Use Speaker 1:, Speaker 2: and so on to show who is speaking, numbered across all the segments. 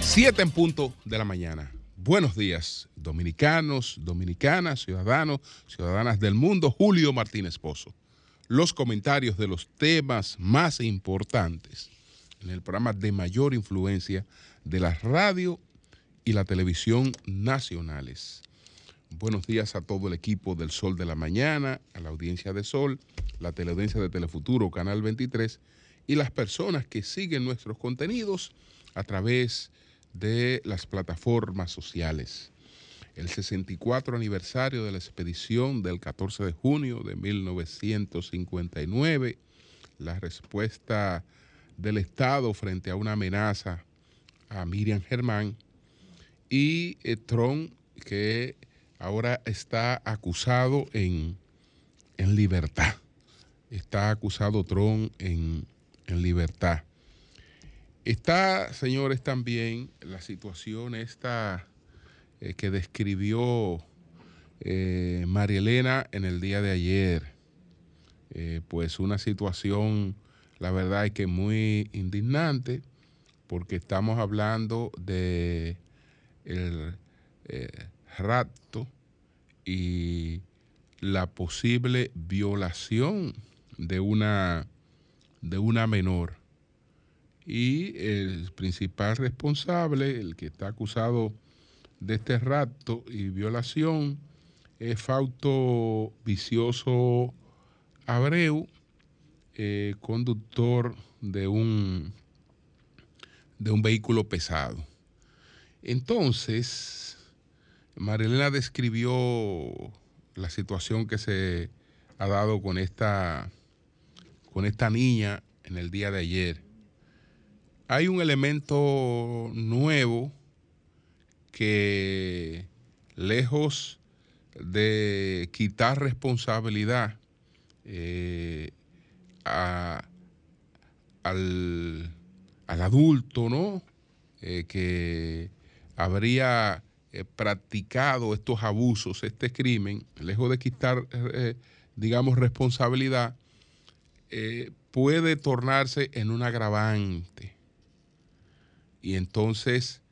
Speaker 1: Siete en punto de la mañana. Buenos días, dominicanos, dominicanas, ciudadanos, ciudadanas del mundo. Julio Martínez Pozo. Los comentarios de los temas más importantes en el programa de mayor influencia de la radio y la televisión nacionales. Buenos días a todo el equipo del Sol de la Mañana, a la audiencia de Sol, la teleaudiencia de Telefuturo, Canal 23, y las personas que siguen nuestros contenidos a través de las plataformas sociales. El 64 aniversario de la expedición del 14 de junio de 1959, la respuesta del Estado frente a una amenaza a Miriam Germán y eh, Trump que ahora está acusado en, en libertad. Está acusado Trump en, en libertad. Está, señores, también la situación esta eh, que describió eh, María Elena en el día de ayer. Eh, pues una situación, la verdad es que muy indignante, porque estamos hablando de el rapto y la posible violación de una, de una menor y el principal responsable, el que está acusado de este rapto y violación, es Fausto Vicioso Abreu, eh, conductor de un, de un vehículo pesado. Entonces, Marilena describió la situación que se ha dado con esta, con esta niña en el día de ayer hay un elemento nuevo que lejos de quitar responsabilidad eh, a- al, al adulto, ¿no? Eh, que habría eh, practicado estos abusos, este crimen, lejos de quitar, eh, digamos, responsabilidad, eh, puede tornarse en un agravante. Y entonces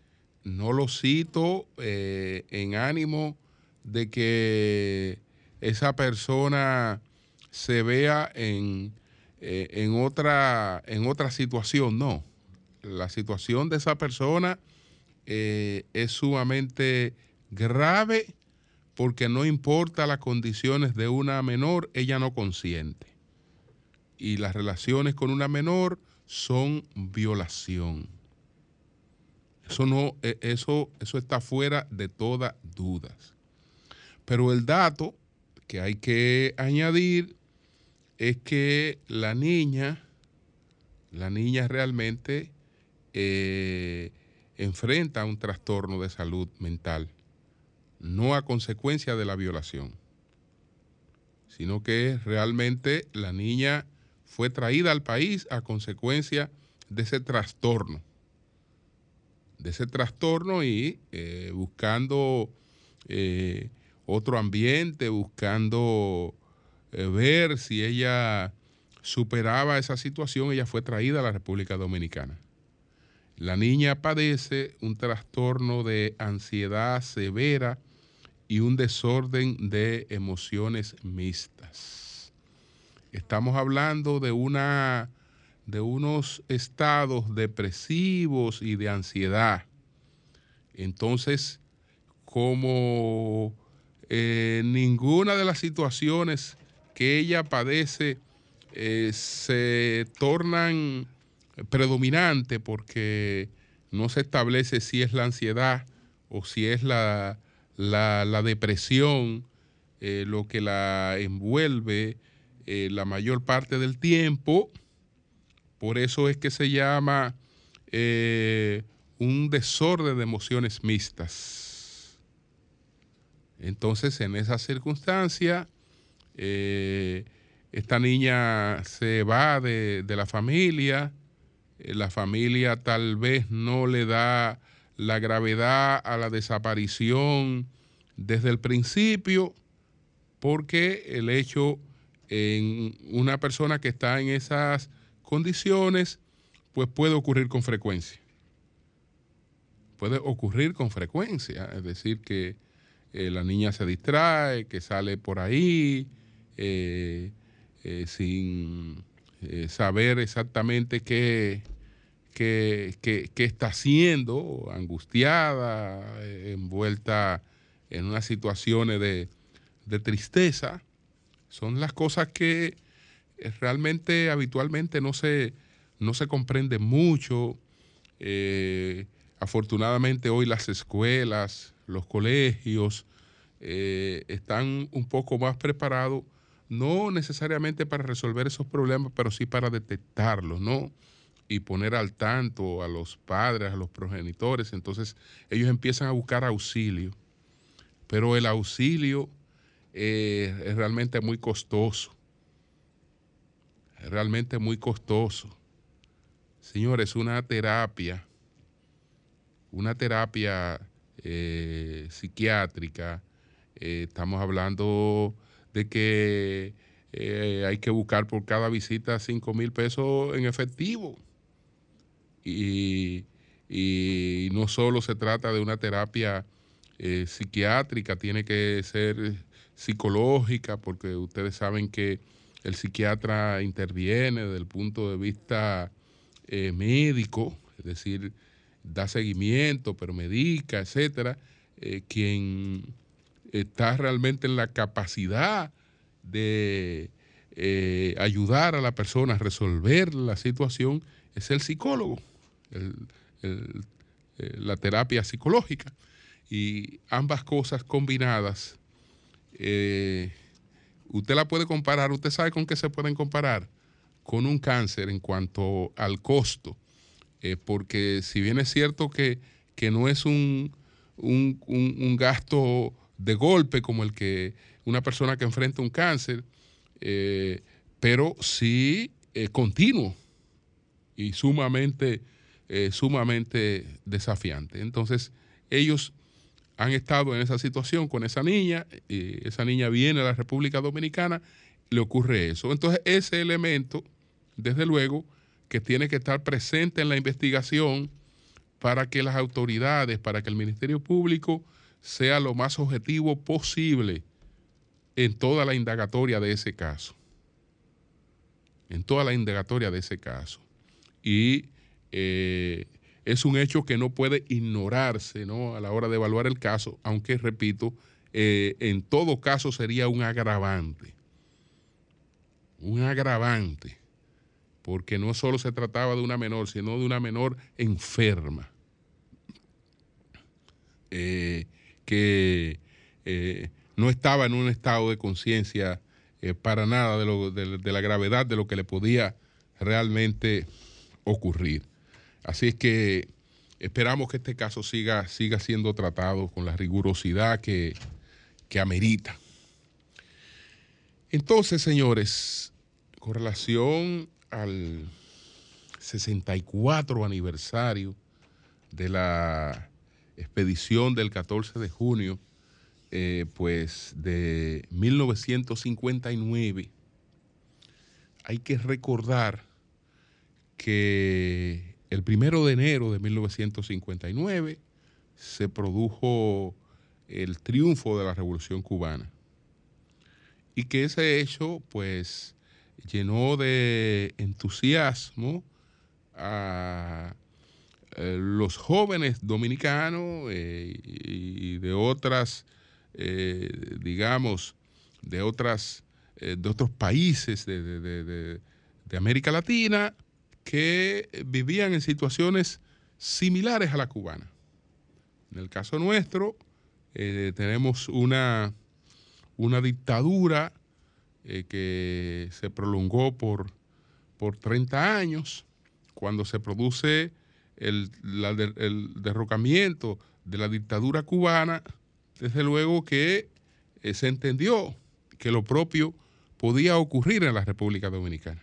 Speaker 1: no lo cito en ánimo de que esa persona se vea en, en, otra, en otra situación, no. La situación de esa persona eh, es sumamente grave porque no importa las condiciones de una menor, ella no consiente. Y las relaciones con una menor son violación. Eso no, eh, eso, eso está fuera de todas dudas. Pero el dato que hay que añadir es que la niña, la niña realmente eh, enfrenta un trastorno de salud mental, no a consecuencia de la violación, sino que realmente la niña fue traída al país a consecuencia de ese trastorno de ese trastorno y eh, buscando eh, otro ambiente, buscando eh, ver si ella superaba esa situación, ella fue traída a la República Dominicana. La niña padece un trastorno de ansiedad severa y un desorden de emociones mixtas. Estamos hablando de una de unos estados depresivos y de ansiedad. Entonces, como eh, ninguna de las situaciones que ella padece eh, se tornan predominantes porque no se establece si es la ansiedad o si es la, la, depresión eh, lo que la envuelve eh, la mayor parte del tiempo, por eso es que se llama eh, un desorden de emociones mixtas. Entonces, en esa circunstancia, esta niña se va de, de la familia, la familia tal vez no le da la gravedad a la desaparición desde el principio, porque el hecho en una persona que está en esas condiciones, pues puede ocurrir con frecuencia. Puede ocurrir con frecuencia, es decir, que eh, la niña se distrae, que sale por ahí eh, eh, sin saber exactamente qué, qué, está haciendo, angustiada, envuelta en unas situaciones de, de tristeza. Son las cosas que realmente habitualmente no se, no se comprende mucho. afortunadamente hoy las escuelas, los colegios eh, están un poco más preparados, no necesariamente para resolver esos problemas, pero sí para detectarlos, ¿no? Y poner al tanto a los padres, a los progenitores. Entonces ellos empiezan a buscar auxilio, pero el auxilio eh, es realmente muy costoso. Es realmente muy costoso. Señores, una terapia, una terapia eh, psiquiátrica. Eh, estamos hablando de que eh, hay que buscar por cada visita 5 mil pesos en efectivo. Y, y, no solo se trata de una terapia psiquiátrica, tiene que ser psicológica, porque ustedes saben que el psiquiatra interviene desde el punto de vista médico, es decir, da seguimiento, pero medica, etcétera, eh, quien está realmente en la capacidad de eh, ayudar a la persona a resolver la situación es el psicólogo, eh, la terapia psicológica. Y ambas cosas combinadas, usted la puede comparar, usted sabe con qué se pueden comparar, con un cáncer en cuanto al costo eh, porque si bien es cierto que, no es un, gasto de golpe como el que una persona que enfrenta un cáncer, eh, pero sí eh, continuo y sumamente, sumamente desafiante. Entonces, ellos han estado en esa situación con esa niña, y esa niña viene a la República Dominicana, le ocurre eso. Entonces, ese elemento, desde luego, que tiene que estar presente en la investigación para que las autoridades, para que el Ministerio Público sea lo más objetivo posible en toda la indagatoria de ese caso. En toda la indagatoria de ese caso. Y eh, es un hecho que no puede ignorarse ¿no? a la hora de evaluar el caso, aunque, repito, eh, en todo caso sería un agravante. Un agravante porque no solo se trataba de una menor, sino de una menor enferma, eh, que eh, no estaba en un estado de conciencia eh, para nada de, de, la gravedad de lo que le podía realmente ocurrir. Así es que esperamos que este caso siga, siga siendo tratado con la rigurosidad que, que amerita. Entonces, señores, con relación al 64 aniversario de la expedición del 14 de junio, eh, pues de 1959, hay que recordar que el primero de enero de 1959 se produjo el triunfo de la Revolución Cubana y que ese hecho, pues, llenó de entusiasmo a eh, los jóvenes dominicanos eh, y de otras, eh, digamos, de otras, de otros países de, América Latina que vivían en situaciones similares a la cubana. En el caso nuestro, tenemos una, una dictadura que se prolongó por, por 30 años, cuando se produce el, derrocamiento de la dictadura cubana, desde luego que eh, se entendió que lo propio podía ocurrir en la República Dominicana.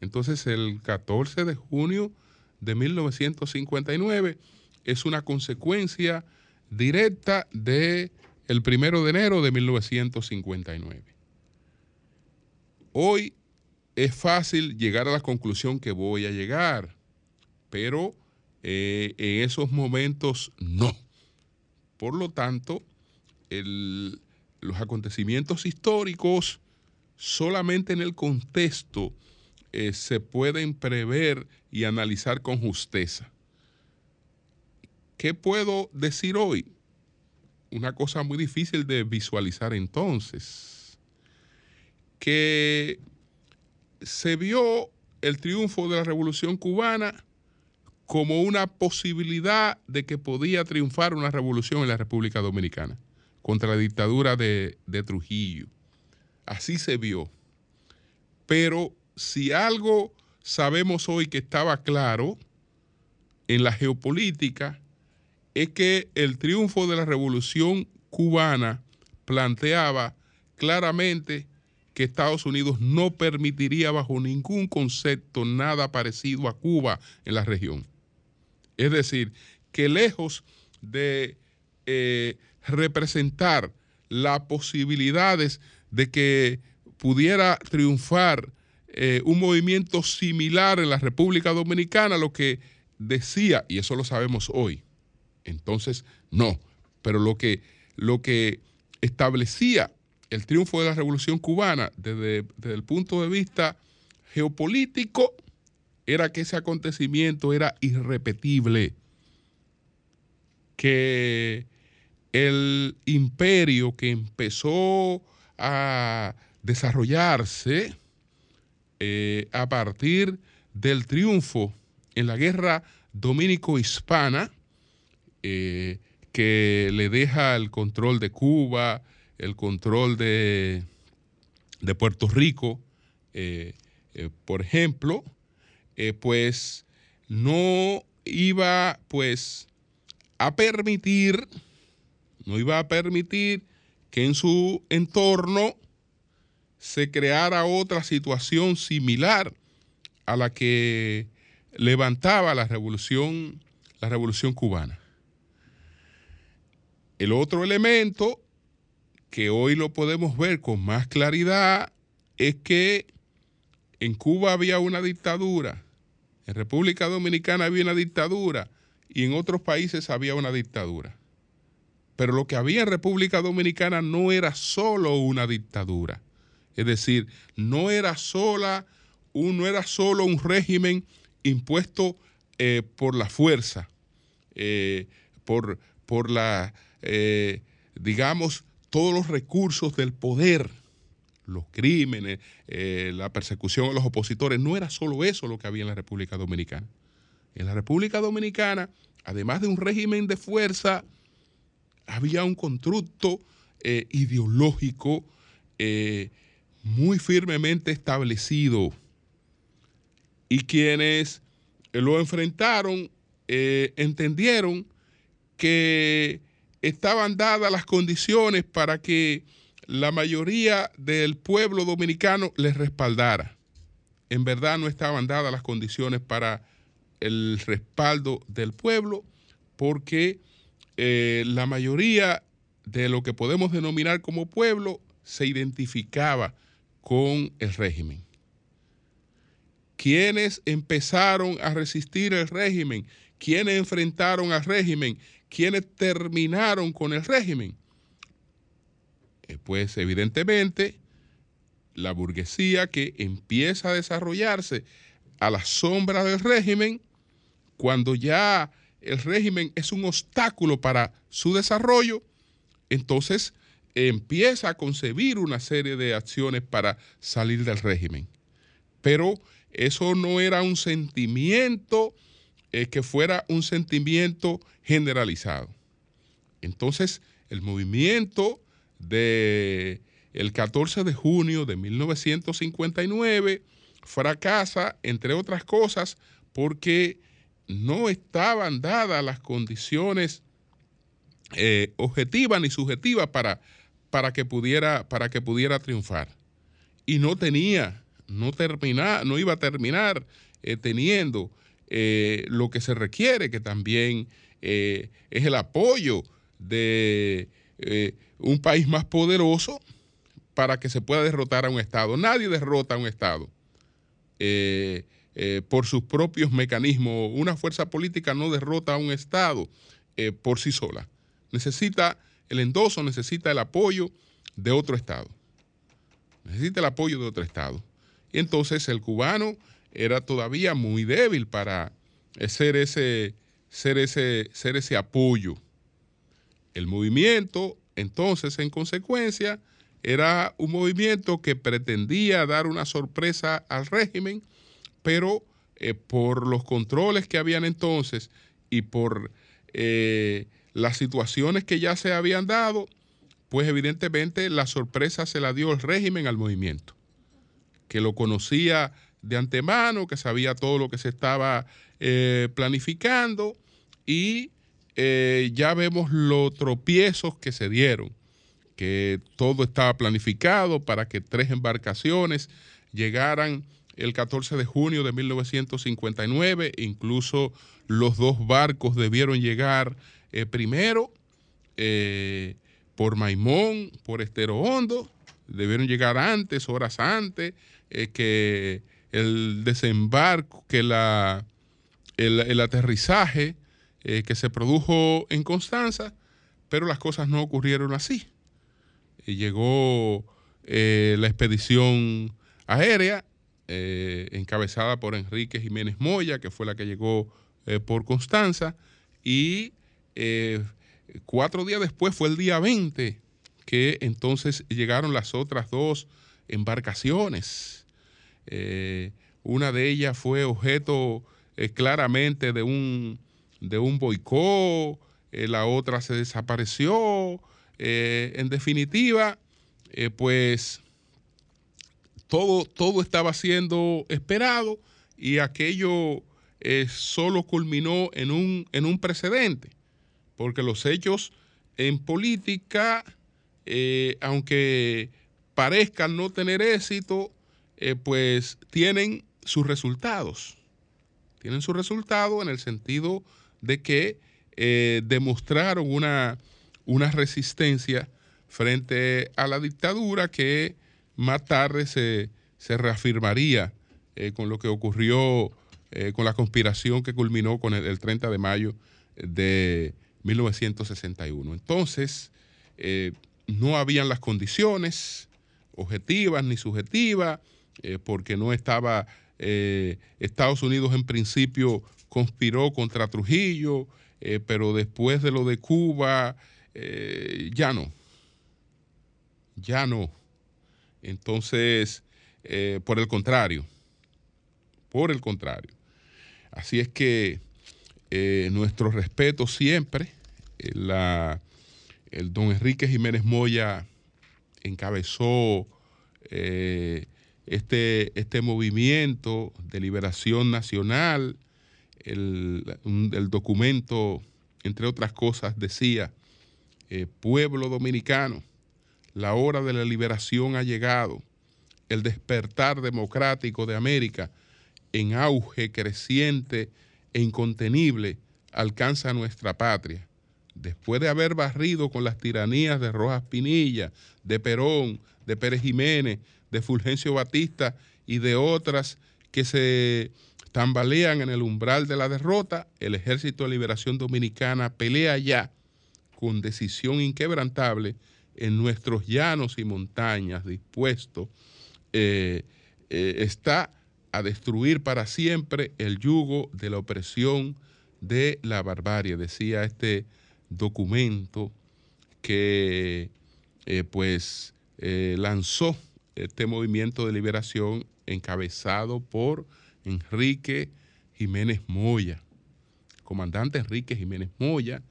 Speaker 1: Entonces el 14 de junio de 1959 es una consecuencia directa de el primero de enero de 1959. Hoy es fácil llegar a la conclusión que voy a llegar, pero eh, en esos momentos no. Por lo tanto, los acontecimientos históricos solamente en el contexto eh, se pueden prever y analizar con justeza. ¿Qué puedo decir hoy? Una cosa muy difícil de visualizar entonces, que se vio el triunfo de la Revolución cubana como una posibilidad de que podía triunfar una revolución en la República Dominicana contra la dictadura de, Trujillo. Así se vio. Pero si algo sabemos hoy que estaba claro en la geopolítica, es que el triunfo de la revolución cubana planteaba claramente que Estados Unidos no permitiría bajo ningún concepto nada parecido a Cuba en la región. Es decir, que lejos de eh, representar las posibilidades de que pudiera triunfar eh, un movimiento similar en la República Dominicana, lo que decía, y eso lo sabemos hoy, entonces no, pero lo que, lo que establecía el triunfo de la Revolución Cubana desde, desde el punto de vista geopolítico era que ese acontecimiento era irrepetible, que el imperio que empezó a desarrollarse eh, a partir del triunfo en la guerra dominico-hispana, eh, que le deja el control de Cuba, el control de, de Puerto Rico, eh, por ejemplo, pues no iba pues a permitir, no iba a permitir que en su entorno se creara otra situación similar a la que levantaba la revolución, la revolución cubana. El otro elemento que hoy lo podemos ver con más claridad es que en Cuba había una dictadura, en República Dominicana había una dictadura y en otros países había una dictadura. Pero lo que había en República Dominicana no era solo una dictadura. Es decir, no era, sola, no era solo un régimen impuesto eh, por la fuerza, eh, por, por la, eh, digamos, todos los recursos del poder, los crímenes, la persecución a los opositores. No era solo eso lo que había en la República Dominicana. En la República Dominicana, además de un régimen de fuerza, había un constructo eh, ideológico eh, muy firmemente establecido y quienes lo enfrentaron eh, entendieron que estaban dadas las condiciones para que la mayoría del pueblo dominicano les respaldara. En verdad no estaban dadas las condiciones para el respaldo del pueblo porque eh, la mayoría de lo que podemos denominar como pueblo se identificaba con el régimen. ¿Quiénes empezaron a resistir el régimen? ¿Quiénes enfrentaron al régimen? ¿Quiénes terminaron con el régimen? Eh, pues evidentemente la burguesía que empieza a desarrollarse a la sombra del régimen, cuando ya el régimen es un obstáculo para su desarrollo, entonces empieza a concebir una serie de acciones para salir del régimen. Pero eso no era un sentimiento eh, que fuera un sentimiento generalizado. Entonces, el movimiento del el 14 de junio de 1959 fracasa, entre otras cosas, porque no estaban dadas las condiciones eh, objetivas ni subjetivas para, para, que pudiera, para que pudiera triunfar. Y no tenía, no, termina, no iba a terminar eh, teniendo eh, lo que se requiere, que también es el apoyo de un país más poderoso para que se pueda derrotar a un Estado. Nadie derrota a un Estado eh, eh, por sus propios mecanismos. Una fuerza política no derrota a un Estado por sí sola. Necesita el endoso, necesita el apoyo de otro Estado. Necesita el apoyo de otro Estado. Y entonces el cubano era todavía muy débil para ser ese, ser ese, ser ese apoyo. El movimiento, entonces, en consecuencia, era un movimiento que pretendía dar una sorpresa al régimen, pero eh, por los controles que habían entonces y por eh, las situaciones que ya se habían dado, pues evidentemente la sorpresa se la dio el régimen al movimiento, que lo conocía de antemano, que sabía todo lo que se estaba eh, planificando y eh, ya vemos los tropiezos que se dieron, que todo estaba planificado para que tres embarcaciones llegaran el 14 de junio de 1959, incluso los dos barcos debieron llegar eh, primero por Maimón, por Estero Hondo, debieron llegar antes, horas antes, que el desembarco, que la, el, aterrizaje eh, que se produjo en Constanza, pero las cosas no ocurrieron así. Y llegó eh, la expedición aérea eh, encabezada por Enrique Jiménez Moya, que fue la que llegó por Constanza, y cuatro días después fue el día 20 que entonces llegaron las otras dos embarcaciones eh, una de ellas fue objeto eh, claramente de un, de un boicot, eh, la otra se desapareció. en definitiva, pues todo, todo estaba siendo esperado y aquello solo culminó en un, en un precedente, porque los hechos en política, aunque parezcan no tener éxito, eh, pues tienen sus resultados. Tienen sus resultados en el sentido de que eh, demostraron una, resistencia frente a la dictadura que más tarde se, reafirmaría eh, con lo que ocurrió con la conspiración que culminó con el, 30 de mayo de 1961. Entonces, no habían las condiciones objetivas ni subjetivas eh, porque no estaba, eh, Estados Unidos en principio conspiró contra Trujillo, eh, pero después de lo de Cuba, ya no, ya no. Entonces, por el contrario, por el contrario. Así es que nuestro respeto siempre, la, el don Enrique Jiménez Moya encabezó este, este movimiento de liberación nacional, el, documento, entre otras cosas, decía, eh, pueblo dominicano, la hora de la liberación ha llegado, el despertar democrático de América en auge creciente e incontenible alcanza nuestra patria. Después de haber barrido con las tiranías de Rojas Pinilla, de Perón, de Pérez Jiménez, de Fulgencio Batista y de otras que se tambalean en el umbral de la derrota, el Ejército de Liberación Dominicana pelea ya con decisión inquebrantable en nuestros llanos y montañas, dispuesto, eh, eh, está a destruir para siempre el yugo de la opresión de la barbarie, decía este documento que eh, pues lanzó este movimiento de liberación encabezado por Enrique Jiménez Moya. comandante Enrique Jiménez Moya,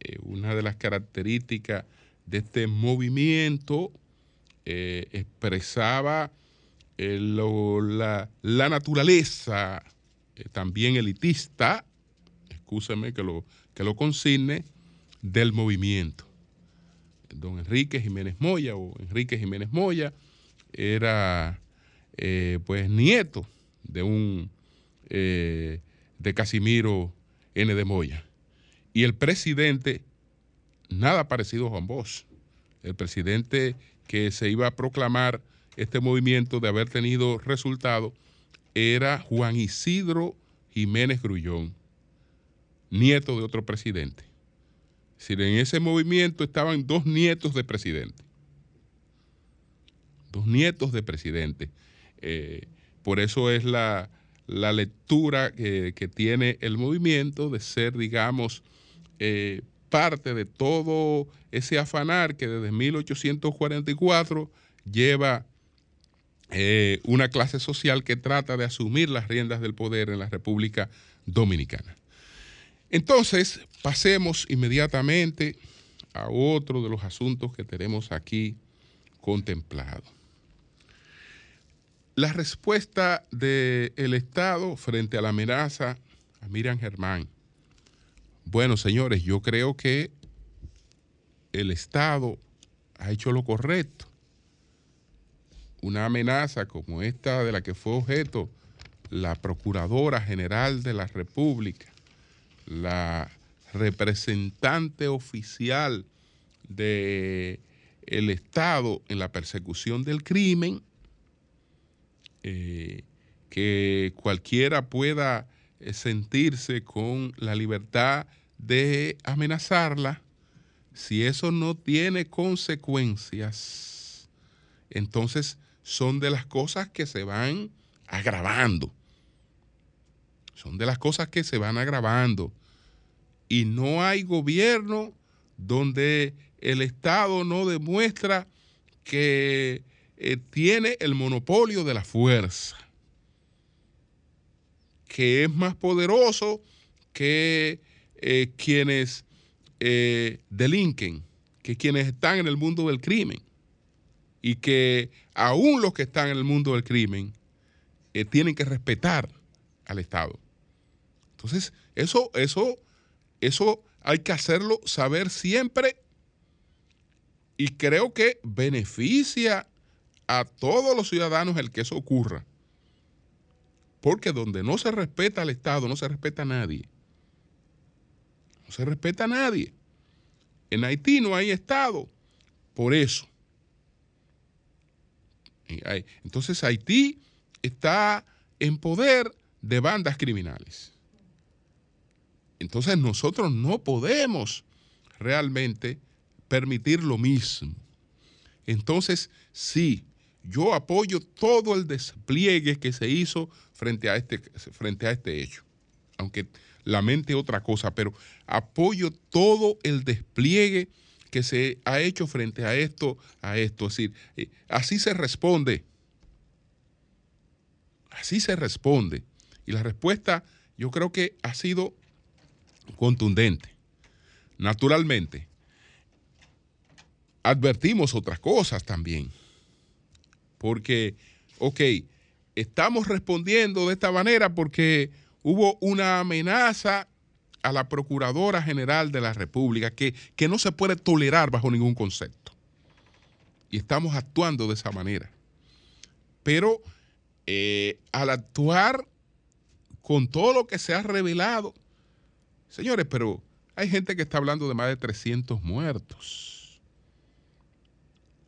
Speaker 1: eh, una de las características de este movimiento eh, expresaba eh, la, naturaleza también elitista, escúcheme que lo, que lo consigne, del movimiento. Don Enrique Jiménez Moya o Enrique Jiménez Moya era pues nieto de un eh, de Casimiro N. de Moya. Y el presidente, nada parecido a Juan Bosch, el presidente que se iba a proclamar este movimiento de haber tenido resultado era Juan Isidro Jiménez Grullón, nieto de otro presidente. Es en ese movimiento estaban dos nietos de presidente. Dos nietos de presidente. Eh, por eso es la, lectura que, tiene el movimiento de ser, digamos, eh, parte de todo ese afanar que desde 1844 lleva eh, una clase social que trata de asumir las riendas del poder en la República Dominicana. Entonces, pasemos inmediatamente a otro de los asuntos que tenemos aquí contemplado. La respuesta del Estado frente a la amenaza a Miriam Germán. Bueno, señores, yo creo que el Estado ha hecho lo correcto una amenaza como esta de la que fue objeto la Procuradora General de la República, la representante oficial del el Estado en la persecución del crimen, eh, que cualquiera pueda eh, sentirse con la libertad de amenazarla, si eso no tiene consecuencias, entonces son de las cosas que se van agravando. Son de las cosas que se van agravando. Y no hay gobierno donde el Estado no demuestra que eh, tiene el monopolio de la fuerza, que es más poderoso que eh, quienes eh, delinquen, que quienes están en el mundo del crimen y que aún los que están en el mundo del crimen tienen que respetar al Estado. Entonces, eso, eso, eso hay que hacerlo saber siempre y creo que beneficia a todos los ciudadanos el que eso ocurra. Porque donde no se respeta al Estado, no se respeta a nadie. No se respeta a nadie. En Haití no hay Estado. Por eso. Entonces Haití está en poder de bandas criminales. Entonces nosotros no podemos realmente permitir lo mismo. Entonces, sí, yo apoyo todo el despliegue que se hizo frente a este, frente a este hecho. Aunque lamente otra cosa, pero apoyo todo el despliegue que se ha hecho frente a esto, a esto. Es decir, eh, así se responde. Así se responde. Y la respuesta yo creo que ha sido contundente. Naturalmente, advertimos otras cosas también. Porque, ok, estamos respondiendo de esta manera porque hubo una amenaza a la Procuradora General de la República, que, que no se puede tolerar bajo ningún concepto. Y estamos actuando de esa manera. Pero eh, al actuar con todo lo que se ha revelado, señores, pero hay gente que está hablando de más de 300 muertos.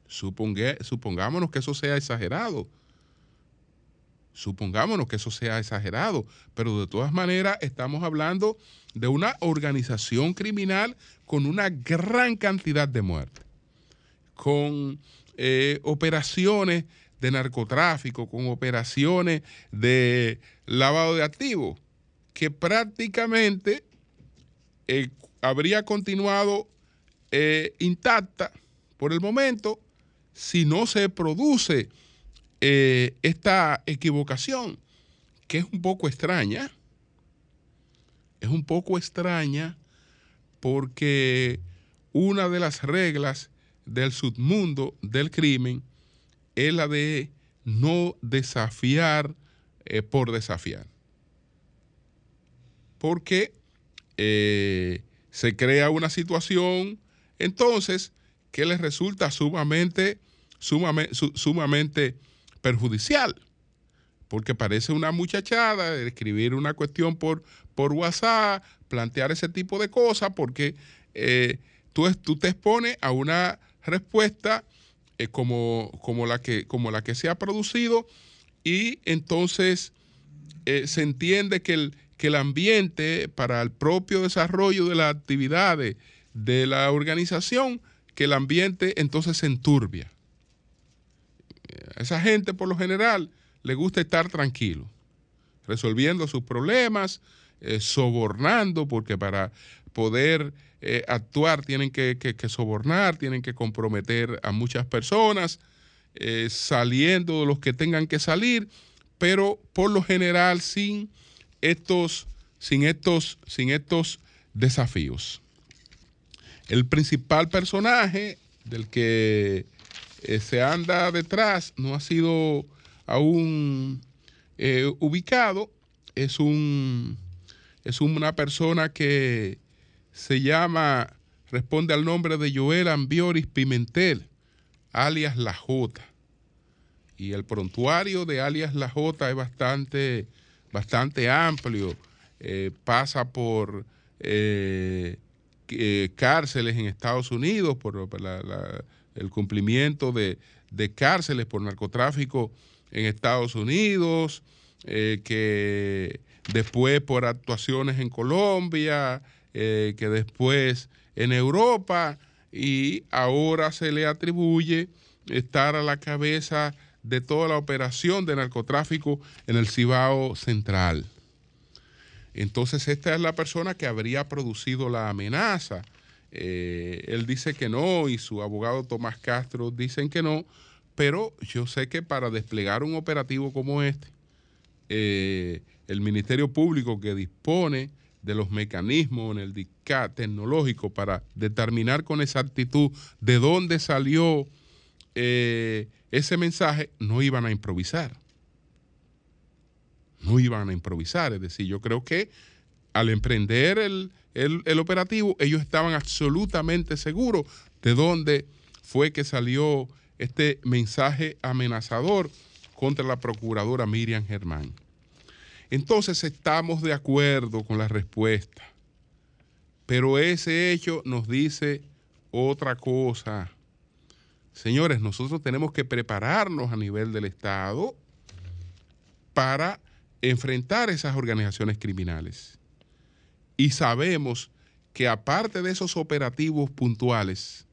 Speaker 1: Supongámonos que eso sea exagerado. Supongámonos que eso sea exagerado, pero de todas maneras estamos hablando de una organización criminal con una gran cantidad de muertes, con eh, operaciones de narcotráfico, con operaciones de lavado de activos, que prácticamente eh, habría continuado eh, intacta por el momento si no se produce eh, esta equivocación, que es un poco extraña, es un poco extraña porque una de las reglas del submundo del crimen es la de no desafiar eh, por desafiar. Porque eh, se crea una situación entonces que les resulta sumamente, sumamente, sumamente perjudicial, porque parece una muchachada escribir una cuestión por, por WhatsApp, plantear ese tipo de cosas, porque eh, tú, tú te expones a una respuesta eh, como, como, la que, como la que se ha producido y entonces eh, se entiende que el, que el ambiente para el propio desarrollo de las actividades de la organización, que el ambiente entonces se enturbia. A esa gente por lo general le gusta estar tranquilo, resolviendo sus problemas, eh, sobornando, porque para poder eh, actuar tienen que, sobornar, tienen que comprometer a muchas personas, eh, saliendo de los que tengan que salir, pero por lo general sin estos, sin estos, sin estos desafíos. El principal personaje del que se anda detrás no ha sido aún ubicado, es un es una persona que se llama, responde al nombre de Joel Ambioris Pimentel, alias La Jota. Y el prontuario de alias La Jota es bastante, bastante amplio. Eh, pasa por eh, eh, cárceles en Estados Unidos, por el cumplimiento de, de, cárceles por narcotráfico en Estados Unidos, que después por actuaciones en Colombia, eh, que después en Europa y ahora se le atribuye estar a la cabeza de toda la operación de narcotráfico en el Cibao Central. Entonces esta es la persona que habría producido la amenaza. Eh, él dice que no y su abogado Tomás Castro dicen que no, pero yo sé que para desplegar un operativo como este, eh, el Ministerio Público que dispone de los mecanismos en el DICAT tecnológico para determinar con exactitud de dónde salió eh, ese mensaje, no iban a improvisar. No iban a improvisar. Es decir, yo creo que al emprender el, el operativo, ellos estaban absolutamente seguros de dónde fue que salió este mensaje amenazador contra la procuradora Miriam Germán. Entonces estamos de acuerdo con la respuesta, pero ese hecho nos dice otra cosa. Señores, nosotros tenemos que prepararnos a nivel del Estado para enfrentar esas organizaciones criminales. Y sabemos que aparte de esos operativos puntuales,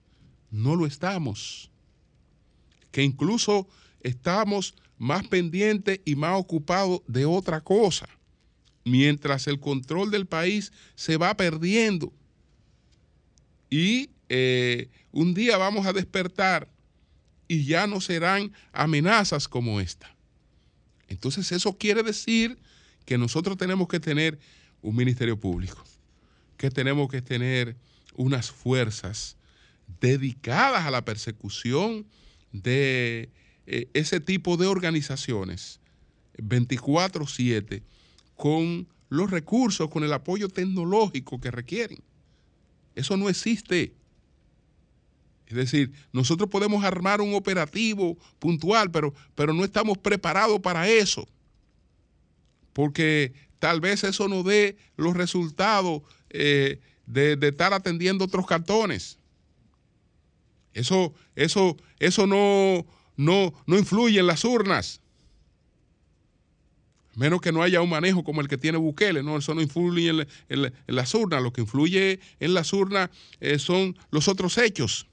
Speaker 1: no lo estamos. Que incluso estamos más pendiente y más ocupado de otra cosa, mientras el control del país se va perdiendo. Y eh, un día vamos a despertar y ya no serán amenazas como esta. Entonces eso quiere decir que nosotros tenemos que tener un ministerio público, que tenemos que tener unas fuerzas dedicadas a la persecución de eh, ese tipo de organizaciones 24/7 con los recursos, con el apoyo tecnológico que requieren. Eso no existe. Es decir, nosotros podemos armar un operativo puntual, pero, pero no estamos preparados para eso. Porque tal vez eso no dé los resultados eh, de, estar atendiendo otros cartones. Eso, eso, eso no, no, no influye en las urnas. Menos que no haya un manejo como el que tiene Bukele, no, eso no influye en, las urnas. Lo que influye en las urnas eh, son los otros hechos.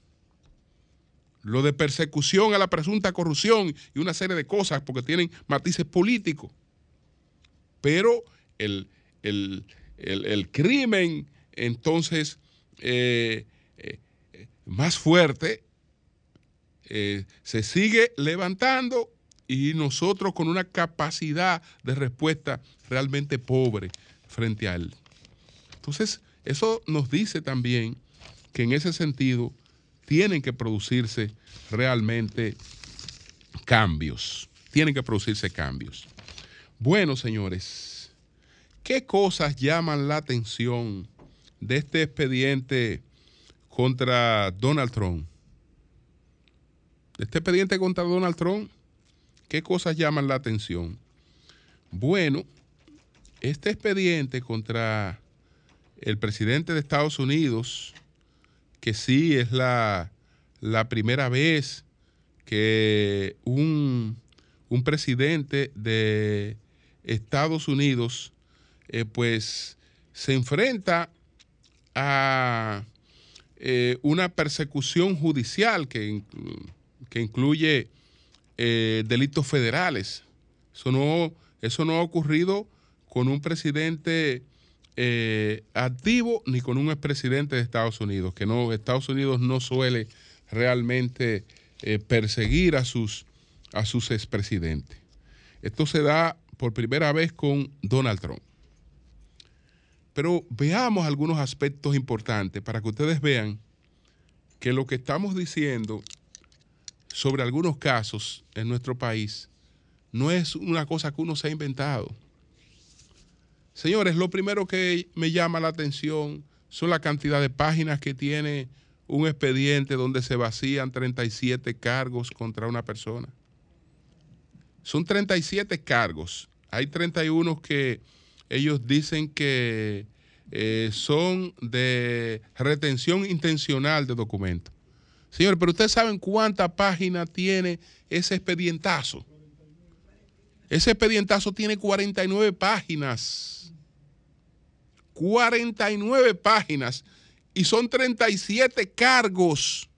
Speaker 1: Lo de persecución a la presunta corrupción y una serie de cosas porque tienen matices políticos. Pero el, crimen, entonces, eh, eh, más fuerte eh, se sigue levantando y nosotros con una capacidad de respuesta realmente pobre frente a él. Entonces, eso nos dice también que en ese sentido tienen que producirse realmente cambios. Tienen que producirse cambios. Bueno, señores, ¿qué cosas llaman la atención de este expediente contra Donald Trump? este expediente contra Donald Trump, ¿qué cosas llaman la atención? Bueno, este expediente contra el presidente de Estados Unidos, que sí es la, la primera vez que un, presidente de Estados Unidos eh, pues se enfrenta a eh, una persecución judicial que, que incluye eh, delitos federales. Eso no, eso no ha ocurrido con un presidente activo ni con un expresidente de Estados Unidos, que no, Estados Unidos no suele realmente perseguir a sus, a sus expresidentes. Esto se da por primera vez con Donald Trump. Pero veamos algunos aspectos importantes para que ustedes vean que lo que estamos diciendo sobre algunos casos en nuestro país no es una cosa que uno se ha inventado. Señores, lo primero que me llama la atención son la cantidad de páginas que tiene un expediente donde se vacían 37 cargos contra una persona. Son 37 cargos. Hay 31 que ellos dicen que eh, son de retención intencional de documentos. Señor, pero ustedes saben cuánta página tiene ese expedientazo. Ese expedientazo tiene 49 páginas. 49 páginas. Y son 37 cargos.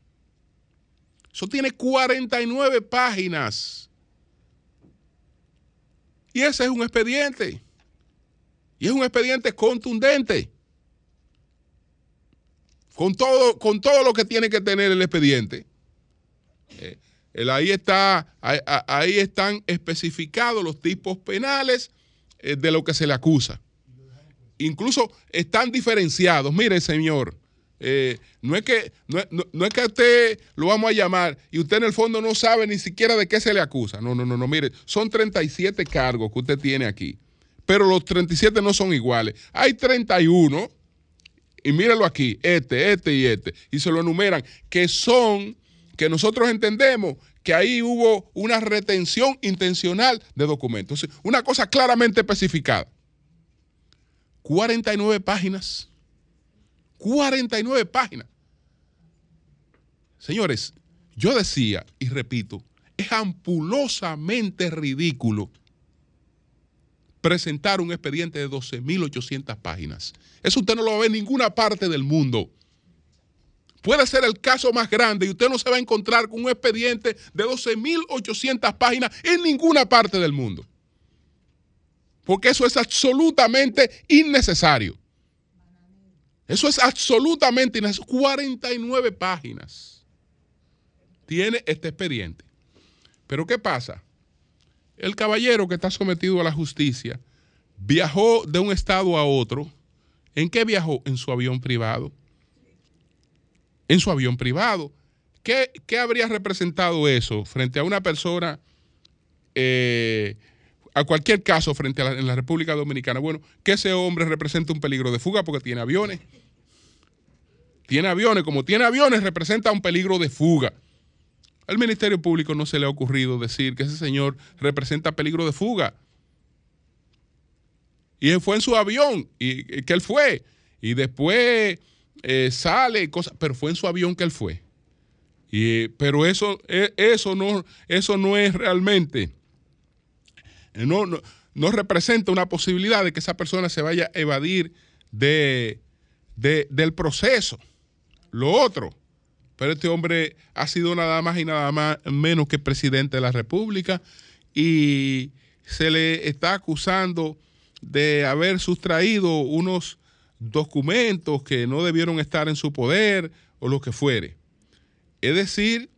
Speaker 1: Eso tiene 49 páginas. Y ese es un expediente. Y es un expediente contundente. Con todo, con todo lo que tiene que tener el expediente. Eh, ahí, está, ahí, están especificados los tipos penales eh, de lo que se le acusa. Incluso están diferenciados. Mire, señor, eh, no, es que, no, es que a usted lo vamos a llamar y usted en el fondo no sabe ni siquiera de qué se le acusa. No, no, no, no. Mire, son 37 cargos que usted tiene aquí pero los 37 no son iguales. Hay 31, y mírenlo aquí, este, este y este, y se lo enumeran, que son, que nosotros entendemos que ahí hubo una retención intencional de documentos. Una cosa claramente especificada. 49 páginas. 49 páginas. Señores, yo decía y repito, es ampulosamente ridículo presentar un expediente de 12.800 páginas. Eso usted no lo va a ver en ninguna parte del mundo. Puede ser el caso más grande y usted no se va a encontrar con un expediente de 12.800 páginas en ninguna parte del mundo. Porque eso es absolutamente innecesario. Eso es absolutamente innecesario. 49 páginas tiene este expediente. Pero ¿qué pasa? El caballero que está sometido a la justicia viajó de un estado a otro. ¿En qué viajó? En su avión privado. En su avión privado. ¿Qué, habría representado eso frente a una persona, eh, a cualquier caso frente a la, en la República Dominicana? Bueno, que ese hombre representa un peligro de fuga porque tiene aviones. Tiene aviones, como tiene aviones, representa un peligro de fuga. Al Ministerio Público no se le ha ocurrido decir que ese señor representa peligro de fuga. Y él fue en su avión, y, que él fue. Y después eh, sale, cosas, pero fue en su avión que él fue. Y, pero eso, eso, no, eso no es realmente, no, no, no, representa una posibilidad de que esa persona se vaya a evadir de, del proceso. Lo otro, pero este hombre ha sido nada más y nada más menos que presidente de la República y se le está acusando de haber sustraído unos documentos que no debieron estar en su poder o lo que fuere. Es decir,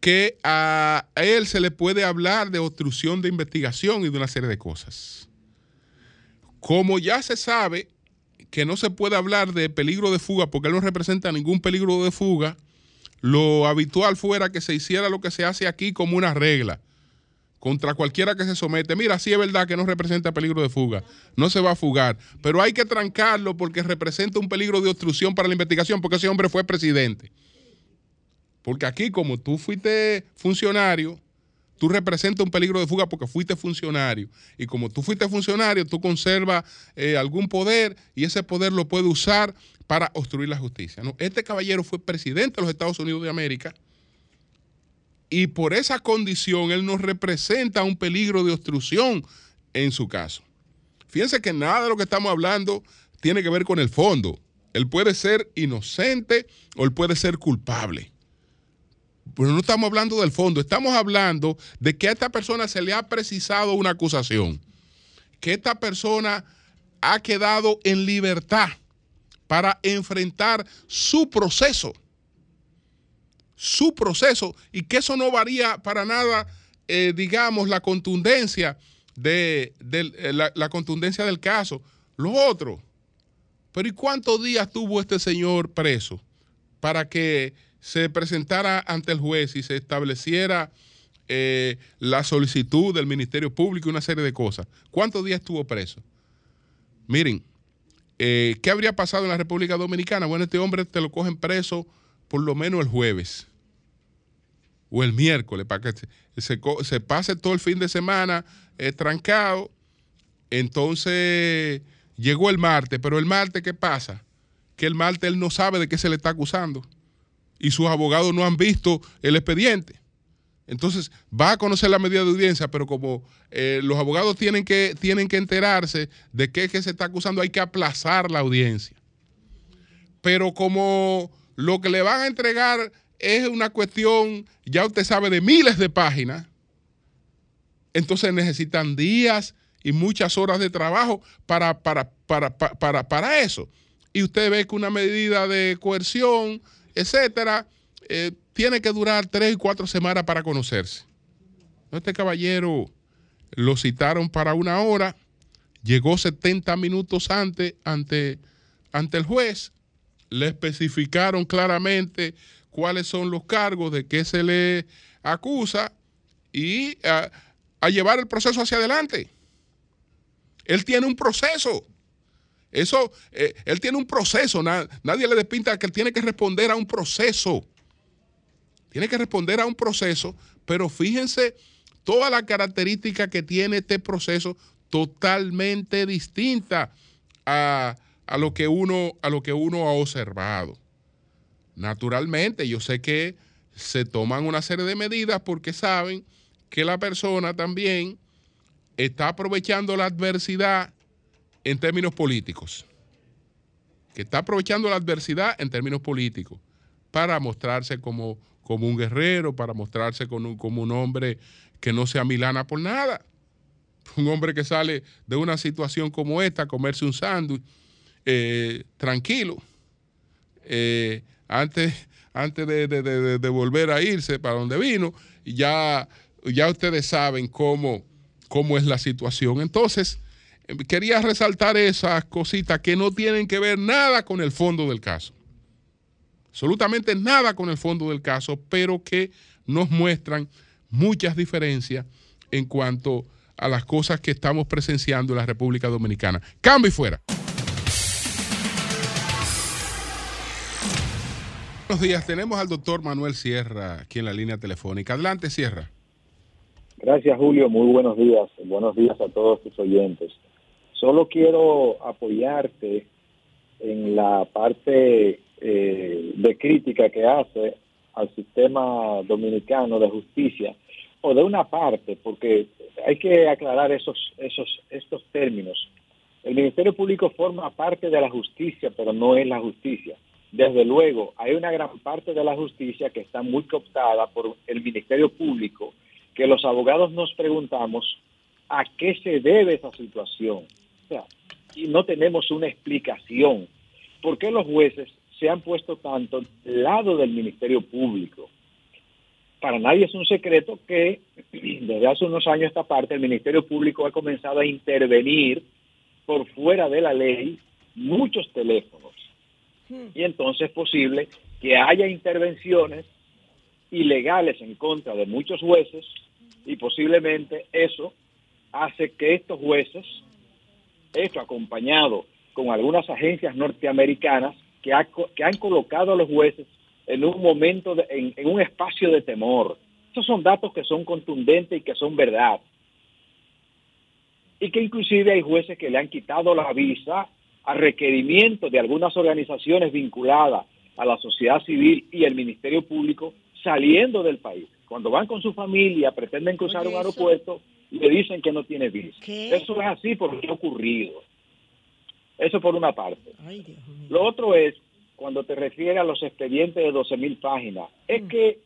Speaker 1: que a él se le puede hablar de obstrucción de investigación y de una serie de cosas. Como ya se sabe que no se puede hablar de peligro de fuga porque él no representa ningún peligro de fuga, lo habitual fuera que se hiciera lo que se hace aquí como una regla contra cualquiera que se somete. Mira, sí es verdad que no representa peligro de fuga, no se va a fugar, pero hay que trancarlo porque representa un peligro de obstrucción para la investigación porque ese hombre fue presidente. Porque aquí como tú fuiste funcionario, tú representas un peligro de fuga porque fuiste funcionario. Y como tú fuiste funcionario, tú conservas eh, algún poder y ese poder lo puede usar para obstruir la justicia. ¿no? Este caballero fue presidente de los Estados Unidos de América y por esa condición él nos representa un peligro de obstrucción en su caso. Fíjense que nada de lo que estamos hablando tiene que ver con el fondo. Él puede ser inocente o él puede ser culpable. Pero no estamos hablando del fondo, estamos hablando de que a esta persona se le ha precisado una acusación, que esta persona ha quedado en libertad para enfrentar su proceso, su proceso, y que eso no varía para nada, eh, digamos, la contundencia de, eh, la, contundencia del caso. Lo otro, pero ¿y cuántos días tuvo este señor preso para que se presentara ante el juez y se estableciera eh, la solicitud del Ministerio Público y una serie de cosas? ¿Cuántos días estuvo preso? Miren, eh, ¿qué habría pasado en la República Dominicana? Bueno, este hombre te lo cogen preso por lo menos el jueves o el miércoles para que se, pase todo el fin de semana eh, trancado. Entonces llegó el martes, pero el martes, ¿qué pasa? Que el martes él no sabe de qué se le está acusando y sus abogados no han visto el expediente. Entonces va a conocer la medida de audiencia, pero como eh, los abogados tienen que, tienen que enterarse de qué es que se está acusando, hay que aplazar la audiencia. Pero como lo que le van a entregar es una cuestión, ya usted sabe, de miles de páginas, entonces necesitan días y muchas horas de trabajo para, para, para, para eso. Y usted ve que una medida de coerción, etcétera, eh, tiene que durar tres y cuatro semanas para conocerse. Este caballero lo citaron para una hora, llegó 70 minutos antes ante, ante el juez, le especificaron claramente cuáles son los cargos, de qué se le acusa y a, llevar el proceso hacia adelante. Él tiene un proceso. Eso, eh, él tiene un proceso. nadie le despinta que él tiene que responder a un proceso. Tiene que responder a un proceso, pero fíjense toda la característica que tiene este proceso totalmente distinta a, lo que uno, a lo que uno ha observado. Naturalmente, yo sé que se toman una serie de medidas porque saben que la persona también está aprovechando la adversidad en términos políticos. Que está aprovechando la adversidad en términos políticos para mostrarse como como un guerrero, para mostrarse como un, hombre que no sea milana por nada. Un hombre que sale de una situación como esta, comerse un sándwich eh, tranquilo, eh, antes, antes de, volver a irse para donde vino, ya, ya ustedes saben cómo, cómo es la situación. Entonces, quería resaltar esas cositas que no tienen que ver nada con el fondo del caso absolutamente nada con el fondo del caso, pero que nos muestran muchas diferencias en cuanto a las cosas que estamos presenciando en la República Dominicana. Cambio y fuera. Buenos días, tenemos al doctor Manuel Sierra aquí en la línea telefónica. Adelante, Sierra.
Speaker 2: Gracias, Julio. Muy buenos días. Buenos días a todos tus oyentes. Solo quiero apoyarte en la parte eh, de crítica que hace al sistema dominicano de justicia, o de una parte, porque hay que aclarar esos, esos, estos términos. El Ministerio Público forma parte de la justicia, pero no es la justicia. Desde luego, hay una gran parte de la justicia que está muy cooptada por el Ministerio Público, que los abogados nos preguntamos a qué se debe esa situación. O sea, y no tenemos una explicación. ¿Por qué los jueces se han puesto tanto lado del Ministerio Público. Para nadie es un secreto que desde hace unos años esta parte el Ministerio Público ha comenzado a intervenir por fuera de la ley muchos teléfonos. Hmm. Y entonces es posible que haya intervenciones ilegales en contra de muchos jueces y posiblemente eso hace que estos jueces, esto acompañado con algunas agencias norteamericanas, que, han colocado a los jueces en un momento, en, un espacio de temor. Estos son datos que son contundentes y que son verdad. Y que inclusive hay jueces que le han quitado la visa a requerimiento de algunas organizaciones vinculadas a la sociedad civil y el Ministerio Público saliendo del país, Cuando van con su familia, pretenden cruzar un aeropuerto y le dicen que no tiene visa. Eso es así porque ha ocurrido. Eso por una parte. Lo otro es, cuando te refieres a los expedientes de 12 mil páginas, es mm. que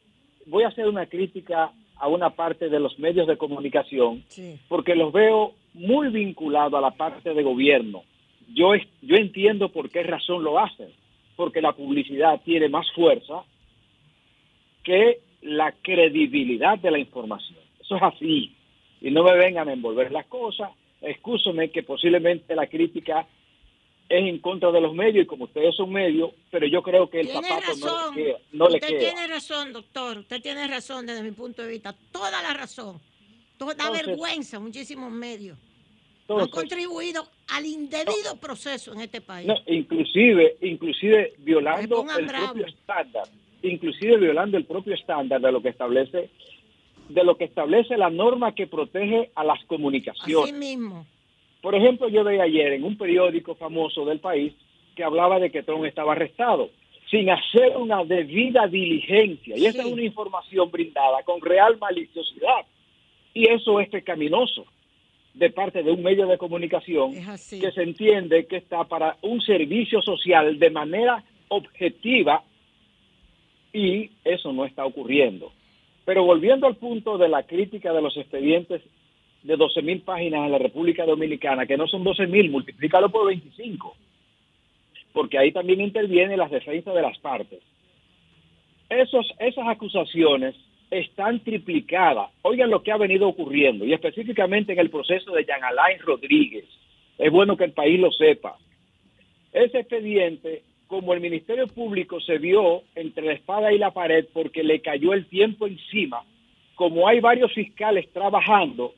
Speaker 2: voy a hacer una crítica a una parte de los medios de comunicación, porque los veo muy vinculados a la parte de gobierno. Yo, yo entiendo por qué razón lo hacen, porque la publicidad tiene más fuerza que la credibilidad de la información. Eso es así. Y no me vengan a envolver las cosas. Excúsame que posiblemente la crítica es en contra de los medios y como ustedes son medios, pero yo creo que el zapato no le queda.
Speaker 3: usted tiene razón, doctor. Usted tiene razón desde mi punto de vista. Toda la razón. Toda da vergüenza muchísimos medios. han contribuido al indebido proceso en este país.
Speaker 2: inclusive, inclusive violando el propio estándar, inclusive violando el propio estándar de lo que establece de lo que establece la norma que protege a las comunicaciones.
Speaker 3: Así mismo
Speaker 2: por ejemplo, yo veía ayer en un periódico famoso del país que hablaba de que Trump estaba arrestado sin hacer una debida diligencia. Y esa es una información brindada con real maliciosidad. Y eso es pecaminoso de parte de un medio de comunicación que se entiende que está para un servicio social de manera objetiva y eso no está ocurriendo. Pero volviendo al punto de la crítica de los expedientes de 12 mil páginas en la República Dominicana, que no son 12 mil, multiplícalo por 25, porque ahí también intervienen las defensas de las partes. Esos, esas acusaciones están triplicadas. Oigan lo que ha venido ocurriendo, y específicamente en el proceso de Jean Alain Rodríguez. Es bueno que el país lo sepa. Ese expediente, como el Ministerio Público se vio entre la espada y la pared porque le cayó el tiempo encima, como hay varios fiscales trabajando,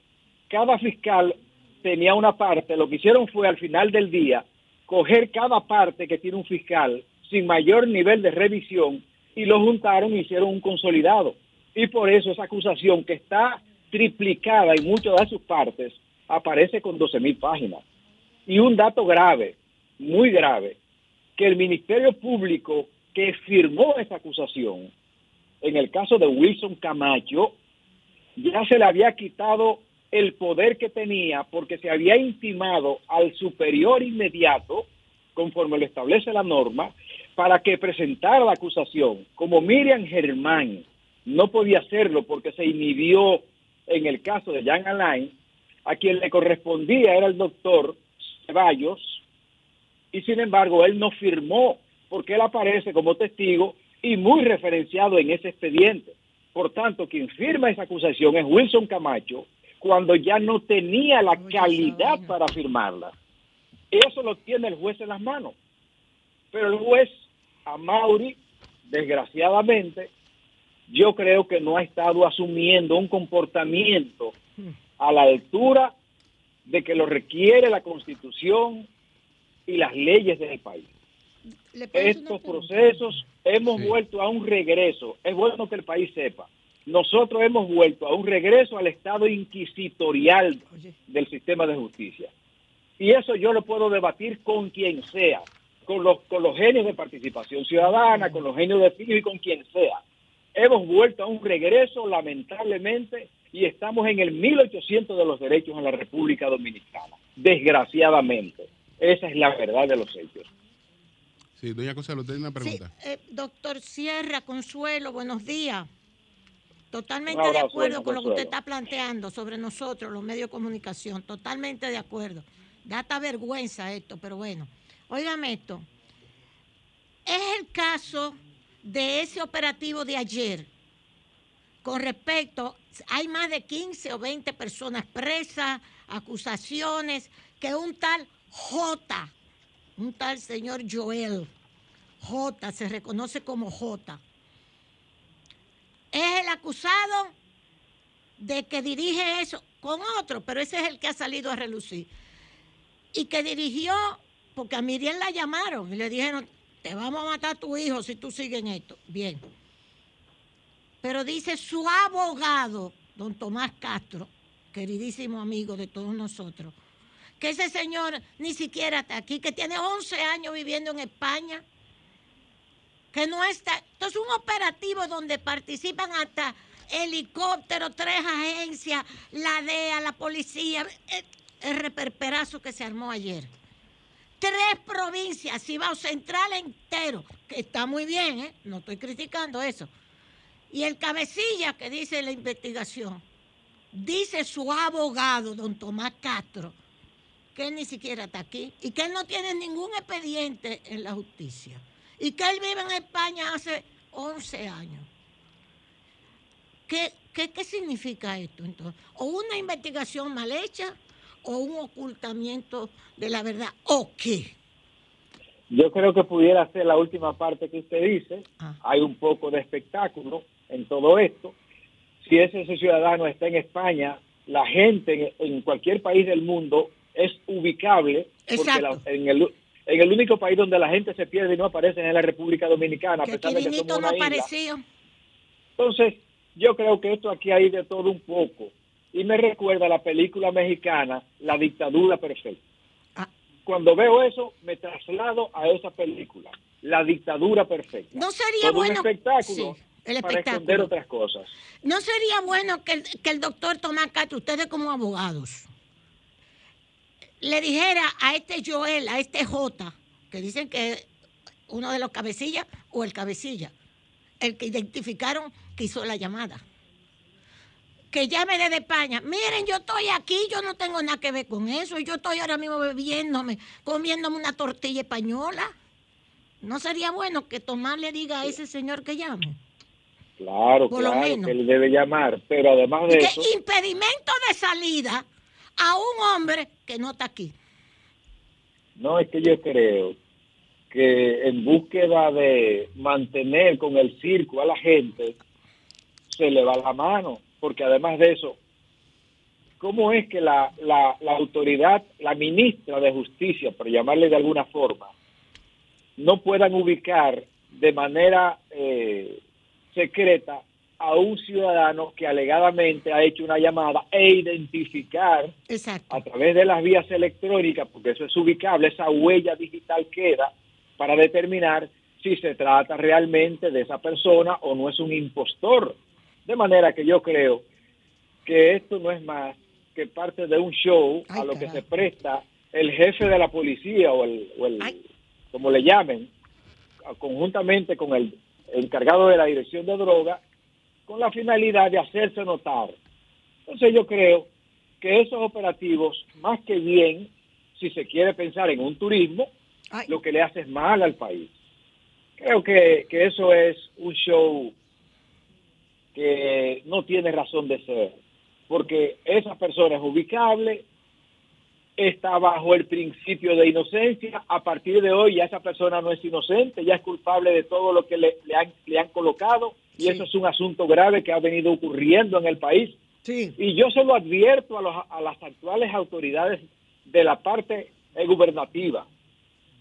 Speaker 2: cada fiscal tenía una parte, lo que hicieron fue al final del día coger cada parte que tiene un fiscal sin mayor nivel de revisión y lo juntaron y hicieron un consolidado. Y por eso esa acusación que está triplicada en muchas de sus partes aparece con 12 mil páginas. Y un dato grave, muy grave, que el Ministerio Público que firmó esa acusación, en el caso de Wilson Camacho, ya se le había quitado el poder que tenía porque se había intimado al superior inmediato, conforme lo establece la norma, para que presentara la acusación. Como Miriam Germán no podía hacerlo porque se inhibió en el caso de Jan Alain, a quien le correspondía era el doctor Ceballos, y sin embargo él no firmó porque él aparece como testigo y muy referenciado en ese expediente. Por tanto, quien firma esa acusación es Wilson Camacho, cuando ya no tenía la calidad para firmarla. Eso lo tiene el juez en las manos. Pero el juez, a Mauri, desgraciadamente, yo creo que no ha estado asumiendo un comportamiento a la altura de que lo requiere la constitución y las leyes del país. Estos procesos hemos vuelto a un regreso. Es bueno que el país sepa nosotros hemos vuelto a un regreso al estado inquisitorial del sistema de justicia. Y eso yo lo puedo debatir con quien sea, con los, con los genios de participación ciudadana, con los genios de FIO y con quien sea. Hemos vuelto a un regreso, lamentablemente, y estamos en el 1800 de los derechos en la República Dominicana, desgraciadamente. Esa es la verdad de los hechos.
Speaker 1: Sí, doña Consuelo, tiene una pregunta.
Speaker 3: Eh, doctor Sierra, Consuelo, buenos días. Totalmente de acuerdo con lo que usted está planteando sobre nosotros, los medios de comunicación. Totalmente de acuerdo. Data vergüenza esto, pero bueno. Óigame esto. Es el caso de ese operativo de ayer. Con respecto, hay más de 15 o 20 personas presas, acusaciones, que un tal J, un tal señor Joel, J, se reconoce como J es el acusado de que dirige eso con otro, pero ese es el que ha salido a relucir. Y que dirigió, porque a Miriam la llamaron y le dijeron, te vamos a matar a tu hijo si tú sigues en esto. Bien. Pero dice su abogado, don Tomás Castro, queridísimo amigo de todos nosotros, que ese señor ni siquiera está aquí, que tiene 11 años viviendo en España que no está. Esto es un operativo donde participan hasta helicópteros, tres agencias, la DEA, la policía, el, el reperperazo que se armó ayer. Tres provincias, Cibao Central entero, que está muy bien, ¿eh? no estoy criticando eso. Y el cabecilla que dice la investigación, dice su abogado, don Tomás Castro, que él ni siquiera está aquí y que él no tiene ningún expediente en la justicia y que él vive en España hace 11 años. ¿Qué, qué, qué significa esto entonces? ¿O una investigación mal hecha o un ocultamiento de la verdad? ¿O qué?
Speaker 2: Yo creo que pudiera ser la última parte que usted dice. Ah. Hay un poco de espectáculo en todo esto. Si ese, ciudadano está en España, la gente en, cualquier país del mundo es ubicable porque en, el, en el único país donde la gente se pierde y no aparece es en la República Dominicana. A pesar de que somos no apareció. Entonces, yo creo que esto aquí hay de todo un poco. Y me recuerda a la película mexicana La dictadura perfecta. Ah. Cuando veo eso, me traslado a esa película, La dictadura perfecta.
Speaker 3: No sería bueno.
Speaker 2: Un espectáculo. para esconder otras cosas.
Speaker 3: No sería bueno que, que el doctor Tomás Castro, ustedes como abogados, le dijera a este Joel, a este J, que dicen que uno de los cabecillas o el cabecilla, el que identificaron que hizo la llamada. Que llame desde España. Miren, yo estoy aquí, yo no tengo nada que ver con eso. Yo estoy ahora mismo bebiéndome, comiéndome una tortilla española. ¿No sería bueno que Tomás le diga a ese señor que llame?
Speaker 2: Claro, claro, que él debe llamar, pero además de eso...
Speaker 3: Impedimento de salida a un hombre que no está aquí.
Speaker 2: No, es que yo creo que en búsqueda de mantener con el circo a la gente, se le va la mano, porque además de eso, ¿cómo es que la, la, autoridad, la ministra de Justicia, por llamarle de alguna forma, no puedan ubicar de manera eh, secreta a un ciudadano que alegadamente ha hecho una llamada e identificar a través de las vías electrónicas, porque eso es ubicable, esa huella digital queda para determinar si se trata realmente de esa persona o no es un impostor. De manera que yo creo que esto no es más que parte de un show a lo que se presta el jefe de la policía o el, o el como le llamen, conjuntamente con el encargado de la dirección de droga, con la finalidad de hacerse notar. Entonces yo creo que esos operativos, más que bien, si se quiere pensar en un turismo, lo que le hace es mal al país. Creo que, que eso es un show que no tiene razón de ser, porque esa persona es ubicable, está bajo el principio de inocencia, a partir de hoy ya esa persona no es inocente, ya es culpable de todo lo que le, han, le han, colocado y eso es un asunto grave que ha venido ocurriendo en el país. Y yo se lo advierto a, a las actuales autoridades de la parte gubernativa,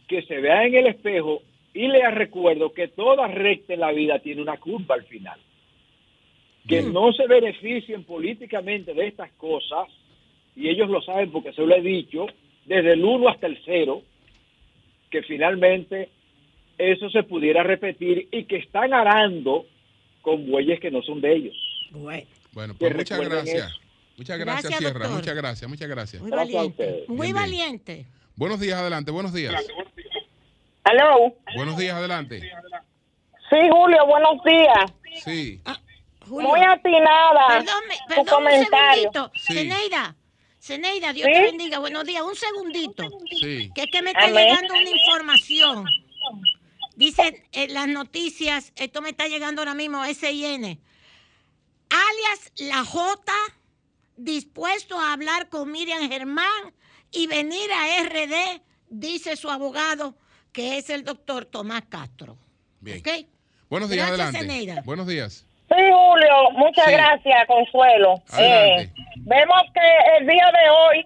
Speaker 2: que se vea en el espejo y le recuerdo que toda recta en la vida tiene una curva al final. Que mm. no se beneficien políticamente de estas cosas, y ellos lo saben porque se lo he dicho, desde el 1 hasta el 0, que finalmente eso se pudiera repetir y que están arando con bueyes que no son de ellos.
Speaker 1: Bueno, pues muchas gracias. Muchas gracias, Sierra. Muchas gracias, muchas gracias.
Speaker 3: Muy valiente. Muy valiente.
Speaker 1: Buenos días, adelante, buenos días.
Speaker 4: Aló.
Speaker 1: Buenos días, adelante.
Speaker 4: Sí, Julio, buenos días.
Speaker 1: Sí.
Speaker 4: Ah, Muy atinada.
Speaker 3: Perdón, perdón un segundito. Ceneida, Ceneida, Dios te bendiga. Buenos días. Un segundito.
Speaker 1: Sí.
Speaker 3: Que es que me está llegando una información. Dicen en las noticias, esto me está llegando ahora mismo, SIN. Alias La J, dispuesto a hablar con Miriam Germán y venir a RD, dice su abogado que es el doctor Tomás Castro.
Speaker 1: Bien. Buenos días, adelante. Buenos días.
Speaker 4: Sí, Julio, muchas gracias, Consuelo. Eh, vemos que el día de hoy,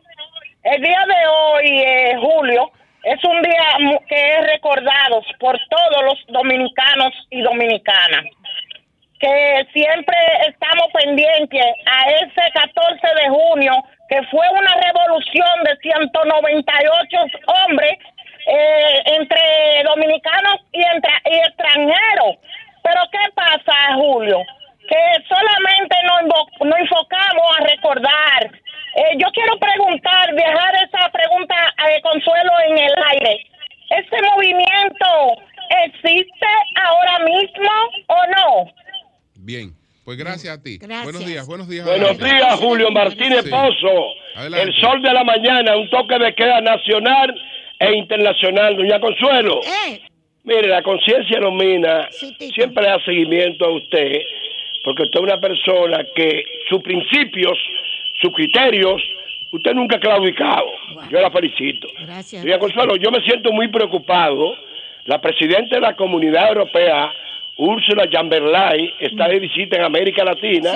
Speaker 4: el día de hoy, eh, Julio, es un día que es recordado por todos los dominicanos y dominicanas. Que siempre estamos pendientes a ese 14 de junio, que fue una revolución de 198 hombres eh, entre dominicanos y, entre, y extranjeros solamente nos, nos enfocamos a recordar. Eh, yo quiero preguntar, dejar esa pregunta de Consuelo en el aire. ¿Este movimiento existe ahora mismo o no?
Speaker 1: Bien. Pues gracias a ti. Buenos días, buenos días.
Speaker 5: Buenos días, Julio Martínez Pozo. El sol de la mañana, un toque de queda nacional e internacional. Doña Consuelo. Eh. Mire, la conciencia domina. Siempre da seguimiento a usted, porque usted es una persona que sus principios, sus criterios, usted nunca ha claudicado. Yo la felicito. Gracias. Doña Consuelo, yo me siento muy preocupado. La presidenta de la Comunidad Europea Úrsula Chamberlain está de visita en América Latina,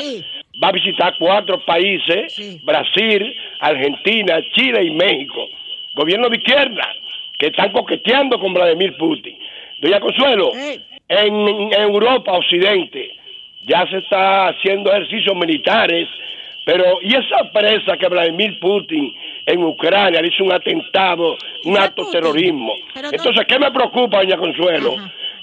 Speaker 5: va a visitar cuatro países, Brasil, Argentina, Chile y México. Gobierno de izquierda, que están coqueteando con Vladimir Putin. Doña Consuelo, en, Europa, Occidente, ya se está haciendo ejercicios militares, pero ¿y esa presa que Vladimir Putin en Ucrania le hizo un atentado, un acto terrorismo? Entonces, ¿qué me preocupa, doña Consuelo?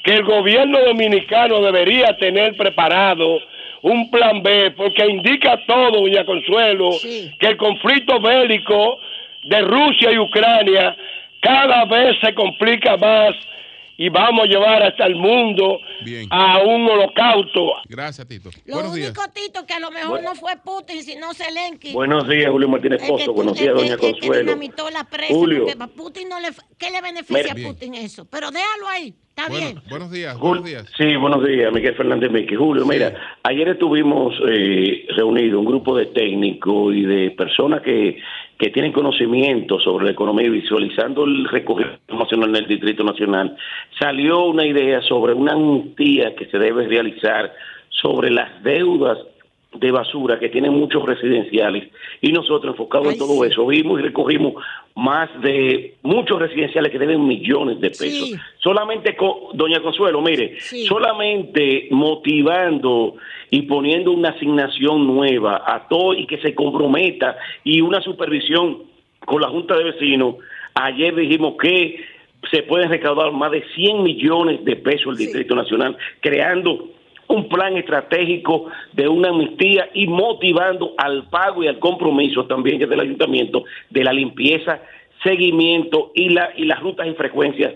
Speaker 5: Que el gobierno dominicano debería tener preparado un plan B, porque indica todo, doña Consuelo, que el conflicto bélico de Rusia y Ucrania cada vez se complica más y vamos a llevar hasta el mundo a un holocausto.
Speaker 1: Gracias, Tito.
Speaker 3: Lo único, Tito, que a lo mejor no fue Putin, sino Zelensky.
Speaker 6: Buenos días, Julio Martínez Pozo. Buenos días, doña Consuelo.
Speaker 3: la presa, Julio. Putin no le, ¿Qué le beneficia a Putin eso? Pero déjalo ahí. Está bien.
Speaker 1: Buenos días, buenos días.
Speaker 6: Sí, buenos días, Miguel Fernández Miki. Julio, mira, ayer estuvimos eh, reunidos un grupo de técnicos y de personas que que tienen conocimiento sobre la economía y visualizando el recogido nacional en el Distrito Nacional, salió una idea sobre una amnistía que se debe realizar sobre las deudas de basura que tienen muchos residenciales y nosotros enfocados en todo eso vimos y recogimos más de muchos residenciales que deben millones de pesos. Solamente, con, doña Consuelo, mire, solamente motivando y poniendo una asignación nueva a todo y que se comprometa y una supervisión con la Junta de Vecinos, ayer dijimos que se pueden recaudar más de 100 millones de pesos el Distrito Nacional, creando un plan estratégico de una amnistía y motivando al pago y al compromiso también del ayuntamiento de la limpieza, seguimiento y, la, y las rutas y frecuencias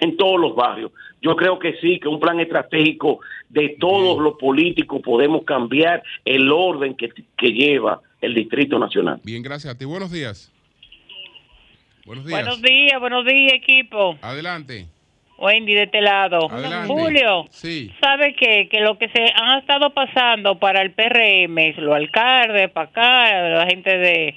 Speaker 6: en todos los barrios. Yo creo que sí, que un plan estratégico de todos los políticos podemos cambiar el orden que, que lleva el Distrito Nacional.
Speaker 1: Bien, gracias a ti. Buenos días.
Speaker 7: Buenos días. Buenos días, buenos días, equipo.
Speaker 1: Adelante.
Speaker 7: Wendy de este lado. Julio,
Speaker 1: sí.
Speaker 7: ¿sabe qué? Que lo que se han estado pasando para el PRM, los alcaldes, para acá, la gente de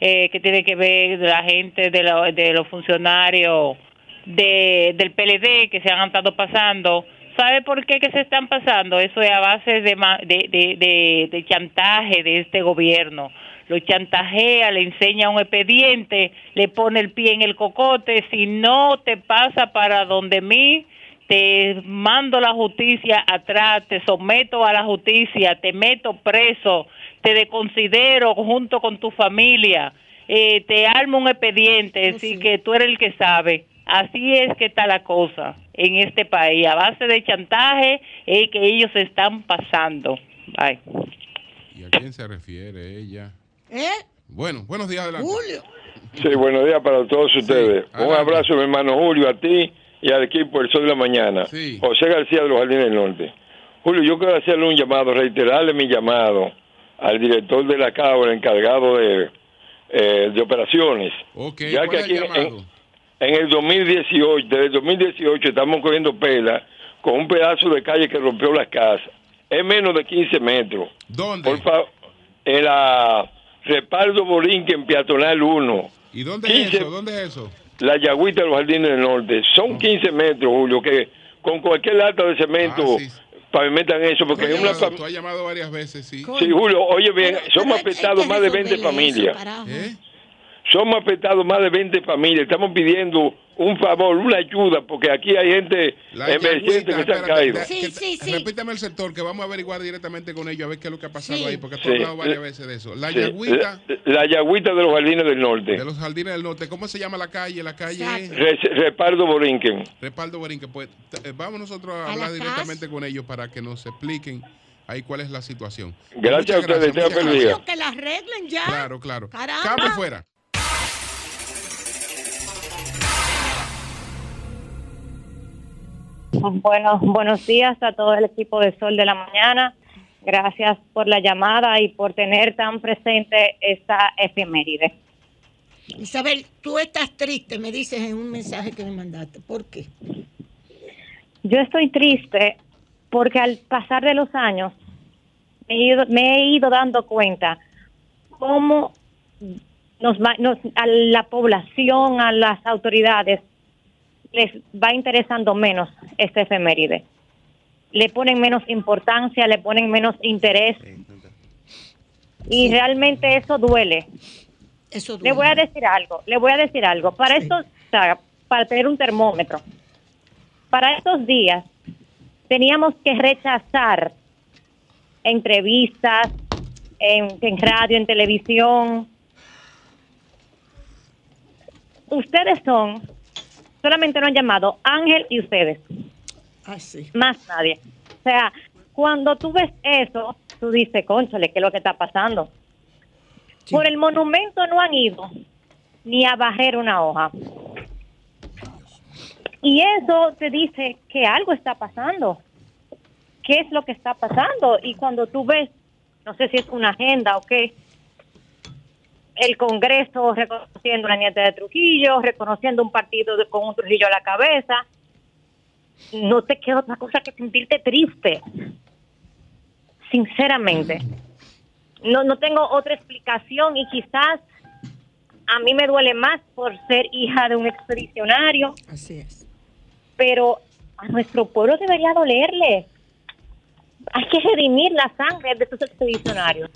Speaker 7: eh, que tiene que ver, la gente de, de los funcionarios de, del PLD que se han estado pasando, ¿sabe por qué que se están pasando? Eso es a base de, de, de, de chantaje de este gobierno lo chantajea, le enseña un expediente, le pone el pie en el cocote, si no te pasa para donde mí, te mando la justicia atrás, te someto a la justicia, te meto preso, te desconsidero junto con tu familia, eh, te armo un expediente, así que tú eres el que sabe. Así es que está la cosa en este país, a base de chantaje es que ellos están pasando. Bye.
Speaker 1: ¿Y a quién se refiere ella?
Speaker 3: ¿Eh?
Speaker 1: Bueno, buenos días, adelante.
Speaker 3: Julio.
Speaker 5: Sí, buenos días para todos ustedes. Un abrazo, mi hermano Julio, a ti y al equipo del Sol de la Mañana. José García de los Jardines del Norte. Julio, yo quiero hacerle un llamado, reiterarle mi llamado al director de la Cámara encargado de, eh, de operaciones.
Speaker 1: ya que aquí
Speaker 5: en, el 2018, desde el 2018 estamos cogiendo pela con un pedazo de calle que rompió las casas. Es menos de 15 metros.
Speaker 1: ¿Dónde?
Speaker 5: Por favor, en la Repaldo Borinquen, Peatonal 1.
Speaker 1: ¿Y dónde es eso? ¿Dónde es eso?
Speaker 5: La Yagüita de los Jardines del Norte. Son 15 metros, Julio, que con cualquier lata de cemento ah, pavimentan eso. Porque
Speaker 1: hay una tú has llamado varias veces, sí.
Speaker 5: Sí, Julio, oye bien, somos afectados más de 20 familias. ¿Eh? Somos afectados más de 20 familias. Estamos pidiendo un favor, una ayuda, porque aquí hay gente emergente que se ha caído.
Speaker 3: Sí, sí, sí.
Speaker 1: Repítame el sector, que vamos a averiguar directamente con ellos a ver qué es lo que ha pasado ahí, porque has hablado varias veces de eso. La Yagüita.
Speaker 5: La, Yagüita de los Jardines del Norte.
Speaker 1: De los Jardines del Norte. ¿Cómo se llama la calle? La calle
Speaker 5: Repardo Borinquen.
Speaker 1: Repardo Borinquen. Pues eh, vamos nosotros a, hablar directamente con ellos para que nos expliquen ahí cuál es la situación.
Speaker 5: Gracias a ustedes,
Speaker 3: gracias. Que la arreglen ya.
Speaker 1: Claro, claro. Caramba. fuera.
Speaker 8: Bueno, buenos días a todo el equipo de Sol de la Mañana. Gracias por la llamada y por tener tan presente esta efeméride.
Speaker 3: Isabel, tú estás triste, me dices en un mensaje que me mandaste. ¿Por qué?
Speaker 8: Yo estoy triste porque al pasar de los años me he ido, me he ido dando cuenta cómo nos, nos, a la población, a las autoridades, les va interesando menos este efeméride. Le ponen menos importancia, le ponen menos interés. Y realmente eso duele. Eso Le voy a decir algo, le voy a decir algo. Para esto, para tener un termómetro, para estos días teníamos que rechazar entrevistas en, en radio, en televisión. Ustedes son solamente lo han llamado Ángel y ustedes.
Speaker 3: Ah, sí.
Speaker 8: Más nadie. O sea, cuando tú ves eso, tú dices, conchale, ¿qué es lo que está pasando? Por el monumento no han ido ni a barrer una hoja. Y eso te dice que algo está pasando. ¿Qué es lo que está pasando? Y cuando tú ves, no sé si es una agenda o qué, el Congreso reconociendo la nieta de Trujillo, reconociendo un partido con un Trujillo a la cabeza. No te queda otra cosa que sentirte triste. Sinceramente. No, no tengo otra explicación y quizás a mí me duele más por ser hija de un expedicionario.
Speaker 3: Así es.
Speaker 8: Pero a nuestro pueblo debería dolerle. Hay que redimir la sangre de estos expedicionarios.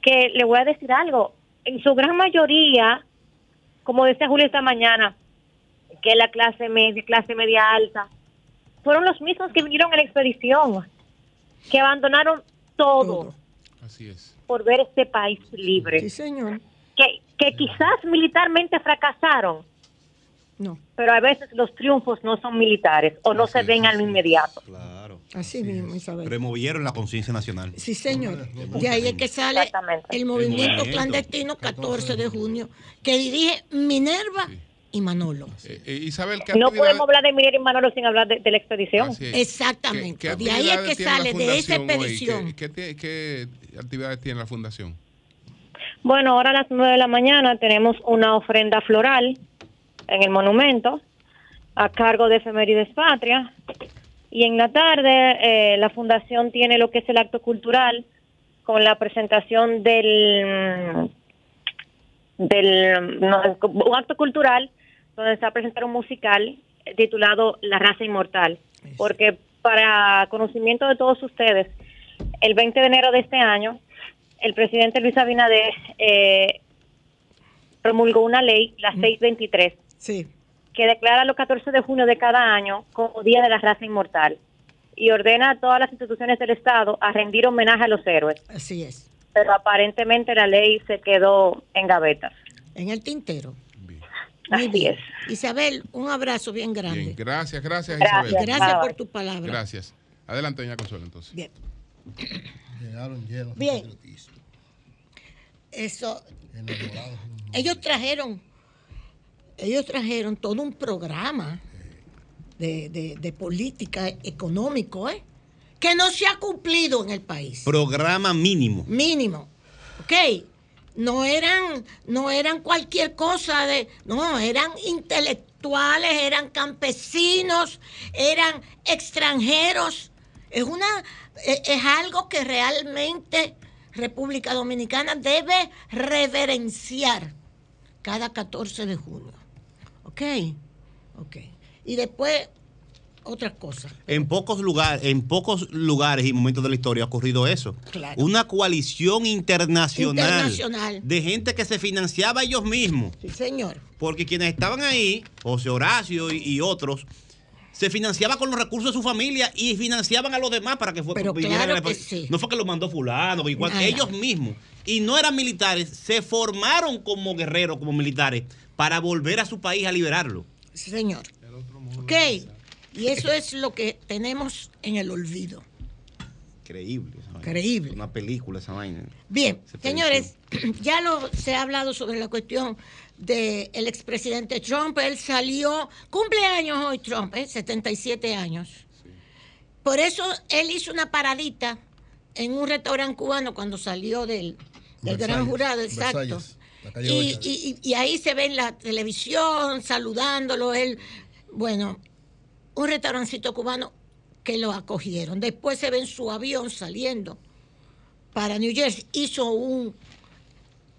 Speaker 8: Que le voy a decir algo, en su gran mayoría, como decía Julio esta mañana, que la clase media, clase media alta, fueron los mismos que vinieron a la expedición, que abandonaron todo,
Speaker 1: Así es.
Speaker 8: por ver este país libre.
Speaker 3: Sí, señor.
Speaker 8: Que, que quizás militarmente fracasaron,
Speaker 3: no.
Speaker 8: pero a veces los triunfos no son militares o no se ven al inmediato.
Speaker 9: Claro.
Speaker 3: Así mismo, Isabel.
Speaker 9: Removieron la conciencia nacional.
Speaker 3: Sí, señor. De ahí es que sale el movimiento clandestino 14 de junio, que dirige Minerva y Manolo.
Speaker 1: Eh, eh, Isabel,
Speaker 8: no podemos hablar de Minerva y Manolo sin hablar de, la expedición.
Speaker 3: Exactamente. de ahí es que sale, de esa expedición.
Speaker 1: ¿Qué, actividades tiene la fundación?
Speaker 8: Bueno, ahora a las 9 de la mañana tenemos una ofrenda floral en el monumento a cargo de Efemérides Patria y en la tarde eh, la fundación tiene lo que es el acto cultural con la presentación del del un acto cultural donde se va a presentar un musical titulado La raza inmortal, porque para conocimiento de todos ustedes, el 20 de enero de este año, el presidente Luis Abinader eh, promulgó una ley, la 623,
Speaker 3: sí
Speaker 8: que declara los 14 de junio de cada año como Día de la Raza Inmortal y ordena a todas las instituciones del Estado a rendir homenaje a los héroes.
Speaker 3: Así es.
Speaker 8: Pero aparentemente la ley se quedó en gaveta.
Speaker 3: En el tintero.
Speaker 8: Así es.
Speaker 3: Isabel, un abrazo bien grande.
Speaker 1: Gracias, gracias, Isabel.
Speaker 3: Gracias por tu palabra.
Speaker 1: Gracias. Adelante, doña Consuelo, entonces.
Speaker 3: Bien.
Speaker 10: Llegaron llenos
Speaker 3: Bien. Eso. Ellos trajeron ellos trajeron todo un programa de, política económico, ¿eh? que no se ha cumplido en el país.
Speaker 9: Programa mínimo.
Speaker 3: Mínimo. Ok. No eran, no eran cualquier cosa de. No, eran intelectuales, eran campesinos, eran extranjeros. Es una. Es, es algo que realmente República Dominicana debe reverenciar cada 14 de junio. Ok, ok. Y después, otra cosa.
Speaker 9: En pocos lugares, en pocos lugares y momentos de la historia ha ocurrido eso.
Speaker 3: Claro.
Speaker 9: Una coalición internacional,
Speaker 3: internacional,
Speaker 9: de gente que se financiaba ellos mismos.
Speaker 3: Sí, señor.
Speaker 9: Porque quienes estaban ahí, José Horacio y, otros, se financiaban con los recursos de su familia y financiaban a los demás para que fue
Speaker 3: Pero claro que sí.
Speaker 9: No fue que lo mandó fulano, igual ellos mismos. Y no eran militares, se formaron como guerreros, como militares para volver a su país a liberarlo.
Speaker 3: Sí, señor. Ok, y eso es lo que tenemos en el olvido.
Speaker 9: Increíble.
Speaker 3: Increíble.
Speaker 9: Una película esa vaina.
Speaker 3: Bien, señores, ya lo se ha hablado sobre la cuestión del el expresidente Trump. Él salió, cumpleaños hoy Trump, ¿eh? 77 años. Por eso él hizo una paradita en un restaurante cubano cuando salió del, gran jurado, exacto. Y, y, ahí se ve en la televisión saludándolo, él, bueno, un restaurancito cubano que lo acogieron. Después se ve en su avión saliendo para New Jersey. Hizo un,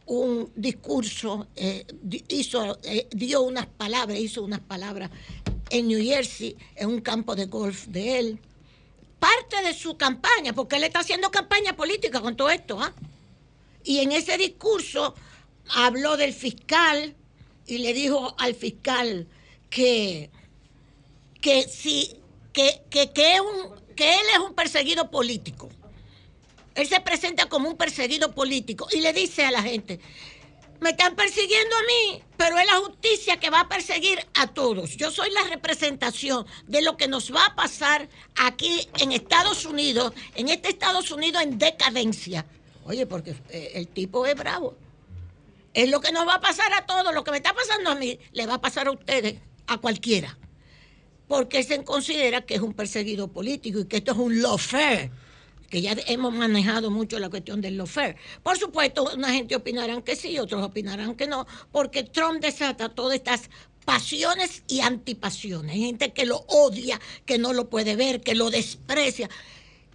Speaker 3: un discurso, eh, hizo, eh, dio unas palabras, hizo unas palabras en New Jersey, en un campo de golf de él. Parte de su campaña, porque él está haciendo campaña política con todo esto. ¿ah? Y en ese discurso habló del fiscal y le dijo al fiscal que, que si que, que, que, él es un perseguido político. Él se presenta como un perseguido político y le dice a la gente, me están persiguiendo a mí, pero es la justicia que va a perseguir a todos. Yo soy la representación de lo que nos va a pasar aquí en Estados Unidos, en este Estados Unidos en decadencia. Oye, porque eh, el tipo es bravo. Es lo que nos va a pasar a todos. Lo que me está pasando a mí, le va a pasar a ustedes, a cualquiera porque se considera que es un perseguido político y que esto es un lawfare, que ya hemos manejado mucho la cuestión del lawfare. Por supuesto, una gente opinarán que sí, otros opinarán que no, porque Trump desata todas estas pasiones y antipasiones. Hay gente que lo odia, que no lo puede ver, que lo desprecia.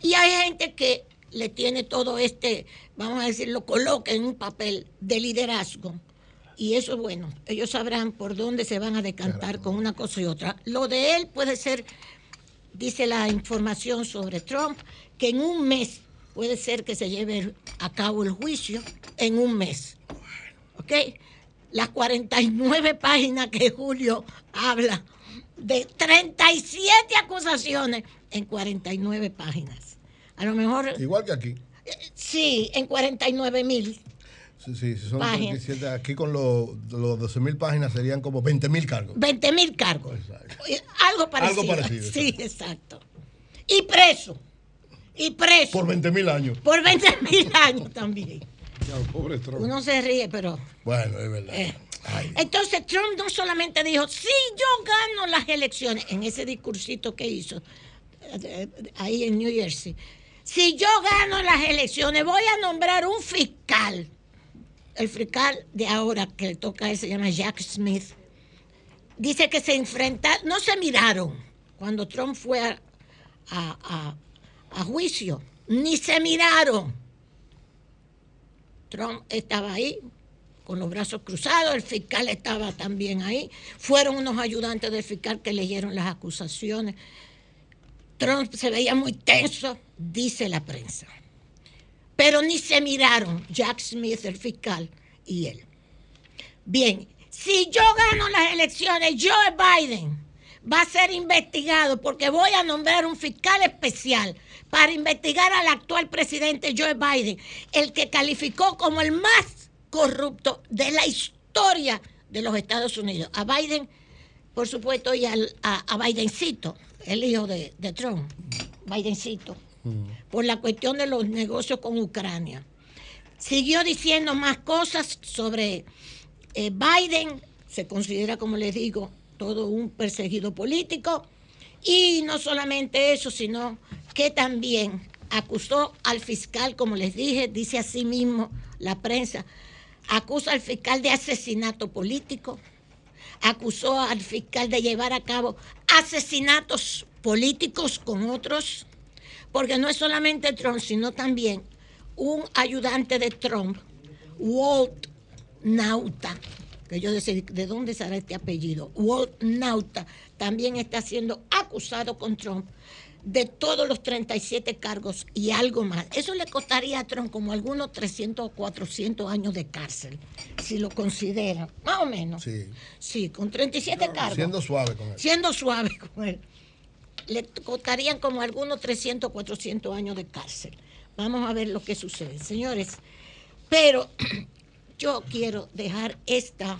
Speaker 3: Y hay gente que le tiene todo este, vamos a decir, lo coloca en un papel de liderazgo y eso es bueno. Ellos sabrán por dónde se van a decantar con una cosa y otra. Lo de él puede ser, dice la información sobre Trump, que en un mes puede ser que se lleve a cabo el juicio en un mes. ¿Ok? Las 49 páginas que Julio habla de 37 acusaciones en 49 páginas. A lo mejor...
Speaker 10: Igual que aquí.
Speaker 3: Sí, en 49 mil.
Speaker 10: Sí, sí, son aquí con los, los 12 mil páginas serían como 20 mil cargos.
Speaker 3: 20 mil cargos. Algo parecido. Algo parecido. Sí, exacto. Y preso. Y preso.
Speaker 10: Por 20 mil años.
Speaker 3: Por 20 mil años también. pobre Trump. Uno se ríe, pero.
Speaker 10: Bueno, es verdad. Eh.
Speaker 3: Entonces Trump no solamente dijo, si yo gano las elecciones, en ese discursito que hizo eh, eh, ahí en New Jersey, si yo gano las elecciones voy a nombrar un fiscal el fiscal de ahora que le toca a él se llama Jack Smith, dice que se enfrentaron, no se miraron cuando Trump fue a, a, juicio, ni se miraron. Trump estaba ahí con los brazos cruzados, el fiscal estaba también ahí, fueron unos ayudantes del fiscal que leyeron las acusaciones. Trump se veía muy tenso, dice la prensa pero ni se miraron Jack Smith, el fiscal, y él. Bien, si yo gano las elecciones, Joe Biden va a ser investigado porque voy a nombrar un fiscal especial para investigar al actual presidente Joe Biden, el que calificó como el más corrupto de la historia de los Estados Unidos. A Biden, por supuesto, y a, Bidencito, el hijo de, de Trump, Bidencito por la cuestión de los negocios con Ucrania. Siguió diciendo más cosas sobre eh, Biden, se considera, como les digo, todo un perseguido político. Y no solamente eso, sino que también acusó al fiscal, como les dije, dice así mismo la prensa, acusa al fiscal de asesinato político, acusó al fiscal de llevar a cabo asesinatos políticos con otros porque no es solamente Trump, sino también un ayudante de Trump, Walt Nauta, que yo decía, ¿de dónde será este apellido? Walt Nauta también está siendo acusado con Trump de todos los 37 cargos y algo más. Eso le costaría a Trump como algunos 300 o 400 años de cárcel, si lo considera, más o menos. Sí. Sí, con 37 cargos.
Speaker 10: Siendo suave con él.
Speaker 3: Siendo suave con él le costarían como algunos 300, 400 años de cárcel. Vamos a ver lo que sucede, señores. Pero yo quiero dejar esta,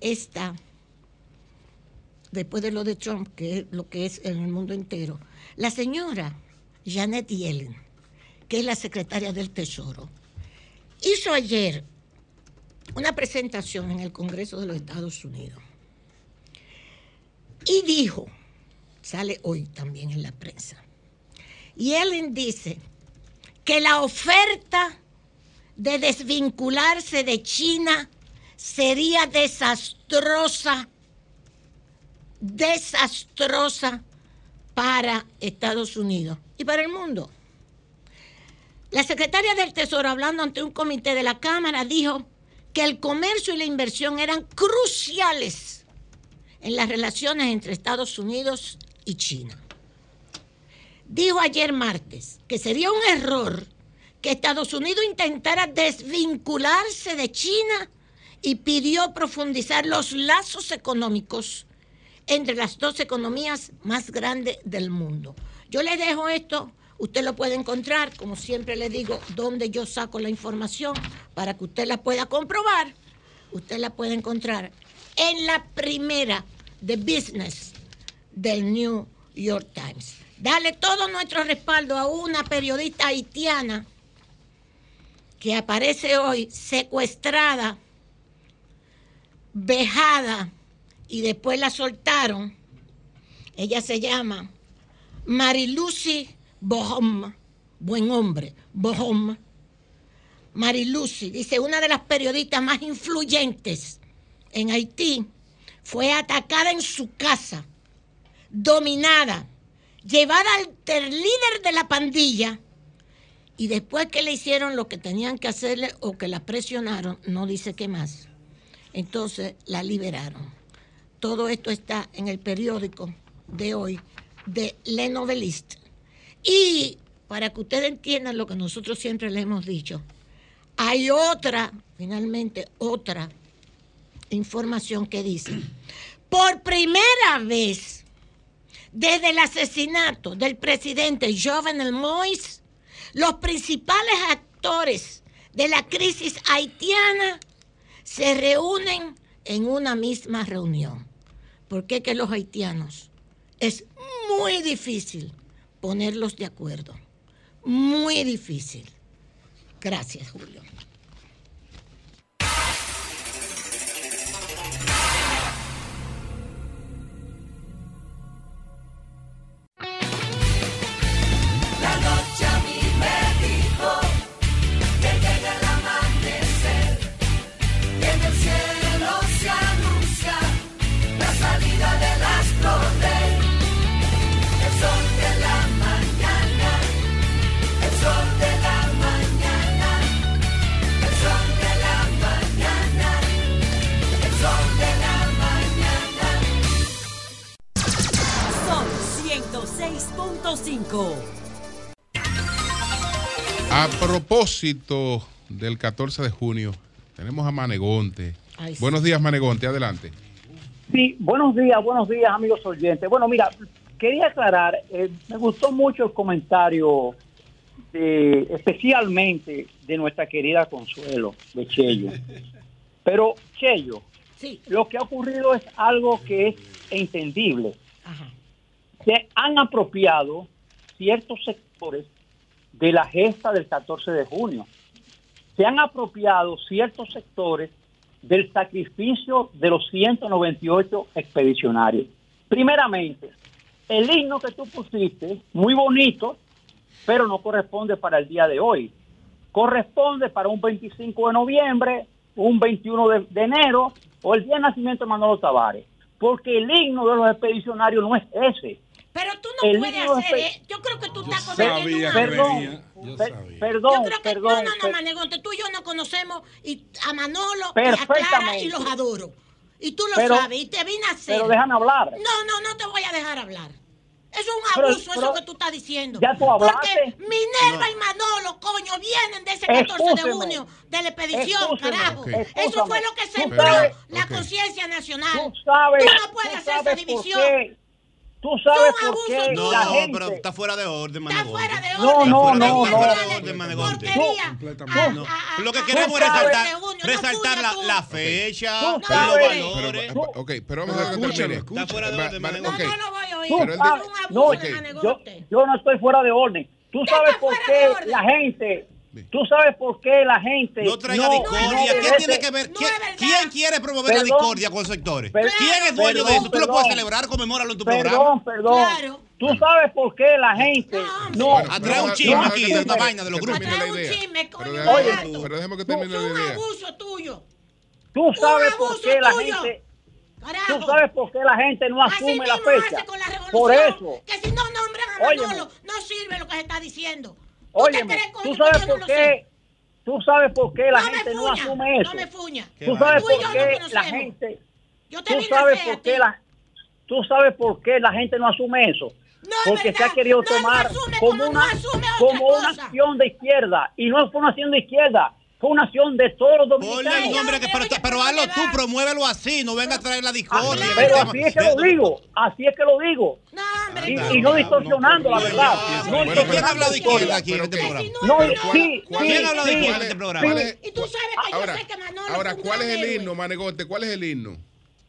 Speaker 3: esta, después de lo de Trump, que es lo que es en el mundo entero. La señora Janet Yellen, que es la secretaria del Tesoro, hizo ayer una presentación en el Congreso de los Estados Unidos y dijo, sale hoy también en la prensa, y Ellen dice que la oferta de desvincularse de China sería desastrosa, desastrosa para Estados Unidos y para el mundo. La secretaria del Tesoro, hablando ante un comité de la Cámara, dijo que el comercio y la inversión eran cruciales en las relaciones entre Estados Unidos y China. Dijo ayer martes que sería un error que Estados Unidos intentara desvincularse de China y pidió profundizar los lazos económicos entre las dos economías más grandes del mundo. Yo le dejo esto, usted lo puede encontrar, como siempre le digo, donde yo saco la información para que usted la pueda comprobar. Usted la puede encontrar en la primera de Business del New York Times. Dale todo nuestro respaldo a una periodista haitiana que aparece hoy secuestrada, vejada y después la soltaron. Ella se llama Marilucy Bohom, buen hombre, Bohom. Marilucy, dice, una de las periodistas más influyentes en Haití, fue atacada en su casa, dominada, llevada al líder de la pandilla y después que le hicieron lo que tenían que hacerle o que la presionaron, no dice qué más. Entonces la liberaron. Todo esto está en el periódico de hoy de Le Noveliste. Y para que ustedes entiendan lo que nosotros siempre le hemos dicho, hay otra, finalmente otra información que dice, por primera vez desde el asesinato del presidente Jovenel Moïse, los principales actores de la crisis haitiana se reúnen en una misma reunión. Porque que los haitianos es muy difícil ponerlos de acuerdo. Muy difícil. Gracias, Julio.
Speaker 1: A propósito del 14 de junio, tenemos a Manegonte. buenos días, Manegonte, adelante.
Speaker 11: Sí, buenos días, buenos días, amigos oyentes. Bueno, mira, quería aclarar, eh, me gustó mucho el comentario, especialmente de nuestra querida Consuelo, de Chello. Pero, Chello, lo que ha ocurrido es algo que es entendible. Se han apropiado ciertos sectores de la gesta del 14 de junio. Se han apropiado ciertos sectores del sacrificio de los 198 expedicionarios. Primeramente, el himno que tú pusiste, muy bonito, pero no corresponde para el día de hoy. Corresponde para un 25 de noviembre, un 21 de, de enero o el día de nacimiento de Manolo Tavares. Porque el himno de los expedicionarios no es ese.
Speaker 3: Pero tú no puedes hacer, eh, yo creo que tú estás cometiendo un
Speaker 11: perdón, perdón, yo creo que, perdón,
Speaker 3: no, no, no, Manegonte, tú y yo no conocemos y a Manolo y a Clara y los adoro. Y tú lo sabes, y te vine a hacer.
Speaker 11: Pero déjame hablar.
Speaker 3: No, no, no te voy a dejar hablar. Eso es un abuso, eso que tú estás diciendo.
Speaker 11: Ya tú hablaste. Porque
Speaker 3: Minerva y Manolo, coño, vienen de ese 14 de junio de la expedición, carajo. Eso fue lo que sembró la conciencia nacional. Tú,
Speaker 11: sabes,
Speaker 3: tú no puedes hacer esa división.
Speaker 11: Tú sabes por qué
Speaker 9: no,
Speaker 11: la
Speaker 9: no, pero está fuera de orden,
Speaker 3: Está fuera de
Speaker 11: orden. No, no, no, no.
Speaker 3: Porquería.
Speaker 9: Lo que queremos es resaltar, resaltar la, la fecha, los valores.
Speaker 1: Pero, ok, pero vamos a.
Speaker 9: Está fuera de orden,
Speaker 3: No, no lo voy a
Speaker 11: no, yo, yo no estoy fuera de orden. ¿Tú sabes por qué la gente ¿Tú sabes por qué la gente
Speaker 9: no traiga discordia? ¿Qué tiene que ver? ¿Quién, quiere promover la discordia con sectores? ¿Quién es dueño de eso? Tú lo puedes celebrar, conmemorarlo en tu
Speaker 11: programa. Perdón, perdón. ¿Tú sabes por qué la gente no,
Speaker 9: atrae un chisme aquí de esta vaina de los grupos?
Speaker 1: Oye, pero déjame que termine la idea.
Speaker 3: Es un abuso tuyo.
Speaker 11: Tú sabes por qué la gente Tú sabes por qué la gente no asume la fecha. por eso.
Speaker 3: Que si no nombran a Manolo, no sirve lo que se está diciendo.
Speaker 11: Oye, ¿tú sabes por qué? Tú sabes por qué la gente no asume eso.
Speaker 3: No me fuña.
Speaker 11: Tú sabes por qué la gente. Tú sabes por qué la. Tú sabes por qué la gente no asume eso. Porque se ha querido tomar como una como una acción de izquierda y no fue una acción de izquierda fue una acción de todos los dominicanos.
Speaker 9: El nombre que, pero, pero hazlo tú, promuévelo así, no venga a traer la discordia.
Speaker 11: pero así es que lo digo, así es que lo digo.
Speaker 3: No, hombre,
Speaker 11: y, y, no distorsionando la verdad. No,
Speaker 9: ¿Quién habla de izquierda aquí en este programa?
Speaker 11: No, sí,
Speaker 9: ¿Quién habla de izquierda en este programa?
Speaker 3: Y tú sabes que
Speaker 1: ahora,
Speaker 3: yo sé que Manolo
Speaker 1: Ahora, ¿cuál es el himno, Manegote? ¿Cuál es el himno?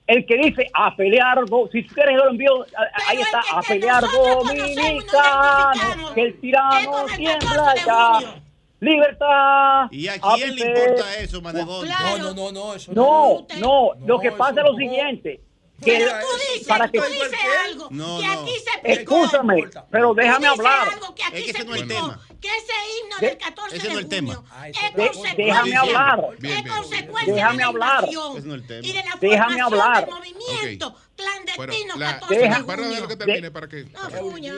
Speaker 11: el que dice a pelear, si tú quieres yo lo envío, ahí está, a pelear dominicano, que el tirano tiembla ya libertad.
Speaker 9: ¿Y a quién le importa eso, Manegote?
Speaker 10: No, no, no, no, eso
Speaker 11: no. No, lo que pasa es lo siguiente. Que
Speaker 3: pero tú dices, para que, tú dices algo no, que aquí se.
Speaker 11: Escúchame, pero déjame hablar.
Speaker 3: Algo que aquí es que ese no es el tema. Que ese himno del 14
Speaker 9: ese no
Speaker 3: es
Speaker 9: el tema.
Speaker 3: Es
Speaker 11: déjame hablar.
Speaker 3: Es consecuencia
Speaker 11: déjame
Speaker 3: de la
Speaker 11: hablar.
Speaker 3: invasión
Speaker 9: no el tema.
Speaker 3: y de la
Speaker 11: déjame hablar.
Speaker 3: del movimiento okay. clandestino
Speaker 1: bueno,
Speaker 3: 14 de junio.
Speaker 1: Para de que termine, para que...
Speaker 3: No, fuña,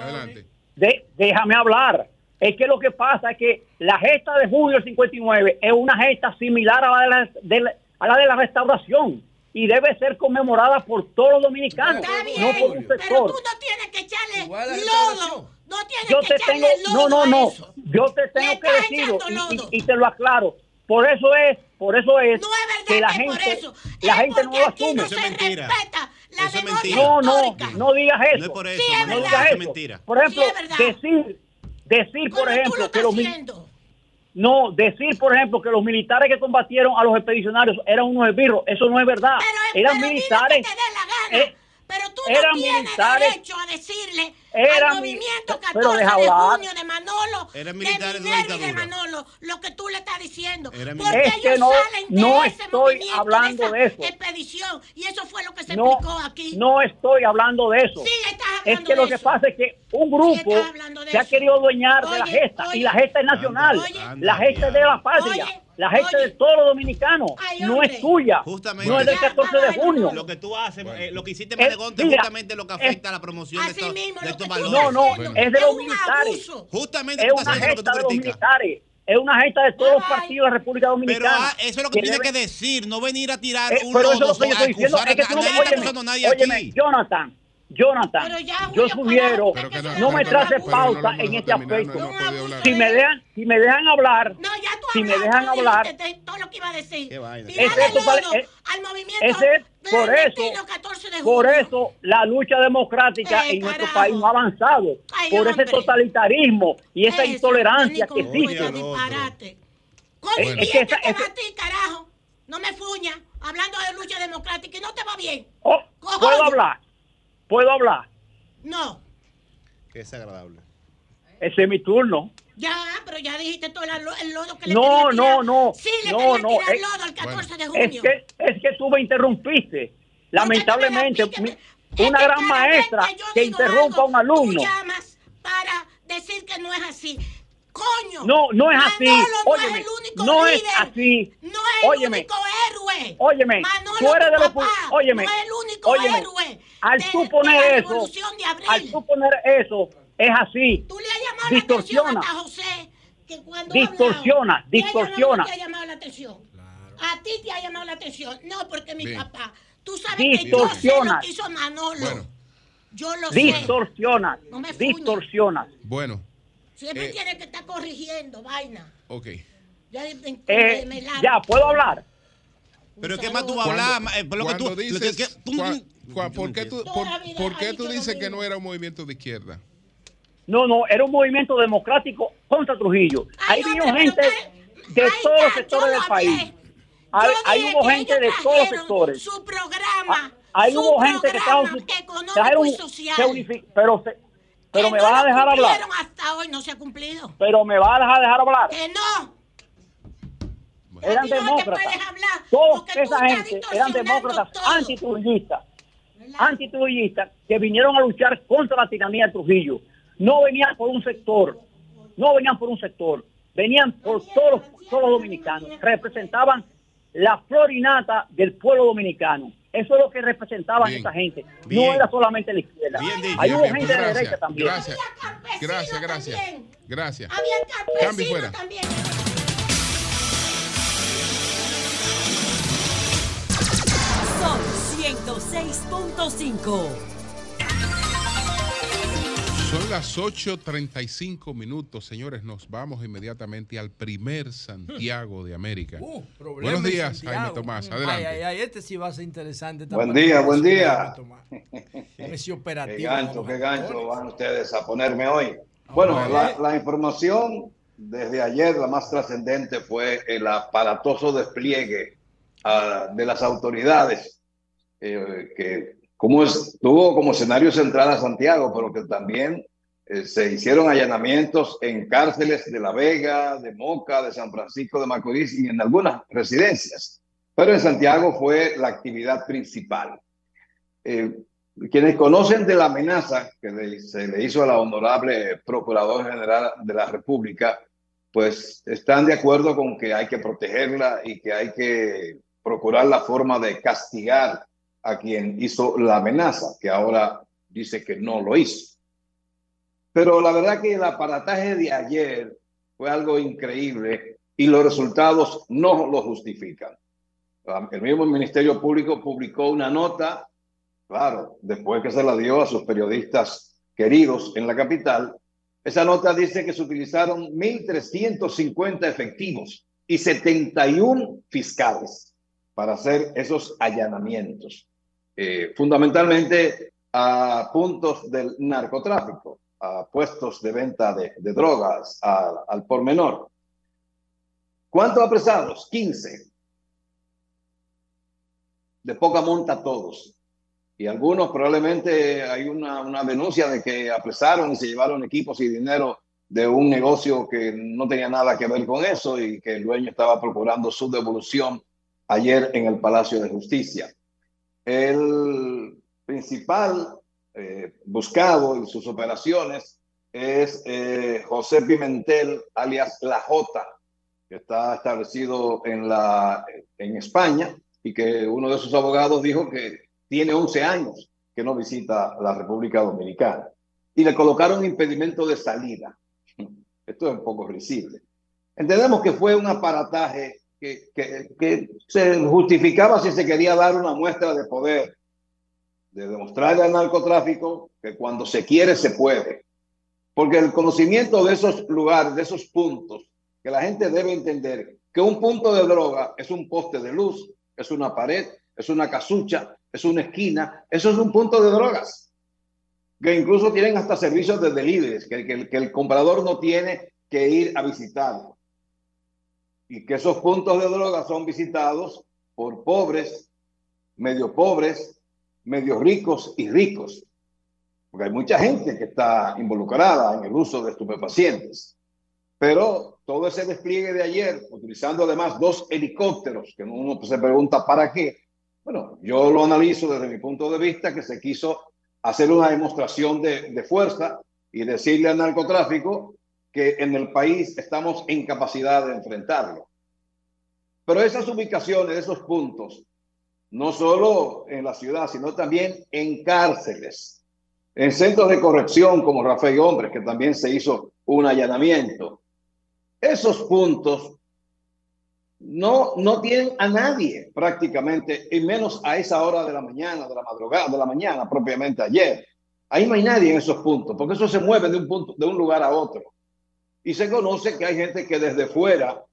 Speaker 1: Adelante.
Speaker 11: De, déjame hablar es que lo que pasa es que la gesta de julio del 59 es una gesta similar a la de la, de la, a la, de la restauración y debe ser conmemorada por todos los dominicanos, no por un sector.
Speaker 3: Pero tú no tienes que echarle lodo. No tienes
Speaker 11: yo
Speaker 3: que
Speaker 11: te
Speaker 3: echarle
Speaker 11: tengo,
Speaker 3: lodo
Speaker 11: no, no, no. Yo te tengo que decirlo y, y, y, te lo aclaro. Por eso es, por eso es,
Speaker 3: no es verdad
Speaker 11: que la
Speaker 3: que
Speaker 11: gente,
Speaker 3: eso.
Speaker 11: la
Speaker 3: es
Speaker 11: gente no lo asume.
Speaker 3: No
Speaker 9: es mentira.
Speaker 3: La
Speaker 9: eso es mentira.
Speaker 11: No, no, no digas eso.
Speaker 9: No es por eso,
Speaker 3: sí, es
Speaker 11: no
Speaker 3: verdad.
Speaker 11: digas
Speaker 9: eso
Speaker 11: eso.
Speaker 9: es mentira.
Speaker 11: Por ejemplo,
Speaker 3: sí,
Speaker 11: decir decir por ejemplo
Speaker 3: lo
Speaker 11: que los no decir por ejemplo que los militares que combatieron a los expedicionarios eran unos esbirros eso no es verdad.
Speaker 3: Pero,
Speaker 11: eran
Speaker 3: pero
Speaker 11: militares. eh,
Speaker 3: pero tú
Speaker 11: eran
Speaker 3: no tienes
Speaker 11: militares,
Speaker 3: derecho a decirle
Speaker 11: eran
Speaker 3: al movimiento 14
Speaker 11: pero deja
Speaker 3: de
Speaker 11: hablar.
Speaker 3: junio de Manolo, de
Speaker 9: de
Speaker 3: Minerva y de. Manolo, lo que tú le estás diciendo. Porque
Speaker 11: Es que
Speaker 3: ellos
Speaker 11: no-
Speaker 3: salen de
Speaker 11: no
Speaker 3: ese
Speaker 11: estoy
Speaker 3: movimiento,
Speaker 11: hablando
Speaker 3: de
Speaker 11: de
Speaker 3: esa
Speaker 11: eso.
Speaker 3: expedición. Y eso fue lo que se
Speaker 11: no
Speaker 3: explicó aquí.
Speaker 11: no estoy hablando de eso
Speaker 3: Sí, estás
Speaker 11: es
Speaker 3: hablando
Speaker 11: que lo
Speaker 3: de
Speaker 11: que
Speaker 3: eso.
Speaker 11: pasa es que un
Speaker 3: Sí,
Speaker 11: grupo
Speaker 3: de
Speaker 11: se ha querido adueñar de la gesta
Speaker 3: oye.
Speaker 11: y la gesta es nacional
Speaker 3: Oye.
Speaker 11: la gesta es de la patria
Speaker 3: Oye,
Speaker 11: la gesta
Speaker 3: oye.
Speaker 11: de todos los dominicanos
Speaker 3: Ay,
Speaker 11: no es tuya
Speaker 9: Justamente.
Speaker 11: no es del
Speaker 3: Ya,
Speaker 11: 14 de junio.
Speaker 9: Lo que tú haces, eh, lo que hiciste,
Speaker 11: Eh,
Speaker 9: Manegonte,
Speaker 11: mira,
Speaker 9: justamente lo que afecta a la promoción de estos,
Speaker 3: mismo,
Speaker 9: de
Speaker 3: lo
Speaker 9: estos
Speaker 3: que tú
Speaker 9: valores.
Speaker 11: no no es de los militares.
Speaker 9: Justamente
Speaker 11: es
Speaker 9: tú
Speaker 11: una
Speaker 9: estás haciendo lo que
Speaker 11: gesta
Speaker 9: tú
Speaker 11: de los
Speaker 9: criticas.
Speaker 11: militares es una gesta de todos los partidos de la República
Speaker 9: Pero
Speaker 11: Dominicana
Speaker 9: ah, eso es lo que
Speaker 11: debe-
Speaker 9: que decir, no venir a tirar
Speaker 11: Eh,
Speaker 9: un
Speaker 11: pero eso es
Speaker 9: lodo
Speaker 11: lo que yo
Speaker 9: a
Speaker 11: estoy diciendo
Speaker 9: acusar a,
Speaker 11: es que tú no
Speaker 9: nadie está
Speaker 11: óyeme,
Speaker 9: acusando a nadie
Speaker 11: óyeme,
Speaker 9: aquí.
Speaker 11: Jonathan Jonathan, yo sugiero
Speaker 1: no-
Speaker 11: no me
Speaker 1: pero-
Speaker 11: trace
Speaker 1: pero no
Speaker 11: pausa en este
Speaker 1: terminar,
Speaker 11: aspecto.
Speaker 1: no.
Speaker 11: Si me dejan, si me dejan hablar,
Speaker 3: No, ya tú
Speaker 11: si me dejan hablar,
Speaker 3: todo lo que iba a decir.
Speaker 11: Es pare-
Speaker 3: lodo
Speaker 11: eh,
Speaker 3: al movimiento
Speaker 11: ese es- por eso,
Speaker 3: 14 de
Speaker 11: por eso la lucha democrática
Speaker 3: Eh,
Speaker 11: en nuestro
Speaker 3: carajo.
Speaker 11: país no ha avanzado,
Speaker 3: Ay,
Speaker 11: por ese totalitarismo y esa
Speaker 3: Eso,
Speaker 11: intolerancia que existe. Es-
Speaker 3: y
Speaker 11: es que
Speaker 3: este
Speaker 11: esa-
Speaker 3: a ti, carajo. No me fuña. Hablando de lucha democrática y no te va bien.
Speaker 11: Oh. ¿Puedo hablar? ¿Puedo hablar?
Speaker 3: No.
Speaker 9: Qué desagradable.
Speaker 11: Ese es mi turno.
Speaker 3: Ya, pero ya dijiste todo el, lo- el lodo que le
Speaker 11: No,
Speaker 3: quería tirar.
Speaker 11: no, no.
Speaker 3: Sí, le
Speaker 11: no,
Speaker 3: quería
Speaker 11: no.
Speaker 3: tirar
Speaker 11: es-
Speaker 3: lodo el 14 de
Speaker 11: Es
Speaker 3: junio.
Speaker 11: que, es que tú me interrumpiste. Lamentablemente,
Speaker 3: me
Speaker 11: mi-
Speaker 3: Es
Speaker 11: una gran maestra que interrumpa a
Speaker 3: algo,
Speaker 11: un alumno.
Speaker 3: Tú llamas para decir que no es así. Coño.
Speaker 11: No, no es así.
Speaker 3: Manolo no
Speaker 11: Óyeme,
Speaker 3: es el único
Speaker 11: no es
Speaker 3: líder.
Speaker 11: así.
Speaker 3: No es
Speaker 11: Óyeme.
Speaker 3: el único héroe.
Speaker 11: Óyeme,
Speaker 3: Manolo,
Speaker 11: tú eres
Speaker 3: tu
Speaker 11: de los óyeme,
Speaker 3: no es el único
Speaker 11: óyeme,
Speaker 3: héroe.
Speaker 11: Al
Speaker 3: de-
Speaker 11: tú poner
Speaker 3: la
Speaker 11: eso,
Speaker 3: revolución de abril.
Speaker 11: al tú poner eso, es así.
Speaker 3: Tú le has llamado
Speaker 11: Distorsiona.
Speaker 3: la atención a José que cuando
Speaker 11: Distorsiona,
Speaker 3: ha hablado, ¿te ha llamado-
Speaker 11: distorsiona.
Speaker 3: te ha llamado la atención. A ti te ha llamado la atención. No, porque mi
Speaker 1: Bien.
Speaker 3: papá. Tú sabes que yo sé lo que hizo Manolo.
Speaker 1: Bueno.
Speaker 3: Yo lo sé.
Speaker 11: Distorsiona,
Speaker 3: No me
Speaker 11: distorsiona.
Speaker 1: Bueno,
Speaker 3: Siempre
Speaker 1: Eh,
Speaker 3: tiene que estar corrigiendo, vaina.
Speaker 1: ok.
Speaker 3: Ya, me-
Speaker 11: Eh,
Speaker 3: me largo.
Speaker 11: ya, ¿puedo hablar?
Speaker 9: Pero qué más tú vas a hablar, eh, por lo que tú,
Speaker 1: Cuando
Speaker 9: lo que-
Speaker 1: dices,
Speaker 9: que tú-
Speaker 1: cua- cua-
Speaker 9: yo
Speaker 1: ¿por
Speaker 9: no
Speaker 1: qué tú, por, por qué dices que no era un movimiento de izquierda?
Speaker 11: No, no, era un movimiento democrático contra Trujillo. Ahí vino gente de todos los sectores del país. Ahí, hubo gente de todos los sectores.
Speaker 3: Su programa
Speaker 11: ahí hubo gente que estaba
Speaker 3: económico y social.
Speaker 11: pero pero me vas a dejar hablar.
Speaker 3: hasta hoy no se ha cumplido.
Speaker 11: Pero me vas a dejar, dejar hablar.
Speaker 3: Que no.
Speaker 11: Eran demócratas. Toda esa gente eran demócratas antitrujillistas. Antitrujillistas que vinieron a luchar contra la tiranía de Trujillo. No venían por un sector. No venían por un sector. Venían por todos, todos los dominicanos. Representaban la florinata del pueblo dominicano. Eso es lo que representaba esa gente. No era solamente la izquierda. Hay hubo gente de derecha también.
Speaker 1: Gracias. Gracias, gracias. Gracias.
Speaker 3: Había Cambio fuera. también.
Speaker 12: Son 106.5.
Speaker 1: Son las 8.35 minutos, señores. Nos vamos inmediatamente al primer Santiago de América. Uh, Buenos días, Jaime Tomás. Adelante.
Speaker 13: Ay, ay, este sí va a ser interesante.
Speaker 14: Buen día, buen día.
Speaker 13: Ese operativo.
Speaker 14: Qué gancho, qué gancho van ustedes a ponerme hoy. Bueno, la, información desde ayer, la más trascendente, fue el aparatoso despliegue ah, de las autoridades eh, que como estuvo como escenario central a Santiago, pero que también eh, se hicieron allanamientos en cárceles de La Vega, de Moca, de San Francisco de Macorís y en algunas residencias. Pero en Santiago fue la actividad principal. Eh, quienes conocen de la amenaza que se le hizo a la honorable Procurador General de la República, pues están de acuerdo con que hay que protegerla y que hay que procurar la forma de castigar a quien hizo la amenaza, que ahora dice que no lo hizo. Pero la verdad que el aparataje de ayer fue algo increíble y los resultados no lo justifican. El mismo Ministerio Público publicó una nota, claro, después que se la dio a sus periodistas queridos en la capital. Esa nota dice que se utilizaron 1.350 efectivos y 71 fiscales para hacer esos allanamientos. Eh, fundamentalmente a puntos del narcotráfico, a puestos de venta de, drogas, al por menor. ¿Cuántos apresados? 15. De poca monta todos. Y algunos probablemente hay una, una denuncia de que apresaron y se llevaron equipos y dinero de un negocio que no tenía nada que ver con eso y que el dueño estaba procurando su devolución ayer en el Palacio de Justicia. El principal eh, buscado en sus operaciones es eh, José Pimentel, alias La Jota, que está establecido en, la, en España y que uno de sus abogados dijo que tiene 11 años que no visita la República Dominicana. Y le colocaron impedimento de salida. Esto es un poco risible. Entendemos que fue un aparataje que, se justificaba si se quería dar una muestra de poder, de demostrarle al narcotráfico que cuando se quiere se puede. Porque el conocimiento de esos lugares, de esos puntos, que la gente debe entender que un punto de droga es un poste de luz, es una pared, es una casucha, es una esquina, eso es un punto de drogas. Que incluso tienen hasta servicios de delivery, que, que, que el comprador no tiene que ir a visitarlo y que esos puntos de droga son visitados por pobres, medio pobres, medio ricos y ricos. Porque hay mucha gente que está involucrada en el uso de estupefacientes. Pero todo ese despliegue de ayer, utilizando además dos helicópteros, que uno se pregunta para qué, bueno, yo lo analizo desde mi punto de vista que se quiso hacer una demostración de, de fuerza y decirle al narcotráfico que en el país estamos en capacidad de enfrentarlo. Pero esas ubicaciones, esos puntos, no solo en la ciudad, sino también en cárceles, en centros de corrección como Rafael Hombres, que también se hizo un allanamiento. Esos puntos no, no tienen a nadie prácticamente, y menos a esa hora de la mañana, de la madrugada, de la mañana propiamente ayer. Ahí no hay nadie en esos puntos, porque eso se mueve de un, punto, de un lugar a otro. Y se conoce que hay gente que desde fuera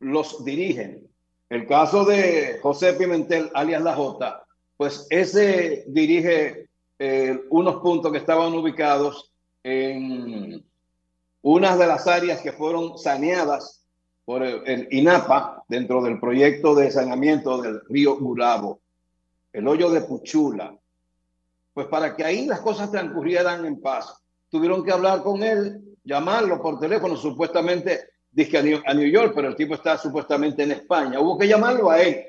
Speaker 14: los dirigen. El caso de José Pimentel, alias La Jota, pues ese dirige eh, unos puntos que estaban ubicados en unas de las áreas que fueron saneadas por el, INAPA dentro del proyecto de saneamiento del río Burabo. el hoyo de Puchula. Pues para que ahí las cosas transcurrieran en paz, tuvieron que hablar con él, llamarlo por teléfono, supuestamente dice a New York, pero el tipo está supuestamente en España. Hubo que llamarlo a él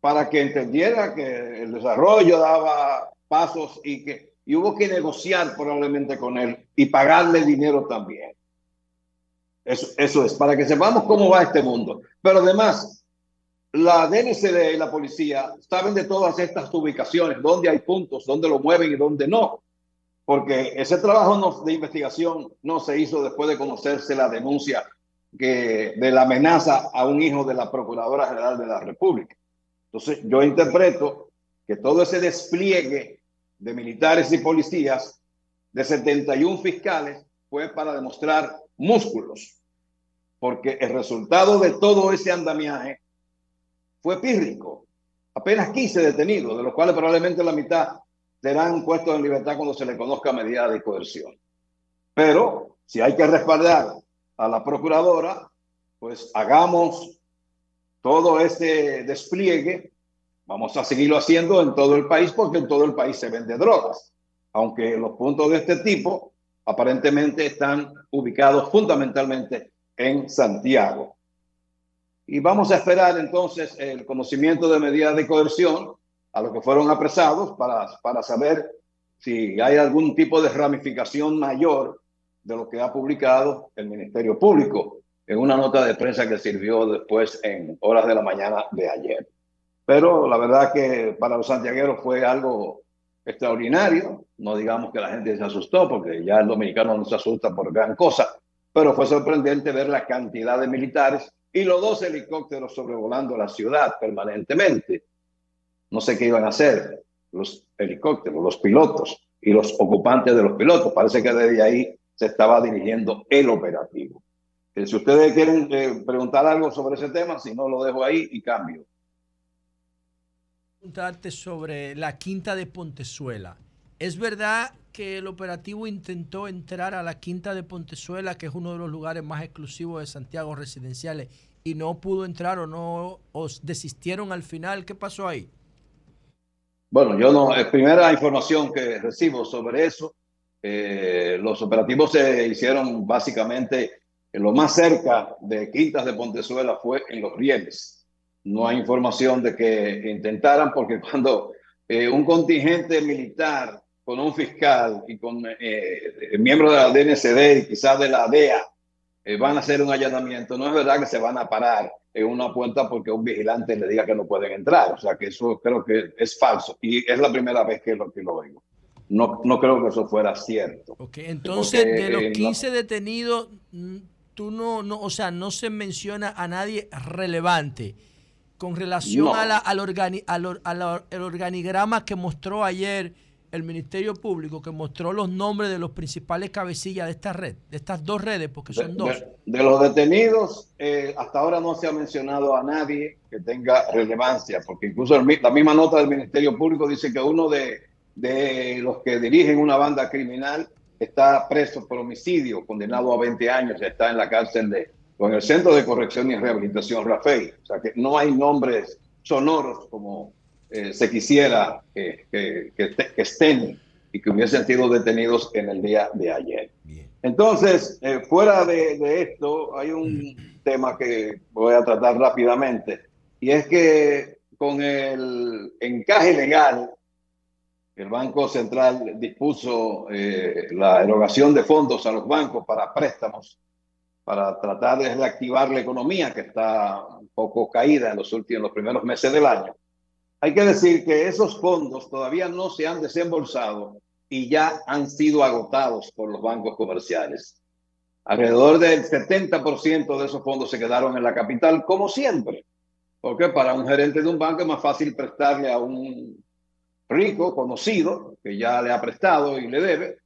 Speaker 14: para que entendiera que el desarrollo daba pasos y que y hubo que negociar probablemente con él y pagarle dinero también. Eso, eso es, para que sepamos cómo va este mundo. Pero además, la DNCD y la policía saben de todas estas ubicaciones, dónde hay puntos, dónde lo mueven y dónde no. Porque ese trabajo de investigación no se hizo después de conocerse la denuncia de la amenaza a un hijo de la Procuradora General de la República. Entonces, yo interpreto que todo ese despliegue de militares y policías de 71 fiscales fue para demostrar músculos, porque el resultado de todo ese andamiaje fue pírrico. Apenas 15 detenidos, de los cuales probablemente la mitad serán puestos en libertad cuando se le conozca medida de coerción. Pero si hay que respaldar a la procuradora, pues hagamos todo este despliegue Vamos a seguirlo haciendo en todo el país porque en todo el país se vende drogas, aunque los puntos de este tipo aparentemente están ubicados fundamentalmente en Santiago. Y vamos a esperar entonces el conocimiento de medidas de coerción a los que fueron apresados para, para saber si hay algún tipo de ramificación mayor de lo que ha publicado el Ministerio Público en una nota de prensa que sirvió después en horas de la mañana de ayer. Pero la verdad que para los santiagueros fue algo extraordinario. No digamos que la gente se asustó, porque ya el dominicano no se asusta por gran cosa, pero fue sorprendente ver la cantidad de militares y los dos helicópteros sobrevolando la ciudad permanentemente. No sé qué iban a hacer los helicópteros, los pilotos y los ocupantes de los pilotos. Parece que desde ahí se estaba dirigiendo el operativo. Eh, si ustedes quieren eh, preguntar algo sobre ese tema, si no lo dejo ahí y cambio
Speaker 13: preguntarte sobre la quinta de Pontezuela. ¿Es verdad que el operativo intentó entrar a la quinta de Pontezuela, que es uno de los lugares más exclusivos de Santiago residenciales, y no pudo entrar o no os desistieron al final? ¿Qué pasó ahí?
Speaker 14: Bueno, yo no, es primera información que recibo sobre eso. Eh, los operativos se hicieron básicamente en lo más cerca de Quintas de Pontezuela fue en Los Rieles no hay información de que intentaran, porque cuando eh, un contingente militar con un fiscal y con eh, miembros de la DNCD y quizás de la DEA eh, van a hacer un allanamiento, no es verdad que se van a parar en una puerta porque un vigilante le diga que no pueden entrar. O sea que eso creo que es falso y es la primera vez que lo, que lo oigo. No, no creo que eso fuera cierto.
Speaker 13: Okay, entonces, de los 15 detenidos, mm, tú no, no, o sea, no se menciona a nadie relevante con relación a al, al, organigrama que mostró ayer el Ministerio Público, que mostró los nombres de los principales cabecillas de esta red, de estas dos redes, porque son dos.
Speaker 14: De, los detenidos, eh, hasta ahora no se ha mencionado a nadie que tenga relevancia, porque incluso la misma nota del Ministerio Público dice que uno de, de los que dirigen una banda criminal está preso por homicidio, condenado a 20 años, está en la cárcel de, con el Centro de Corrección y Rehabilitación Rafael. O sea que no hay nombres sonoros como eh, se quisiera que, que, estén y que hubiesen sido detenidos en el día de ayer. Entonces, eh, fuera de, esto, hay un tema que voy a tratar rápidamente, y es que con el encaje legal, el Banco Central dispuso eh, la erogación de fondos a los bancos para préstamos para tratar de reactivar la economía que está un poco caída en los últimos los primeros meses del año. Hay que decir que esos fondos todavía no se han desembolsado y ya han sido agotados por los bancos comerciales. Alrededor del 70% de esos fondos se quedaron en la capital, como siempre, porque para un gerente de un banco es más fácil prestarle a un rico conocido que ya le ha prestado y le debe,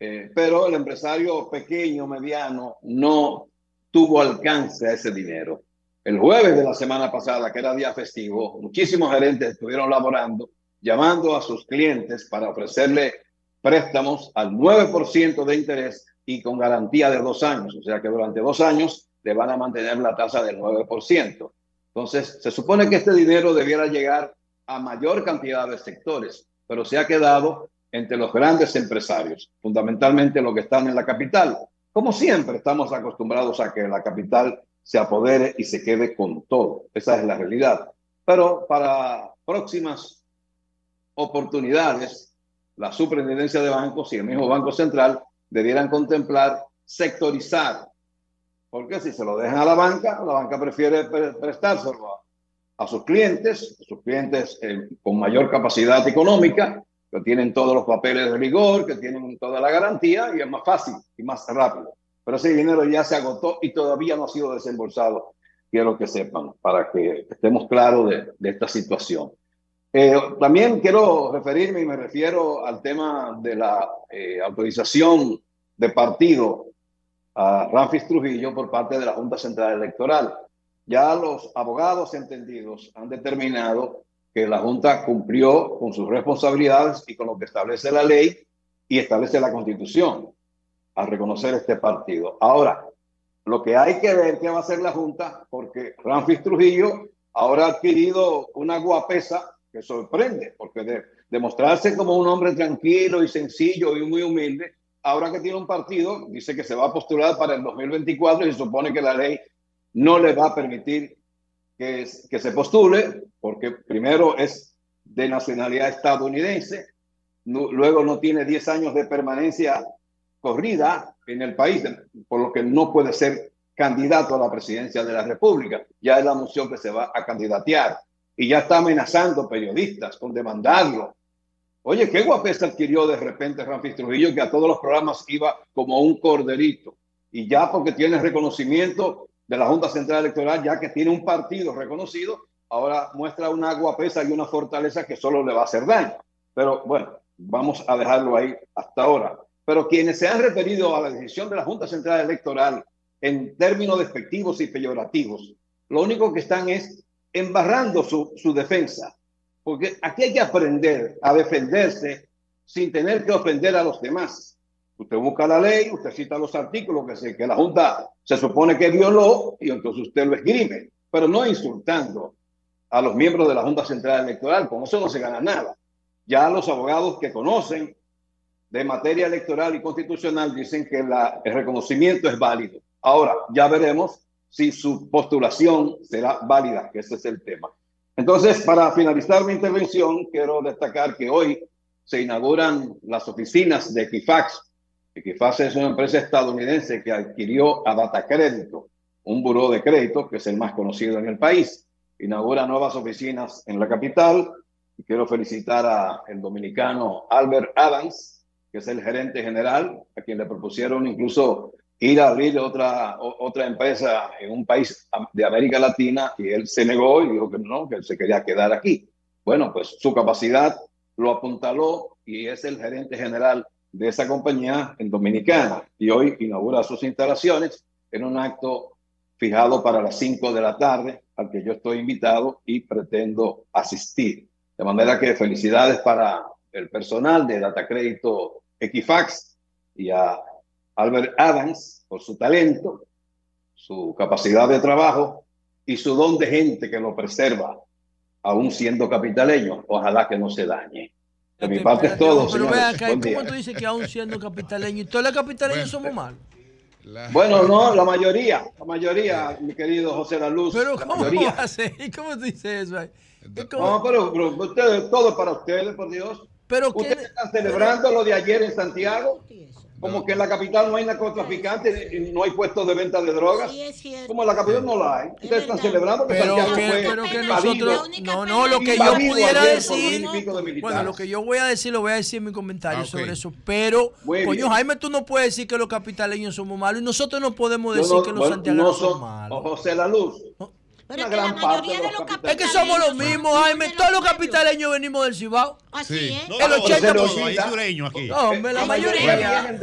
Speaker 14: eh, pero el empresario pequeño, mediano, no tuvo alcance a ese dinero. El jueves de la semana pasada, que era día festivo, muchísimos gerentes estuvieron laborando, llamando a sus clientes para ofrecerle préstamos al 9% de interés y con garantía de dos años. O sea que durante dos años le van a mantener la tasa del 9%. Entonces, se supone que este dinero debiera llegar a mayor cantidad de sectores, pero se ha quedado entre los grandes empresarios, fundamentalmente los que están en la capital. Como siempre, estamos acostumbrados a que la capital se apodere y se quede con todo. Esa es la realidad. Pero para próximas oportunidades, la superintendencia de bancos y el mismo Banco Central debieran contemplar sectorizar. Porque si se lo dejan a la banca, la banca prefiere prestárselo a, sus clientes, sus clientes eh, con mayor capacidad económica, que tienen todos los papeles de rigor, que tienen toda la garantía y es más fácil y más rápido. Pero ese dinero ya se agotó y todavía no ha sido desembolsado. Quiero que sepan, para que estemos claros de, esta situación. Eh, también quiero referirme y me refiero al tema de la eh, autorización de partido a Ramfis Trujillo por parte de la Junta Central Electoral. Ya los abogados entendidos han determinado que la Junta cumplió con sus responsabilidades y con lo que establece la ley y establece la Constitución al reconocer este partido. Ahora, lo que hay que ver qué va a hacer la Junta, porque Ramfis Trujillo ahora ha adquirido una guapesa que sorprende, porque de, demostrarse como un hombre tranquilo y sencillo y muy humilde, ahora que tiene un partido, dice que se va a postular para el 2024 y supone que la ley no le va a permitir que, que se postule, porque primero es de nacionalidad estadounidense, luego no tiene 10 años de permanencia corrida en el país, por lo que no puede ser candidato a la presidencia de la República. Ya es la moción que se va a candidatear y ya está amenazando periodistas con demandarlo Oye, qué guapesa adquirió de repente Ramfis Trujillo, que a todos los programas iba como un corderito. Y ya porque tiene reconocimiento de la Junta Central Electoral, ya que tiene un partido reconocido, ahora muestra una guapesa y una fortaleza que solo le va a hacer daño. Pero bueno, vamos a dejarlo ahí hasta ahora. Pero quienes se han referido a la decisión de la Junta Central Electoral en términos despectivos y peyorativos, lo único que están es embarrando su, su defensa porque aquí hay que aprender a defenderse sin tener que ofender a los demás. Usted busca la ley, usted cita los artículos que, se, que la Junta se supone que violó y entonces usted lo esgrime, pero no insultando a los miembros de la Junta Central Electoral, con eso no se gana nada. Ya los abogados que conocen de materia electoral y constitucional dicen que la, el reconocimiento es válido. Ahora, ya veremos si su postulación será válida, que ese es el tema. Entonces, para finalizar mi intervención, quiero destacar que hoy se inauguran las oficinas de Equifax. Equifax es una empresa estadounidense que adquirió a Data Crédito, un buró de crédito que es el más conocido en el país. Inaugura nuevas oficinas en la capital y quiero felicitar a el dominicano Albert Adams, que es el gerente general, a quien le propusieron incluso ir a abrir otra, otra empresa en un país de América Latina y él se negó y dijo que no, que él se quería quedar aquí. Bueno, pues su capacidad lo apuntaló y es el gerente general de esa compañía en Dominicana y hoy inaugura sus instalaciones en un acto fijado para las 5 de la tarde al que yo estoy invitado y pretendo asistir. De manera que felicidades para el personal de Data Crédito Equifax y a Albert Adams por su talento, su capacidad de trabajo y su don de gente que lo preserva, aún siendo capitaleño. Ojalá que no se dañe. De mi parte es todo.
Speaker 13: Pero vea acá, ¿cómo tú dices que aún siendo capitaleño y todos los capitaleños somos malos?
Speaker 14: Bueno, no, la mayoría, la mayoría, mi querido José La Luz.
Speaker 13: Pero ¿cómo
Speaker 14: mayoría.
Speaker 13: hace? ¿Cómo tú dices eso?
Speaker 14: No, pero, pero ustedes, todo para ustedes, por Dios.
Speaker 13: Pero
Speaker 14: ¿Ustedes están celebrando lo de ayer en Santiago? Como que en la capital no hay narcotraficantes y no hay puestos de venta de drogas. Como en la capital no la hay. Ustedes están celebrando que
Speaker 13: pero que, pero que nosotros, no, no, lo que yo pudiera decir, bueno, lo que yo voy a decir lo voy a decir en mi comentario ah, sobre eso. Pero, coño, Jaime, tú no puedes decir que los capitaleños somos malos y nosotros no podemos decir que los santiagueros son, malos.
Speaker 14: José La Luz.
Speaker 3: Pero es que la mayoría de los capitaleños.
Speaker 13: Es que somos los mismos, Jaime. Todos los capitaleños venimos del Cibao.
Speaker 3: Así es.
Speaker 13: El 80%.
Speaker 9: aquí.
Speaker 13: No, hombre, la mayoría.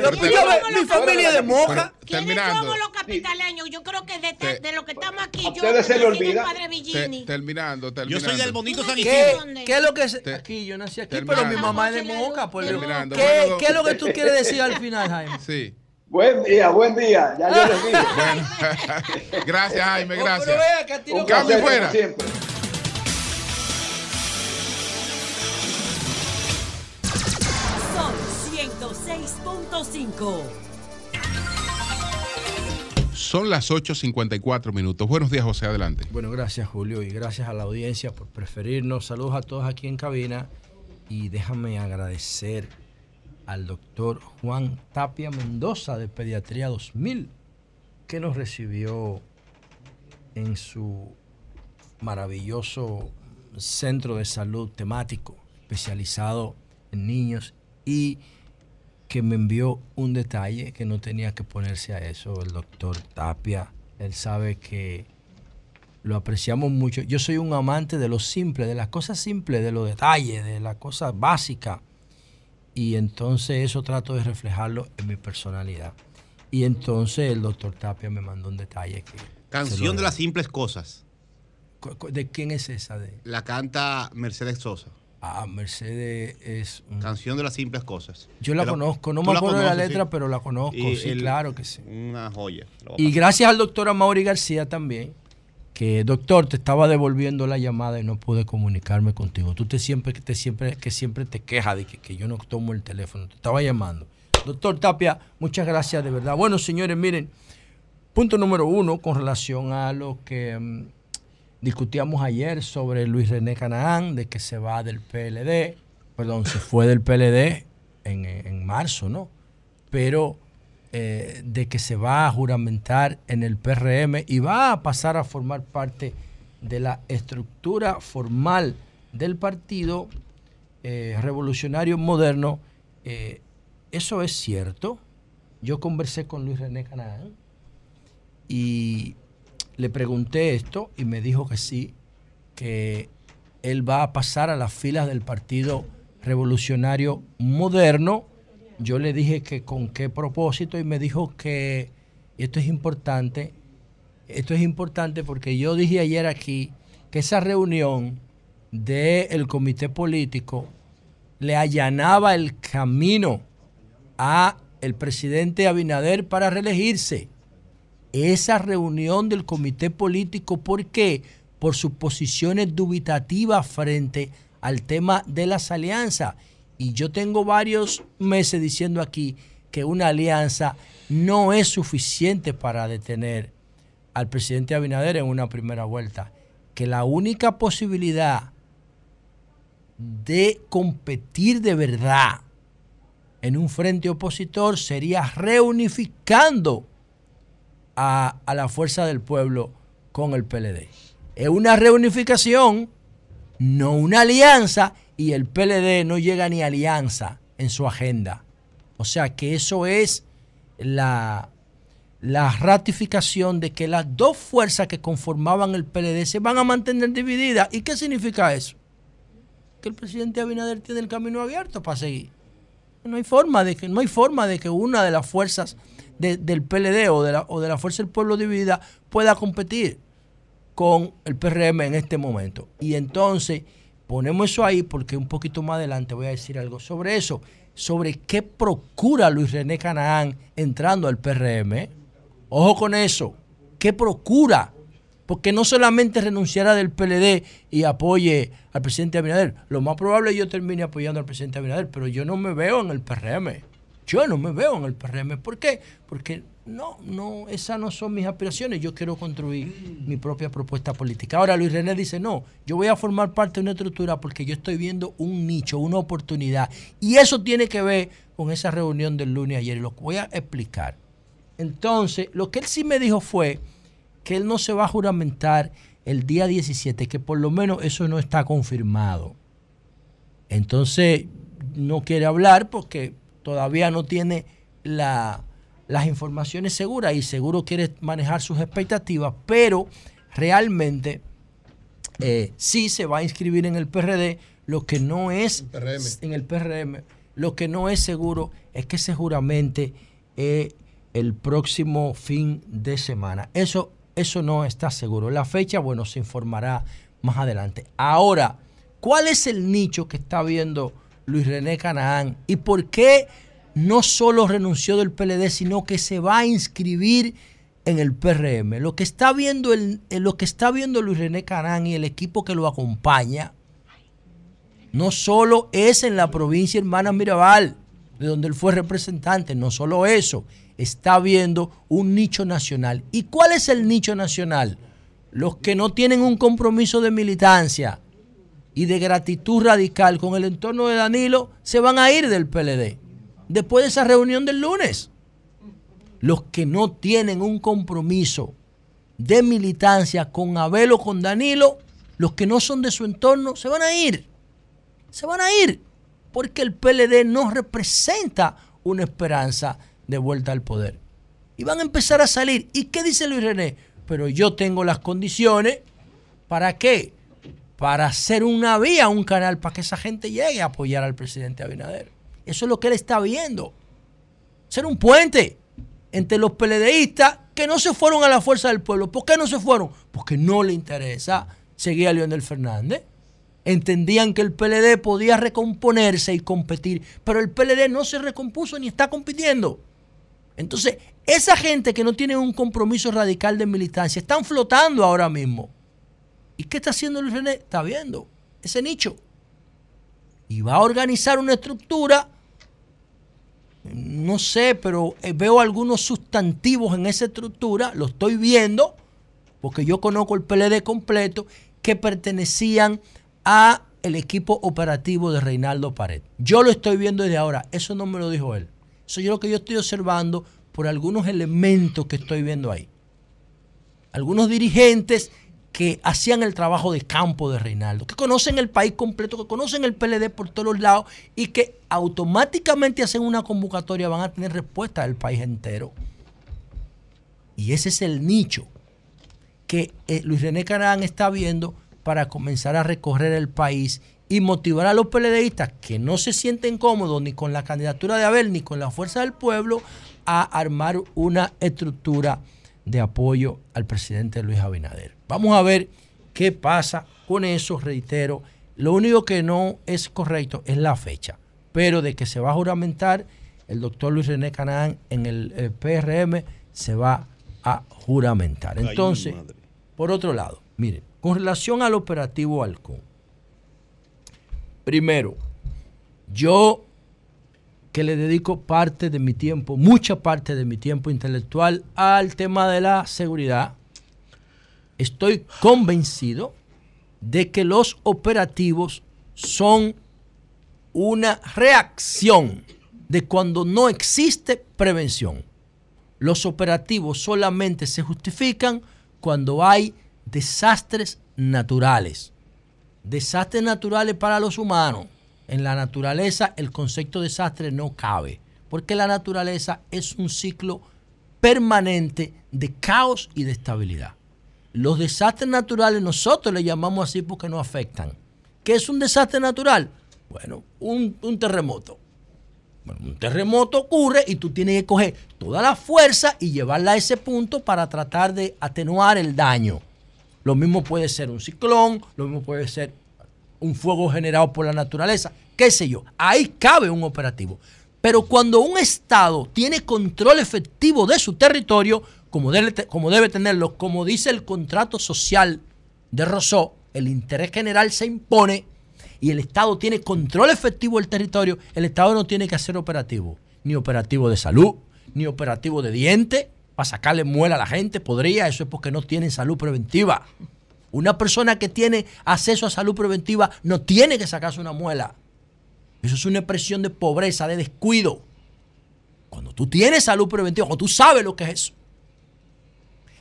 Speaker 13: Mi familia de Moja.
Speaker 3: ¿Quiénes somos los capitaleños? Yo creo que de, de lo que estamos aquí, yo
Speaker 14: se le olvida.
Speaker 1: Terminando, terminando.
Speaker 9: Yo soy del bonito San
Speaker 13: Isidro. ¿Qué es lo que es? Aquí, yo nací aquí, pero mi mamá es de Moja. ¿Qué es lo que tú quieres decir al final, Jaime?
Speaker 1: Sí.
Speaker 14: Buen día, buen día. Ya yo les dije. Bueno.
Speaker 1: gracias, Jaime, gracias.
Speaker 14: Un cambio fuera.
Speaker 12: Siempre.
Speaker 1: Son 106.5. Son las 8.54 minutos. Buenos días, José. Adelante.
Speaker 13: Bueno, gracias, Julio, y gracias a la audiencia por preferirnos. Saludos a todos aquí en cabina. Y déjame agradecer al doctor Juan Tapia Mendoza de Pediatría 2000, que nos recibió en su maravilloso centro de salud temático especializado en niños y que me envió un detalle que no tenía que ponerse a eso, el doctor Tapia. Él sabe que lo apreciamos mucho. Yo soy un amante de lo simple, de las cosas simples, de los detalles, de las cosas básicas. Y entonces eso trato de reflejarlo en mi personalidad. Y entonces el doctor Tapia me mandó un detalle que...
Speaker 9: Canción de las simples cosas.
Speaker 13: ¿De quién es esa? De?
Speaker 9: La canta Mercedes Sosa.
Speaker 13: Ah, Mercedes es...
Speaker 9: Canción de las simples cosas.
Speaker 13: Yo la conozco, no me acuerdo de la letra, pero la conozco, sí, claro que sí.
Speaker 9: Una joya.
Speaker 13: Y gracias al doctor Amaury García también, que doctor, te estaba devolviendo la llamada y no pude comunicarme contigo. Tú te siempre, te siempre, que siempre te quejas de que, que yo no tomo el teléfono. Te estaba llamando. Doctor Tapia, muchas gracias de verdad. Bueno, señores, miren, punto número uno con relación a lo que... Mm, Discutíamos ayer sobre Luis René Canaán, de que se va del PLD, perdón, se fue del PLD en, marzo, ¿no? Pero eh, de que se va a juramentar en el PRM y va a pasar a formar parte de la estructura formal del partido eh, revolucionario moderno. Eh, eso es cierto. Yo conversé con Luis René Canaán y le pregunté esto y me dijo que sí, que él va a pasar a las filas del Partido Revolucionario Moderno. Yo le dije que con qué propósito y me dijo que esto es importante, esto es importante porque yo dije ayer aquí que esa reunión del comité político le allanaba el camino a el presidente Abinader para reelegirse esa reunión del comité político. ¿Por qué? Por sus posiciones dubitativas frente al tema de las alianzas. Y yo tengo varios meses diciendo aquí que una alianza no es suficiente para detener al presidente Abinader en una primera vuelta. Que la única posibilidad de competir de verdad en un frente opositor sería reunificando a, la fuerza del pueblo con el PLD. Es una reunificación, no una alianza, y el PLD no llega ni alianza en su agenda. O sea que eso es la, la ratificación de que las dos fuerzas que conformaban el PLD se van a mantener divididas. ¿Y qué significa eso? Que el presidente Abinader tiene el camino abierto para seguir. No hay forma de que, no hay forma de que una de las fuerzas del PLD o de, la, o de la Fuerza del Pueblo Dividida pueda competir con el PRM en este momento. Y entonces ponemos eso ahí porque un poquito más adelante voy a decir algo sobre eso, sobre qué procura Luis René Canaán entrando al PRM. Ojo con eso, ¿qué procura? Porque no solamente renunciará del PLD y apoye al presidente Abinader. Lo más probable es que yo termine apoyando al presidente Abinader, pero yo no me veo en el PRM. Yo no me veo en el PRM. ¿Por qué? Porque no, no, esas no son mis aspiraciones. Yo quiero construir mi propia propuesta política. Ahora Luis René dice, no, yo voy a formar parte de una estructura porque yo estoy viendo un nicho, una oportunidad. Y eso tiene que ver con esa reunión del lunes ayer. Lo voy a explicar. Entonces, lo que él sí me dijo fue que él no se va a juramentar el día 17, que por lo menos eso no está confirmado. Entonces, no quiere hablar porque todavía no tiene las informaciones seguras y seguro quiere manejar sus expectativas, pero realmente eh, sí se va a inscribir en el PRD, lo que no es en el PRM, lo que no es seguro es que se juramente eh, el próximo fin de semana. Eso, eso no está seguro. La fecha, bueno, se informará más adelante. Ahora, ¿cuál es el nicho que está viendo Luis René Canaán y por qué no solo renunció del PLD, sino que se va a inscribir en el PRM. Lo que está viendo, el, lo que está viendo Luis René Canaán y el equipo que lo acompaña, no solo es en la provincia hermana Mirabal, de donde él fue representante. No solo eso, está viendo un nicho nacional. ¿Y cuál es el nicho nacional? Los que no tienen un compromiso de militancia y de gratitud radical con el entorno de Danilo se van a ir del PLD después de esa reunión del lunes. Los que no tienen un compromiso de militancia con Abel o con Danilo, los que no son de su entorno, se van a ir. Se van a ir porque el PLD no representa una esperanza de vuelta al poder. Y van a empezar a salir. ¿Y qué dice Luis René? Pero yo tengo las condiciones. ¿Para qué? Para hacer una vía, un canal, para que esa gente llegue a apoyar al presidente Abinader. Eso es lo que él está viendo. Ser un puente entre los PLDistas que no se fueron a la fuerza del pueblo. ¿Por qué no se fueron? Porque no le interesa seguir a Leonel Fernández. Entendían que el PLD podía recomponerse y competir, pero el PLD no se recompuso ni está compitiendo. Entonces, esa gente que no tiene un compromiso radical de militancia están flotando ahora mismo. ¿Y qué está haciendo el René? Está viendo ese nicho. Y va a organizar una estructura, no sé, pero eh, veo algunos sustantivos en esa estructura, lo estoy viendo, porque yo conozco el PLD completo, que pertenecían a el equipo operativo de Reinaldo Pared. Yo lo estoy viendo desde ahora, eso no me lo dijo él. Eso es lo que yo estoy observando por algunos elementos que estoy viendo ahí. Algunos dirigentes que hacían el trabajo de campo de Reinaldo, que conocen el país completo, que conocen el PLD por todos lados y que automáticamente hacen una convocatoria, van a tener respuesta del país entero. Y ese es el nicho que eh, Luis René Carán está viendo para comenzar a recorrer el país y motivar a los PLDistas que no se sienten cómodos ni con la candidatura de Abel ni con la fuerza del pueblo a armar una estructura de apoyo al presidente Luis Abinader. Vamos a ver qué pasa con eso, reitero. Lo único que no es correcto es la fecha, pero de que se va a juramentar el doctor Luis René Canaán en el, el PRM, se va a juramentar. Entonces, por otro lado, miren, con relación al operativo Halcón, Primero, yo que le dedico parte de mi tiempo, mucha parte de mi tiempo intelectual al tema de la seguridad, estoy convencido de que los operativos son una reacción de cuando no existe prevención. Los operativos solamente se justifican cuando hay desastres naturales desastres naturales para los humanos. En la naturaleza el concepto de desastre no cabe, porque la naturaleza es un ciclo permanente de caos y de estabilidad. Los desastres naturales nosotros le llamamos así porque nos afectan. ¿Qué es un desastre natural? Bueno, un, terremoto. un terremoto ocurre y tú tienes que coger toda la fuerza y llevarla a ese punto para tratar de atenuar el daño. Lo mismo puede ser un ciclón, lo mismo puede ser un fuego generado por la naturaleza, qué sé yo. Ahí cabe un operativo. Pero cuando un Estado tiene control efectivo de su territorio, como debe, tenerlo, como dice el contrato social de Rousseau, el interés general se impone y el Estado tiene control efectivo del territorio, el Estado no tiene que hacer operativo, ni operativo de salud, ni operativo de dientes, para sacarle muela a la gente, podría, eso es porque no tienen salud preventiva. Una persona que tiene acceso a salud preventiva no tiene que sacarse una muela. Eso es una expresión de pobreza, de descuido. Cuando tú tienes salud preventiva, cuando tú sabes lo que es eso.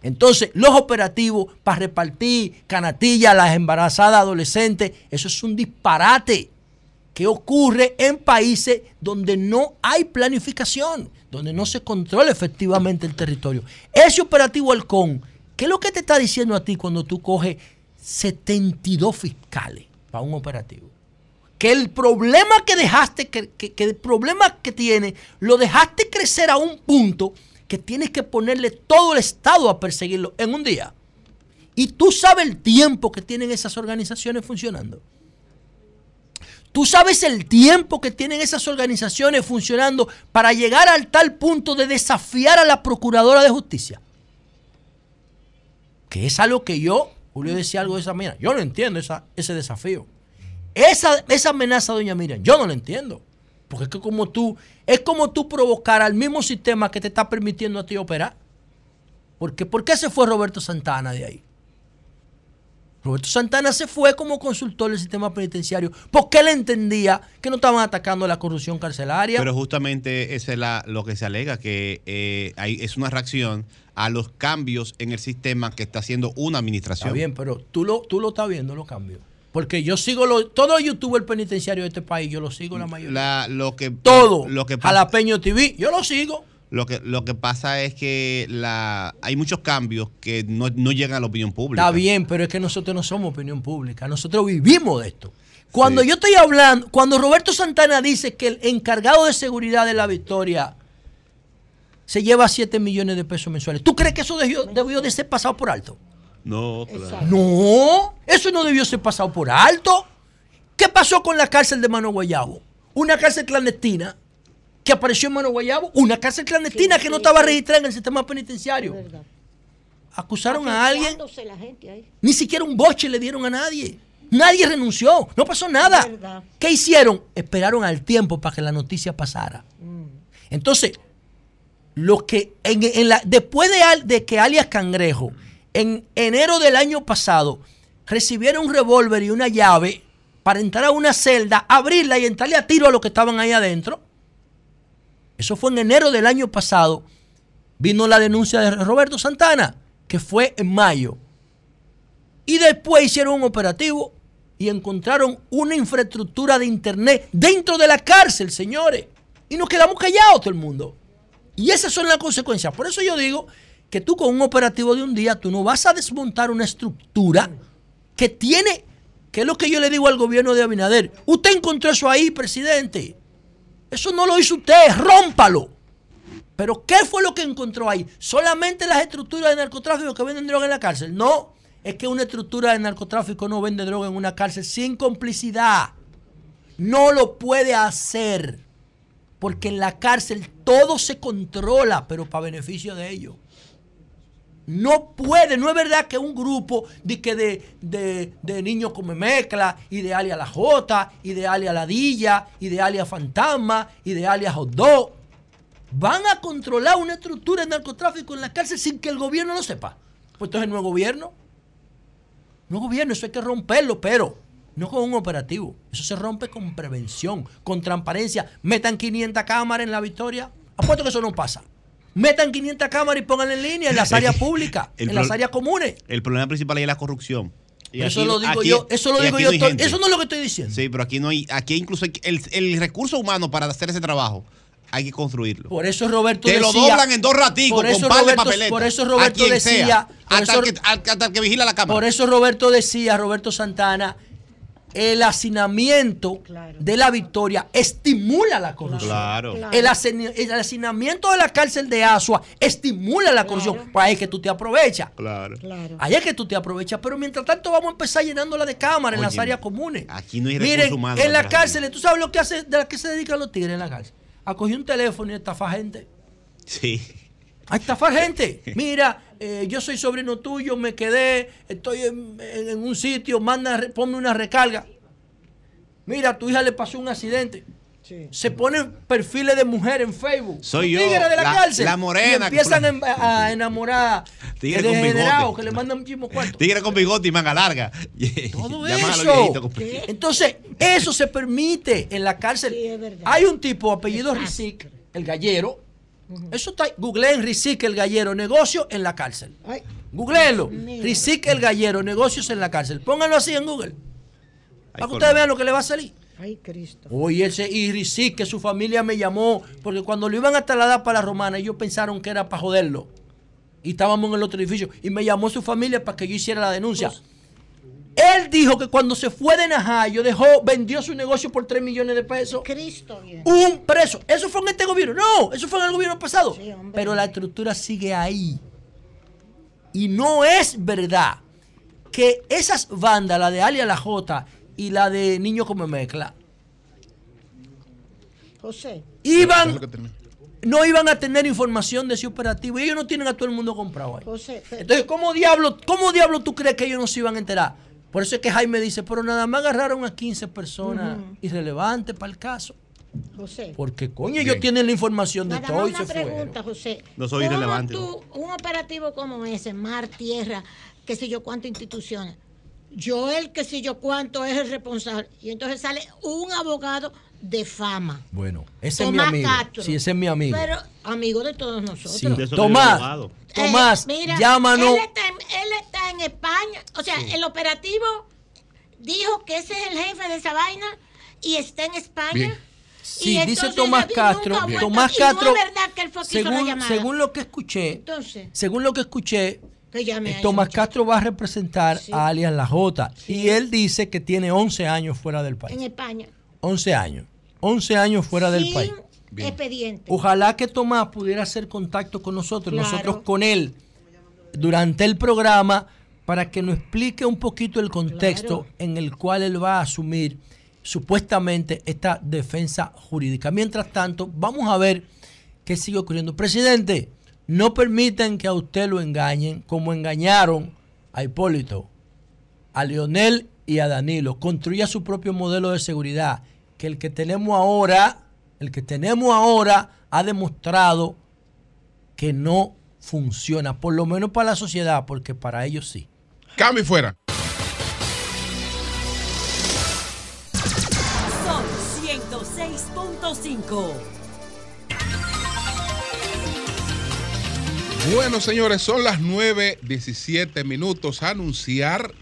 Speaker 13: Entonces, los operativos para repartir canatilla a las embarazadas adolescentes, eso es un disparate que ocurre en países donde no hay planificación, donde no se controla efectivamente el territorio. Ese operativo Halcón, ¿qué es lo que te está diciendo a ti cuando tú coges 72 fiscales para un operativo? Que el problema que dejaste, que, el problema que tiene, lo dejaste crecer a un punto que tienes que ponerle todo el Estado a perseguirlo en un día. Y tú sabes el tiempo que tienen esas organizaciones funcionando. Tú sabes el tiempo que tienen esas organizaciones funcionando para llegar al tal punto de desafiar a la Procuradora de Justicia. Que es algo que yo, Julio decía algo de esa manera, yo no entiendo ese desafío. Esa, esa amenaza, doña Miriam, yo no la entiendo. Porque es que como tú, es como tú provocar al mismo sistema que te está permitiendo a ti operar. Porque, ¿Por qué se fue Roberto Santana de ahí? Roberto Santana se fue como consultor del sistema penitenciario porque él entendía que no estaban atacando la corrupción carcelaria.
Speaker 9: Pero justamente eso es lo que se alega, que eh, es una reacción a los cambios en el sistema que está haciendo una administración.
Speaker 13: Está bien, pero tú lo, tú lo estás viendo, los cambios. Porque yo sigo lo, todo youtuber penitenciario de este país, yo lo sigo la mayoría.
Speaker 9: lo que,
Speaker 13: todo. Lo, que Jalapeño TV, yo lo sigo.
Speaker 9: Lo que, lo que pasa es que la, hay muchos cambios que no, llegan a la opinión pública.
Speaker 13: Está bien, pero es que nosotros no somos opinión pública. Nosotros vivimos de esto. Cuando yo estoy hablando, cuando Roberto Santana dice que el encargado de seguridad de la victoria se lleva 7 millones de pesos mensuales, ¿tú crees que eso debió, debió de ser pasado por alto?
Speaker 9: No, claro.
Speaker 13: No, eso no debió ser pasado por alto. ¿Qué pasó con la cárcel de Mano Guayabo? Una cárcel clandestina que apareció en Mano Guayabo, una cárcel clandestina que no estaba registrada en el sistema penitenciario. Acusaron a alguien. Ni siquiera un boche le dieron a nadie. Nadie renunció. No pasó nada. ¿Qué hicieron? Esperaron al tiempo para que la noticia pasara. Mm. Entonces, lo que en, la, después de, de que alias Cangrejo, en enero del año pasado, recibiera un revólver y una llave para entrar a una celda, abrirla y entrarle a tiro a los que estaban ahí adentro, eso fue en enero del año pasado. Vino la denuncia de Roberto Santana, que fue en mayo. Y después hicieron un operativo y encontraron una infraestructura de internet dentro de la cárcel, señores. Y nos quedamos callados todo el mundo. Y esas son las consecuencias. Por eso yo digo que tú con un operativo de un día, tú no vas a desmontar una estructura que tiene, que es lo que yo le digo al gobierno de Abinader. Usted encontró eso ahí, presidente. Eso no lo hizo usted, rómpalo. Pero ¿qué fue lo que encontró ahí? ¿Solamente las estructuras de narcotráfico que venden droga en la cárcel? No, es que una estructura de narcotráfico no vende droga en una cárcel sin complicidad. No lo puede hacer. Porque en la cárcel todo se controla, pero para beneficio de ellos. No puede, no es verdad que un grupo de, que de, de, niños come mezcla y de alia la J y de alia ladilla y de alia fantasma y de alia hot van a controlar una estructura de narcotráfico en la cárcel sin que el gobierno lo sepa. Pues entonces no es gobierno. No es gobierno, eso hay que romperlo, pero no con un operativo. Eso se rompe con prevención, con transparencia. Metan 500 cámaras en la victoria. Apuesto que eso no pasa. Metan 500 cámaras y pongan en línea en las áreas públicas, en las áreas comunes.
Speaker 9: El problema principal es la corrupción.
Speaker 13: eso lo digo yo, eso lo digo yo, eso no es lo que estoy diciendo.
Speaker 9: Sí, pero aquí no hay, aquí incluso el, recurso humano para hacer ese trabajo hay que construirlo.
Speaker 13: Por eso Roberto
Speaker 9: Te lo doblan en dos raticos con par de papeletas.
Speaker 13: Por eso Roberto decía,
Speaker 9: hasta, que, hasta que vigila la cámara.
Speaker 13: Por eso Roberto decía, Roberto Santana, el hacinamiento de la victoria estimula la corrupción.
Speaker 9: Claro.
Speaker 13: El, hacinamiento de la cárcel de Asua estimula la corrupción. Pues ahí es que tú te aprovechas.
Speaker 9: Claro.
Speaker 13: Ahí es que tú te aprovechas. Pero mientras tanto vamos a empezar llenándola de cámaras en las áreas comunes.
Speaker 9: Aquí no hay
Speaker 13: Miren, en la cárcel, ¿tú sabes lo que hace, de la que se dedican los tigres en la cárcel? A coger un teléfono y estafar gente.
Speaker 9: Sí.
Speaker 13: A estafar gente. Mira, eh, yo soy sobrino tuyo, me quedé, estoy en, un sitio, manda, ponme una recarga. Mira, a tu hija le pasó un accidente. Se ponen perfiles de mujer en Facebook.
Speaker 9: Soy yo.
Speaker 13: de la, cárcel.
Speaker 9: La morena.
Speaker 13: Y empiezan a, enamorar tigre de degenerados que le mandan muchísimos cuartos.
Speaker 9: Tigre con bigote y manga larga.
Speaker 13: Todo eso. Entonces, eso se permite en la cárcel. Hay un tipo apellido Rizik, el gallero, eso está. Googleen Rizik el gallero, negocio en la cárcel. Googleenlo. Rizik el gallero, negocios en la cárcel. Pónganlo así en Google. para que ustedes vean lo que le va a salir.
Speaker 3: Ay, Cristo.
Speaker 13: Oye, ese y Rizik, que su familia me llamó, porque cuando lo iban a trasladar para la romana, ellos pensaron que era para joderlo. Y estábamos en el otro edificio. Y me llamó su familia para que yo hiciera la denuncia. Pues, él dijo que cuando se fue de Najayo, dejó, vendió su negocio por 3 millones de pesos.
Speaker 3: Cristo,
Speaker 13: Un preso. Eso fue en este gobierno. No, eso fue en el gobierno pasado. Pero la estructura sigue ahí. Y no es verdad que esas bandas, la de Alia La J y la de Niño Come Mezcla,
Speaker 3: José.
Speaker 13: Iban, no iban a tener información de ese operativo. Y ellos no tienen a todo el mundo comprado ahí.
Speaker 3: José,
Speaker 13: Entonces, ¿cómo diablo, ¿cómo diablo tú crees que ellos no se iban a enterar? Por eso es que Jaime dice, pero nada más agarraron a 15 personas irrelevantes para el caso. José. Porque, coño, ellos tienen la información de todo y
Speaker 3: se pregunta, José.
Speaker 9: No soy irrelevante.
Speaker 3: Tú, un operativo como ese, mar, tierra, qué sé yo, cuántas instituciones. Yo, el que sé yo cuánto es el responsable. Y entonces sale un abogado de fama.
Speaker 13: Bueno, ese es mi amigo. Sí, ese es mi amigo.
Speaker 3: Pero amigo de todos nosotros.
Speaker 13: Tomás, Tomás, eh, llámanos.
Speaker 3: Él está, en, España. O sea, el operativo dijo que ese es el jefe de esa vaina y está en España.
Speaker 13: Sí, dice Tomás Castro. Tomás Castro, según, según, lo que escuché, según lo que escuché, eh, Tomás Castro va a representar a alias La Jota y él dice que tiene 11 años fuera del país.
Speaker 3: En España.
Speaker 13: 11 años. 11 años fuera del país.
Speaker 3: Expediente.
Speaker 13: Ojalá que Tomás pudiera hacer contacto con nosotros, nosotros con él, durante el programa, para que nos explique un poquito el contexto en el cual él va a asumir supuestamente esta defensa jurídica. Mientras tanto, vamos a ver qué sigue ocurriendo. Presidente, no permiten que a usted lo engañen como engañaron a Hipólito, a Leonel y a Danilo. Construya su propio modelo de seguridad que el que tenemos ahora, el que tenemos ahora ha demostrado que no funciona, por lo menos para la sociedad, porque para ellos sí.
Speaker 1: Cambio fuera.
Speaker 12: Son 106.5.
Speaker 1: Bueno, señores, son las 9.17 minutos. Anunciar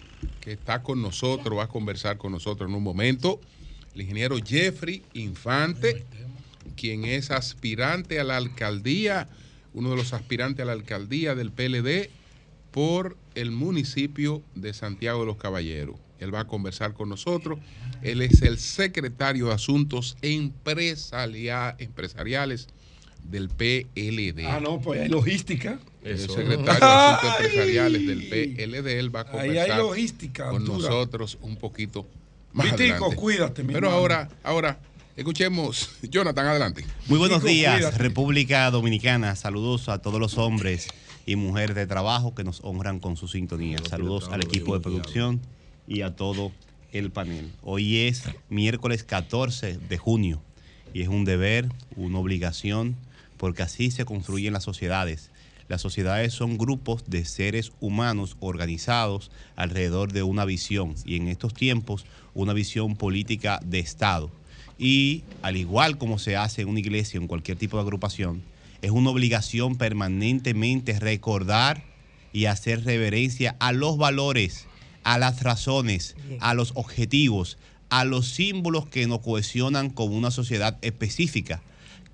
Speaker 1: que está con nosotros, va a conversar con nosotros en un momento el ingeniero Jeffrey Infante, quien es aspirante a la alcaldía, uno de los aspirantes a la alcaldía del PLD por el municipio de Santiago de los Caballeros. Él va a conversar con nosotros. Él es el secretario de Asuntos Empresariales del PLD.
Speaker 10: Ah, no, pues hay logística.
Speaker 1: El secretario de Asuntos Empresariales del PLD, él va a conversar con nosotros un poquito
Speaker 10: Vitico, cuídate.
Speaker 1: Pero ahora, ahora, escuchemos. Jonathan, adelante.
Speaker 9: Muy buenos días, República Dominicana. Saludos a todos los hombres y mujeres de trabajo que nos honran con su sintonía. Saludos al equipo de producción y a todo el panel. Hoy es miércoles 14 de junio y es un deber, una obligación, porque así se construyen las sociedades. Las sociedades son grupos de seres humanos organizados alrededor de una visión y en estos tiempos una visión política de Estado. Y al igual como se hace en una iglesia en cualquier tipo de agrupación, es una obligación permanentemente recordar y hacer reverencia a los valores, a las razones, a los objetivos, a los símbolos que nos cohesionan con una sociedad específica.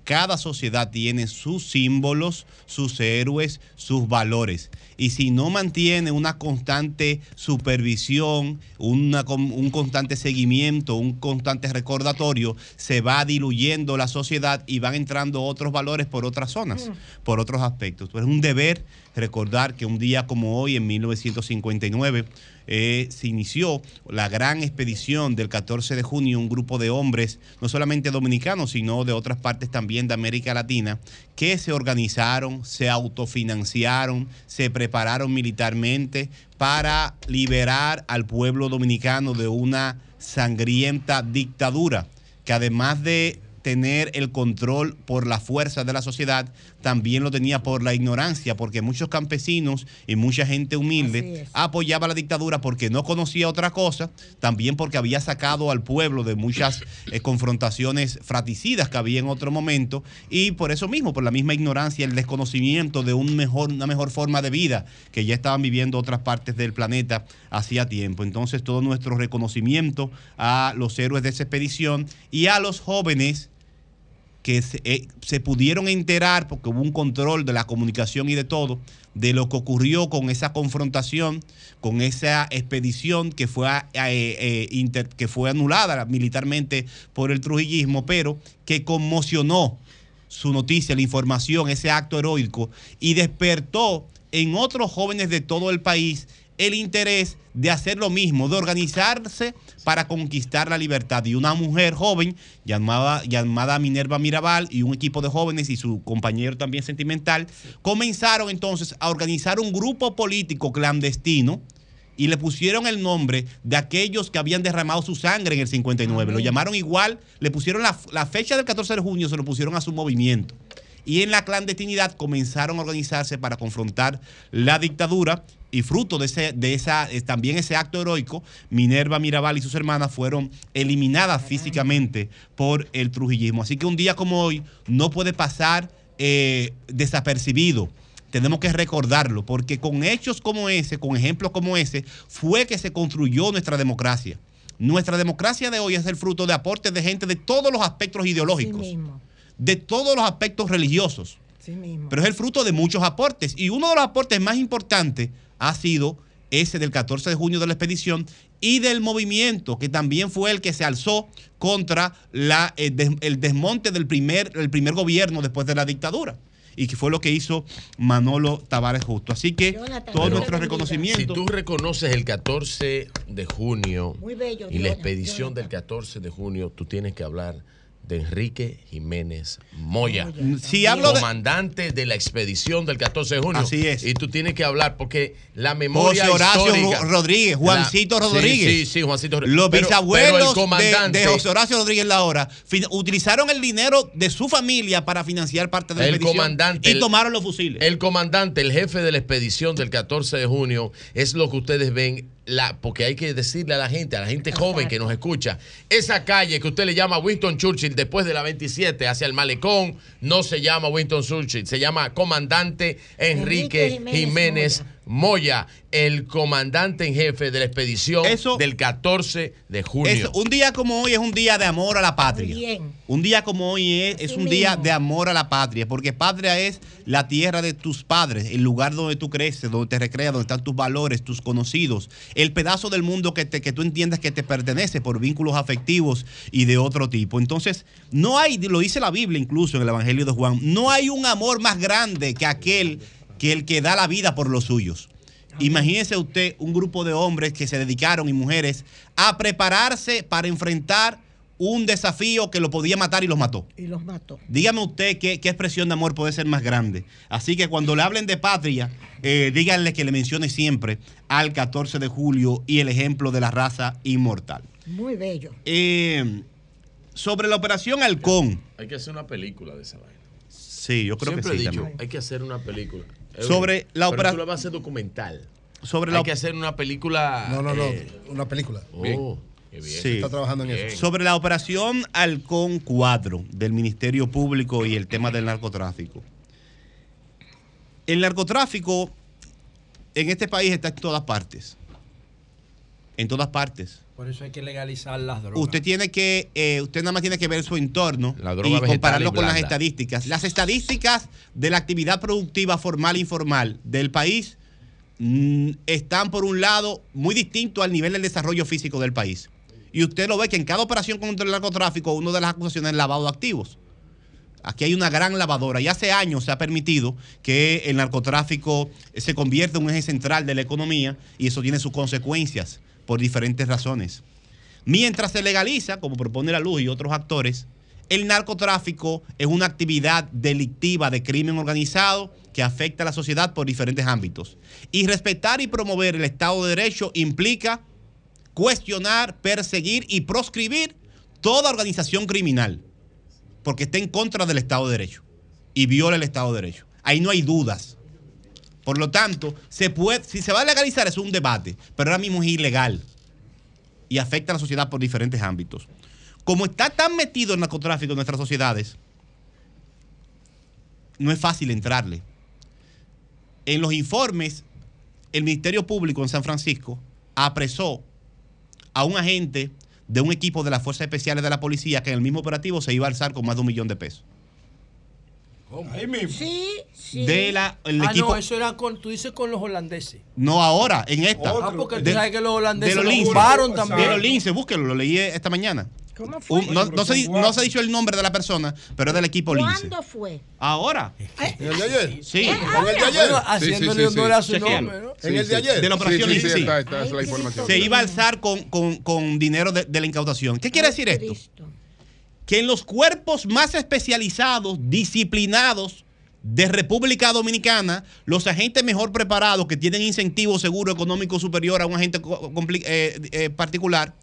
Speaker 9: Cada sociedad tiene sus símbolos, sus héroes, sus valores. Y si no mantiene una constante supervisión, un constante seguimiento, un constante recordatorio, se va diluyendo la sociedad y van entrando otros valores por otras zonas, mm. por otros aspectos. es un deber recordar que un día como hoy, en 1959, eh, se inició la gran expedición del 14 de junio, un grupo de hombres, no solamente dominicanos, sino de otras partes también de América Latina, que se organizaron, se autofinanciaron, se prepararon militarmente para liberar al pueblo dominicano de una sangrienta dictadura que además de tener el control por la fuerza de la sociedad, también lo tenía por la ignorancia, porque muchos campesinos y mucha gente humilde apoyaba la dictadura porque no conocía otra cosa, también porque había sacado al pueblo de muchas eh, confrontaciones fraticidas que había en otro momento, y por eso mismo, por la misma ignorancia, el desconocimiento de un mejor, una mejor forma de vida que ya estaban viviendo otras partes del planeta hacía tiempo. Entonces, todo nuestro reconocimiento a los héroes de esa expedición y a los jóvenes que eh, se, pudieron enterar, porque hubo un control de la comunicación y de todo, de lo que ocurrió con esa confrontación, con esa expedición que fue, eh, eh, que fue anulada militarmente por el trujillismo, pero que conmocionó su noticia, la información, ese acto heroico, y despertó en otros jóvenes de todo el país el interés de hacer lo mismo, de organizarse para conquistar la libertad. Y una mujer joven llamada, llamada Minerva Mirabal y un equipo de jóvenes y su compañero también sentimental comenzaron entonces a organizar un grupo político clandestino y le pusieron el nombre de aquellos que habían derramado su sangre en el 59. Lo llamaron igual, le pusieron la, la, fecha del 14 de junio, se lo pusieron a su movimiento. Y en la clandestinidad comenzaron a organizarse para confrontar la dictadura y fruto de, ese, de esa, eh, también ese acto heroico, Minerva Mirabal y sus hermanas fueron eliminadas físicamente por el trujillismo. Así que un día como hoy no puede pasar eh, desapercibido tenemos que recordarlo, porque con hechos como ese, con ejemplos como ese, fue que se construyó nuestra democracia. Nuestra democracia de hoy es el fruto de aportes de gente de todos los aspectos ideológicos, de todos los aspectos religiosos. Pero es el fruto de muchos aportes. Y uno de los aportes más importantes ha sido ese del 14 de junio de la expedición y del movimiento, que también fue el que se alzó contra la, el, desmonte del primer, el primer gobierno después de la dictadura y que fue lo que hizo Manolo Tavares Justo. Así que todo nuestro reconocimiento.
Speaker 15: Si tú reconoces el 14 de junio y la expedición del 14 de junio, tú tienes que hablar de Enrique Jiménez Moya.
Speaker 9: Si hablo
Speaker 15: comandante de... la expedición del 14 de junio.
Speaker 9: Así es.
Speaker 15: Y tú tienes que hablar porque la memoria
Speaker 9: José Horacio Rodríguez, Juancito Rodríguez.
Speaker 15: Sí, sí, Juancito Rodríguez.
Speaker 9: Los bisabuelos de, José Horacio Rodríguez Laura utilizaron el dinero de su familia para financiar parte de la el
Speaker 15: Comandante,
Speaker 9: y tomaron los fusiles.
Speaker 15: El comandante, el jefe de la expedición del 14 de junio, es lo que ustedes ven la, porque hay que decirle a la gente, a la gente joven que nos escucha, esa calle que usted le llama Winston Churchill después de la 27 hacia el malecón, no se llama Winston Churchill, se llama Comandante Enrique, Jiménez Moya, el comandante en jefe de la expedición del 14 de junio.
Speaker 9: un día como hoy es un día de amor a la patria. Un día como hoy es, un día de amor a la patria, porque patria es la tierra de tus padres, el lugar donde tú creces, donde te recreas, donde están tus valores, tus conocidos, el pedazo del mundo que, te, que tú entiendes que te pertenece por vínculos afectivos y de otro tipo. Entonces, no hay, lo dice la Biblia incluso en el Evangelio de Juan, no hay un amor más grande que aquel que el que da la vida por los suyos. Imagínese usted un grupo de hombres que se dedicaron y mujeres a prepararse para enfrentar un desafío que lo podía matar y los mató.
Speaker 3: Y los mató.
Speaker 9: Dígame usted qué, expresión de amor puede ser más grande. Así que cuando le hablen de patria, eh, díganle que le mencione siempre al 14 de julio y el ejemplo de la raza inmortal.
Speaker 3: Muy bello.
Speaker 9: Eh, sobre la operación Halcón.
Speaker 15: Hay que hacer una película de esa vaina.
Speaker 9: Sí, yo creo que sí.
Speaker 15: He dicho, hay que hacer una película.
Speaker 9: Sobre la operación.
Speaker 15: Tú la vas a hacer documental.
Speaker 9: Sobre
Speaker 15: Hay que hacer una película.
Speaker 10: No, no, no. Eh, una película.
Speaker 15: Oh,
Speaker 10: bien. Sí. Está trabajando en eso.
Speaker 9: Sobre la operación Halcón 4 del Ministerio Público y el tema del narcotráfico. El narcotráfico en este país está en todas partes. En todas partes.
Speaker 13: Por eso hay que legalizar las drogas.
Speaker 9: Usted tiene que, eh, usted nada más tiene que ver su entorno y compararlo con las estadísticas. Las estadísticas de la actividad productiva formal e informal del país mm, están por un lado muy distintos al nivel del desarrollo físico del país. Y usted lo ve que en cada operación contra el narcotráfico, una de las acusaciones es lavado de activos. Aquí hay una gran lavadora y hace años se ha permitido que el narcotráfico se convierta en un eje central de la economía y eso tiene sus consecuencias por diferentes razones. Mientras se legaliza, como propone la luz y otros actores, el narcotráfico es una actividad delictiva de crimen organizado que afecta a la sociedad por diferentes ámbitos. Y respetar y promover el Estado de Derecho implica cuestionar, perseguir y proscribir toda organización criminal, porque está en contra del Estado de Derecho y viola el Estado de Derecho. Ahí no hay dudas. Por lo tanto, se puede, si se va a legalizar es un debate, pero ahora mismo es ilegal y afecta a la sociedad por diferentes ámbitos. Como está tan metido el narcotráfico en nuestras sociedades, no es fácil entrarle. En los informes, el Ministerio Público en San Francisco apresó a un agente de un equipo de las Fuerzas Especiales de la Policía que en el mismo operativo se iba a alzar con más de un millón de pesos.
Speaker 3: Ahí mismo. Sí, sí.
Speaker 9: De la,
Speaker 13: el ah, no, eso era con, tú dices con los holandeses.
Speaker 9: No, ahora, en esta.
Speaker 13: Ah, porque tú sabes que los holandeses
Speaker 9: de
Speaker 13: los
Speaker 9: lo también. De los lince, búsquenlo, lo leí esta mañana. ¿Cómo fue? no, no, se, no, se, ha dicho el nombre de la persona, pero es del equipo Lince.
Speaker 3: ¿Cuándo fue?
Speaker 9: Ahora.
Speaker 10: ¿En el de ayer?
Speaker 9: Sí.
Speaker 10: ¿En el de ayer?
Speaker 13: haciéndole honor a su nombre, ¿no?
Speaker 10: ¿En el de ayer?
Speaker 9: De la operación Lince, sí. Se iba a alzar con, con, con dinero de, de, la incautación. ¿Qué quiere decir esto? Que en los cuerpos más especializados, disciplinados, de República Dominicana, los agentes mejor preparados que tienen incentivo seguro económico superior a un agente eh, eh, particular,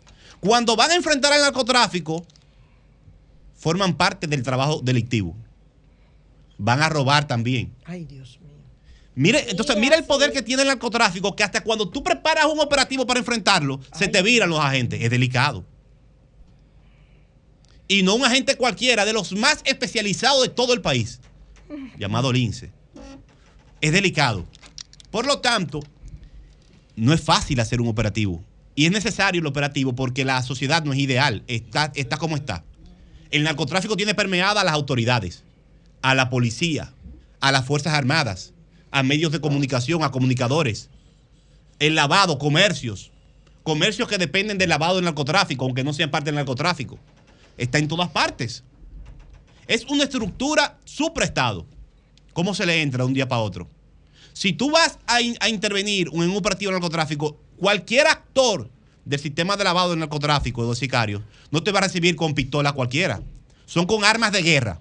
Speaker 9: cuando van a enfrentar al narcotráfico, forman parte del trabajo delictivo. Van a robar también. Ay, Dios mío. Mire, entonces, mira el poder que tiene el narcotráfico, que hasta cuando tú preparas un operativo para enfrentarlo, se te viran los agentes. Es delicado. Y no un agente cualquiera, de los más especializados de todo el país llamado Lince, es delicado. Por lo tanto, no es fácil hacer un operativo. Y es necesario el operativo porque la sociedad no es ideal, está, está como está. El narcotráfico tiene permeada a las autoridades, a la policía, a las Fuerzas Armadas, a medios de comunicación, a comunicadores. El lavado, comercios. Comercios que dependen del lavado del narcotráfico, aunque no sean parte del narcotráfico. Está en todas partes. Es una estructura supraestado. ¿Cómo se le entra de un día para otro? Si tú vas a, intervenir en un operativo de narcotráfico, cualquier actor del sistema de lavado del narcotráfico, de los sicarios, no te va a recibir con pistola cualquiera. Son con armas de guerra.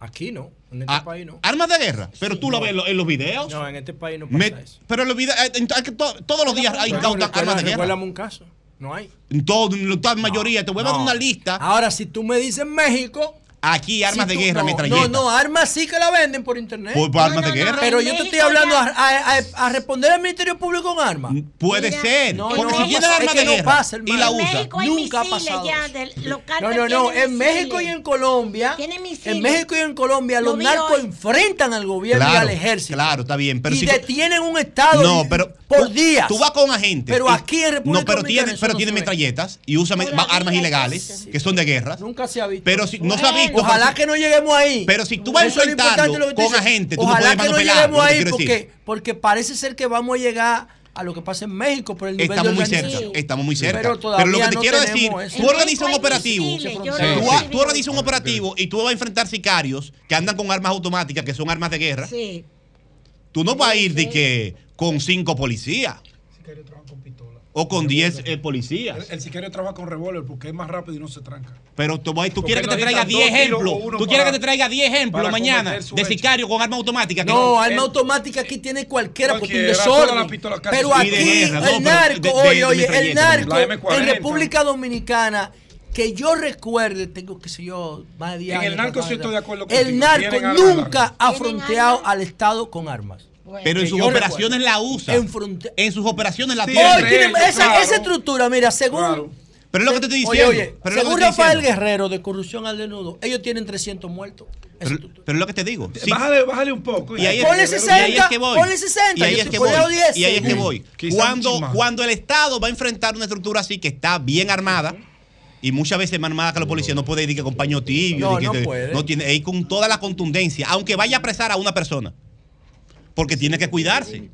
Speaker 13: Aquí no, en este ah, país no.
Speaker 9: Armas de guerra, pero tú lo ves en los videos.
Speaker 13: No, en este país no pasa eso.
Speaker 9: Pero en los videos, eh, todos los días hay armas de guerra.
Speaker 13: un caso, no hay.
Speaker 9: En todo, en la mayoría, te voy a dar una lista.
Speaker 13: Ahora, si tú me dices México,
Speaker 9: Aquí armas de guerra, no, No,
Speaker 13: no, armas sí que la venden por internet.
Speaker 9: Por, armas de guerra.
Speaker 13: Pero yo te estoy hablando a, responder al Ministerio Público con armas.
Speaker 9: Puede ser. No, porque si tienes armas de guerra pasa, y la usa.
Speaker 13: Nunca ha pasado. no, no, no. En México y en Colombia. En México y en Colombia los narcos enfrentan al gobierno y al ejército.
Speaker 9: Claro, está bien. Pero
Speaker 13: y detienen un estado no, pero, por días.
Speaker 9: Tú vas con agentes.
Speaker 13: Pero aquí en República
Speaker 9: No, pero tiene, pero tiene metralletas y usa armas ilegales que son de guerra.
Speaker 13: Nunca se ha visto.
Speaker 9: Pero si no se ha visto
Speaker 13: Ojalá que no lleguemos ahí.
Speaker 9: Pero si tú vas a enfrentarlo con agentes, tú
Speaker 13: Ojalá que no lleguemos ahí porque, porque parece ser que vamos a llegar a lo que pasa en México por el nivel
Speaker 9: estamos muy cerca estamos muy cerca. Pero, lo que te quiero decir tú organizas un operativo. Tú, organizas un operativo y tú vas a enfrentar sicarios que andan con armas automáticas que son armas de guerra. Tú no vas a ir de que con cinco policías o con 10 eh, policías.
Speaker 10: El, sicario trabaja con revólver porque es más rápido y no se tranca.
Speaker 9: Pero tú, tú quieres que te traiga 10 ejemplos. Tú quieres que te traiga 10 ejemplos mañana de sicario con arma automática.
Speaker 13: No, arma automática aquí tiene cualquiera, porque un desorden. Pero aquí el narco, oye, oye, el narco en República Dominicana que yo recuerde, tengo que sé yo, más de 10
Speaker 10: años. En el narco sí estoy de acuerdo
Speaker 13: El narco nunca ha fronteado al Estado con armas.
Speaker 9: Pero en sus operaciones la usa. En, sus operaciones la tiene.
Speaker 13: esa, estructura, mira, según.
Speaker 9: Pero es lo que te estoy diciendo.
Speaker 13: Oye, oye, según Rafael Guerrero de Corrupción al Desnudo, ellos tienen 300 muertos.
Speaker 9: Pero, es lo que te digo.
Speaker 10: Bájale, bájale, un poco.
Speaker 13: Y ahí es, ponle 60, y que voy. Ponle 60.
Speaker 9: Y ahí es que voy. Y ahí es que voy. Cuando, cuando el Estado va a enfrentar una estructura así que está bien armada, y muchas veces más armada que la policía no puede ir que acompaño tibio. No, no puede. No tiene, ahí con toda la contundencia, aunque vaya a apresar a una persona porque tiene que cuidarse.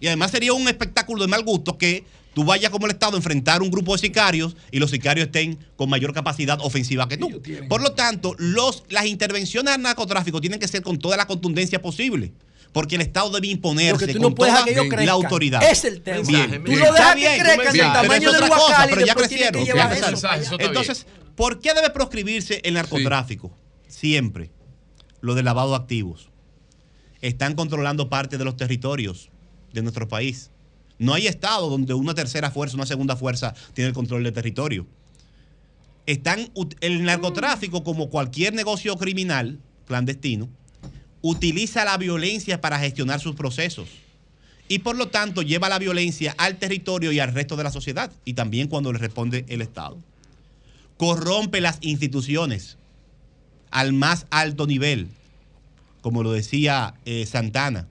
Speaker 9: Y además sería un espectáculo de mal gusto que tú vayas como el Estado a enfrentar un grupo de sicarios y los sicarios estén con mayor capacidad ofensiva que tú. Por lo tanto, los, las intervenciones al narcotráfico tienen que ser con toda la contundencia posible. Porque el Estado debe imponerse con toda la autoridad.
Speaker 13: Es el tema. Bien, tú lo dejas que crezcan del tamaño del huacal
Speaker 9: pero ya crecieron. Entonces, ¿por qué debe proscribirse el narcotráfico? Siempre. Lo de lavado de activos están controlando parte de los territorios de nuestro país. No hay estado donde una tercera fuerza, una segunda fuerza tiene el control del territorio. Están, el narcotráfico, como cualquier negocio criminal clandestino, utiliza la violencia para gestionar sus procesos. Y por lo tanto lleva la violencia al territorio y al resto de la sociedad. Y también cuando le responde el Estado. Corrompe las instituciones al más alto nivel como lo decía eh, Santana,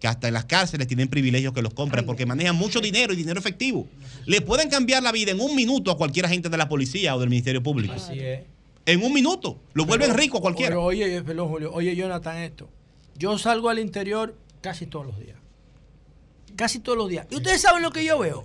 Speaker 9: que hasta en las cárceles tienen privilegios que los compran porque manejan mucho dinero y dinero efectivo. Le pueden cambiar la vida en un minuto a cualquier agente de la policía o del Ministerio Público. Así es. En un minuto. Lo vuelven rico a cualquiera.
Speaker 13: oye, Julio, oye, Jonathan, esto. Yo salgo al interior casi todos los días. Casi todos los días. ¿Y ustedes saben lo que yo veo?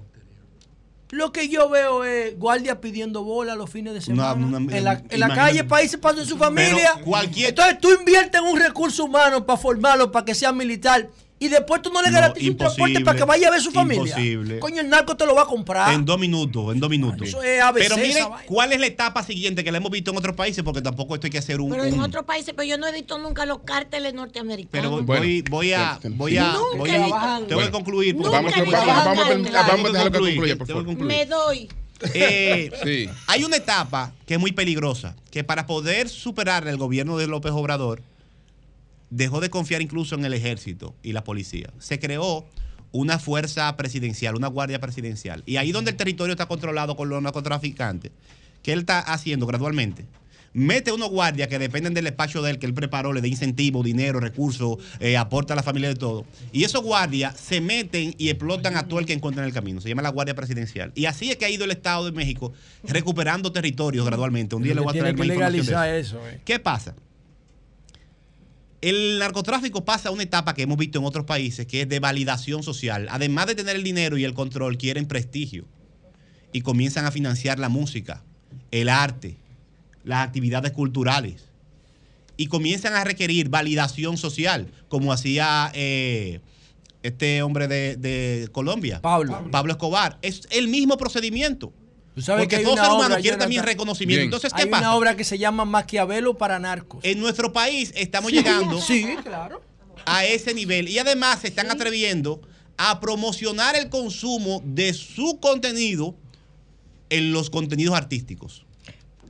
Speaker 13: Lo que yo veo es guardia pidiendo bola los fines de semana. en la, en la calle, países para en su familia. Entonces tú inviertes en un recurso humano para formarlo, para que sea militar. Y después tú no le garantizas un transporte para que vaya a ver su familia.
Speaker 9: Imposible.
Speaker 13: Coño, el narco te lo va a comprar.
Speaker 9: En dos minutos, en dos minutos.
Speaker 13: Eso es ABC,
Speaker 9: Pero miren. ¿cuál es la etapa siguiente que la hemos visto en otros países? Porque tampoco esto hay que hacer un.
Speaker 3: Pero en
Speaker 9: un-
Speaker 3: otros países, pero yo no he visto nunca los cárteles norteamericanos.
Speaker 9: Pero voy, voy a. Voy a.
Speaker 3: Nunca
Speaker 9: voy
Speaker 3: he
Speaker 9: a
Speaker 3: visto-
Speaker 9: tengo que concluir. porque-
Speaker 3: Vamos,
Speaker 1: Nunca vamos, vamos, vamos, vamos, vamos a dejarlo que concluya, por favor.
Speaker 3: Me doy.
Speaker 9: Eh,
Speaker 1: Sí.
Speaker 9: Hay una etapa que es muy peligrosa, que para poder superar el gobierno de López Obrador, dejó de confiar incluso en el ejército y la policía. Se creó una fuerza presidencial, una guardia presidencial. Y ahí donde el territorio está controlado con los narcotraficantes, que él está haciendo gradualmente, mete unos guardias que dependen del despacho de él, que él preparó, le da incentivo, dinero, recursos, eh, aporta a la familia de todo. Y esos guardias se meten y explotan a todo el que encuentran en el camino. Se llama la Guardia Presidencial. Y así es que ha ido el Estado de México recuperando territorios gradualmente. Un día le voy a traer
Speaker 13: que legalizar
Speaker 9: eso.
Speaker 13: eh.
Speaker 9: ¿Qué pasa? El narcotráfico pasa a una etapa que hemos visto en otros países, que es de validación social. Además de tener el dinero y el control, quieren prestigio. Y comienzan a financiar la música, el arte, las actividades culturales. Y comienzan a requerir validación social, como hacía eh, este hombre de, de Colombia,
Speaker 13: Pablo.
Speaker 9: Pablo Escobar. Es el mismo procedimiento.
Speaker 13: Tú sabes
Speaker 9: Porque
Speaker 13: que hay
Speaker 9: todo ser humano quiere también reconocimiento.
Speaker 1: Bien.
Speaker 9: Entonces, ¿qué
Speaker 13: Hay
Speaker 9: pasa?
Speaker 13: una obra que se llama Maquiavelo para narcos.
Speaker 9: En nuestro país estamos
Speaker 13: Sí,
Speaker 9: llegando
Speaker 13: Sí, claro.
Speaker 9: a ese nivel y además se están atreviendo a promocionar el consumo de su contenido en los contenidos artísticos.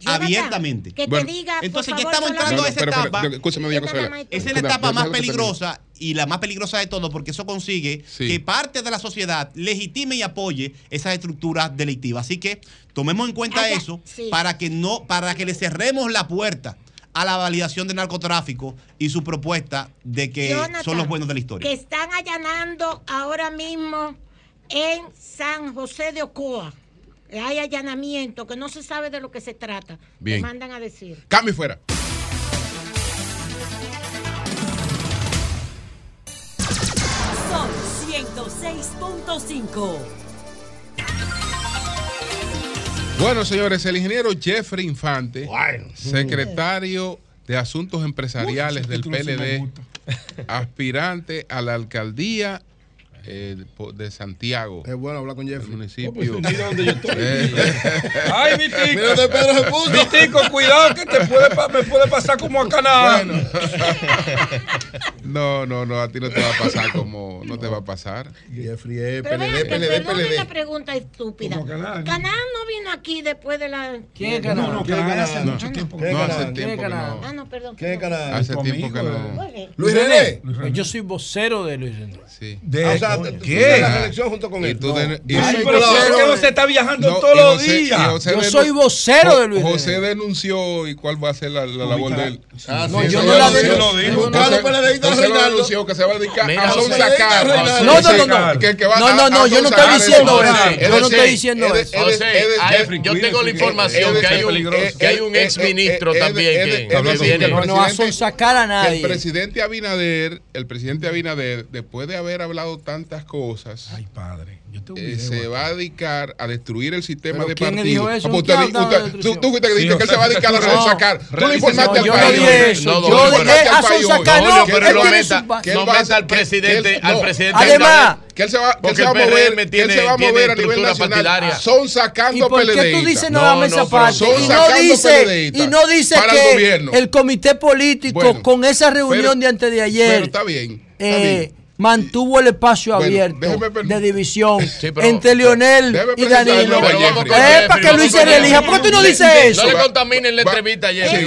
Speaker 3: Jonathan,
Speaker 9: abiertamente.
Speaker 3: Que te
Speaker 1: Bueno,
Speaker 3: diga, por
Speaker 9: Entonces ya
Speaker 3: favor,
Speaker 9: estamos entrando
Speaker 1: No,
Speaker 9: a esa etapa.
Speaker 1: escúchame,
Speaker 9: Esa es la etapa más peligrosa y la más peligrosa de todo porque eso consigue
Speaker 1: Sí.
Speaker 9: que parte de la sociedad legitime y apoye esas estructuras delictivas. Así que tomemos en cuenta eso
Speaker 3: sí.
Speaker 9: para que no para que le cerremos la puerta a la validación del narcotráfico y su propuesta de que
Speaker 3: Jonathan,
Speaker 9: son los buenos de la historia.
Speaker 3: Que están allanando ahora mismo en San José de Ocoa. Hay allanamiento que no se sabe de lo que se trata.
Speaker 1: Bien.
Speaker 3: Me mandan a decir.
Speaker 1: Cambio fuera.
Speaker 12: Son 106.5.
Speaker 1: Bueno, señores, el ingeniero Jeffrey Infante, secretario de Asuntos Empresariales del PLD, aspirante a la alcaldía eh, de Santiago.
Speaker 10: Es bueno hablar con
Speaker 1: el
Speaker 10: Jeffrey.
Speaker 1: municipio.
Speaker 16: Mira donde yo estoy.
Speaker 1: Eh,
Speaker 16: Ay, mi tico.
Speaker 10: Mira donde Pedro se puso.
Speaker 16: Mi tico, cuidado que te puede, me puede pasar como a Canadá.
Speaker 1: no, no, no, a ti no te va a pasar como no te va a pasar.
Speaker 10: Jeffrey es
Speaker 3: Pero
Speaker 10: PLD, PLD, PLD.
Speaker 3: pregunta estúpida.
Speaker 16: Canal
Speaker 3: no vino aquí después de la.
Speaker 13: ¿Quién es
Speaker 16: No,
Speaker 13: Canadá?
Speaker 16: no,
Speaker 10: ¿Quién es
Speaker 16: Canadá hace
Speaker 10: Canadá?
Speaker 16: mucho tiempo.
Speaker 10: ¿Quién es
Speaker 1: No, hace
Speaker 10: Canadá?
Speaker 1: tiempo que
Speaker 3: Ah,
Speaker 1: no.
Speaker 3: no, perdón.
Speaker 10: ¿Quién es. Canadá?
Speaker 1: Hace tiempo que no.
Speaker 10: Luis René.
Speaker 13: Pues Yo soy vocero de Luis René.
Speaker 1: Sí.
Speaker 16: De,
Speaker 10: Ah, o sea,
Speaker 16: ¿Qué?
Speaker 10: estás en la selección junto con
Speaker 1: Y
Speaker 10: él.
Speaker 1: tú
Speaker 10: No.
Speaker 1: de- y-
Speaker 16: Ay,
Speaker 1: y-
Speaker 16: pero
Speaker 10: claro,
Speaker 16: es que se está viajando
Speaker 1: No,
Speaker 16: todos los
Speaker 1: José-
Speaker 16: días.
Speaker 1: José
Speaker 13: Yo
Speaker 1: denun-
Speaker 13: soy vocero de Luis
Speaker 1: José denunció y cuál va a ser la, la labor de él.
Speaker 10: Ah,
Speaker 13: No,
Speaker 10: sí,
Speaker 13: yo
Speaker 10: eso
Speaker 13: no la denuncio.
Speaker 1: José, José lo denunció que se va a dedicar
Speaker 15: Mira,
Speaker 1: a
Speaker 15: José.
Speaker 10: Reinaldo.
Speaker 13: No, no, no, no. No, yo no estoy diciendo
Speaker 1: eso.
Speaker 13: eso.
Speaker 1: Es
Speaker 13: Yo no estoy diciendo eso.
Speaker 15: José, yo tengo la información que hay un,
Speaker 1: es-
Speaker 15: que hay un
Speaker 1: es-
Speaker 15: ex ministro también que,
Speaker 13: No, va a nadie.
Speaker 1: El presidente Abinader, el presidente Abinader, después de haber hablado tantas cosas,
Speaker 16: Ay, padre. Yo un
Speaker 1: eh, se va a dedicar a destruir el sistema
Speaker 13: ¿Pero
Speaker 1: de
Speaker 13: quién le
Speaker 1: partidos.
Speaker 13: dijo eso?
Speaker 1: Ah, pues
Speaker 13: ¿Quién
Speaker 1: usted-
Speaker 13: hablaba de
Speaker 1: usted- tú,
Speaker 13: destrucción?
Speaker 1: tú fuiste que dijiste
Speaker 16: Sí,
Speaker 1: que él se va a dedicar a
Speaker 16: no.
Speaker 1: Tú le informaste
Speaker 13: No,
Speaker 1: al
Speaker 13: yo
Speaker 1: país.
Speaker 13: no dije
Speaker 1: hoy.
Speaker 13: eso.
Speaker 15: No,
Speaker 13: Yo
Speaker 15: no,
Speaker 13: dije
Speaker 1: pero-
Speaker 13: a sonsacar.
Speaker 15: No, pero no
Speaker 13: tiene
Speaker 15: meta, no
Speaker 1: va a-
Speaker 15: meta al presidente,
Speaker 1: que él-
Speaker 15: al
Speaker 1: no.
Speaker 15: presidente.
Speaker 13: Además,
Speaker 1: que él se va, que se va a mover, que él se
Speaker 15: tiene-
Speaker 1: va a
Speaker 15: tiene
Speaker 1: mover a nivel nacional
Speaker 15: partidaria.
Speaker 1: son
Speaker 13: ¿Y
Speaker 1: sacando
Speaker 13: por qué tú
Speaker 1: PLDistas.
Speaker 13: dices
Speaker 15: No,
Speaker 13: nada más
Speaker 15: no,
Speaker 13: esa
Speaker 15: pero
Speaker 13: parte?
Speaker 1: son
Speaker 13: Y no dice, y no dice
Speaker 1: el
Speaker 13: que el comité político
Speaker 1: Bueno,
Speaker 13: con esa reunión
Speaker 1: pero-
Speaker 13: de antes de
Speaker 1: Pero
Speaker 13: ayer
Speaker 1: está bien. está
Speaker 13: eh,
Speaker 1: bien.
Speaker 13: Mantuvo el espacio
Speaker 1: Bueno,
Speaker 13: abierto de división
Speaker 15: Sí, pero-
Speaker 13: entre Leonel y Danilo. Eh,
Speaker 15: Jeffrey,
Speaker 13: para que Luis se relija. ¿Por qué tú no dices eso?
Speaker 15: No le contaminen la entrevista a
Speaker 3: Es
Speaker 15: Jeffrey.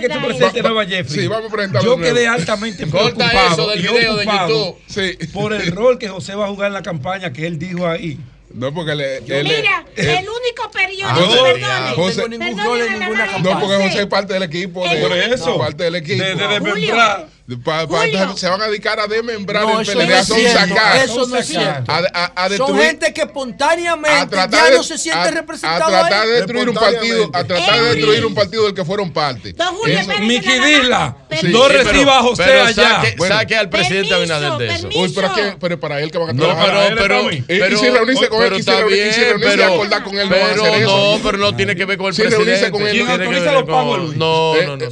Speaker 16: que tú presentes nueva
Speaker 1: sí, vamos a
Speaker 16: yo quedé altamente preocupado
Speaker 15: eso del video de
Speaker 16: ocupado
Speaker 15: YouTube.
Speaker 16: Por el rol que José va a jugar en la campaña que él dijo ahí.
Speaker 1: No, porque le, él-
Speaker 3: Mira,
Speaker 1: él-
Speaker 3: el único perdone,
Speaker 1: José-
Speaker 13: No tengo ningún rol en ninguna campaña.
Speaker 1: No, porque José es parte del equipo. De,
Speaker 16: Por eso.
Speaker 1: Parte del equipo.
Speaker 16: De, de.
Speaker 1: Pa- pa- se van a dedicar a desmembrar
Speaker 13: No,
Speaker 1: el
Speaker 13: eso
Speaker 1: PLD,
Speaker 13: no cierto.
Speaker 1: sonsacar.
Speaker 13: Eso no es cierto.
Speaker 1: A, a- a
Speaker 13: Son
Speaker 1: destruir,
Speaker 13: gente que espontáneamente ya
Speaker 1: de-
Speaker 13: no se siente
Speaker 1: a- A
Speaker 13: representado
Speaker 1: tratar de destruir un partido, a tratar de
Speaker 3: Eh,
Speaker 1: destruir un partido del que fueron parte.
Speaker 16: Miki no
Speaker 15: Sí, pero-
Speaker 16: reciba a José
Speaker 15: pero
Speaker 16: allá.
Speaker 15: Saque,
Speaker 1: Bueno.
Speaker 15: saque al presidente Abinader de eso.
Speaker 1: Uy, pero, es que- pero para él que van a
Speaker 15: No,
Speaker 1: trabajar.
Speaker 15: pero,
Speaker 16: él
Speaker 15: pero,
Speaker 16: está bien.
Speaker 1: Y-
Speaker 15: pero,
Speaker 1: si reunirse con él,
Speaker 15: pero
Speaker 1: y si
Speaker 15: está
Speaker 1: reunirse- y
Speaker 15: bien,
Speaker 1: si reunirse y
Speaker 15: pero,
Speaker 1: acordar con él, no
Speaker 15: pero no, pero no tiene que ver con el
Speaker 1: Si reunirse
Speaker 15: presidente.
Speaker 1: con él,
Speaker 16: ¿Quién
Speaker 15: tiene que
Speaker 16: autoriza
Speaker 15: ver
Speaker 16: los
Speaker 15: con-
Speaker 16: pagos, Luis?
Speaker 15: No,
Speaker 1: Eh,
Speaker 15: no, no.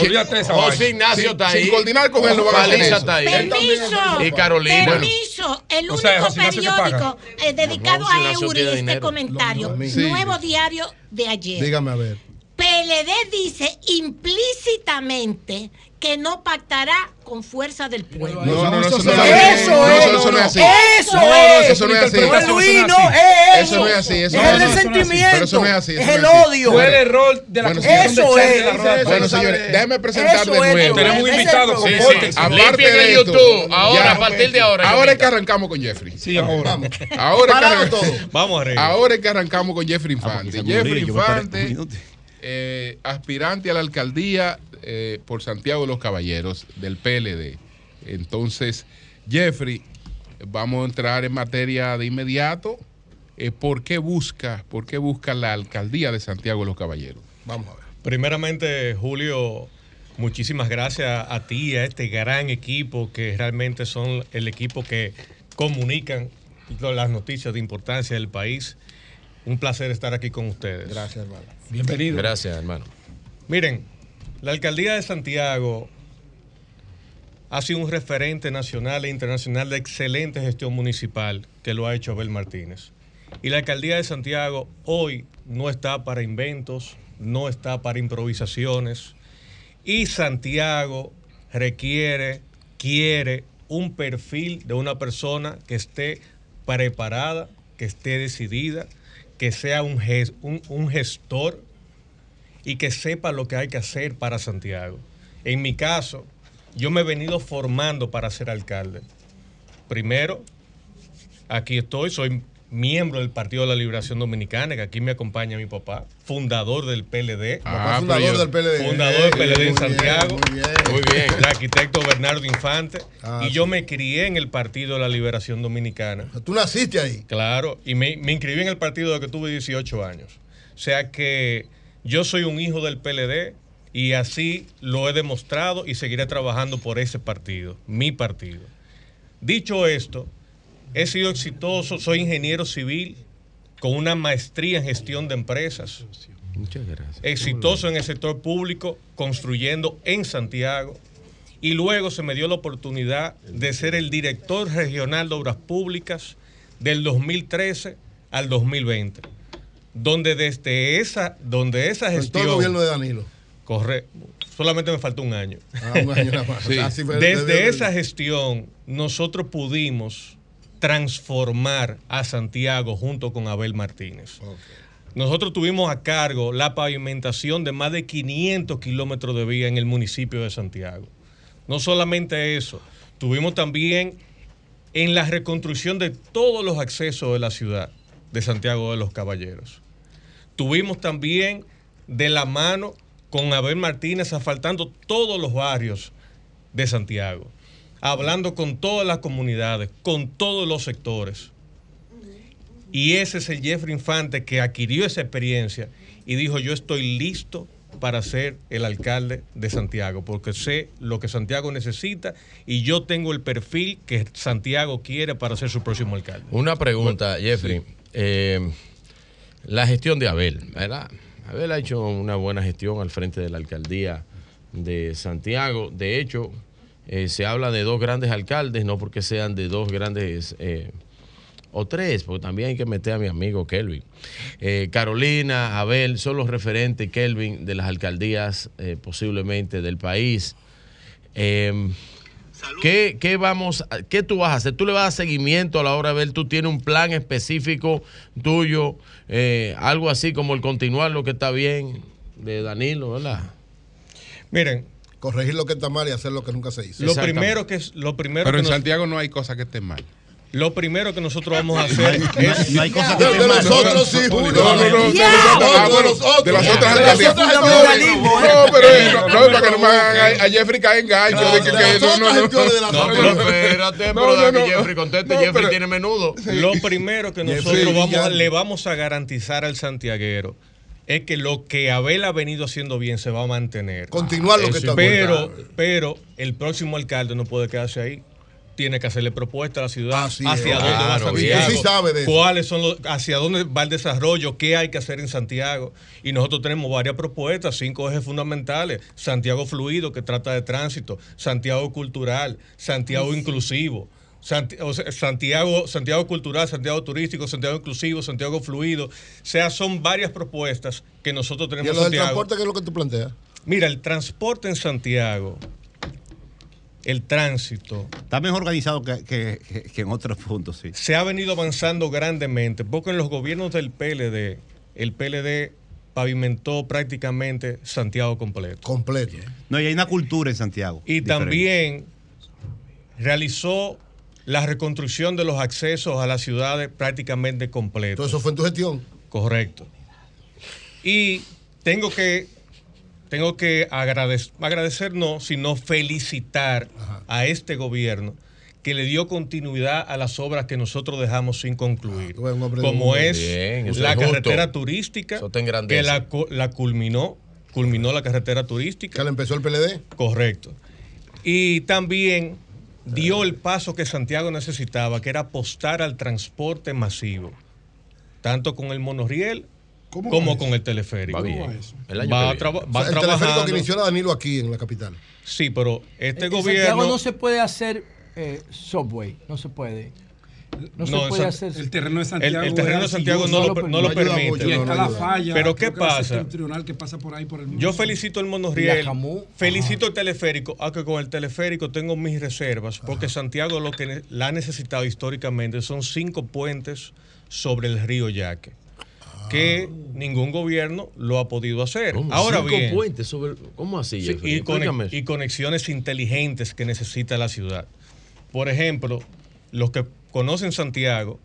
Speaker 16: Olvídate esa
Speaker 15: José
Speaker 16: vaina.
Speaker 15: Ignacio está ahí.
Speaker 1: Final con él no a
Speaker 15: ahí.
Speaker 3: Permiso.
Speaker 15: Y Carolina.
Speaker 3: Permiso. El único periódico eh, dedicado a Eury este comentario. Nuevo diario de ayer.
Speaker 10: Dígame a ver.
Speaker 3: PLD dice implícitamente que no pactará con fuerza del pueblo.
Speaker 1: No, no, no, eso no
Speaker 13: Eso
Speaker 1: es
Speaker 13: es.
Speaker 1: Eso no es así.
Speaker 13: Eso
Speaker 1: No,
Speaker 13: es.
Speaker 1: eso no es así. Eso no es así. Eso
Speaker 13: Es
Speaker 1: no
Speaker 13: el
Speaker 1: es así.
Speaker 13: resentimiento.
Speaker 1: Pero eso no es así. eso
Speaker 13: Es
Speaker 1: no
Speaker 13: el
Speaker 1: así.
Speaker 13: odio.
Speaker 16: Fue el error de la
Speaker 13: Eso es.
Speaker 1: Bueno, señores, déjenme presentar
Speaker 13: Eso
Speaker 1: de
Speaker 13: es,
Speaker 1: nuevo.
Speaker 16: Tenemos un invitado.
Speaker 1: Aparte de
Speaker 15: YouTube. Ahora, a partir de ahora.
Speaker 1: Ahora es que arrancamos con Jeffrey.
Speaker 16: Sí, ahora.
Speaker 1: Ahora es que
Speaker 10: Parado
Speaker 1: arran-
Speaker 10: todo.
Speaker 17: Vamos arriba.
Speaker 1: Ahora es que arrancamos con Jeffrey Infante.
Speaker 9: se murió,
Speaker 1: Jeffrey Infante,
Speaker 9: minuto.
Speaker 1: Eh, aspirante a la alcaldía eh, por Santiago de los Caballeros del PLD. Entonces, Jeffrey, vamos a entrar en materia de inmediato. Eh, ¿Por qué busca, por qué busca la alcaldía de Santiago de los Caballeros?
Speaker 10: Vamos a ver.
Speaker 17: Primeramente, Julio, muchísimas gracias a ti y a este gran equipo que realmente son el equipo que comunican las noticias de importancia del país. Un placer estar aquí con ustedes.
Speaker 10: Gracias, hermano.
Speaker 16: Bienvenido.
Speaker 15: Gracias, hermano.
Speaker 17: Miren, la alcaldía de Santiago ha sido un referente nacional e internacional de excelente gestión municipal que lo ha hecho Abel Martínez. Y la alcaldía de Santiago hoy no está para inventos, no está para improvisaciones. Y Santiago requiere, quiere un perfil de una persona que esté preparada, que esté decidida, que sea un, un- un gestor y que sepa lo que hay que hacer para Santiago. En mi caso, yo me he venido formando para ser alcalde. Primero, aquí estoy, soy miembro del Partido de la Liberación Dominicana, que aquí me acompaña mi papá, fundador del PLD.
Speaker 1: Ah,
Speaker 10: fundador
Speaker 1: yo-
Speaker 10: del PLD.
Speaker 17: Fundador del PLD en
Speaker 10: Muy bien,
Speaker 17: Santiago.
Speaker 10: muy bien.
Speaker 15: Muy bien.
Speaker 17: El arquitecto Bernardo Infante.
Speaker 10: Ah,
Speaker 17: y yo me crié en el Partido de la Liberación Dominicana.
Speaker 10: Tú naciste ahí.
Speaker 17: Claro, y me, me inscribí en el partido desde que tuve 18 años. O sea que yo soy un hijo del PLD y así lo he demostrado y seguiré trabajando por ese partido, mi partido. Dicho esto, he sido exitoso, soy ingeniero civil con una maestría en gestión de empresas,
Speaker 15: Muchas gracias.
Speaker 17: exitoso en el sector público, construyendo en Santiago. Y luego se me dio la oportunidad de ser el director regional de obras públicas del 2013 al 2020. Donde desde esa, donde esa gestión.
Speaker 10: el gobierno de Danilo.
Speaker 17: Corre, solamente me faltó un año.
Speaker 10: Ah, un año nada más.
Speaker 1: Sí.
Speaker 10: Así fue
Speaker 17: Desde
Speaker 10: desde-
Speaker 17: esa gestión, nosotros pudimos transformar a Santiago junto con Abel Martínez. Nosotros tuvimos a cargo la pavimentación de más de 500 kilómetros de vía en el municipio de Santiago. No solamente eso, tuvimos también en la reconstrucción de todos los accesos de la ciudad de Santiago de los Caballeros. Tuvimos también de la mano con Abel Martínez asfaltando todos los barrios de Santiago, hablando con todas las comunidades, con todos los sectores. Y ese es el Jeffrey Infante que adquirió esa experiencia y dijo, yo estoy listo para ser el alcalde de Santiago, porque sé lo que Santiago necesita y yo tengo el perfil que Santiago quiere para ser su próximo alcalde.
Speaker 15: Una pregunta, Jeffrey. Eh, la gestión de Abel, ¿verdad? Abel ha hecho una buena gestión al frente de la alcaldía de Santiago. De hecho, eh, se habla de dos grandes alcaldes, no porque sean de dos grandes eh, o tres, porque también hay que meter a mi amigo Kelvin. Eh, Carolina, Abel, son los referentes, Kelvin, de las alcaldías eh, posiblemente del país. Eh, ¿Qué, qué vamos, a- ¿Qué tú vas a hacer? ¿Tú le vas a dar seguimiento a la hora de ver? ¿Tú tienes un plan específico tuyo? eh, algo así como el continuar lo que está bien de Danilo, ¿verdad?
Speaker 17: Miren,
Speaker 10: Corregir lo que está mal y hacer lo que nunca se hizo.
Speaker 17: lo primero que es lo primero
Speaker 1: Pero
Speaker 17: que
Speaker 1: en
Speaker 17: nos-
Speaker 1: Santiago no hay cosa que esté mal.
Speaker 17: lo primero que nosotros vamos a hacer es
Speaker 10: No hay cosa que De- esté de mal. nosotros sí, Julio.
Speaker 1: No, no, no. De
Speaker 10: Ya.
Speaker 1: los otros- ah,
Speaker 10: De
Speaker 1: las otras alcaldías. No, no, pero no, no, para que no me hagan a, Jeffrey caer en gallo. de que- que-
Speaker 10: de las
Speaker 1: no, no, no.
Speaker 15: No, pero espérate,
Speaker 1: No,
Speaker 15: pero
Speaker 1: no,
Speaker 15: que
Speaker 1: no.
Speaker 15: Jeffrey conteste.
Speaker 1: No,
Speaker 15: Jeffrey tiene menudo.
Speaker 17: Lo primero que nosotros vamos le vamos a garantizar al santiaguero es que lo que Abel ha venido haciendo bien se va a mantener.
Speaker 10: Continuar lo que está
Speaker 17: Pero, pero el próximo alcalde no puede quedarse ahí. tiene que hacerle propuesta a la ciudad hacia dónde va Santiago, cuáles son los, hacia dónde va el desarrollo, qué hay que hacer en Santiago. Y nosotros tenemos varias propuestas, cinco ejes fundamentales. Santiago fluido, que trata de tránsito, Santiago cultural, Santiago inclusivo. Santiago, Santiago cultural, Santiago turístico, Santiago inclusivo, Santiago fluido. O sea, son varias propuestas que nosotros tenemos.
Speaker 10: ¿Y lo del transporte qué es lo que tú planteas?
Speaker 17: Mira, el transporte en Santiago el tránsito.
Speaker 9: Está mejor organizado que, en otros puntos, sí.
Speaker 17: Se ha venido avanzando grandemente, porque en los gobiernos del PLD, el PLD pavimentó prácticamente Santiago completo.
Speaker 10: Completo.
Speaker 9: No, y hay una cultura en Santiago.
Speaker 17: Y también realizó la reconstrucción de los accesos a las ciudades prácticamente completos.
Speaker 10: Todo eso fue en tu gestión.
Speaker 17: Correcto. Y tengo que tengo que agradecer, agradecer no, sino felicitar a este gobierno que le dio continuidad a las obras que nosotros dejamos sin concluir, ah, como es la carretera turística, que la, la, culminó, culminó la carretera turística.
Speaker 10: ¿Que la empezó el PLD?
Speaker 17: Correcto. Y también dio el paso que Santiago necesitaba, que era apostar al transporte masivo, tanto con el monorriel como con el teleférico.
Speaker 10: Va bien. El, va el teleférico que inició Danilo aquí en la capital.
Speaker 17: Sí, pero este gobierno. En
Speaker 13: Santiago no se puede hacer eh, subway, no se puede. No, se puede hacer.
Speaker 16: El terreno de Santiago,
Speaker 17: el, terreno de Santiago no, lo, no lo permite.
Speaker 16: Y está la falla.
Speaker 17: Pero ¿qué pasa?
Speaker 16: Que pasa por ahí por el
Speaker 17: Yo felicito el monorriel, felicito el teleférico, aunque con el teleférico tengo mis reservas, porque Santiago lo que la ha necesitado históricamente son cinco puentes sobre el río Yaque que ningún gobierno lo ha podido hacer. Ahora bien,
Speaker 15: puentes sobre, ¿cómo así?
Speaker 17: y, y, conexiones inteligentes que necesita la ciudad. Por ejemplo, los que conocen Santiago,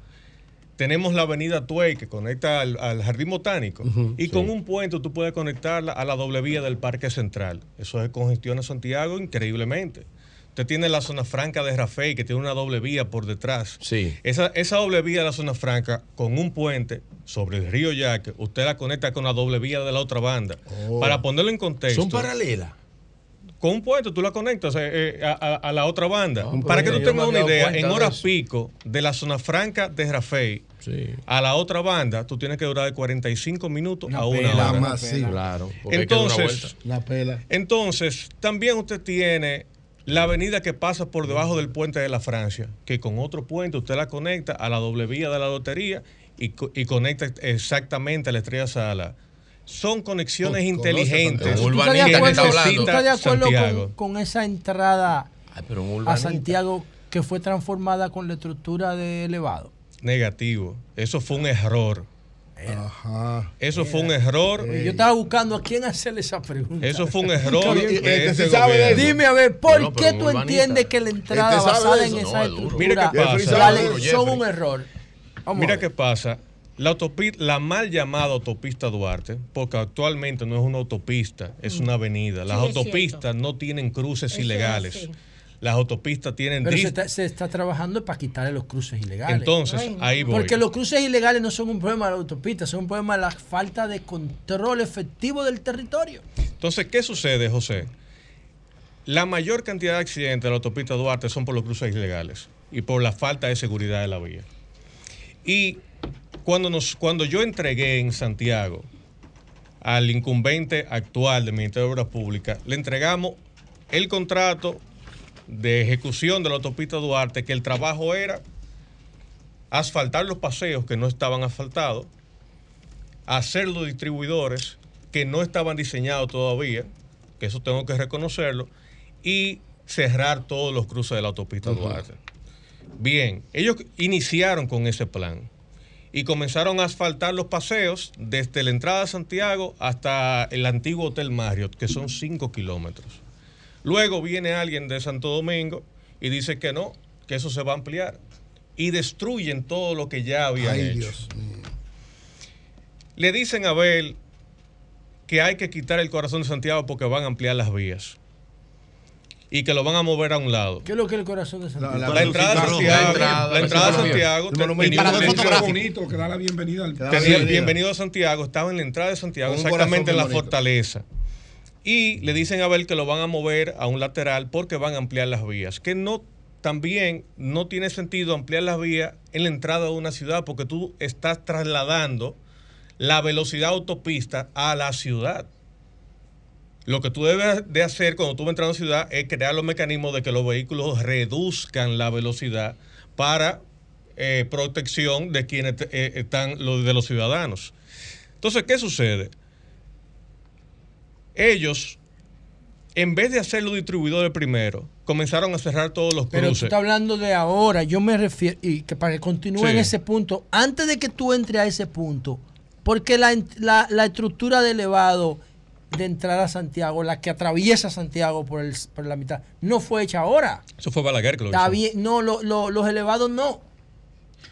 Speaker 17: tenemos la avenida Tuey que conecta al, Jardín Botánico y con un puente tú puedes conectarla a la doble vía del Parque Central. Eso es congestiona Santiago increíblemente. Usted tiene la zona franca de Rafael, que tiene una doble vía por detrás.
Speaker 15: Sí.
Speaker 17: Esa, esa doble vía de la zona franca, con un puente sobre el río Yaque, usted la conecta con la doble vía de la otra banda. Oh. Para ponerlo en contexto.
Speaker 15: Son paralelas.
Speaker 17: Con un puente tú la conectas eh, eh, a, la otra banda. Para que tú tengas una idea, en horas pico de la zona franca de Rafael a la otra banda, tú tienes que durar de 45 minutos a una hora.
Speaker 15: Claro.
Speaker 17: Entonces, la pela. entonces, también usted tiene la avenida que pasa por debajo del puente de la Francia, que con otro puente usted la conecta a la doble vía de la lotería y, conecta exactamente a la estrella Sala. Son conexiones inteligentes.
Speaker 13: ¿Tú estás de acuerdo, de acuerdo con, esa entrada a Santiago que fue transformada con la estructura de elevado?
Speaker 17: Negativo. Eso fue un error. Ajá. Eso fue un error.
Speaker 13: Yo estaba buscando a quién hacerle esa pregunta.
Speaker 17: Eso fue un error.
Speaker 13: Dime a ver, ¿por qué tú entiendes que la entrada basada en esa estructura
Speaker 17: Mira qué pasa.
Speaker 13: son un error?
Speaker 17: Mira qué pasa. La, autopista, la mal llamada autopista Duarte, porque actualmente no es una autopista, es una avenida. Las autopistas no tienen cruces ilegales las autopistas tienen...
Speaker 13: Pero se está, trabajando para quitarle los cruces ilegales.
Speaker 17: Entonces, ahí voy.
Speaker 13: Porque los cruces ilegales no son un problema de la autopista, son un problema de la falta de control efectivo del territorio.
Speaker 17: Entonces, ¿qué sucede, José? La mayor cantidad de accidentes de la autopista Duarte son por los cruces ilegales y por la falta de seguridad de la vía. Y cuando, nos, cuando yo entregué en Santiago al incumbente actual del Ministerio de Obras Públicas, le entregamos el contrato de ejecución de la autopista Duarte que el trabajo era asfaltar los paseos que no estaban asfaltados, hacer los distribuidores que no estaban diseñados todavía, que eso tengo que reconocerlo, y cerrar todos los cruces de la autopista Duarte. Bien, ellos iniciaron con ese plan y comenzaron a asfaltar los paseos desde la entrada a Santiago hasta el antiguo Hotel Marriott, que son 5 kilómetros. Luego viene alguien de Santo Domingo y dice que no, que eso se va a ampliar. Y destruyen todo lo que ya habían hecho. Le dicen a Abel que hay que quitar el corazón de Santiago porque van a ampliar las vías. Y que lo van a mover a un lado.
Speaker 13: ¿Qué es lo que es el corazón de Santiago?
Speaker 17: La, entrada de Santiago. La entrada de Santiago.
Speaker 16: bonito que da la bienvenida al
Speaker 17: bienvenido a Santiago. Estaba en la entrada de Santiago, exactamente en la fortaleza y le dicen a Abel que lo van a mover a un lateral porque van a ampliar las vías, que no también no tiene sentido ampliar las vías en la entrada de una ciudad porque tú estás trasladando la velocidad autopista a la ciudad. Lo que tú debes de hacer cuando tú vas a a una ciudad es crear los mecanismos de que los vehículos reduzcan la velocidad para eh, protección de quienes eh, están los de los ciudadanos. Entonces, ¿qué sucede? Ellos, en vez de hacer los distribuidores primero, comenzaron a cerrar todos los cruces.
Speaker 13: Pero tú estás hablando de ahora, yo me refiero, y que para que continúe en ese punto, antes de que tú entres a ese punto, porque la, la, estructura de elevado de entrada a Santiago, la que atraviesa Santiago por, el, por la mitad, no fue hecha ahora.
Speaker 17: Eso fue Balaguer que lo
Speaker 13: Está Bien, no, los elevados no.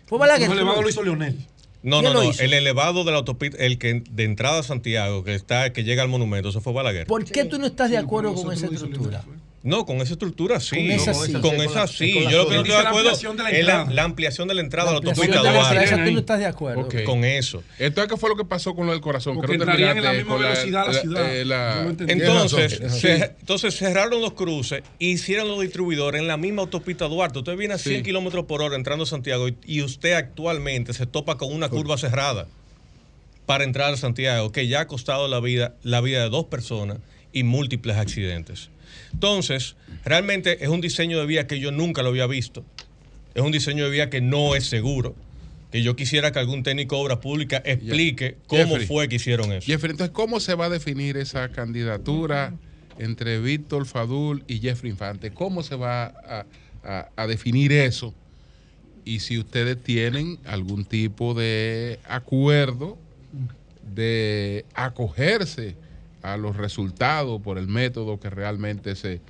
Speaker 13: Fue Balaguer.
Speaker 16: Los elevados lo hizo Leonel.
Speaker 17: No, no, no. El elevado de la autopista, el que de entrada a Santiago, que está, que llega al monumento, eso fue Balaguer.
Speaker 13: ¿Por qué tú no estás de acuerdo con esa estructura?
Speaker 17: No, con esa estructura sí.
Speaker 13: Con esa sí.
Speaker 17: Con esa sí. Yo lo que no estoy de acuerdo es la, ampliación de la entrada a la autopista
Speaker 13: Duarte. tú no estás de acuerdo.
Speaker 17: Con eso.
Speaker 1: Entonces, ¿qué fue lo que pasó con lo del corazón?
Speaker 16: Porque que no entrarían en la misma velocidad a la ciudad.
Speaker 17: Eh, entonces, entonces, cerraron los cruces e hicieron los distribuidores en la misma autopista Duarte. Usted viene a 100 kilómetros por hora entrando a Santiago y usted actualmente se topa con una curva cerrada para entrar a Santiago que ya ha costado la vida, la vida de dos personas y múltiples accidentes. Entonces, realmente es un diseño de vía que yo nunca lo había visto. Es un diseño de vía que no es seguro. Que yo quisiera que algún técnico de obra pública explique cómo fue que hicieron eso.
Speaker 1: Jeffrey, entonces, ¿cómo se va a definir esa candidatura entre Víctor Fadul y Jeffrey Infante? ¿Cómo se va a definir eso? Y si ustedes tienen algún tipo de acuerdo de acogerse a los resultados por el método que realmente se,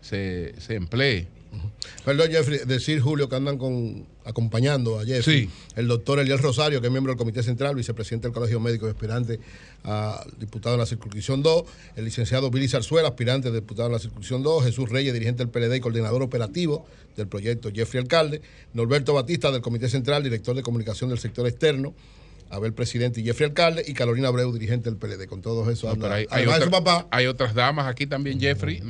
Speaker 1: se, emplee.
Speaker 10: Perdón, Jeffrey, decir, Julio, que andan con, acompañando a Jeffrey. El doctor Eliel Rosario, que es miembro del Comité Central, vicepresidente del Colegio Médico y aspirante a diputado en la circunscripción 2. El licenciado Billy Zarzuela, aspirante a diputado en la circunscripción 2. Jesús Reyes, dirigente del PLD y coordinador operativo del proyecto Jeffrey Alcalde. Norberto Batista, del Comité Central, director de comunicación del sector externo. Abel Presidente y Jeffrey Alcalde y Carolina Abreu, dirigente del PLD. Con todos eso
Speaker 1: hay, hay, otras damas aquí también, Jeffrey.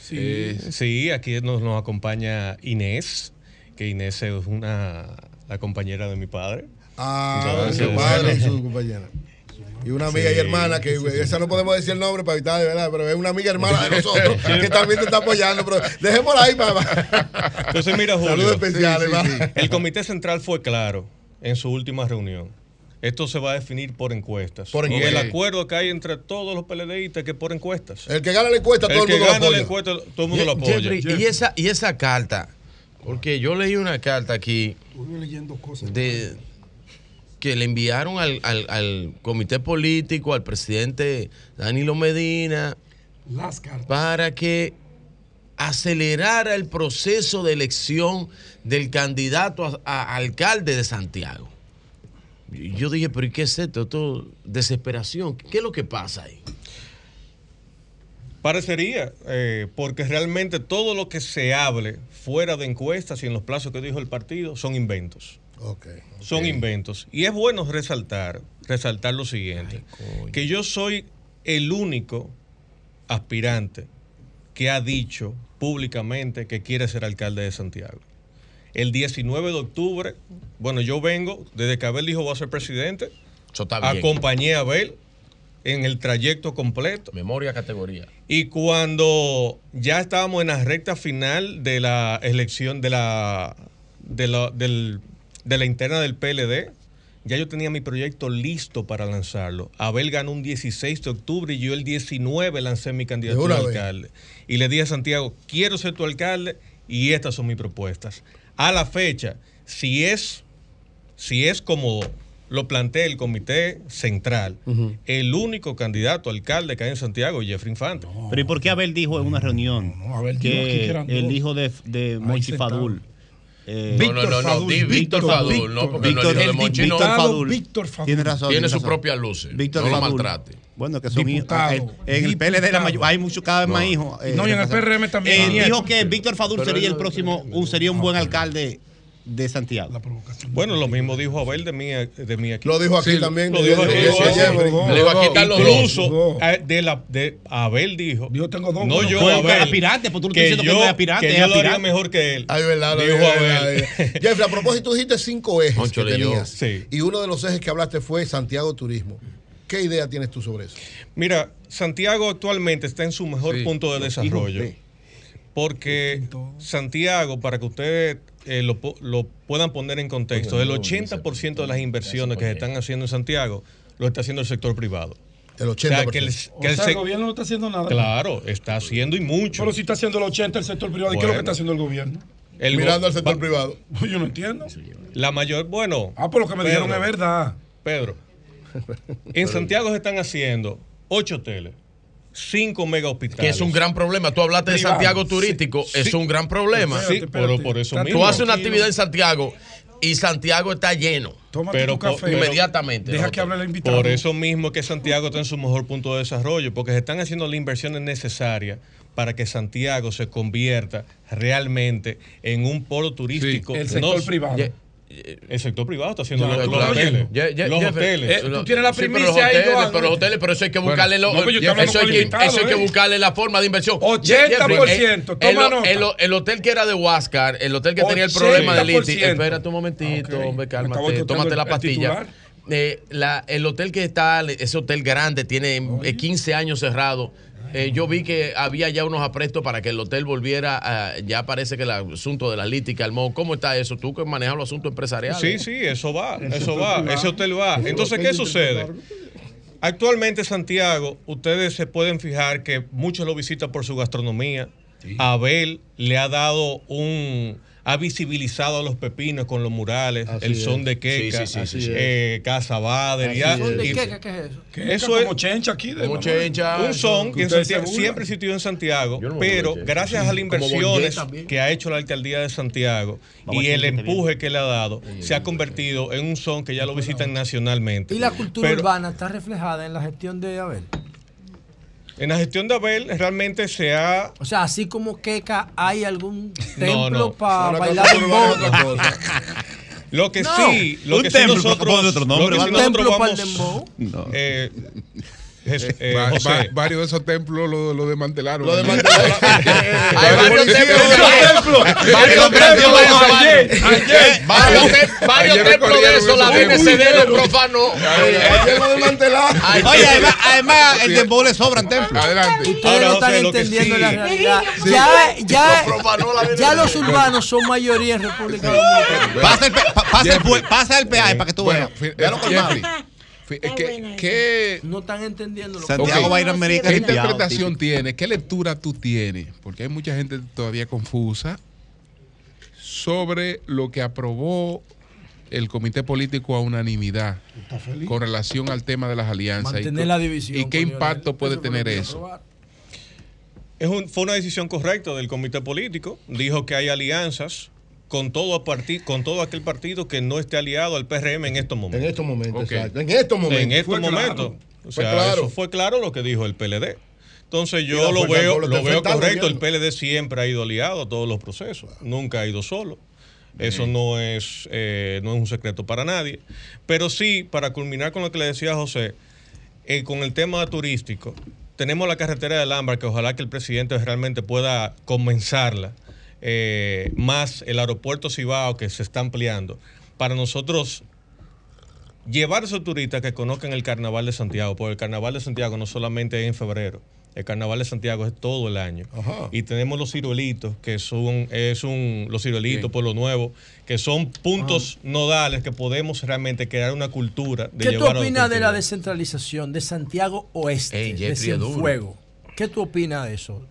Speaker 17: Sí, aquí nos, nos acompaña Inés, que Inés es una la compañera de mi padre.
Speaker 10: Ah, su padre y su compañera. Y una amiga y hermana, que esa no podemos decir el nombre para evitar, de verdad, pero es una amiga hermana de nosotros que también te está apoyando. Pero dejémosla ahí, mamá.
Speaker 17: Entonces, mira, Julio. Saludos especiales, El Comité Central fue claro en su última reunión esto se va a definir por encuestas. y el acuerdo que hay entre todos los PLDistas que por encuestas.
Speaker 10: El que gana la encuesta, todo el, mundo lo apoya. La encuesta,
Speaker 15: todo el mundo lo apoya. y, esa, y esa carta, porque yo leí una carta aquí de que le enviaron al, al, comité político, al presidente Danilo Medina, para que acelerara el proceso de elección del candidato a alcalde de Santiago. Yo dije, pero ¿y qué es esto? Todo desesperación. ¿Qué es lo que pasa ahí?
Speaker 17: Parecería, eh, porque realmente todo lo que se hable fuera de encuestas y en los plazos que dijo el partido son inventos. Son inventos. Y es bueno resaltar, resaltar lo siguiente, que yo soy el único aspirante que ha dicho públicamente que quiere ser alcalde de Santiago el 19 de octubre, bueno, yo vengo, desde que Abel dijo voy a ser presidente, acompañé a Abel en el trayecto completo.
Speaker 15: Memoria, categoría.
Speaker 17: Y cuando ya estábamos en la recta final de la elección de la, de la, de la interna del PLD, ya yo tenía mi proyecto listo para lanzarlo. Abel ganó un 16 de octubre y yo el 19 lancé mi candidatura a alcalde. Y le dije a Santiago, quiero ser tu alcalde y estas son mis propuestas a la fecha, si es, si es como lo plantea el Comité Central, el único candidato alcalde que hay en Santiago es Jeffrey Infante.
Speaker 9: Pero ¿y por qué Abel dijo en una reunión que, el hijo de, de Monchi Fadul
Speaker 15: eh, Víctor no, no, no, Víctor Fadul, no, porque Víctor, no, el de Monchi Víctor Fadul. Víctor Fadul. Tiene razón. Tiene su propia luz. Víctor no lo maltrate.
Speaker 9: Bueno, que son diputado, hijos. En el PLD la mayor, hay mucho, cada vez más hijos.
Speaker 16: no, y en el PRM también.
Speaker 9: Eh, dijo que Víctor Fadul sería el próximo, un, sería un buen alcalde de Santiago.
Speaker 17: Bueno, lo mismo dijo Abel de mí, de mí aquí.
Speaker 10: Lo dijo aquí también.
Speaker 17: Lo dijo aquí. Incluso eh, de la, de Abel dijo.
Speaker 16: Yo tengo dos.
Speaker 17: No yo, Abel.
Speaker 9: aspirante, porque tú no
Speaker 17: que
Speaker 9: estás diciendo que
Speaker 17: yo,
Speaker 9: no es aspirante,
Speaker 17: que
Speaker 9: es
Speaker 17: yo lo haría mejor que él.
Speaker 10: Ay, verdad, lo
Speaker 17: Dijo Abel.
Speaker 10: verdad. Jeffrey, a propósito, tú dijiste cinco ejes
Speaker 15: Conchole,
Speaker 10: que tenías.
Speaker 17: Sí.
Speaker 10: Y uno de los ejes que hablaste fue Santiago Turismo. ¿Qué idea tienes tú sobre eso?
Speaker 17: Mira, Santiago actualmente está en su mejor
Speaker 1: Sí.
Speaker 17: punto de desarrollo.
Speaker 10: de.
Speaker 17: Porque Santiago, para que ustedes eh, lo, puedan poner en contexto, el 80% de las inversiones que se están haciendo en Santiago lo está haciendo el sector privado.
Speaker 10: El
Speaker 17: O
Speaker 10: 80%.
Speaker 17: sea, que el,
Speaker 16: O
Speaker 17: que
Speaker 16: sea, el gobierno no está haciendo nada.
Speaker 17: Claro, está haciendo y mucho.
Speaker 16: Pero si está haciendo el 80 el sector privado, ¿y qué es lo que está haciendo el gobierno?
Speaker 17: El go-
Speaker 10: Mirando al sector
Speaker 17: va-
Speaker 10: privado.
Speaker 16: Yo no entiendo.
Speaker 17: La mayor, bueno.
Speaker 16: Ah, por lo que me dijeron es verdad.
Speaker 17: Pedro, en Santiago se están haciendo ocho hoteles, cinco mega hospitales.
Speaker 15: Que es un gran problema. Tú hablaste de. Santiago turístico,
Speaker 17: Sí,
Speaker 15: es
Speaker 17: sí.
Speaker 15: un gran problema.
Speaker 17: Sí, pero por eso mismo.
Speaker 15: Tú haces una actividad en Santiago y Santiago está lleno.
Speaker 16: Tómate
Speaker 17: Pero
Speaker 16: tu café.
Speaker 17: pero-
Speaker 15: Inmediatamente.
Speaker 16: Deja que hable el invitado.
Speaker 17: Por eso mismo que Santiago está en su mejor punto de desarrollo, porque se están haciendo las inversiones necesarias para que Santiago se convierta realmente en un polo turístico.
Speaker 16: El sector
Speaker 17: No-
Speaker 16: privado.
Speaker 15: Ye-
Speaker 17: El sector privado está haciendo
Speaker 16: Ya,
Speaker 17: los, los hoteles. Los.
Speaker 16: Eh, tú tienes la
Speaker 15: Sí, pero los
Speaker 16: primicia ahí,
Speaker 15: hoteles, pero los hoteles, pero eso hay que buscarle lo-
Speaker 16: no, yo
Speaker 15: eso hay
Speaker 16: con
Speaker 15: que,
Speaker 16: el invitado,
Speaker 15: eso hay que
Speaker 16: ¿eh?
Speaker 15: buscarle la forma de inversión.
Speaker 16: 80%,
Speaker 15: el,
Speaker 16: toma
Speaker 15: el-
Speaker 16: nota.
Speaker 15: el- el hotel que era de Huáscar, el hotel que tenía el problema del ITI.
Speaker 16: 80%.
Speaker 15: Espérate un momentito, hombre, cálmate, tómate la pastilla. Eh, la- el hotel que está, ese hotel grande, tiene eh, 15 años cerrado. Eh, yo vi que había ya unos aprestos para que el hotel volviera a, ya parece que el asunto de la lítica, el modo, ¿cómo está eso? Tú que manejas los asuntos empresariales.
Speaker 17: Sí, sí, eso va,
Speaker 16: El
Speaker 17: eso va, ese hotel va.
Speaker 16: Ese
Speaker 17: Entonces, ¿qué sucede? Actualmente Santiago, ustedes se pueden fijar que muchos lo visitan por su gastronomía. Abel le ha dado un ha visibilizado a los pepinos con los murales,
Speaker 10: Así
Speaker 17: el
Speaker 10: es.
Speaker 17: son de queca,
Speaker 15: Sí, sí, sí, sí,
Speaker 17: eh, Casa Bader,
Speaker 10: es.
Speaker 13: ¿Son de
Speaker 17: y-
Speaker 13: qué? ¿Qué es eso?
Speaker 16: Que
Speaker 17: Eso
Speaker 16: eso
Speaker 17: es-
Speaker 16: como chencha aquí. De
Speaker 15: Como
Speaker 16: mamá.
Speaker 15: chencha.
Speaker 17: un son
Speaker 16: que
Speaker 17: en Santiago- siempre existió en Santiago,
Speaker 15: no
Speaker 17: pero gracias a las inversiones que ha hecho la alcaldía de Santiago
Speaker 9: Vamos
Speaker 17: y el empuje que le ha dado, se ha convertido en un son que ya lo visitan nacionalmente.
Speaker 13: ¿Y la cultura
Speaker 17: Pero-
Speaker 13: urbana está reflejada en la gestión de Abel?
Speaker 17: En la gestión de Abel realmente se ha...
Speaker 13: O sea, así como Queca, ¿hay algún
Speaker 17: No,
Speaker 13: templo
Speaker 17: no.
Speaker 13: para
Speaker 10: Ahora,
Speaker 13: bailar dembow?
Speaker 10: otra cosa.
Speaker 17: Lo que
Speaker 13: No,
Speaker 17: sí, lo
Speaker 9: un
Speaker 17: que sí
Speaker 9: templo,
Speaker 17: nosotros,
Speaker 9: ponle otro nombre,
Speaker 17: lo que sí nosotros
Speaker 13: Templo para el
Speaker 17: vamos,
Speaker 13: dembow.
Speaker 9: No.
Speaker 17: eh, Jes- eh,
Speaker 1: Va-
Speaker 17: José,
Speaker 1: va- varios de esos templos lo, lo desmantelaron.
Speaker 10: Lo desmantelaron.
Speaker 15: Hay varios templos. Varios templos de eso. Varios templos de
Speaker 1: recogieron
Speaker 15: eso. La. DNCD lo profanó.
Speaker 10: Ayer lo desmantelaron.
Speaker 9: Oye, además, además el dembow le sobran templos.
Speaker 1: Adelante.
Speaker 13: Ustedes no están
Speaker 17: lo
Speaker 13: entendiendo la realidad. Ya, ya,
Speaker 15: Lo
Speaker 13: ya los urbanos son mayoría en República Dominicana.
Speaker 9: Pasa el, peaje para que tú veas.
Speaker 1: ¿Qué, qué-
Speaker 13: No están entendiendo lo que
Speaker 9: Santiago
Speaker 1: Ok.
Speaker 9: va a ir a América
Speaker 1: qué interpretación
Speaker 9: típico.
Speaker 1: tiene? ¿Qué lectura tú tienes? Porque hay mucha gente todavía confusa sobre lo que aprobó el comité político a unanimidad con relación al tema de las alianzas. y
Speaker 13: Mantener
Speaker 1: co-
Speaker 13: la división.
Speaker 1: ¿Y qué impacto puede tener
Speaker 13: que
Speaker 1: eso?
Speaker 17: es un- fue una decisión correcta del comité político. Dijo que hay alianzas con todo, parti- con todo aquel partido que no esté aliado al PRM en estos
Speaker 10: En
Speaker 17: momentos.
Speaker 10: estos momentos, exacto. En estos momentos.
Speaker 17: en estos
Speaker 10: claro.
Speaker 17: momentos. O
Speaker 10: Fue
Speaker 17: sea,
Speaker 10: claro.
Speaker 17: eso fue claro lo que dijo el PLD. Entonces yo lo veo, lo veo correcto. El. PLD siempre ha ido aliado a todos los procesos. Nunca ha ido solo. Eso no es, eh, no es un secreto para nadie. Pero sí, para culminar con lo que le decía José, eh, con el tema turístico, tenemos la carretera del Ámbar, que ojalá que el presidente realmente pueda comenzarla. Eh, más el aeropuerto Cibao, que se está ampliando, para nosotros llevar a esos turistas que conozcan el carnaval de Santiago, porque el carnaval de Santiago no solamente es en febrero, el carnaval de Santiago es todo el año.
Speaker 10: Ajá.
Speaker 17: Y tenemos los ciruelitos, que son es un, los ciruelitos por lo nuevo, que son puntos nodales que podemos realmente crear una cultura de
Speaker 13: ¿Qué tú
Speaker 17: a
Speaker 13: opinas de la descentralización de Santiago Oeste,
Speaker 15: Ey,
Speaker 13: de. Cienfuegos? ¿Qué tú opinas de eso?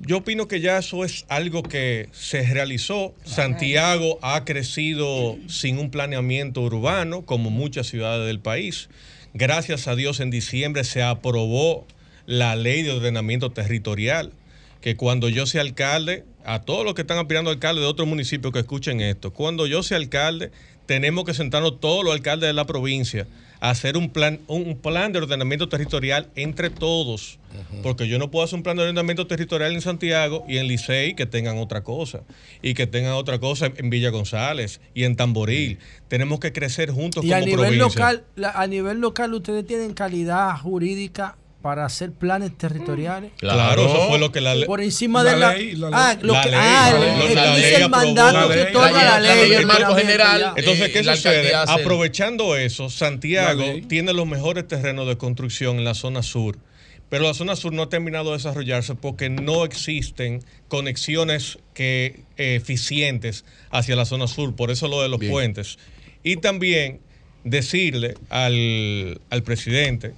Speaker 17: Yo opino que ya eso es algo que se realizó. Santiago ha crecido sin un planeamiento urbano, como muchas ciudades del país. Gracias a Dios, en diciembre se aprobó la ley de ordenamiento territorial, que cuando yo sea alcalde, a todos los que están aspirando a alcalde de otros municipios que escuchen esto, cuando yo sea alcalde, tenemos que sentarnos todos los alcaldes de la provincia hacer un plan, un plan de ordenamiento territorial entre todos. Porque yo no puedo hacer un plan de ordenamiento territorial en Santiago y en Licey que tengan otra cosa. Y que tengan otra cosa en Villa González y en Tamboril. Tenemos que crecer juntos
Speaker 13: y
Speaker 17: como
Speaker 13: a nivel
Speaker 17: provincia.
Speaker 13: local, la- a nivel local ustedes tienen calidad jurídica para hacer planes territoriales.
Speaker 17: Claro, eso fue lo que la ley.
Speaker 13: Por encima
Speaker 17: La
Speaker 13: de la,
Speaker 17: ley, la
Speaker 13: ah, lo
Speaker 17: La
Speaker 13: que,
Speaker 17: ley,
Speaker 13: ah,
Speaker 17: la
Speaker 13: el-
Speaker 17: ley.
Speaker 13: el-
Speaker 17: La
Speaker 13: dice
Speaker 17: ley
Speaker 13: el
Speaker 17: aprobó.
Speaker 13: mandato
Speaker 17: La
Speaker 13: que
Speaker 17: ley.
Speaker 13: otorga
Speaker 17: La
Speaker 13: reglamento
Speaker 15: general.
Speaker 17: Entonces, ¿qué
Speaker 15: la
Speaker 17: sucede? Aprovechando eso, Santiago tiene los mejores terrenos de construcción en la zona sur. Pero la zona sur no ha terminado de desarrollarse porque no existen conexiones que, eh, eficientes hacia la zona sur. Por eso lo de los puentes. Y también decirle al, al presidente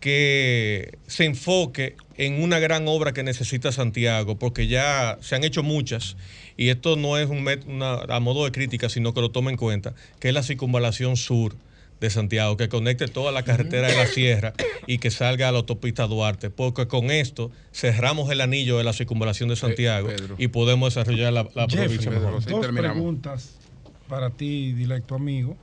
Speaker 17: que se enfoque en una gran obra que necesita Santiago, porque ya se han hecho muchas, y esto no es un met- una- a modo de crítica, sino que lo tome en cuenta, que es la circunvalación sur de Santiago, que conecte toda la carretera de la sierra y que salga a la autopista Duarte, porque con esto cerramos el anillo de la circunvalación de Santiago y podemos desarrollar la, la
Speaker 16: Jeffrey,
Speaker 17: provincia mejor.
Speaker 16: dos preguntas para ti, directo amigo.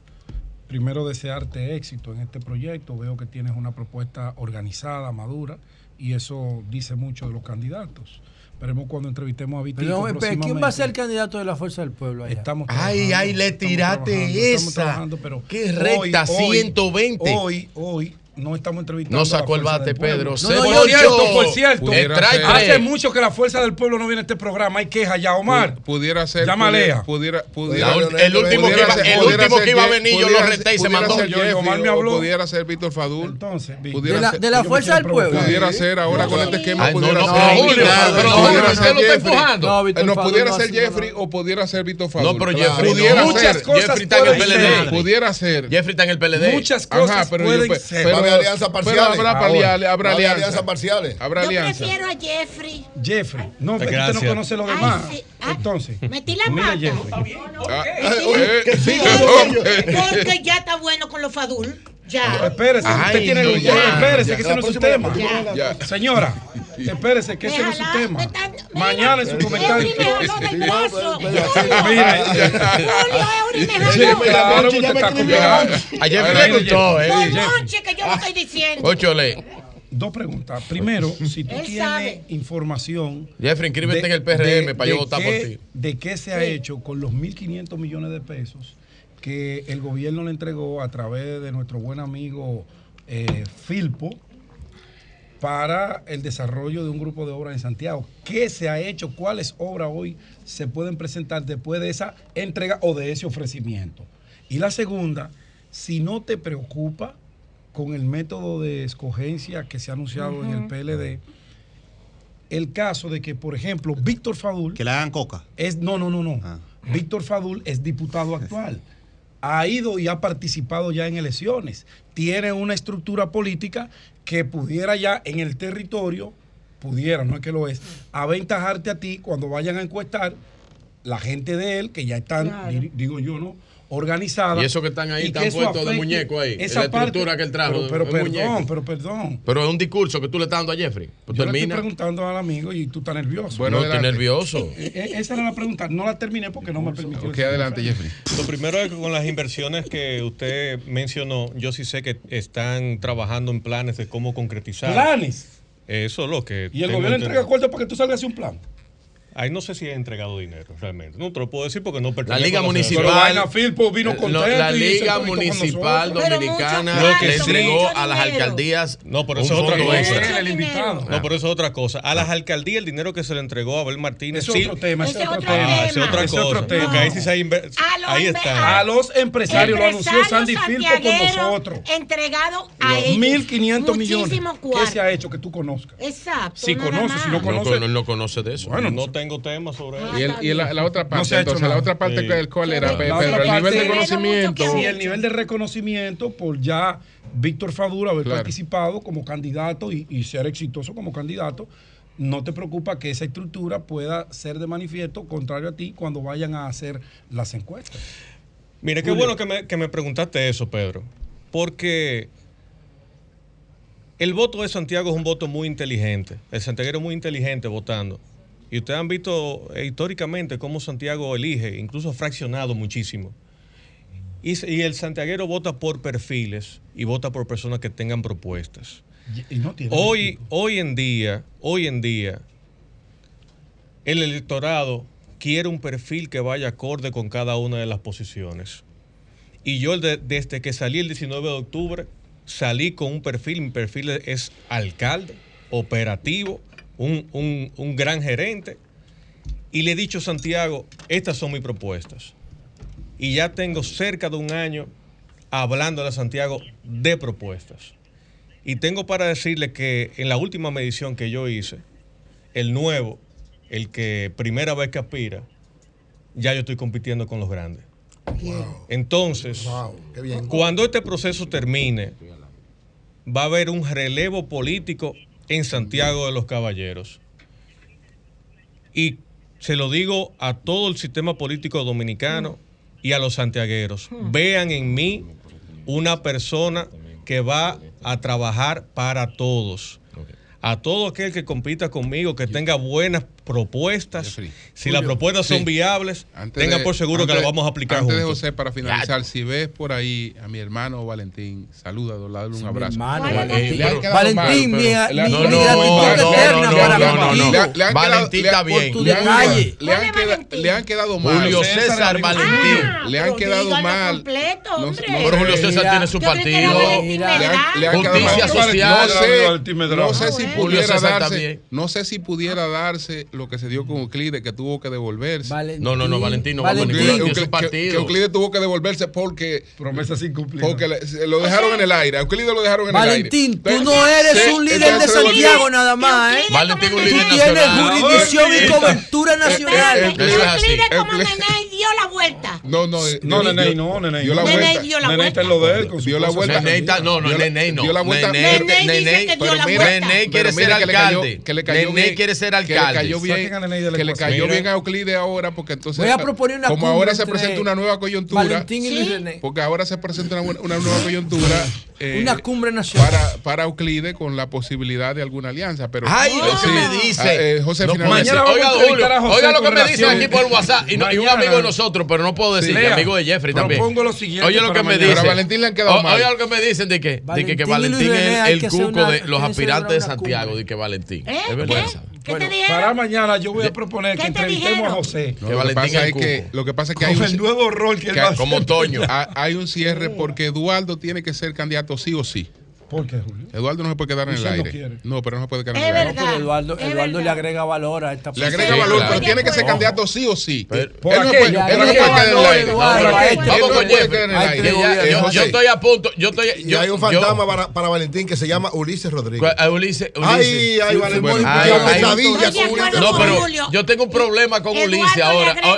Speaker 16: Primero, desearte éxito en este proyecto. Veo que tienes una propuesta organizada, madura, y eso dice mucho de los candidatos. Esperemos cuando entrevistemos a Vitico
Speaker 13: espera, ¿quién va a ser el candidato de la Fuerza del Pueblo allá?
Speaker 16: Estamos
Speaker 15: Ay, ay, le
Speaker 16: estamos
Speaker 15: tiraste esa.
Speaker 16: trabajando, pero
Speaker 15: Qué recta, 120.
Speaker 16: Hoy, hoy, no estamos entrevistando
Speaker 15: No sacó el bate. Pedro.
Speaker 16: No, por cierto, por cierto.
Speaker 15: Pudiera ser-
Speaker 16: Hace mucho que la Fuerza del Pueblo no viene a este programa. Hay queja ya, Omar.
Speaker 1: Pudiera ser.
Speaker 16: Llama a Lea.
Speaker 1: Pudiera, pudiera,
Speaker 15: ul- el último que
Speaker 1: pudiera
Speaker 15: iba-
Speaker 1: ser-
Speaker 15: el
Speaker 1: pudiera
Speaker 15: último
Speaker 1: ser
Speaker 15: que iba a venir, yo
Speaker 1: pudiera
Speaker 15: lo reté y se
Speaker 1: pudiera
Speaker 15: mandó.
Speaker 1: ser
Speaker 16: Yo-
Speaker 1: Jeffrey
Speaker 16: Omar me habló.
Speaker 1: Pudiera ser Víctor Fadul.
Speaker 16: Entonces,
Speaker 1: pudiera
Speaker 13: De la- de Fuerza del Pueblo.
Speaker 1: Pudiera ser ahora con este esquema. Pudiera
Speaker 15: no,
Speaker 1: ser Pudiera.
Speaker 13: No, Víctor
Speaker 1: No, pudiera ser Jeffrey o pudiera ser Víctor Fadul.
Speaker 15: No, pero. Jeffrey
Speaker 1: pudiera ser.
Speaker 16: cosas
Speaker 15: Jeffrey está en el PLD.
Speaker 1: Pudiera ser.
Speaker 15: Jeffrey está en el PLD.
Speaker 16: Muchas cosas
Speaker 1: Ajá, pero yo-
Speaker 16: pueden ser.
Speaker 1: Pero-
Speaker 10: Va a haber alianzas
Speaker 1: pero
Speaker 10: parciales.
Speaker 1: habrá alianza, habrá
Speaker 10: haber
Speaker 1: alianza.
Speaker 10: alianzas parciales.
Speaker 1: Habrá
Speaker 3: Yo
Speaker 1: alianza.
Speaker 3: prefiero a Jeffrey.
Speaker 16: Jeffrey. No, es que usted no conoce lo
Speaker 3: Ay,
Speaker 16: demás.
Speaker 3: sí. Ah,
Speaker 16: Entonces,
Speaker 3: Metí la
Speaker 16: mira
Speaker 3: pata.
Speaker 16: Jeffrey.
Speaker 1: Ah, eh, sí, ok.
Speaker 3: Porque ya está bueno con los Fadul. Ya.
Speaker 16: Espérese,
Speaker 15: Ay,
Speaker 16: usted tiene
Speaker 15: no,
Speaker 16: un
Speaker 15: ya,
Speaker 16: Espérese,
Speaker 10: ya.
Speaker 16: que ese no es su tema.
Speaker 1: Ya.
Speaker 16: Señora, espérese, que ese no es su tema.
Speaker 3: están-
Speaker 16: Mañana en su comentario.
Speaker 3: Eury me
Speaker 10: ya
Speaker 15: Jeffrey. ¿eh?
Speaker 3: Monche, que yo lo estoy diciendo.
Speaker 15: Óchole.
Speaker 16: Dos preguntas. Primero, si tú tienes información.
Speaker 15: Jeffrey, inscríbete en el PRM para yo votar
Speaker 16: qué-
Speaker 15: por ti.
Speaker 16: ¿De qué se ha hecho con los 1.500 millones de pesos que el gobierno le entregó a través de nuestro buen amigo eh, Filpo para el desarrollo de un grupo de obras en Santiago? ¿Qué se ha hecho? ¿Cuáles obras hoy se pueden presentar después de esa entrega o de ese ofrecimiento? Y la segunda, si no te preocupa con el método de escogencia que se ha anunciado en el PLD, el caso de que, por ejemplo, Víctor Fadul
Speaker 9: Que le hagan coca.
Speaker 16: es, no, no, no, no.
Speaker 9: Ah.
Speaker 16: Víctor Fadul es diputado actual. Ha ido y ha participado ya en elecciones. Tiene una estructura política que pudiera ya en el territorio, pudiera, no es que lo es, aventajarte a ti cuando vayan a encuestar la gente de él, que ya están,
Speaker 3: Claro.
Speaker 16: digo yo, ¿no? Organizada.
Speaker 15: Y eso que están ahí, están puestos de muñeco ahí,
Speaker 16: esa
Speaker 15: la estructura
Speaker 16: parte.
Speaker 15: que él trajo,
Speaker 16: Pero, perdón,
Speaker 15: muñeco.
Speaker 16: pero perdón.
Speaker 15: Pero es un discurso que tú le estás dando a Jeffrey. Pues
Speaker 16: Yo le estoy
Speaker 15: termina.
Speaker 16: preguntando al amigo y tú estás nervioso.
Speaker 1: Bueno,
Speaker 15: no, estoy nervioso.
Speaker 16: Eh, eh, Esa era la pregunta. No la terminé porque no me permitió.
Speaker 1: Ok, adelante, Jeffrey.
Speaker 17: Lo primero es que con las inversiones que usted mencionó, yo sí sé que están trabajando en planes de cómo concretizar.
Speaker 16: Planes.
Speaker 17: Eso es lo que.
Speaker 16: Y el gobierno entrega acuerdos para que tú salgas un plan.
Speaker 17: Ahí no sé si ha entregado dinero realmente. No te lo puedo decir porque no
Speaker 15: La
Speaker 17: pertenece
Speaker 15: Liga
Speaker 17: a la
Speaker 15: Municipal.
Speaker 16: Pero Vaina Filpo vino contento
Speaker 15: la Liga Municipal Dominicana
Speaker 17: Lo que
Speaker 15: entregó a las alcaldías.
Speaker 17: No, pero eso es otra cosa. No, pero eso es otra cosa. A las alcaldías el dinero que se le entregó a Abel Martínez.
Speaker 16: Es otro tema, ese
Speaker 3: Ese
Speaker 16: es otro tema.
Speaker 17: Ah, ese es otra cosa.
Speaker 16: otro tema.
Speaker 17: Porque ahí sí se ha inver-
Speaker 3: A los
Speaker 17: Ahí está.
Speaker 16: A los empresarios, lo anunció Sandy Filpo con nosotros.
Speaker 3: Entregado a
Speaker 16: Los
Speaker 3: ellos.
Speaker 16: 1.500 millones. ¿Qué se ha hecho que tú conozcas?
Speaker 3: Exacto.
Speaker 16: Si conoces, si no conoces.
Speaker 15: con- no conoce de eso.
Speaker 16: Bueno,
Speaker 17: No tengo tema sobre eso.
Speaker 1: Y, el- y la, la otra parte,
Speaker 16: No
Speaker 1: entonces, la otra parte,
Speaker 17: Sí.
Speaker 1: ¿cuál- ¿cuál era, Pedro? El nivel de conocimiento.
Speaker 16: Si el nivel de reconocimiento por ya Víctor Fadura haber
Speaker 1: Claro.
Speaker 16: participado como candidato y, y ser exitoso como candidato, no te preocupa que esa estructura pueda ser de manifiesto contrario a ti cuando vayan a hacer las encuestas.
Speaker 17: Mire, qué
Speaker 16: Julio.
Speaker 17: bueno que me, que me preguntaste eso, Pedro. Porque el voto de Santiago es un voto muy inteligente. El santiaguero es muy inteligente votando. Y ustedes han visto eh, históricamente cómo Santiago elige, incluso fraccionado muchísimo. Y, el santiaguero vota por perfiles y vota por personas que tengan propuestas. hoy, hoy en día, hoy en día, el electorado quiere un perfil que vaya acorde con cada una de las posiciones. Y yo desde que salí el 19 de octubre, salí con un perfil, mi perfil es alcalde, operativo, un, un gran gerente. Y le he dicho a Santiago, estas son mis propuestas y ya tengo cerca de un año hablando de Santiago de propuestas. Y tengo para decirle que en la última medición que yo hice, el nuevo, el que primera vez que aspira, ya yo estoy compitiendo con los grandes. Entonces, cuando este proceso termine, va a haber un relevo político en Santiago de los Caballeros. Y se lo digo a todo el sistema político dominicano y a los santiagueros. Hmm. Vean en mí una persona que va a trabajar para todos. A todo aquel que compita conmigo, que tenga buenas propuestas. Si las propuestas son viables, tenga por seguro que las vamos a aplicar
Speaker 1: antes de José, para finalizar, si ves por ahí a mi hermano Valentín, saluda, dale un abrazo.
Speaker 13: Valentín, mi
Speaker 15: no, no, no, Valentín está bien.
Speaker 1: Le han quedado mal.
Speaker 15: Julio César Valentín.
Speaker 1: Le han quedado mal.
Speaker 15: Pero Julio César tiene su partido. Justicia social.
Speaker 1: No sé si pudiera darse, no sé si pudiera darse lo que se dio con Euclides, que tuvo que devolverse.
Speaker 15: no, no, no, Valentín no va a
Speaker 1: Euclides, que, Euclides tuvo que devolverse porque.
Speaker 16: Promesas incumplidas.
Speaker 1: Porque lo dejaron en el aire. Euclides lo dejaron en el aire.
Speaker 13: Valentín, tú no eres un líder de Santiago nada más, ¿eh?
Speaker 15: Valentín, un líder
Speaker 13: nacional. Tienes jurisdicción y cobertura nacional.
Speaker 3: Euclides como Neney dio la vuelta.
Speaker 1: No, no,
Speaker 16: no, Neney, no, Neney.
Speaker 1: Dio la vuelta. Neney
Speaker 16: está en lo de él.
Speaker 1: Dio la vuelta.
Speaker 15: No, no, Neney no.
Speaker 1: Dio la vuelta.
Speaker 15: Neney quiere ser alcalde. Neney quiere ser alcalde.
Speaker 1: Que le cayó bien a Euclides ahora, porque entonces.
Speaker 13: Voy a proponer una
Speaker 1: Como ahora se presenta una nueva coyuntura. Porque ahora se presenta una, una nueva coyuntura.
Speaker 13: Eh, una cumbre nacional.
Speaker 1: Para, para Euclides con la posibilidad de alguna alianza. Pero,
Speaker 15: Ay, lo que me dice.
Speaker 1: Ah, eh, José
Speaker 15: no, Mañana oiga, Julio, oiga lo que me dice aquí por WhatsApp. Y, un amigo de nosotros, pero no puedo decir. amigo de Jeffrey también.
Speaker 16: Lo siguiente
Speaker 15: oye lo que me dicen. A
Speaker 1: Valentín le han quedado mal.
Speaker 15: Oiga lo que me dicen de que, de que, que Valentín es el cuco de los aspirantes de Santiago. De que Valentín.
Speaker 3: Es verdad.
Speaker 16: Bueno, para mañana yo voy a proponer que entrevistemos a José.
Speaker 1: que lo, que pasa es que, lo que pasa es que
Speaker 16: hay un, el nuevo rol que, él va a
Speaker 15: Como Toño.
Speaker 1: Hay un cierre porque Eduardo tiene que ser candidato sí o sí.
Speaker 16: ¿Por qué, Julio?
Speaker 1: Eduardo no se puede quedar en el aire. No, pero no se puede quedar en el
Speaker 13: aire. No, Eduardo, Eduardo le agrega valor a esta
Speaker 1: Le agrega valor, pero tiene que ser candidato sí o sí.
Speaker 16: él no puede quedar en
Speaker 15: el aire. Yo estoy a punto. Yo estoy,
Speaker 10: y hay un fantasma para, para Valentín que se llama Ulises Rodríguez.
Speaker 15: Ulises.
Speaker 10: Ay, ay, Valentín.
Speaker 15: No, pero yo tengo un problema con Ulises ahora. No,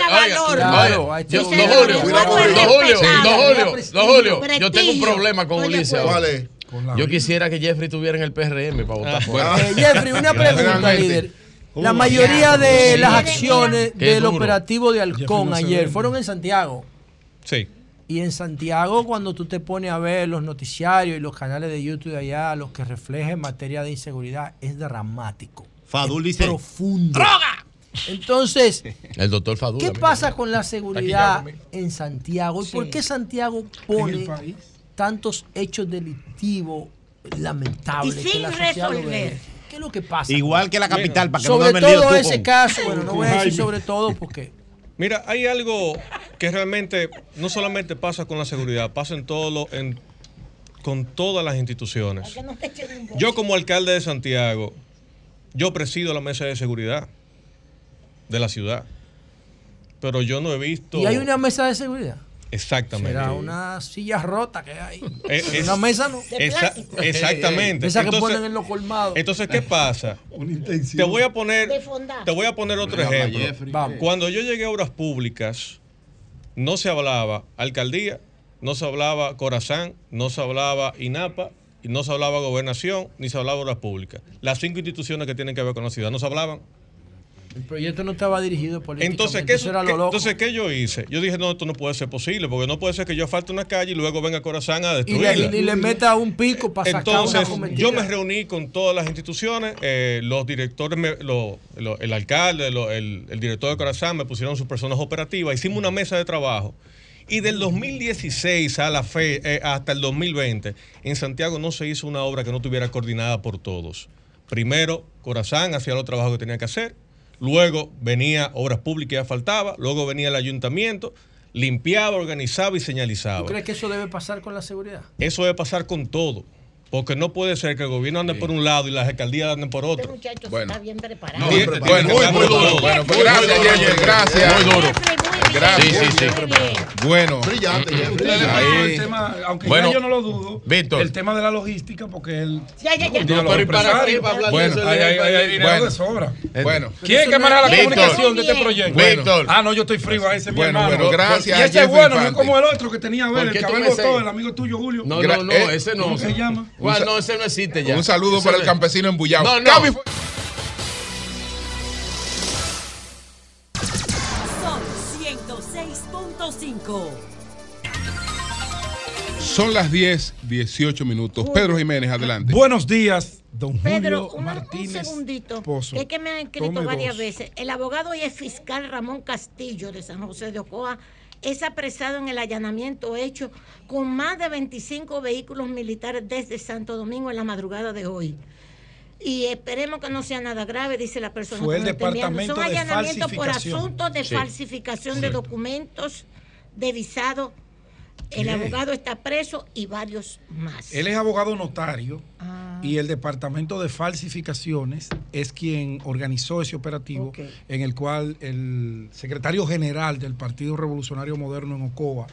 Speaker 15: Julio. No, Julio. No, Julio. Yo tengo un problema con Ulises ahora. Yo quisiera que Jeffrey estuviera en el PRM para votar fuera.
Speaker 13: Eh, Jeffrey, una pregunta, líder. La mayoría de las acciones del operativo de Halcón ayer fueron en Santiago.
Speaker 17: Sí.
Speaker 13: Y en Santiago, cuando tú te pones a ver los noticiarios y los canales de YouTube de allá, los que reflejan en materia de inseguridad, es dramático.
Speaker 15: Fadul dice.
Speaker 13: Profundo. ¡Droga! Entonces,
Speaker 15: el doctor Fadul,
Speaker 13: ¿qué pasa con la seguridad en Santiago? ¿Y por qué Santiago pone tantos hechos delictivos lamentables
Speaker 3: y sin resolver.
Speaker 13: ¿Qué es lo que pasa?
Speaker 15: Igual que la capital, para que
Speaker 13: sobre no todo ese caso, bueno, no voy a decir sobre todo porque
Speaker 17: Mira, hay algo que realmente no solamente pasa con la seguridad, pasa en todo lo, en, con todas las instituciones. Yo como alcalde de Santiago, yo presido la mesa de seguridad de la ciudad, pero yo no he visto...
Speaker 13: ¿Y hay una mesa de seguridad?
Speaker 17: Exactamente.
Speaker 13: Será una silla rota que hay. Es, una mesa no.
Speaker 17: exactamente.
Speaker 13: Esa que ponen en los colmados.
Speaker 17: Entonces, ¿qué pasa? Te voy a poner, te voy a poner otro ejemplo. Cuando yo llegué a obras públicas, no se hablaba alcaldía, no se hablaba Corazán, no se hablaba INAPA, y no se hablaba gobernación, ni se hablaba obras públicas. Las cinco instituciones que tienen que ver con la ciudad no se hablaban.
Speaker 13: El proyecto no estaba dirigido políticamente.
Speaker 17: Entonces, ¿qué, eso era lo loco. entonces, ¿qué yo hice? Yo dije, no, esto no puede ser posible, porque no puede ser que yo falte una calle y luego venga Corazán a destruirla.
Speaker 13: Y le, y le meta un pico para
Speaker 17: Entonces, yo me reuní con todas las instituciones, eh, los directores, el alcalde, el, el director de Corazán me pusieron sus personas operativas, hicimos una mesa de trabajo Y del 2016 a la fe, eh, hasta el 2020, en Santiago no se hizo una obra que no estuviera coordinada por todos. Primero, Corazán hacía los trabajos que tenía que hacer, luego venía Obras Públicas y asfaltaba, luego venía el ayuntamiento, limpiaba, organizaba y señalizaba.
Speaker 13: ¿Tú crees que eso debe pasar con la seguridad?
Speaker 17: Eso debe pasar con todo. Porque no puede ser que el gobierno ande por un lado y las alcaldías anden por otro.
Speaker 3: Este muchacho bueno. está bien preparado.
Speaker 1: No, bueno, bueno, muy, muy duro. Bueno, pues gracias, Jeffrey, gracias.
Speaker 15: Muy duro.
Speaker 1: Gracias.
Speaker 15: Sí, sí, sí.
Speaker 1: Bueno.
Speaker 16: Brillante, el tema, aunque
Speaker 15: Bueno,
Speaker 16: ya yo no lo dudo,
Speaker 15: Víctor.
Speaker 16: el tema de la logística, porque él...
Speaker 3: Ya, ya, ya.
Speaker 16: No,
Speaker 15: pero ¿y para qué va a hablar de
Speaker 16: bueno,
Speaker 15: eso?
Speaker 16: hay, hay, hay, hay dinero
Speaker 1: Bueno.
Speaker 16: de sobra.
Speaker 1: Bueno.
Speaker 16: ¿Quién es que maneja la
Speaker 15: Víctor.
Speaker 16: comunicación de este proyecto?
Speaker 15: Víctor.
Speaker 16: Ah, no, yo estoy frío a ese, mi
Speaker 1: Bueno,
Speaker 16: hermano.
Speaker 1: bueno, gracias
Speaker 16: Y ese es bueno, no es como el otro que tenía a ver,
Speaker 15: ¿Por
Speaker 16: el que votó,
Speaker 15: sé?
Speaker 16: el amigo tuyo, Julio.
Speaker 15: No, no, no,
Speaker 1: eh,
Speaker 15: ese no.
Speaker 16: ¿Cómo se llama?
Speaker 15: ¿Cuál? No, ese no existe ya.
Speaker 1: Un saludo
Speaker 15: Ese
Speaker 1: para el
Speaker 15: no-
Speaker 1: campesino embullado.
Speaker 15: No, no.
Speaker 12: 106.5.
Speaker 1: Son las 10, 18 minutos. Pedro Jiménez, adelante.
Speaker 16: Buenos días, don
Speaker 3: Pedro,
Speaker 16: Julio
Speaker 3: una-
Speaker 16: Martínez.
Speaker 3: un segundito.
Speaker 16: Pozo.
Speaker 3: Es que me han escrito
Speaker 16: Tome
Speaker 3: varias
Speaker 16: dos.
Speaker 3: veces. El abogado y el fiscal Ramón Castillo de San José de Ocoa es apresado en el allanamiento hecho con más de 25 vehículos militares desde Santo Domingo en la madrugada de hoy. Y esperemos que no sea nada grave, dice la persona.
Speaker 16: Fue
Speaker 3: que
Speaker 16: el. Departamento
Speaker 3: Son
Speaker 16: de
Speaker 3: allanamientos por asuntos de
Speaker 15: Sí.
Speaker 3: falsificación de documentos, de visado. El abogado está preso y varios más.
Speaker 16: Él es abogado notario
Speaker 3: Ah.
Speaker 16: y el Departamento de Falsificaciones es quien organizó ese operativo en el cual el secretario general del Partido Revolucionario Moderno en Ocoa.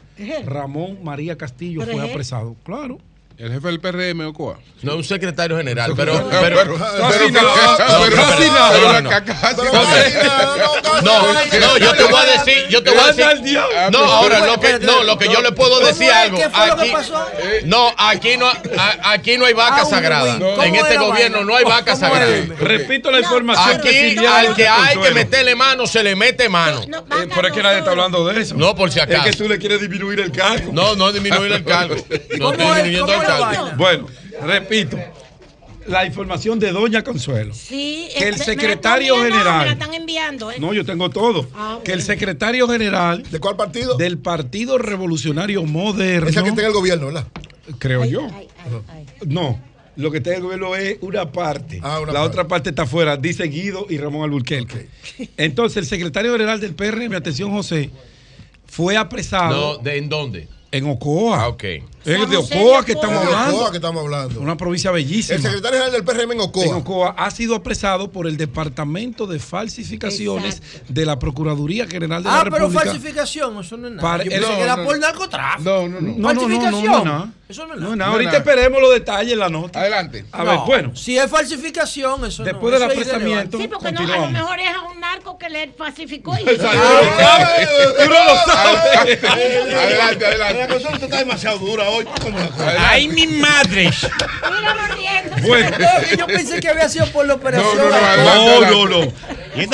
Speaker 16: Ramón María Castillo,
Speaker 3: ¿Pero
Speaker 16: fue apresado. Claro.
Speaker 1: El jefe del PRM, Ocoa.
Speaker 15: No, un secretario general, pero.
Speaker 1: Pero-
Speaker 15: no, no,
Speaker 1: pero-
Speaker 15: no,
Speaker 1: casi
Speaker 15: no,
Speaker 1: nada.
Speaker 15: no, no.
Speaker 1: Casi
Speaker 15: No,
Speaker 1: nada.
Speaker 15: No, no, yo te voy a decir, yo te voy a decir. No, ahora lo que no, lo que yo le puedo decir algo. No, aquí no, aquí no hay vaca
Speaker 13: Ah,
Speaker 15: sagrada.
Speaker 13: win. ¿Cómo
Speaker 15: En
Speaker 13: es
Speaker 15: este gobierno no hay vaca
Speaker 13: ¿Cómo es?
Speaker 15: sagrada.
Speaker 16: Repito la información
Speaker 15: Aquí al que hay que meterle mano se le mete mano.
Speaker 16: Eh, pero es que nadie está hablando de eso.
Speaker 15: No, por si
Speaker 16: Es
Speaker 15: acaso.
Speaker 16: que tú le quieres disminuir el cargo.
Speaker 15: No, no disminuir el cargo. No estoy
Speaker 13: ¿Cómo es?
Speaker 15: disminuyendo
Speaker 13: ¿Cómo
Speaker 15: el
Speaker 16: Bueno, repito. La información de Doña Consuelo.
Speaker 3: Sí,
Speaker 16: Que el
Speaker 3: este,
Speaker 16: secretario
Speaker 3: me la- no,
Speaker 16: general-
Speaker 3: me la están enviando. ¿eh?
Speaker 16: No, yo tengo todo.
Speaker 3: Ah,
Speaker 16: Que el secretario general
Speaker 10: ¿De cuál partido?
Speaker 16: del Partido Revolucionario Moderno,
Speaker 10: Esa que está en el gobierno, ¿verdad?
Speaker 16: creo
Speaker 3: Ay,
Speaker 16: yo.
Speaker 3: ay, ay, ay.
Speaker 16: No, lo que está en el gobierno es una parte.
Speaker 10: Ah, una
Speaker 16: la
Speaker 10: parte.
Speaker 16: otra parte está afuera, dice Guido y Ramón Alburquerque. Entonces, el secretario general del PRM, atención José, fue
Speaker 15: No,
Speaker 16: apresado
Speaker 15: ¿de en dónde?
Speaker 16: En Ocoa.
Speaker 15: Ah, ok.
Speaker 16: Es de Ocoa que estamos
Speaker 10: Es de
Speaker 16: hablando.
Speaker 10: Ocoa que estamos hablando.
Speaker 16: Una provincia bellísima.
Speaker 10: El secretario general del PRM en Ocoa.
Speaker 16: en Ocoa ha sido apresado por el Departamento de Falsificaciones
Speaker 3: Exacto.
Speaker 16: de la Procuraduría General de
Speaker 13: Ah,
Speaker 16: la
Speaker 13: pero
Speaker 16: República.
Speaker 13: falsificación, eso no es nada.
Speaker 16: Para-
Speaker 13: Yo pensé
Speaker 16: no,
Speaker 13: que era
Speaker 1: no,
Speaker 13: por narcotráfico.
Speaker 1: No, no, no.
Speaker 16: No, no, no, no, no,
Speaker 13: Falsificación.
Speaker 16: no.
Speaker 13: Eso no es nada.
Speaker 16: no,
Speaker 1: No,
Speaker 16: ahorita
Speaker 1: nada.
Speaker 16: esperemos los detalles en la nota.
Speaker 1: Adelante.
Speaker 16: A ver,
Speaker 13: No,
Speaker 16: bueno,
Speaker 13: Si es falsificación, eso no.
Speaker 16: Después del
Speaker 13: eso es
Speaker 16: apresamiento-.
Speaker 3: Sí, porque no, a lo mejor es a un narco que le falsificó y
Speaker 16: tú no lo sabes.
Speaker 1: Adelante, adelante.
Speaker 10: Cosa está demasiado dura hoy. ¿Cómo la-
Speaker 15: ¡Ay, mi madre!
Speaker 3: Míralo riendo.
Speaker 16: Bueno.
Speaker 13: No, yo pensé que había sido por la operación.
Speaker 1: no.
Speaker 16: No, no, no.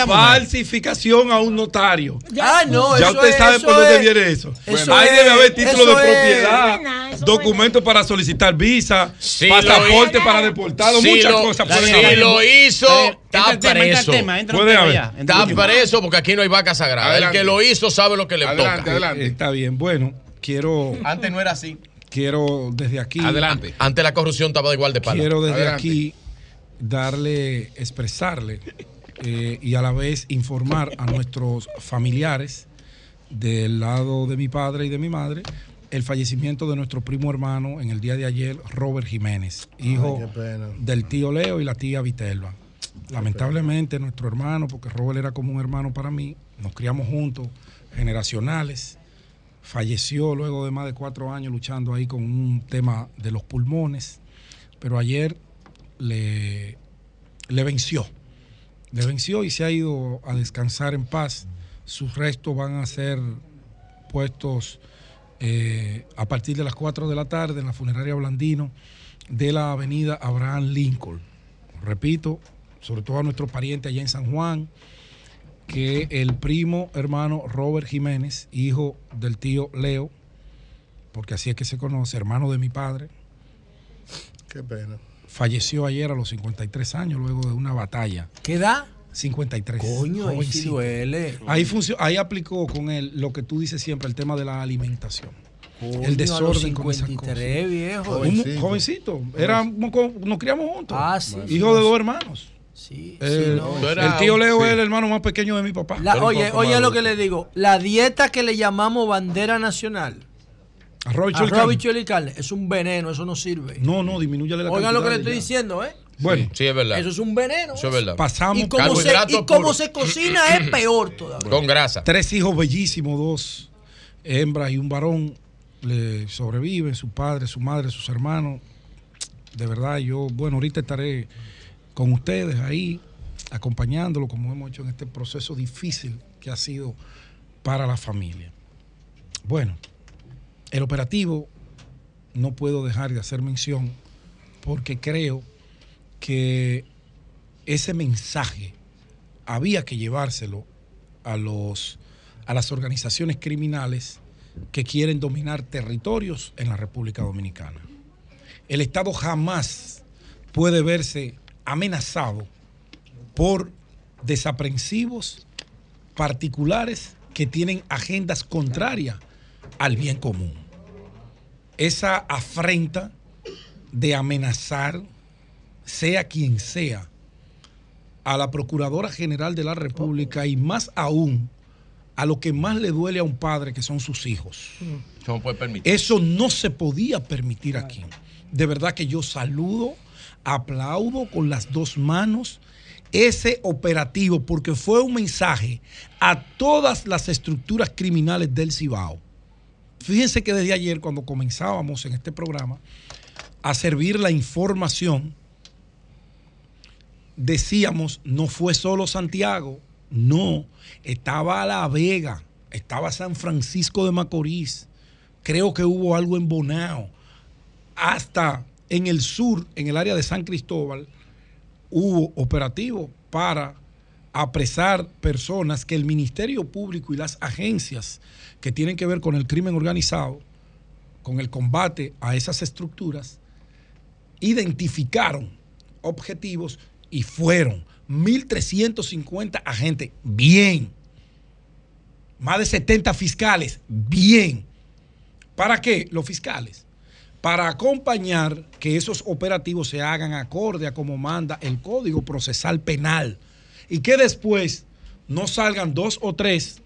Speaker 16: Falsificación a un notario.
Speaker 13: Ah, no,
Speaker 16: ya
Speaker 13: eso
Speaker 16: usted
Speaker 13: es-
Speaker 16: sabe
Speaker 13: eso
Speaker 16: por dónde
Speaker 13: es-
Speaker 16: viene eso.
Speaker 13: eso
Speaker 16: Ahí
Speaker 13: es-
Speaker 16: debe haber título de propiedad, documentos para solicitar visa,
Speaker 15: Sí,
Speaker 16: pasaporte para deportado, muchas
Speaker 15: lo,
Speaker 16: cosas
Speaker 15: si
Speaker 16: haber.
Speaker 15: lo hizo, está preso.
Speaker 16: Puede haber.
Speaker 9: ya.
Speaker 15: Está preso porque aquí no hay vaca sagrada.
Speaker 1: Adelante.
Speaker 15: El que lo hizo sabe lo que le
Speaker 1: Adelante,
Speaker 15: toca.
Speaker 1: adelante.
Speaker 16: Está bien, bueno, quiero,
Speaker 15: Antes no era así.
Speaker 16: quiero desde aquí,
Speaker 1: Adelante.
Speaker 15: Antes la corrupción estaba igual de pala.
Speaker 16: quiero desde
Speaker 1: Adelante.
Speaker 16: aquí darle, expresarle eh, y a la vez informar a nuestros familiares del lado de mi padre y de mi madre el fallecimiento de nuestro primo hermano en el día de ayer, Robert Jiménez, hijo del tío Leo y la tía Vitelva. Lamentablemente nuestro hermano, porque Robert era como un hermano para mí, nos criamos juntos, generacionales, falleció luego de más de cuatro años luchando ahí con un tema de los pulmones, pero ayer le, venció, le venció y se ha ido a descansar en paz. Sus restos van a ser puestos eh, a partir de las 4 de la tarde en la funeraria Blandino de la avenida Abraham Lincoln. Repito, sobre todo a nuestros parientes allá en San Juan, que el primo hermano Robert Jiménez, hijo del tío Leo, porque así es que se conoce, hermano de mi padre,
Speaker 10: Qué pena.
Speaker 16: falleció ayer a los 53 años luego de una batalla.
Speaker 13: ¿Qué edad?
Speaker 16: 53.
Speaker 13: Coño, ahí sí duele.
Speaker 16: Ahí, ahí aplicó con él lo que tú dices siempre, el tema de la alimentación.
Speaker 13: el desorden con esas cosas. viejo.
Speaker 16: Jovencito. jovencito. Era, nos criamos juntos. Ah, sí. Hijo de dos hermanos.
Speaker 13: Sí,
Speaker 16: el, el tío Leo es el hermano más pequeño de mi papá.
Speaker 13: oye, oye lo que le digo. La dieta que le llamamos bandera nacional.
Speaker 16: Arroz,
Speaker 13: y carne. Es un veneno, eso no sirve.
Speaker 16: No, no, disminuye la
Speaker 13: Oigan lo que le estoy diciendo, ¿eh?
Speaker 16: Bueno,
Speaker 15: sí, es verdad.
Speaker 13: Eso es un veneno.
Speaker 15: Eso es verdad.
Speaker 16: Pasamos
Speaker 13: y como, se, y como se cocina es peor todavía.
Speaker 15: Con grasa.
Speaker 16: Tres hijos bellísimos, dos hembras y un varón le sobreviven, su padre, su madre, sus hermanos. De verdad, yo, bueno, ahorita estaré con ustedes ahí, acompañándolo como hemos hecho en este proceso difícil que ha sido para la familia. Bueno, el operativo no puedo dejar de hacer mención porque creo que ese mensaje había que llevárselo a los a las organizaciones criminales que quieren dominar territorios en la República Dominicana. El Estado jamás puede verse amenazado por desaprensivos particulares que tienen agendas contrarias al bien común. Esa afrenta de amenazar, sea quien sea, a la Procuradora General de la República y más aún a lo que más le duele a un padre, que son sus hijos. Eso no se podía permitir aquí. De verdad que yo saludo aplaudo con las dos manos ese operativo porque fue un mensaje a todas las estructuras criminales del Cibao. Fíjense que desde ayer cuando comenzábamos en este programa a servir la información, decíamos, no fue solo Santiago, no, estaba La Vega, estaba San Francisco de Macorís, creo que hubo algo en Bonao, hasta en el sur, en el área de San Cristóbal, hubo operativo para apresar personas que el Ministerio Público y las agencias que tienen que ver con el crimen organizado, con el combate a esas estructuras, identificaron objetivos y fueron 1.350 agentes, bien. Más de 70 fiscales, bien. ¿Para qué? Los fiscales para acompañar que esos operativos se hagan acorde a como manda el Código Procesal Penal y que después no salgan dos o tres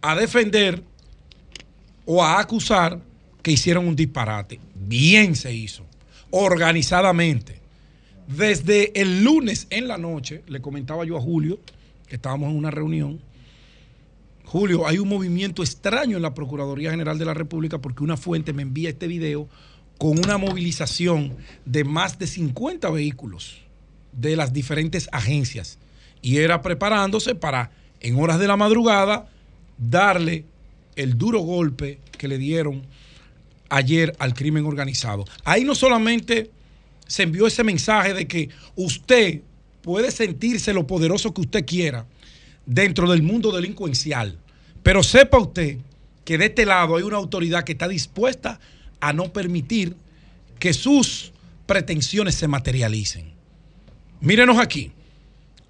Speaker 16: a defender o a acusar que hicieron un disparate. Bien se hizo, organizadamente. Desde el lunes en la noche, le comentaba yo a Julio, que estábamos en una reunión, Julio, hay un movimiento extraño en la Procuraduría General de la República porque una fuente me envía este video con una movilización de más de 50 vehículos de las diferentes agencias y era preparándose para en horas de la madrugada darle el duro golpe que le dieron ayer al crimen organizado. Ahí no solamente se envió ese mensaje de que usted puede sentirse lo poderoso que usted quiera dentro del mundo delincuencial, pero sepa usted que de este lado hay una autoridad que está dispuesta a no permitir que sus pretensiones se materialicen. Mírenos aquí.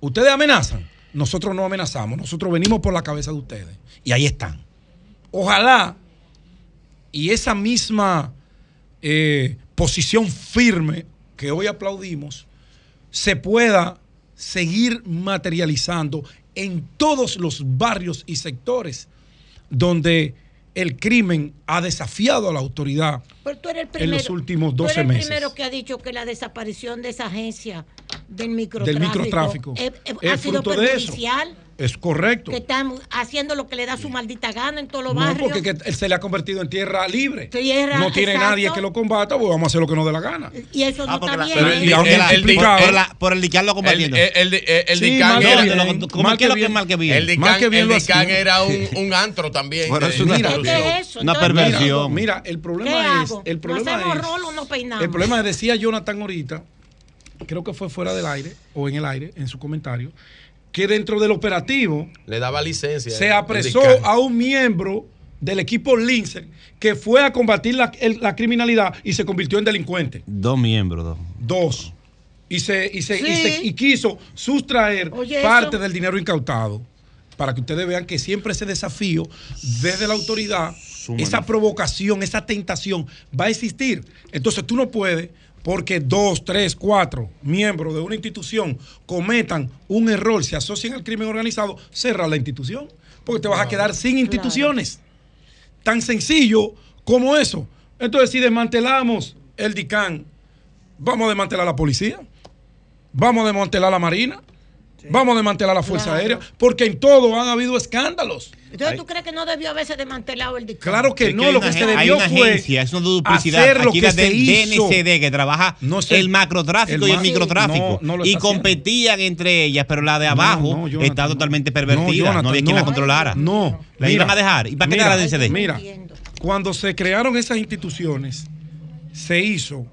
Speaker 16: Ustedes amenazan, nosotros no amenazamos, nosotros venimos por la cabeza de ustedes. Y ahí están. Ojalá y esa misma eh, posición firme que hoy aplaudimos se pueda seguir materializando en todos los barrios y sectores donde el crimen ha desafiado a la autoridad en los últimos 12
Speaker 3: tú eres
Speaker 16: meses.
Speaker 3: el primero que ha dicho que la desaparición de esa agencia del microtráfico, ha sido perjudicial.
Speaker 16: Es correcto.
Speaker 3: Que están haciendo lo que le da su maldita gana en todos los barrios.
Speaker 16: No, porque él se le ha convertido en tierra libre. no tiene nadie que lo combata, pues vamos a hacer lo que nos dé la gana.
Speaker 3: Y eso no ah, está bien.
Speaker 9: por el DICAN lo combatiendo.
Speaker 15: El, el, DICAN
Speaker 9: era mal que bien, mal que bien.
Speaker 15: El DICAN era un, antro también.
Speaker 9: Bueno, es una, una perversión.
Speaker 16: Mira, el problema es. El problema es. El problema es, decía Jonathan ahorita, creo que fue fuera del aire o en el aire, en su comentario que dentro del operativo
Speaker 15: le daba licencia.
Speaker 16: Se apresó a un miembro del equipo Lince que fue a combatir la, criminalidad y se convirtió en delincuente.
Speaker 9: Dos miembros, dos.
Speaker 16: Dos. y, se, y, se, y, quiso sustraer parte del dinero incautado. Para que ustedes vean que siempre ese desafío desde la autoridad, esa provocación, esa tentación va a existir. Entonces tú no puedes porque dos, tres, cuatro miembros de una institución cometan un error, se asocien al crimen organizado, cerrar la institución. Porque te vas a quedar sin instituciones. Tan sencillo como eso. Entonces, si desmantelamos el DICAN, vamos a desmantelar la policía, vamos a desmantelar la Marina, Vamos a desmantelar la Fuerza Aérea, porque en todo han habido escándalos.
Speaker 3: Entonces, ¿tú crees que no debió haberse desmantelado el dictado?
Speaker 16: Claro que no, lo que se debió hay una
Speaker 9: fue agencia, es una duplicidad. Hacer lo Aquí que se DNCD, que trabaja el macrotráfico y el microtráfico. y competían entre ellas, pero la de abajo está totalmente pervertida. No, había quien la controlara.
Speaker 16: No.
Speaker 9: La iban a dejar. ¿Y para qué la DNCD?
Speaker 16: Mira, cuando se crearon esas instituciones, se hizo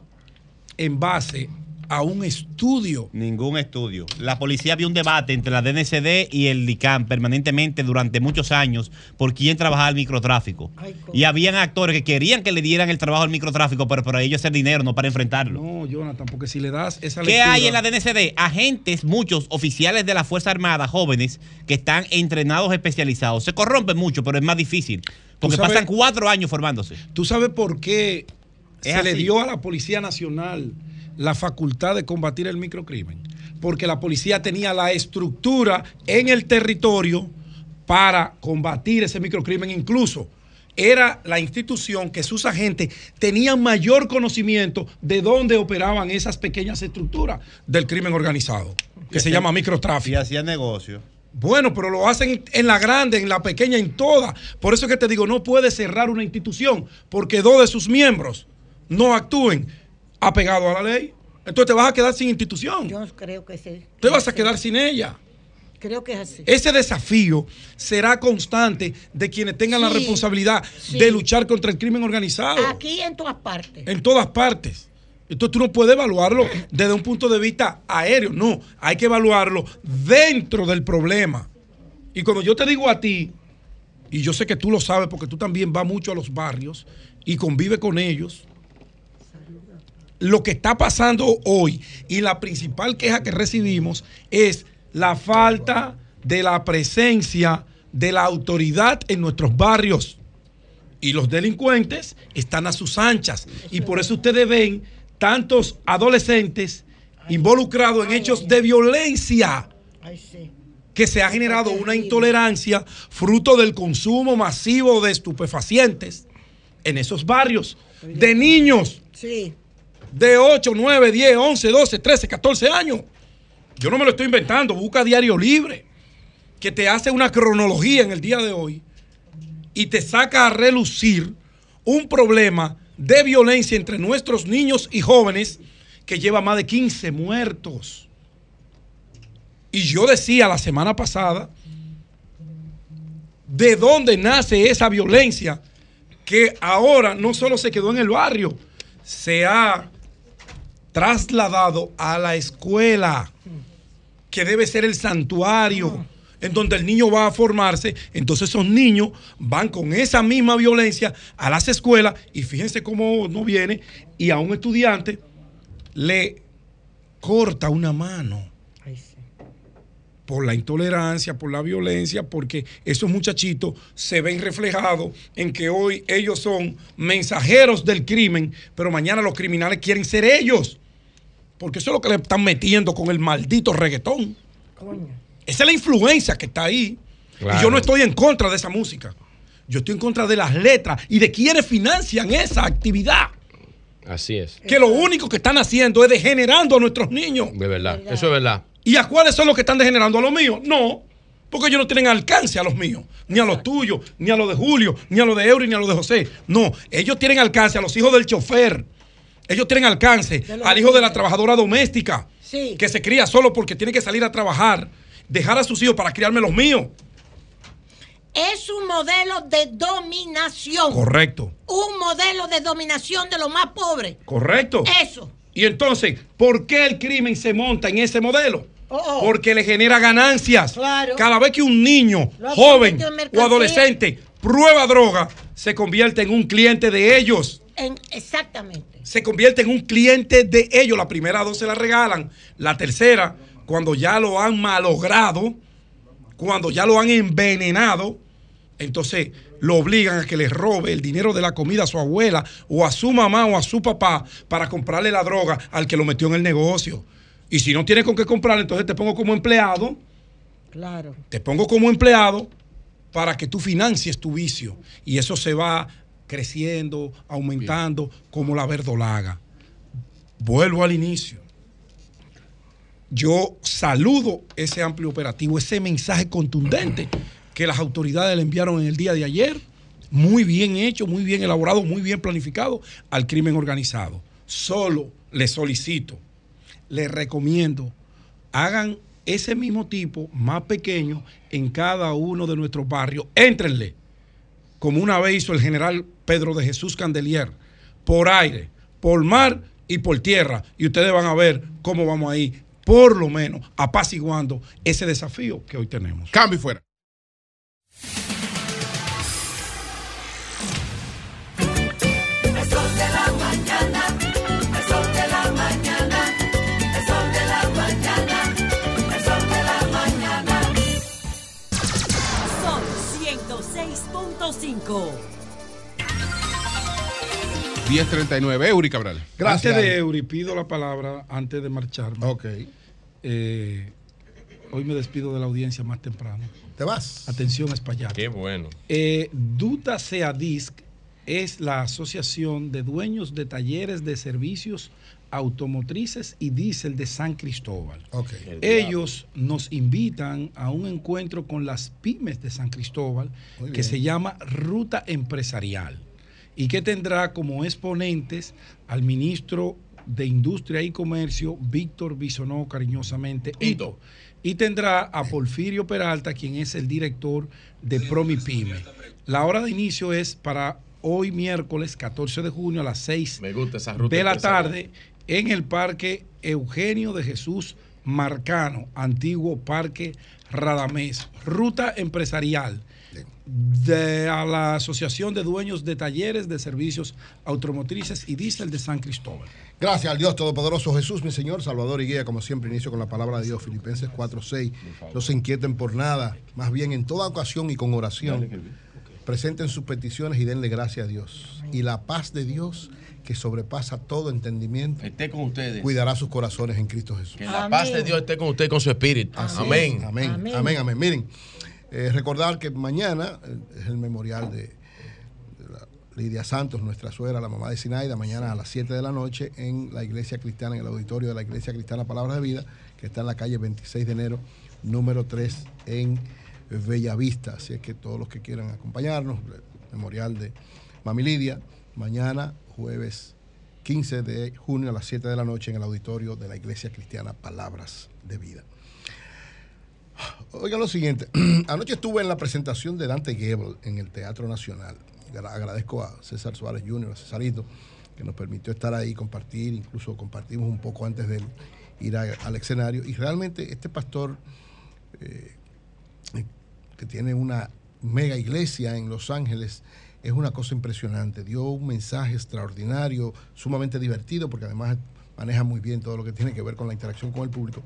Speaker 16: en base a un estudio.
Speaker 9: Ningún estudio. La policía vio un debate entre la DNCD y el DICAM permanentemente durante muchos años por quién trabajaba el microtráfico. y habían actores que querían que le dieran el trabajo al microtráfico, pero para ellos hacer dinero, no para enfrentarlo.
Speaker 16: No, Jonathan, porque si le das esa
Speaker 9: ¿Qué hay en la DNCD? Agentes, muchos oficiales de la Fuerza Armada, jóvenes, que están entrenados especializados. Se corrompen mucho, pero es más difícil. Porque pasan cuatro años formándose.
Speaker 16: ¿Tú sabes por qué se le dio a la Policía Nacional la facultad de combatir el microcrimen, porque la policía tenía la estructura en el territorio para combatir ese microcrimen incluso. Era la institución que sus agentes tenían mayor conocimiento de dónde operaban esas pequeñas estructuras del crimen organizado, que se llama microtráfico.
Speaker 9: Y hacían negocio.
Speaker 16: Bueno, pero lo hacen en la grande, en la pequeña, en toda. Por eso es que te digo, no puede cerrar una institución porque dos de sus miembros no actúen apegado a la ley. Entonces te vas a quedar sin institución.
Speaker 3: Yo creo que sí.
Speaker 16: Te vas a quedar sin ella.
Speaker 3: Creo que es así.
Speaker 16: Ese desafío será constante de quienes tengan la responsabilidad de luchar contra el crimen organizado.
Speaker 3: Aquí en todas partes.
Speaker 16: En todas partes. Entonces tú no puedes evaluarlo desde un punto de vista aéreo. No, hay que evaluarlo dentro del problema. Y cuando yo te digo a ti, y yo sé que tú lo sabes porque tú también vas mucho a los barrios y convive con ellos, lo que está pasando hoy y la principal queja que recibimos es la falta de la presencia de la autoridad en nuestros barrios. Y los delincuentes están a sus anchas. Y por eso ustedes ven tantos adolescentes involucrados en hechos de violencia que se ha generado una intolerancia fruto del consumo masivo de estupefacientes en esos barrios, de niños.
Speaker 3: Sí
Speaker 16: de 8, 9, 10, 11, 12, 13, 14 años. Yo no me lo estoy inventando, busca Diario Libre, que te hace una cronología en el día de hoy y te saca a relucir un problema de violencia entre nuestros niños y jóvenes que lleva más de 15 muertos. Y yo decía la semana pasada, ¿de dónde nace esa violencia que ahora no solo se quedó en el barrio, se ha trasladado a la escuela, que debe ser el santuario en donde el niño va a formarse, entonces esos niños van con esa misma violencia a las escuelas y fíjense cómo no viene y a un estudiante le corta una mano por la intolerancia, por la violencia, porque esos muchachitos se ven reflejados en que hoy ellos son mensajeros del crimen, pero mañana los criminales quieren ser ellos. Porque eso es lo que le están metiendo con el maldito reggaetón. Esa es la influencia que está ahí. Y yo no estoy en contra de esa música. Yo estoy en contra de las letras y de quienes financian esa actividad.
Speaker 15: Así es.
Speaker 16: Que lo único que están haciendo es degenerando a nuestros niños.
Speaker 15: De verdad, eso es verdad.
Speaker 16: ¿Y a cuáles son los que están degenerando? ¿A los míos? No, porque ellos no tienen alcance a los míos, ni a los tuyos, ni a los de Julio, ni a los de Eury, ni a los de José. No, ellos tienen alcance a los hijos del chofer, ellos tienen alcance al hijo de la trabajadora doméstica, que se cría solo porque tiene que salir a trabajar, dejar a sus hijos para criarme los míos.
Speaker 3: Es un modelo de dominación.
Speaker 16: Correcto.
Speaker 3: Un modelo de dominación de los más pobres.
Speaker 16: Correcto.
Speaker 3: Eso.
Speaker 16: Y entonces, ¿por qué el crimen se monta en ese modelo? Oh, oh. Porque le genera ganancias.
Speaker 3: Claro.
Speaker 16: Cada vez que un niño, joven o adolescente prueba droga, se convierte en un cliente de ellos.
Speaker 3: Exactamente.
Speaker 16: Se convierte en un cliente de ellos. La primera dos se la regalan. La tercera, cuando ya lo han malogrado, cuando ya lo han envenenado, entonces lo obligan a que le robe el dinero de la comida a su abuela o a su mamá o a su papá para comprarle la droga al que lo metió en el negocio. Y si no tiene con qué comprar, entonces te pongo como empleado.
Speaker 3: Claro.
Speaker 16: Te pongo como empleado para que tú financies tu vicio. Y eso se va creciendo, aumentando como la verdolaga. Vuelvo al inicio. Yo saludo ese amplio operativo, ese mensaje contundente que las autoridades le enviaron en el día de ayer, muy bien hecho, muy bien elaborado, muy bien planificado al crimen organizado. Solo le solicito, le recomiendo, hagan ese mismo tipo más pequeño en cada uno de nuestros barrios. Éntrenle, como una vez hizo el general Pedro de Jesús Candelier, por aire, por mar y por tierra. Y ustedes van a ver cómo vamos a ir, por lo menos, apaciguando ese desafío que hoy tenemos.
Speaker 1: Cambio fuera.
Speaker 12: Son 106.5.
Speaker 1: 1039, Eury Cabral.
Speaker 16: Gracias. Antes de Eury, pido la palabra antes de marcharme.
Speaker 10: Ok.
Speaker 16: Eh, hoy me despido de la audiencia más temprano.
Speaker 10: ¿Te vas?
Speaker 16: Atención, Espaillat.
Speaker 15: Qué bueno.
Speaker 16: Eh, Duta Seadisc es la asociación de dueños de talleres de servicios automotrices y diésel de San Cristóbal.
Speaker 10: Okay.
Speaker 16: Ellos nos invitan a un encuentro con las pymes de San Cristóbal
Speaker 10: Muy
Speaker 16: que
Speaker 10: bien.
Speaker 16: se llama Ruta Empresarial y que tendrá como exponentes al ministro de Industria y Comercio, Víctor Bisonó, cariñosamente, Hito. Y tendrá a Porfirio Peralta, quien es el director de Promipyme. La hora de inicio es para hoy miércoles 14 de junio a las 6
Speaker 15: Me gusta esa ruta.
Speaker 16: de la tarde en el Parque Eugenio de Jesús Marcano, antiguo Parque Radamés, ruta empresarial de a la Asociación de Dueños de Talleres de Servicios Automotrices y Diesel de San Cristóbal.
Speaker 10: Gracias al Dios Todopoderoso Jesús, mi Señor, Salvador y Guía. Como siempre, inicio con la palabra de Dios, Filipenses 4:6. No se inquieten por nada, más bien en toda ocasión y con oración. Presenten sus peticiones y denle gracias a Dios. Y la paz de Dios, que sobrepasa todo entendimiento,
Speaker 15: Esté con ustedes.
Speaker 10: cuidará sus corazones en Cristo Jesús.
Speaker 15: Que la paz de Dios esté con usted y con su espíritu. Amén.
Speaker 10: es. Amén. Amén. Amén. Miren, eh, recordar que mañana eh, es el memorial de, Lidia Santos, nuestra suegra, la mamá de Sinaida, mañana a las 7 de la noche en la iglesia cristiana, en el auditorio de la iglesia cristiana Palabras de Vida, que está en la calle 26 de enero, número 3 en Bellavista. Así es que todos los que quieran acompañarnos, memorial de Mami Lidia, mañana jueves 15 de junio a las 7 de la noche en el auditorio de la iglesia cristiana Palabras de Vida. Oigan lo siguiente, anoche estuve en la presentación de Dante Gebel en el Teatro Nacional. Agra- Agradezco a César Suárez Jr., a Cesarito, que nos permitió estar ahí, compartir, incluso compartimos un poco antes de ir al escenario. Y realmente este pastor, eh, que tiene una mega iglesia en Los Ángeles, es una cosa impresionante. Dio un mensaje extraordinario, sumamente divertido, porque además maneja muy bien todo lo que tiene que ver con la interacción con el público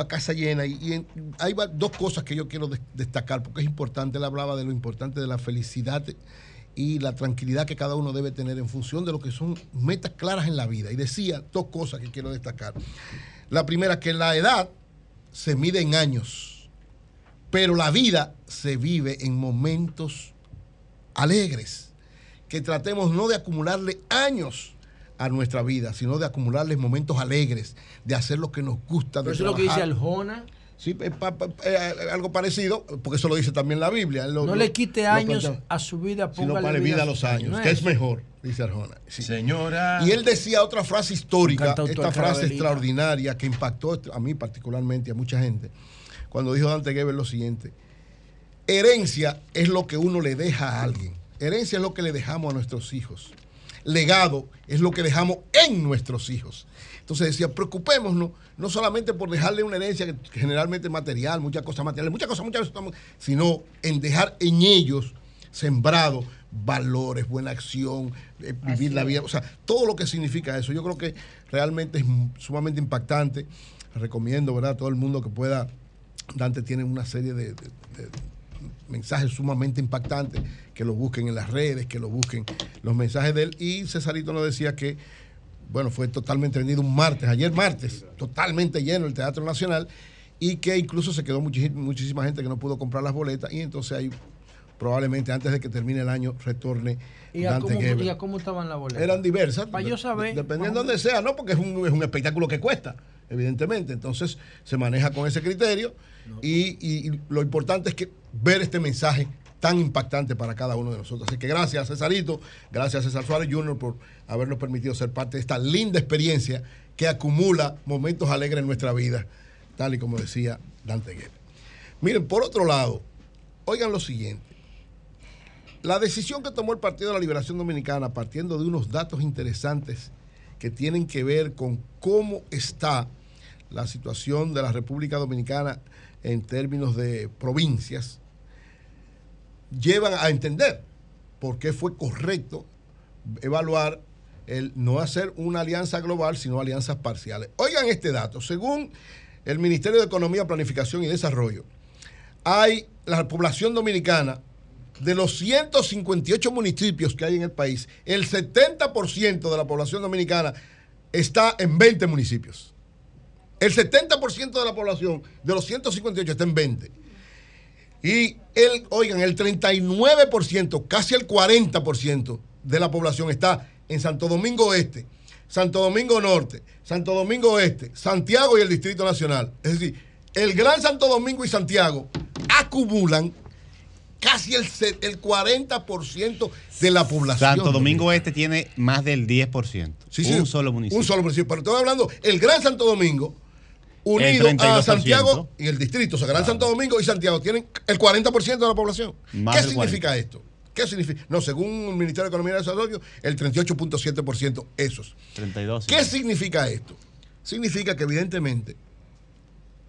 Speaker 10: a casa llena y, hay dos cosas que yo quiero des- destacar porque es importante. Él hablaba de lo importante de la felicidad y la tranquilidad que cada uno debe tener en función de lo que son metas claras en la vida. Y decía dos cosas que quiero destacar. La primera, que la edad se mide en años, pero la vida se vive en momentos alegres. Que tratemos no de acumularle años a nuestra vida, sino de acumularles momentos alegres, de hacer lo que nos gusta.
Speaker 13: Pero
Speaker 10: de
Speaker 13: eso es lo que dice. Aljona.
Speaker 10: Sí, es pa- pa- eh, algo parecido, porque eso lo dice también la Biblia. Lo-
Speaker 13: No
Speaker 10: lo-
Speaker 13: le quite
Speaker 10: lo
Speaker 13: años
Speaker 10: plantea.
Speaker 13: a su vida,
Speaker 10: sino para vida a los años,
Speaker 13: No
Speaker 10: que es mejor, dice Arjona. Sí.
Speaker 15: Señora.
Speaker 10: Y él decía otra frase histórica, esta frase extraordinaria que impactó a mí particularmente y a mucha gente, cuando dijo Dante Gebel lo siguiente, herencia es lo que uno le deja a alguien, herencia es lo que le dejamos a nuestros hijos, legado es lo que dejamos en nuestros hijos. Entonces decía, preocupémonos no solamente por dejarle una herencia que generalmente material, muchas cosas materiales, muchas cosas, muchas cosas, sino en dejar en ellos sembrado valores, buena acción, eh, vivir la vida, o sea, todo lo que significa eso. Yo creo que realmente es sumamente impactante. Recomiendo, ¿verdad?, a todo el mundo que pueda. Dante tiene una serie de, mensajes sumamente impactantes, que lo busquen en las redes, que lo busquen los mensajes de él. Y Cesarito nos decía que, bueno, fue totalmente vendido un martes, ayer martes, totalmente lleno el Teatro Nacional, y que incluso se quedó muchísima gente que no pudo comprar las boletas, y entonces ahí probablemente antes de que termine el año retorne
Speaker 13: ¿Y a, cómo, cómo, estaban las boletas?
Speaker 10: Eran diversas.
Speaker 13: Para yo saber.
Speaker 10: Dependiendo de donde sea, ¿no? Porque es un, es un, espectáculo que cuesta, evidentemente. Entonces se maneja con ese criterio y, y, lo importante es que ver este mensaje tan impactante para cada uno de nosotros. Así que gracias, Cesarito, gracias, César Suárez Jr., por habernos permitido ser parte de esta linda experiencia que acumula momentos alegres en nuestra vida, tal y como decía Dante Guerra. Miren, por otro lado, oigan lo siguiente. La decisión que tomó el Partido de la Liberación Dominicana, partiendo de unos datos interesantes que tienen que ver con cómo está la situación de la República Dominicana en términos de provincias, llevan a entender por qué fue correcto evaluar el no hacer una alianza global, sino alianzas parciales. Oigan este dato, según el Ministerio de Economía, Planificación y Desarrollo, hay la población dominicana de los 158 municipios que hay en el país, el 70% de la población dominicana está en 20 municipios. El 70% de la población de los 158 está en 20. Y el, oigan, el 39%, casi el 40% de la población está en Santo Domingo Este, Santo Domingo Norte, Santo Domingo Oeste, Santiago y el Distrito Nacional. Es decir, el Gran Santo Domingo y Santiago acumulan casi el, el 40% de la población.
Speaker 9: Santo Domingo Este tiene más del 10%.
Speaker 10: Sí, sí, un solo municipio. Un solo municipio. Pero estoy hablando, el Gran Santo Domingo, unido a Santiago y el distrito, o sea, Gran Santo Domingo y Santiago tienen el 40% de la población. ¿Qué significa esto? ¿Qué significa? No, según el Ministerio de Economía y Desarrollo, el 38.7% esos.
Speaker 9: 32.
Speaker 10: ¿Qué significa esto? Significa que evidentemente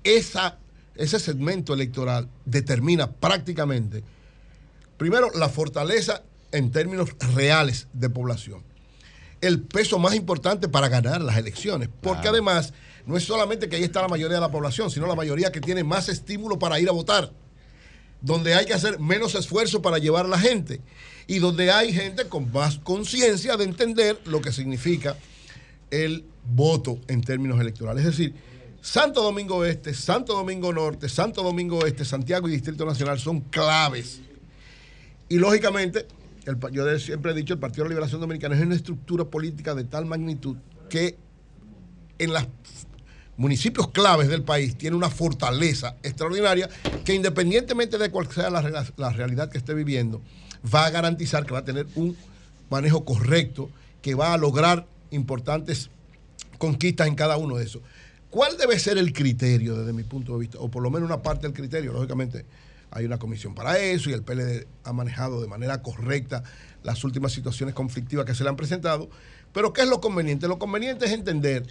Speaker 10: esa, ese segmento electoral determina prácticamente Primero, la fortaleza en términos reales de población. El peso más importante para ganar las elecciones. Porque además, no es solamente que ahí está la mayoría de la población, sino la mayoría que tiene más estímulo para ir a votar. Donde hay que hacer menos esfuerzo para llevar a la gente. Y donde hay gente con más conciencia de entender lo que significa el voto en términos electorales. Es decir, Santo Domingo Este, Santo Domingo Norte, Santo Domingo Este, Santiago y Distrito Nacional son claves y lógicamente, yo siempre he dicho, el Partido de la Liberación Dominicana es una estructura política de tal magnitud que en los municipios claves del país tiene una fortaleza extraordinaria que independientemente de cuál sea la, la realidad que esté viviendo, va a garantizar que va a tener un manejo correcto, que va a lograr importantes conquistas en cada uno de esos. ¿Cuál debe ser el criterio desde mi punto de vista? O por lo menos una parte del criterio, lógicamente hay una comisión para eso y el PLD ha manejado de manera correcta las últimas situaciones conflictivas que se le han presentado. Pero ¿qué es lo conveniente? Lo conveniente es entender,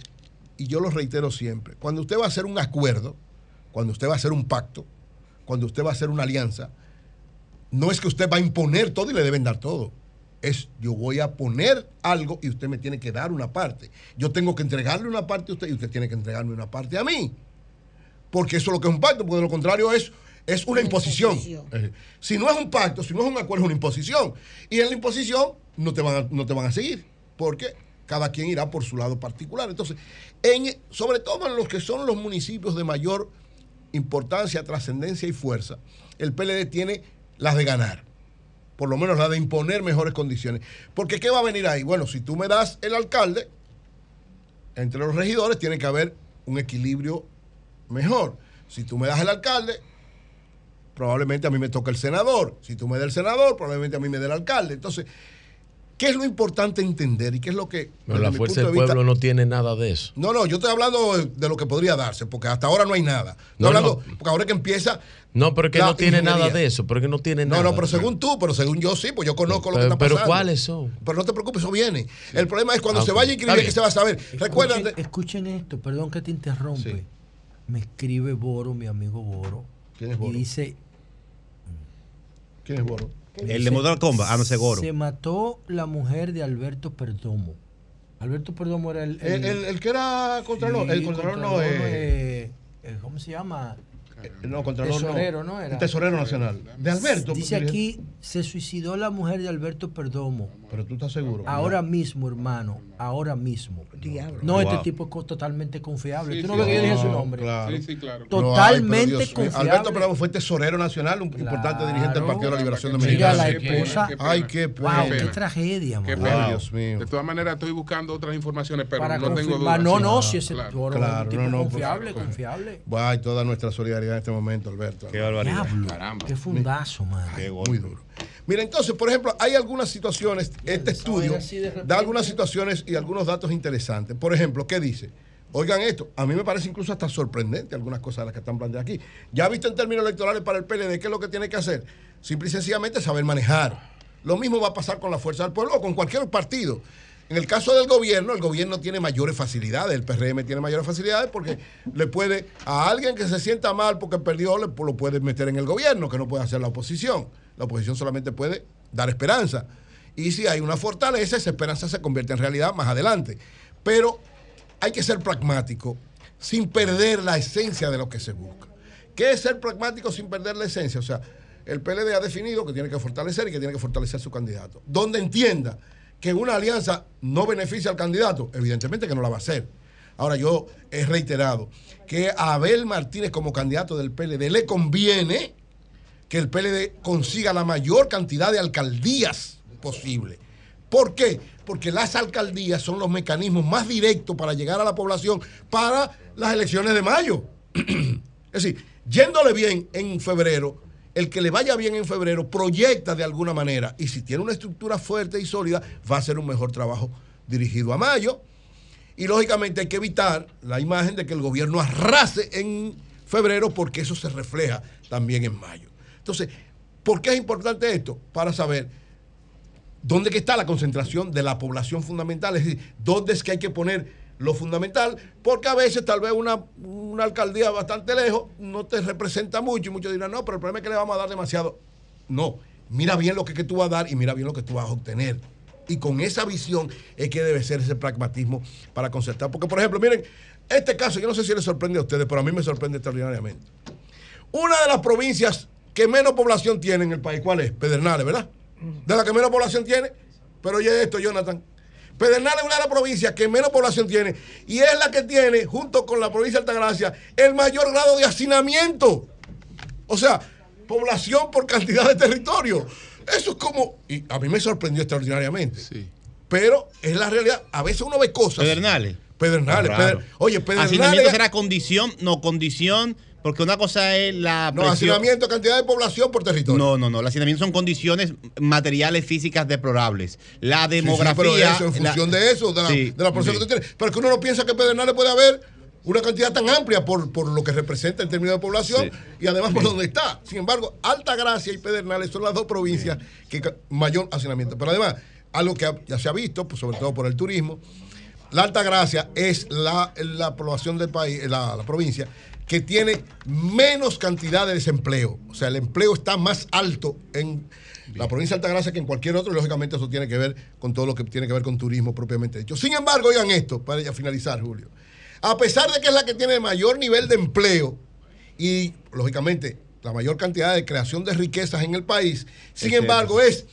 Speaker 10: y yo lo reitero siempre, cuando usted va a hacer un acuerdo, cuando usted va a hacer un pacto, cuando usted va a hacer una alianza, no es que usted va a imponer todo y le deben dar todo. Es yo voy a poner algo y usted me tiene que dar una parte. Yo tengo que entregarle una parte a usted y usted tiene que entregarme una parte a mí. Porque eso es lo que es un pacto, porque de lo contrario es es una, imposición. Eh, si no es un pacto, si no es un acuerdo, es una imposición. Y en la imposición no te van a, no te van a seguir, porque cada quien irá por su lado particular. Entonces, en, sobre todo en los que son los municipios de mayor importancia, trascendencia y fuerza, el PLD tiene las de ganar. Por lo menos la de imponer mejores condiciones. Porque ¿qué va a venir ahí? Bueno, si tú me das el alcalde, entre los regidores tiene que haber un equilibrio mejor. Si tú me das el alcalde, probablemente a mí me toca el senador. Si tú me das el senador, probablemente a mí me dé el alcalde. Entonces, ¿qué es lo importante entender y qué es lo que...
Speaker 15: Pero la fuerza del pueblo no tiene nada de eso.
Speaker 10: No, no, yo estoy hablando de lo que podría darse, porque hasta ahora no hay nada. no, hablando, porque ahora que empieza...
Speaker 15: No, pero que no tiene nada de eso, porque no tiene nada.
Speaker 10: No, no, pero según tú, pero según yo sí, pues yo conozco lo que está pasando.
Speaker 15: Pero ¿cuáles son?
Speaker 10: Pero no te preocupes, eso viene. El problema es cuando ah, se vaya a inscribir que se va a saber.
Speaker 13: Escuchen, escuchen esto, perdón que te interrumpe. Me escribe Boro, mi amigo Boro.
Speaker 10: ¿Quién es Boro?
Speaker 13: Y dice,
Speaker 10: ¿Quién es Boro?
Speaker 9: El de Motor Comba, ah, no, seguro.
Speaker 13: Se mató la mujer de Alberto Perdomo. Alberto Perdomo era el.
Speaker 10: El, el, que era Contralor. el Contralor, no es.
Speaker 13: ¿Cómo se llama?
Speaker 10: Eh, no, Contralor
Speaker 13: tesorero, no, era.
Speaker 10: Tesorero Nacional. De Alberto.
Speaker 13: Dice aquí, se suicidó la mujer de Alberto Perdomo.
Speaker 10: Pero tú estás seguro.
Speaker 13: Ahora mismo, hermano, ahora mismo. Diablo. No, este tipo es totalmente confiable. tú no ves que yo dije su nombre.
Speaker 10: Claro.
Speaker 1: Sí, sí, claro.
Speaker 13: Totalmente confiable.
Speaker 10: Alberto Perdomo fue tesorero nacional, un importante dirigente del Partido de la Liberación Dominicana.
Speaker 13: Mira la esposa.
Speaker 10: Ay, qué
Speaker 13: pena. Wow, qué tragedia,
Speaker 1: qué
Speaker 13: wow.
Speaker 10: Dios mío.
Speaker 1: De todas maneras, estoy buscando otras informaciones, pero
Speaker 13: Para
Speaker 1: no tengo dudas.
Speaker 13: No, no,
Speaker 1: Sí,
Speaker 13: si ese
Speaker 1: claro.
Speaker 10: Claro,
Speaker 13: tipo
Speaker 10: no, no,
Speaker 13: confiable,
Speaker 10: pues,
Speaker 13: confiable.
Speaker 10: Hay toda nuestra solidaridad en este momento, Alberto.
Speaker 9: Qué barbaridad.
Speaker 13: Diablo,
Speaker 1: Caramba.
Speaker 13: qué fundazo, man.
Speaker 10: Qué muy duro. Mira, entonces, por ejemplo, hay algunas situaciones, este estudio da algunas situaciones y algunos datos interesantes. Por ejemplo, ¿qué dice? Oigan esto, a mí me parece incluso hasta sorprendente algunas cosas de las que están planteadas aquí. Ya visto en términos electorales para el PLD, ¿qué es lo que tiene que hacer? Simple y sencillamente saber manejar. Lo mismo va a pasar con la Fuerza del Pueblo o con cualquier partido. En el caso del gobierno, el gobierno tiene mayores facilidades, el PRM tiene mayores facilidades porque le puede, a alguien que se sienta mal porque perdió, le, lo puede meter en el gobierno, que no puede hacer la oposición. La oposición solamente puede dar esperanza. Y si hay una fortaleza, esa esperanza se convierte en realidad más adelante. Pero hay que ser pragmático sin perder la esencia de lo que se busca. ¿Qué es ser pragmático sin perder la esencia? O sea, el PLD ha definido que tiene que fortalecer y que tiene que fortalecer su candidato. Donde entienda que una alianza no beneficia al candidato, evidentemente que no la va a hacer. Ahora yo he reiterado que a Abel Martínez como candidato del PLD le conviene que el PLD consiga la mayor cantidad de alcaldías posible. ¿Por qué? Porque las alcaldías son los mecanismos más directos para llegar a la población para las elecciones de mayo. es decir, yéndole bien en febrero, el que le vaya bien en febrero proyecta de alguna manera y si tiene una estructura fuerte y sólida, va a hacer un mejor trabajo dirigido a mayo. Y lógicamente hay que evitar la imagen de que el gobierno arrase en febrero porque eso se refleja también en mayo. Entonces, ¿por qué es importante esto? Para saber dónde que está la concentración de la población fundamental, es decir, dónde es que hay que poner lo fundamental, porque a veces tal vez una, una alcaldía bastante lejos no te representa mucho y muchos dirán, no, pero el problema es que le vamos a dar demasiado. No, mira bien lo que, que tú vas a dar y mira bien lo que tú vas a obtener. Y con esa visión es que debe ser ese pragmatismo para concertar. Porque, por ejemplo, miren, este caso, yo no sé si les sorprende a ustedes, pero a mí me sorprende extraordinariamente. Una de las provincias que menos población tiene en el país, ¿cuál es? Pedernales, ¿verdad? De la que menos población tiene. Pero oye esto, Jonathan. Pedernales es una de las provincias que menos población tiene y es la que tiene, junto con la provincia de Altagracia, el mayor grado de hacinamiento. O sea, población por cantidad de territorio. Eso es como, y a mí me sorprendió extraordinariamente.
Speaker 1: Sí.
Speaker 10: Pero es la realidad. A veces uno ve cosas.
Speaker 9: Pedernales.
Speaker 10: Pedernales. Peder- oye, Pedernales.
Speaker 9: Hacinamiento será condición, no condición, porque una cosa es la
Speaker 10: No,
Speaker 9: presión-
Speaker 10: hacinamiento, cantidad de población por territorio.
Speaker 9: No, no, no. El hacinamiento son condiciones materiales físicas deplorables. La
Speaker 10: Sí, sí,
Speaker 9: demografía.
Speaker 10: pero eso, en
Speaker 9: la-
Speaker 10: función de eso, de la,
Speaker 9: Sí,
Speaker 10: de la población
Speaker 9: sí.
Speaker 10: que tú tienes. Pero que uno no piensa que Pedernales puede haber una cantidad tan amplia por, por lo que representa en términos de población
Speaker 9: Sí.
Speaker 10: y además por donde está. Sin embargo, Altagracia y Pedernales son las dos provincias que ca- mayor hacinamiento. Pero además, algo que ya se ha visto, pues sobre todo por el turismo, la Altagracia es la, la población del país, la, la provincia, que tiene menos cantidad de desempleo. O sea, el empleo está más alto en la provincia de Altagracia que en cualquier otro, y lógicamente eso tiene que ver con todo lo que tiene que ver con turismo propiamente dicho. Sin embargo, oigan esto, para ya finalizar, Julio. A pesar de que es la que tiene mayor nivel de empleo y, lógicamente, la mayor cantidad de creación de riquezas en el país, sin
Speaker 9: Es
Speaker 10: embargo, es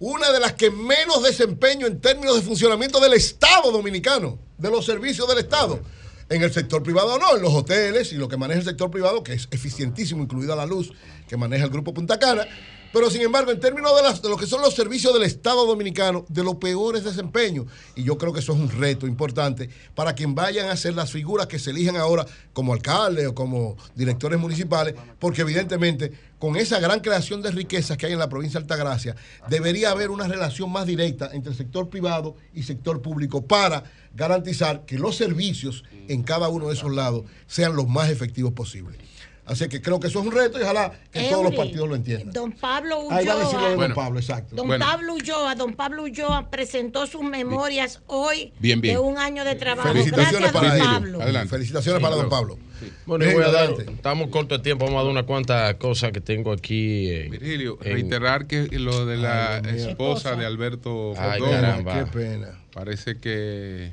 Speaker 10: una de las que menos desempeño en términos de funcionamiento del Estado dominicano, de los servicios del Estado. En el sector privado no, en los hoteles y lo que maneja el sector privado, que es eficientísimo, incluida la luz que maneja el Grupo Punta Cana. Pero sin embargo, en términos de, las- de lo que son los servicios del Estado dominicano, de los peores desempeños. Y yo creo que eso es un reto importante para quien vayan a ser las figuras que se elijan ahora como alcaldes o como directores municipales, porque evidentemente con esa gran creación de riquezas que hay en la provincia de Altagracia, debería haber una relación más directa entre el sector privado y sector público para garantizar que los servicios en cada uno de esos lados sean los más efectivos posibles. Así que creo que eso es un reto y ojalá que todos los partidos lo entiendan.
Speaker 3: Don Pablo Ulloa.
Speaker 10: Ahí va a decirlo de don Pablo, exacto.
Speaker 3: Don Pablo Ulloa, don Pablo Ulloa presentó sus memorias hoy
Speaker 1: bien, bien.
Speaker 3: de un año de trabajo.
Speaker 10: Felicitaciones
Speaker 3: Gracias,
Speaker 10: para
Speaker 3: don
Speaker 10: Pablo.
Speaker 1: Adelante.
Speaker 10: Felicitaciones para don Pablo.
Speaker 15: Bueno, yo voy a dar, estamos corto de tiempo, vamos a dar unas cuantas cosas que tengo aquí. en-
Speaker 1: Virgilio,
Speaker 15: en-
Speaker 1: reiterar que lo de la
Speaker 10: Ay, mío.
Speaker 1: esposa de Alberto
Speaker 15: Ay, caramba.
Speaker 10: Qué pena.
Speaker 1: parece que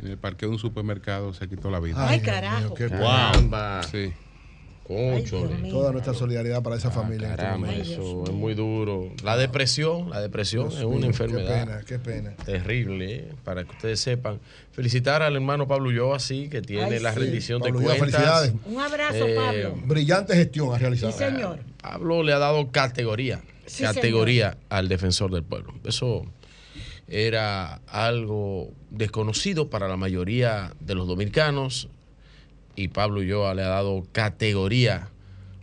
Speaker 1: en el parque de un supermercado se quitó la vida.
Speaker 3: Ay,
Speaker 10: mío,
Speaker 3: carajo.
Speaker 10: qué pena.
Speaker 1: Sí.
Speaker 15: Cónchole.
Speaker 10: Toda nuestra solidaridad para esa familia. en este
Speaker 15: Caramba,
Speaker 10: momento.
Speaker 15: eso es muy duro. La depresión, la depresión
Speaker 10: Dios
Speaker 15: es
Speaker 10: mío,
Speaker 15: una enfermedad.
Speaker 10: Qué pena, qué pena.
Speaker 15: Terrible, ¿eh? para que ustedes sepan. Felicitar al hermano Pablo Ulloa, sí, que tiene
Speaker 3: Ay,
Speaker 15: la
Speaker 3: sí.
Speaker 15: rendición
Speaker 10: Pablo
Speaker 15: de
Speaker 10: Ulloa,
Speaker 15: cuentas.
Speaker 10: felicidades.
Speaker 3: Un abrazo,
Speaker 15: Eh,
Speaker 3: Pablo.
Speaker 10: Brillante gestión ha realizado.
Speaker 3: Sí, señor.
Speaker 15: Pablo le ha dado categoría,
Speaker 3: Sí,
Speaker 15: categoría al defensor del pueblo. Eso era algo desconocido para la mayoría de los dominicanos y Pablo Ulloa le ha dado categoría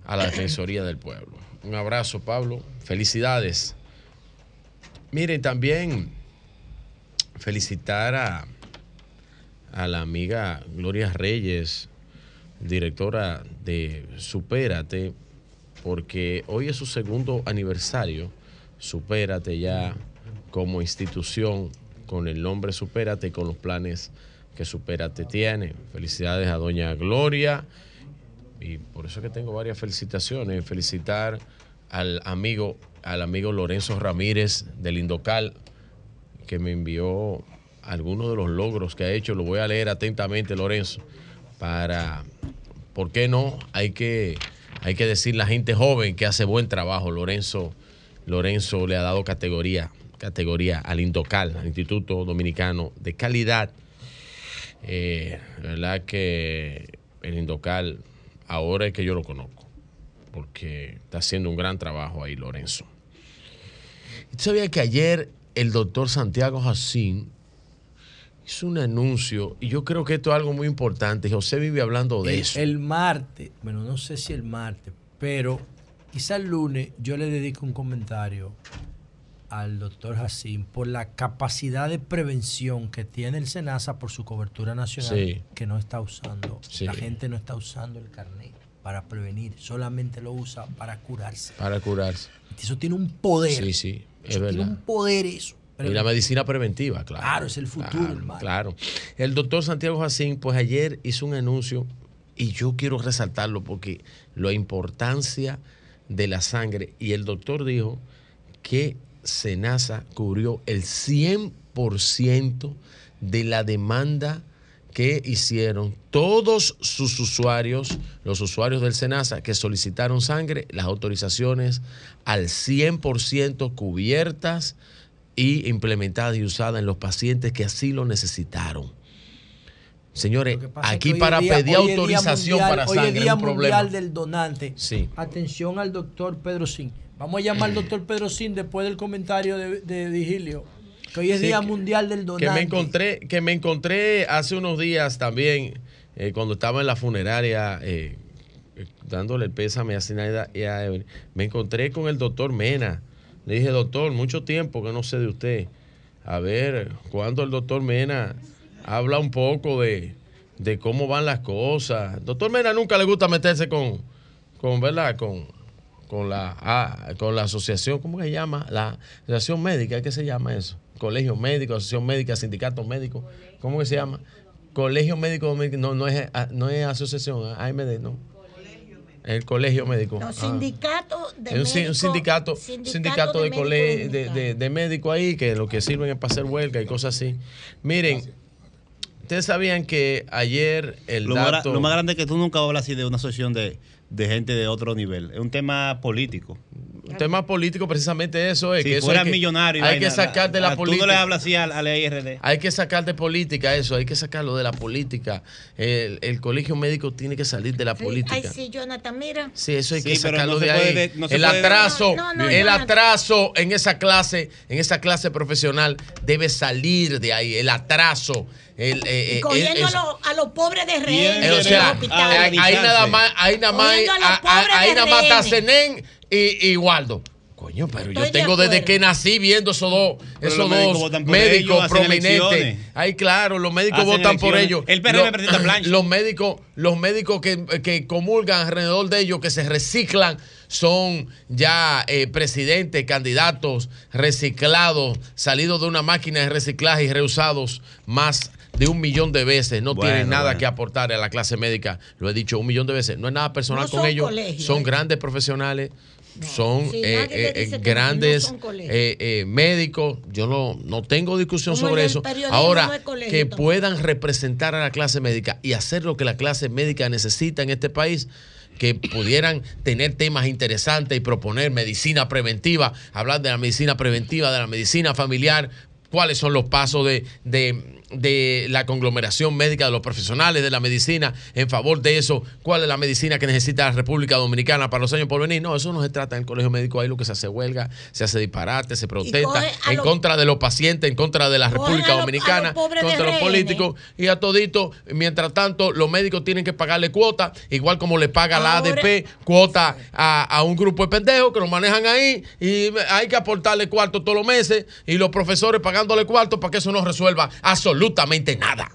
Speaker 15: a la defensoría del pueblo. Un abrazo, Pablo. Felicidades. Miren, también felicitar a, a la amiga Gloria Reyes, directora de Supérate, porque hoy es su segundo aniversario. Supérate ya como institución con el nombre Supérate con los planes que Supérate tiene. Felicidades a doña Gloria y por eso es que tengo varias felicitaciones. Felicitar al amigo, al amigo Lorenzo Ramírez del Indocal, que me envió algunos de los logros que ha hecho. Lo voy a leer atentamente, Lorenzo, para, ¿por qué no? Hay que, hay que decir la gente joven que hace buen trabajo. Lorenzo, Lorenzo le ha dado categoría, categoría al Indocal, al Instituto Dominicano de Calidad. Eh, la verdad que el Indocal, ahora es que yo lo conozco, porque está haciendo un gran trabajo ahí, Lorenzo. ¿Y tú sabías que ayer el doctor Santiago Jacín hizo un anuncio, y yo creo que esto es algo muy importante. José vive hablando de
Speaker 13: el,
Speaker 15: eso.
Speaker 13: el martes, bueno, no sé si el martes, pero quizá el lunes yo le dedico un comentario al doctor Jacín por la capacidad de prevención que tiene el SENASA por su cobertura nacional
Speaker 15: Sí.
Speaker 13: que no está usando.
Speaker 15: Sí.
Speaker 13: La gente no está usando el carnet para prevenir, solamente lo usa para curarse.
Speaker 15: Para curarse.
Speaker 13: Eso tiene un poder.
Speaker 15: Sí, sí, es
Speaker 13: Eso tiene
Speaker 15: verdad.
Speaker 13: un poder eso.
Speaker 15: Y la medicina preventiva, claro.
Speaker 13: Claro, es el futuro,
Speaker 15: Claro,
Speaker 13: hermano.
Speaker 15: Claro. El doctor Santiago Jacín, pues ayer hizo un anuncio y yo quiero resaltarlo porque la importancia de la sangre. Y el doctor dijo que Senasa cubrió el 100% de la demanda que hicieron todos sus usuarios, los usuarios del SENASA que solicitaron sangre, las autorizaciones al 100% cubiertas y implementadas y usadas en los pacientes que así lo necesitaron. Señores,
Speaker 13: es
Speaker 15: aquí
Speaker 13: hoy
Speaker 15: para
Speaker 13: es día-
Speaker 15: pedir
Speaker 13: hoy es
Speaker 15: autorización
Speaker 13: mundial-
Speaker 15: para
Speaker 13: hoy
Speaker 15: sangre
Speaker 13: es
Speaker 15: es
Speaker 13: Día
Speaker 15: un
Speaker 13: Mundial
Speaker 15: problema.
Speaker 13: del Donante.
Speaker 15: Sí.
Speaker 13: Atención al doctor Pedro Sin. Vamos a llamar al doctor Pedro Sin después del comentario de, de Vigilio. Que hoy es
Speaker 15: Sí,
Speaker 13: Día
Speaker 15: que-
Speaker 13: Mundial del Donante.
Speaker 15: Que me encontré, que me encontré hace unos días también, eh, cuando estaba en la funeraria, eh, eh, dándole el pésame a Sinaida y a Evelyn, me encontré con el doctor Mena. Le dije, doctor, mucho tiempo que no sé de usted. A ver, ¿cuándo el doctor Mena habla un poco de, de cómo van las cosas? Doctor Mena nunca le gusta meterse con, con ¿verdad? Con, con la, ah, con la asociación, ¿cómo se llama? La asociación médica, ¿qué se llama eso? Colegio médico, asociación médica, sindicato médico, ¿cómo que se llama? Colegio médico, dominicano, no, no es, ah, no es asociación, ah, AMD, no. El colegio médico.
Speaker 3: No,
Speaker 15: ah.
Speaker 3: sindicato de
Speaker 15: un, sin- un sindicato, sindicato, de, de, de, de médicos ahí que lo que sirven es para hacer huelga y cosas así. Miren, ustedes sabían que ayer el
Speaker 9: Lo, más,
Speaker 15: dato...
Speaker 9: lo más grande es que tú nunca hablas así de una asociación de, de gente de otro nivel. Es un tema político.
Speaker 15: Un tema político, precisamente eso es.
Speaker 9: Si
Speaker 15: que eso
Speaker 9: fuera
Speaker 15: hay que-
Speaker 9: millonario. y
Speaker 15: Hay que
Speaker 9: vaina,
Speaker 15: sacar de la
Speaker 9: a-
Speaker 15: política.
Speaker 9: Tú no le hablas así al, al IRD.
Speaker 15: Hay que sacar de política eso, hay que sacarlo de la política. El, el colegio médico tiene que salir de la
Speaker 3: Sí,
Speaker 15: política.
Speaker 3: Ay, sí, Jonathan, mira.
Speaker 15: Sí, eso hay
Speaker 9: Sí,
Speaker 15: que sacarlo
Speaker 9: no
Speaker 15: de ahí.
Speaker 9: de- no se
Speaker 15: el atraso,
Speaker 3: No, no,
Speaker 15: el
Speaker 3: Jonathan.
Speaker 15: atraso en esa clase, en esa clase profesional debe salir de ahí. El atraso, el, eh, eh,
Speaker 3: Cogiendo
Speaker 15: el-
Speaker 3: a, los- a los pobres de
Speaker 15: eh,
Speaker 3: rehenes
Speaker 15: o sea, ahí, nada más, ahí nada más, ahí nada más y, y Waldo. Coño, pero yo tengo desde que nací viendo esos dos, esos dos médicos, prominentes. Ay, claro, los médicos votan por ellos.
Speaker 9: El PRM presenta plancha.
Speaker 15: Los médicos, los médicos que, que, comulgan alrededor de ellos, que se reciclan, son ya eh, presidentes, candidatos reciclados, salidos de una máquina de reciclaje y reusados más de un millón de veces, no tienen nada que aportar a la clase médica, lo he dicho un millón de veces, no es nada personal con ellos, son grandes profesionales, son eh, eh, grandes médicos, yo no, no tengo discusión sobre eso. Ahora, que puedan representar a la clase médica y hacer lo que la clase médica necesita en este país, que pudieran tener temas interesantes y proponer medicina preventiva, hablar de la medicina preventiva, de la medicina familiar, cuáles son los pasos de de la conglomeración médica de los profesionales de la medicina en favor de eso, cuál es la medicina que necesita la República Dominicana para los años por venir. No, eso no se trata en el colegio médico, ahí lo que se hace huelga, se hace disparate, se protesta en contra de los pacientes, en contra de la República Dominicana, contra los políticos y a todito, mientras tanto, los médicos tienen que pagarle cuota, igual como le paga la ADP cuota a, un grupo de pendejos que lo manejan ahí y hay que aportarle cuarto todos los meses y los profesores pagándole cuarto para que eso no resuelva. Absolutamente absolutamente nada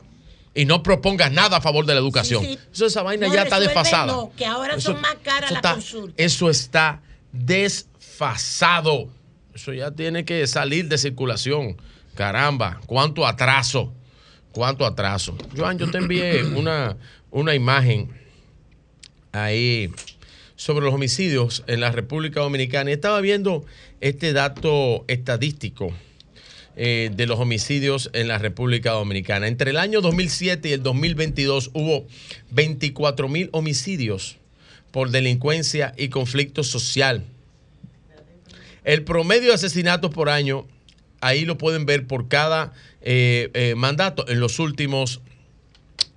Speaker 15: y no propongas nada a favor de la educación. Eso esa vaina ya está desfasada.
Speaker 3: que ahora son más caras
Speaker 15: la consulta. Eso está desfasado. Eso ya tiene que salir de circulación. Caramba, cuánto atraso. Cuánto atraso. Joan, yo te envié una, una imagen ahí sobre los homicidios en la República Dominicana y estaba viendo este dato estadístico eh, de los homicidios en la República Dominicana. Entre el año 2007 y el 2022 hubo 24 mil homicidios por delincuencia y conflicto social. El promedio de asesinatos por año, ahí lo pueden ver por cada eh, eh, mandato en los últimos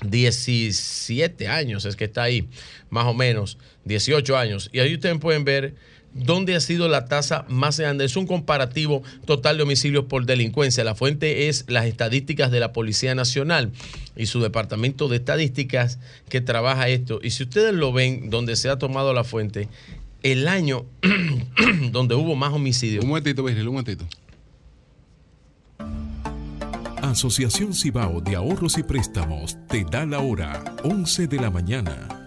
Speaker 15: 17 años, es que está ahí, más o menos, 18 años. Y ahí ustedes pueden ver ¿Dónde ha sido la tasa más grande. Es un comparativo total de homicidios por delincuencia. La fuente es las estadísticas de la Policía Nacional y su departamento de estadísticas que trabaja esto. Y si ustedes lo ven, donde se ha tomado la fuente, el año donde hubo más homicidios.
Speaker 1: Un momentito, un momentito.
Speaker 18: Asociación Cibao de Ahorros y Préstamos te da la hora, 11 de la mañana.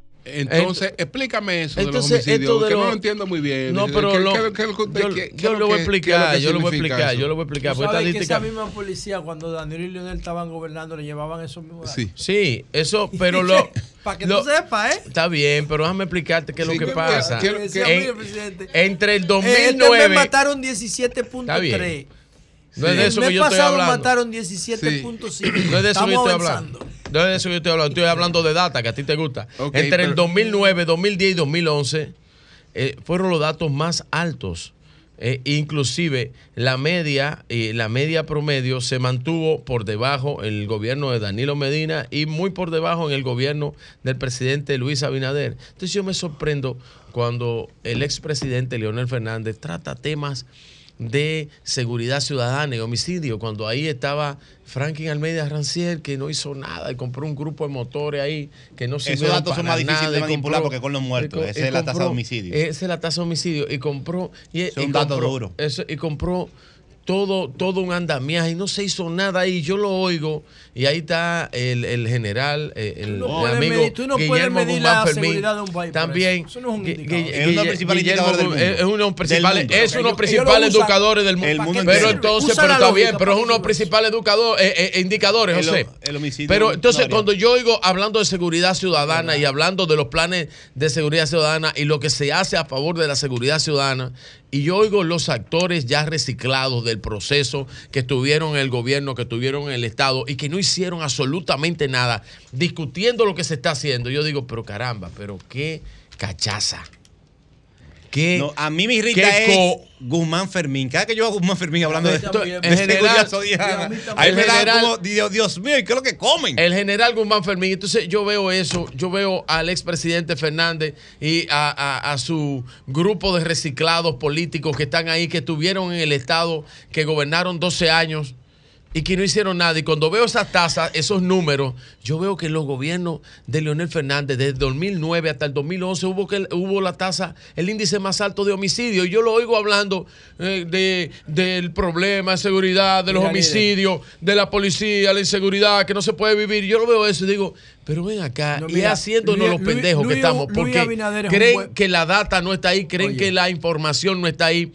Speaker 1: Entonces, explícame eso de los homicidios, que no lo entiendo muy bien.
Speaker 15: No, pero lo, yo, lo voy a explicar, yo lo voy a explicar, yo lo voy a explicar.
Speaker 13: ¿Sabes que esa misma policía, cuando Daniel y Leonel estaban gobernando, le llevaban esos mismos
Speaker 15: Sí, sí eso, pero lo...
Speaker 13: Para que tú sepas, ¿eh?
Speaker 15: Está bien, pero déjame explicarte qué es lo que pasa. entre el 2009...
Speaker 13: Eh, este me mataron 17.3.
Speaker 15: No es de eso que yo estoy hablando.
Speaker 13: mataron 17.5.
Speaker 15: No es de eso que yo estoy hablando. No es de eso que yo estoy hablando. Estoy hablando de data que a ti te gusta. Entre el 2009, 2010 y 2011 eh, fueron los datos más altos. Eh, inclusive la media, eh, la media promedio se mantuvo por debajo en el gobierno de Danilo Medina y muy por debajo en el gobierno del presidente Luis Abinader. Entonces yo me sorprendo cuando el expresidente Leonel Fernández trata temas de seguridad ciudadana y homicidio, cuando ahí estaba Franklin Almeida Rancier, que no hizo nada y compró un grupo de motores ahí que no
Speaker 9: se Esos datos son más difíciles de manipular porque con los muertos, esa es la tasa de homicidio.
Speaker 15: Esa es la tasa de homicidio y compró... Y,
Speaker 9: es un dato duro.
Speaker 15: Eso, y compró todo, todo un andamiaje y no se hizo nada ahí. Yo lo oigo y ahí está el, el general, eh, el,
Speaker 13: no
Speaker 15: el amigo
Speaker 13: medir, tú no Guillermo puedes medir la seguridad de un país.
Speaker 15: También
Speaker 13: eso. no es un
Speaker 15: es uno de los principales indicadores del mundo. Es uno de los principales, es uno principales educadores del mundo. pero entonces, pero está bien, pero es uno de los principales educadores, eh, eh, indicadores, José.
Speaker 9: El, homicidio.
Speaker 15: Pero entonces, cuando yo oigo hablando de seguridad ciudadana y hablando de los planes de seguridad ciudadana y lo que se hace a favor de la seguridad ciudadana, y yo oigo los actores ya reciclados del proceso que estuvieron en el gobierno, que estuvieron en el Estado y que no hicieron absolutamente nada, discutiendo lo que se está haciendo. Yo digo, pero caramba, pero qué cachaza. Que
Speaker 9: a mí me irrita es Guzmán Fermín. Cada que yo hago Guzmán Fermín hablando de esto, en general, ahí me da como, Dios, Dios, mío, ¿y qué es lo que comen?
Speaker 15: El general Guzmán Fermín. Entonces yo veo eso, yo veo al expresidente Fernández y a, a, su grupo de reciclados políticos que están ahí, que estuvieron en el Estado, que gobernaron 12 años y que no hicieron nada. Y cuando veo esas tasas, esos números, yo veo que en los gobiernos de Leonel Fernández, desde 2009 hasta el 2011, hubo, que, hubo la tasa, el índice más alto de homicidio. Y yo lo oigo hablando eh, de, del problema de seguridad, de los homicidios, de la policía, la inseguridad, que no se puede vivir. Yo lo veo eso y digo, pero ven acá, y haciéndonos los pendejos que estamos, porque creen que la data no está ahí, creen que la información no está ahí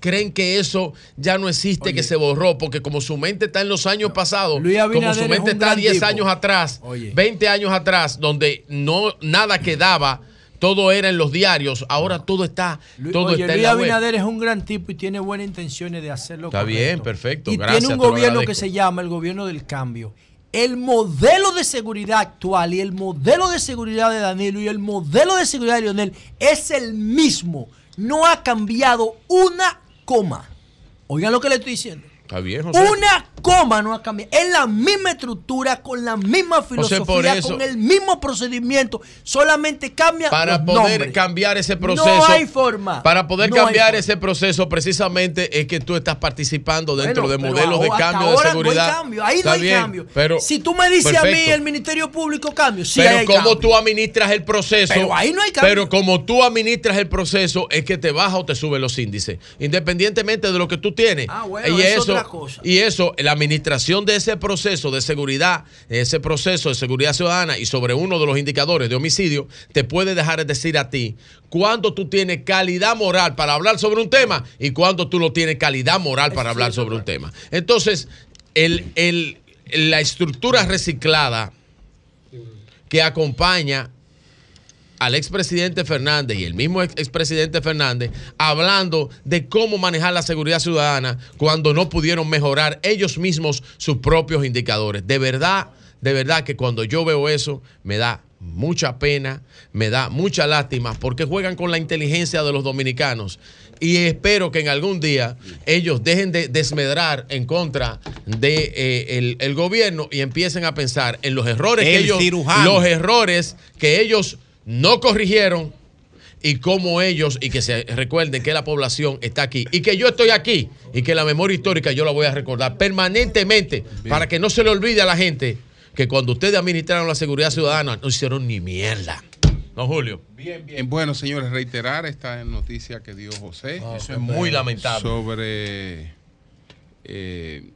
Speaker 15: creen que eso ya no existe, que se borró, porque como su mente está en los años pasados, como su mente está 10 años atrás, 20 años atrás, donde no nada quedaba, todo era en los diarios, ahora todo está, todo está
Speaker 13: Luis Abinader es un gran tipo y tiene buenas intenciones de hacerlo.
Speaker 15: Está bien, perfecto.
Speaker 13: Y tiene un gobierno que se llama el gobierno del cambio. El modelo de seguridad actual y el modelo de seguridad de Danilo y el modelo de seguridad de Lionel es el mismo. No ha cambiado una coma. Oigan lo que le estoy diciendo.
Speaker 15: Está bien,
Speaker 13: Una coma no ha cambiado. Es la misma estructura, con la misma filosofía, con el mismo procedimiento. Solamente cambia.
Speaker 15: Para poder cambiar ese proceso.
Speaker 13: No hay forma.
Speaker 15: Para poder cambiar ese proceso, precisamente es que tú estás participando dentro de modelos de cambio de seguridad.
Speaker 13: No hay cambio. Ahí no hay cambio. Pero, si tú me dices a mí, el Ministerio Público cambio. Sí
Speaker 15: pero como tú administras el proceso.
Speaker 13: Pero ahí no hay cambio.
Speaker 15: Pero como tú administras el proceso, es que te baja o te sube los índices. Independientemente de lo que tú tienes.
Speaker 13: Ah, bueno, y eso
Speaker 15: y eso, la administración de ese proceso de seguridad, ese proceso de seguridad ciudadana y sobre uno de los indicadores de homicidio, te puede dejar decir a ti cuándo tú tienes calidad moral para hablar sobre un tema y cuándo tú no tienes calidad moral para hablar sobre un tema. Entonces, el, la estructura reciclada que acompaña al expresidente Fernández y el mismo expresidente Fernández hablando de cómo manejar la seguridad ciudadana cuando no pudieron mejorar ellos mismos sus propios indicadores. De verdad, de verdad que cuando yo veo eso me da mucha pena, me da mucha lástima porque juegan con la inteligencia de los dominicanos y espero que en algún día ellos dejen de desmedrar en contra de eh, el, gobierno y empiecen a pensar en los errores que ellos los errores que ellos no corrigieron y cómo ellos, y que se recuerden que la población está aquí y que yo estoy aquí y que la memoria histórica yo la voy a recordar permanentemente para que no se le olvide a la gente que cuando ustedes administraron la seguridad ciudadana no hicieron ni mierda. ¿No, Julio?
Speaker 1: Bien, bien. Bueno, señores, reiterar esta noticia que dio José.
Speaker 15: Ah, Eso es muy lamentable.
Speaker 1: Sobre eh,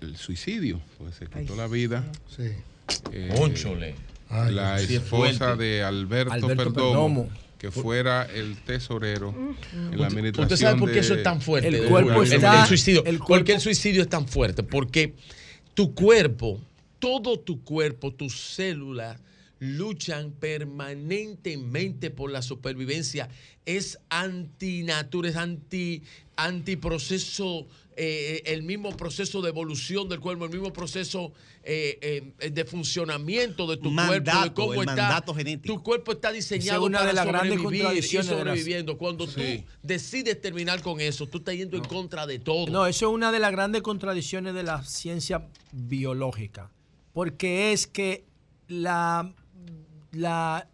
Speaker 1: el suicidio. Pues se quitó la vida.
Speaker 10: Sí.
Speaker 1: Eh, la esposa de Alberto, Perdomo, que fuera el tesorero en la administración.
Speaker 15: ¿Usted sabe por qué eso es tan fuerte?
Speaker 13: El cuerpo está,
Speaker 15: el, suicidio. ¿Por qué el suicidio es tan fuerte? Porque tu cuerpo, todo tu cuerpo, tus células luchan permanentemente por la supervivencia. Es antinatura, es anti, antiproceso eh, el mismo proceso de evolución del cuerpo, el mismo proceso eh, eh, de funcionamiento de tu cuerpo, de cómo está. Tu cuerpo está diseñado
Speaker 13: una
Speaker 15: para
Speaker 13: de las
Speaker 15: sobrevivir
Speaker 13: grandes
Speaker 15: y sobreviviendo. Cuando tú decides terminar con eso, tú estás yendo en contra de todo.
Speaker 13: No, eso es una de las grandes contradicciones de la ciencia biológica, porque es que la, la,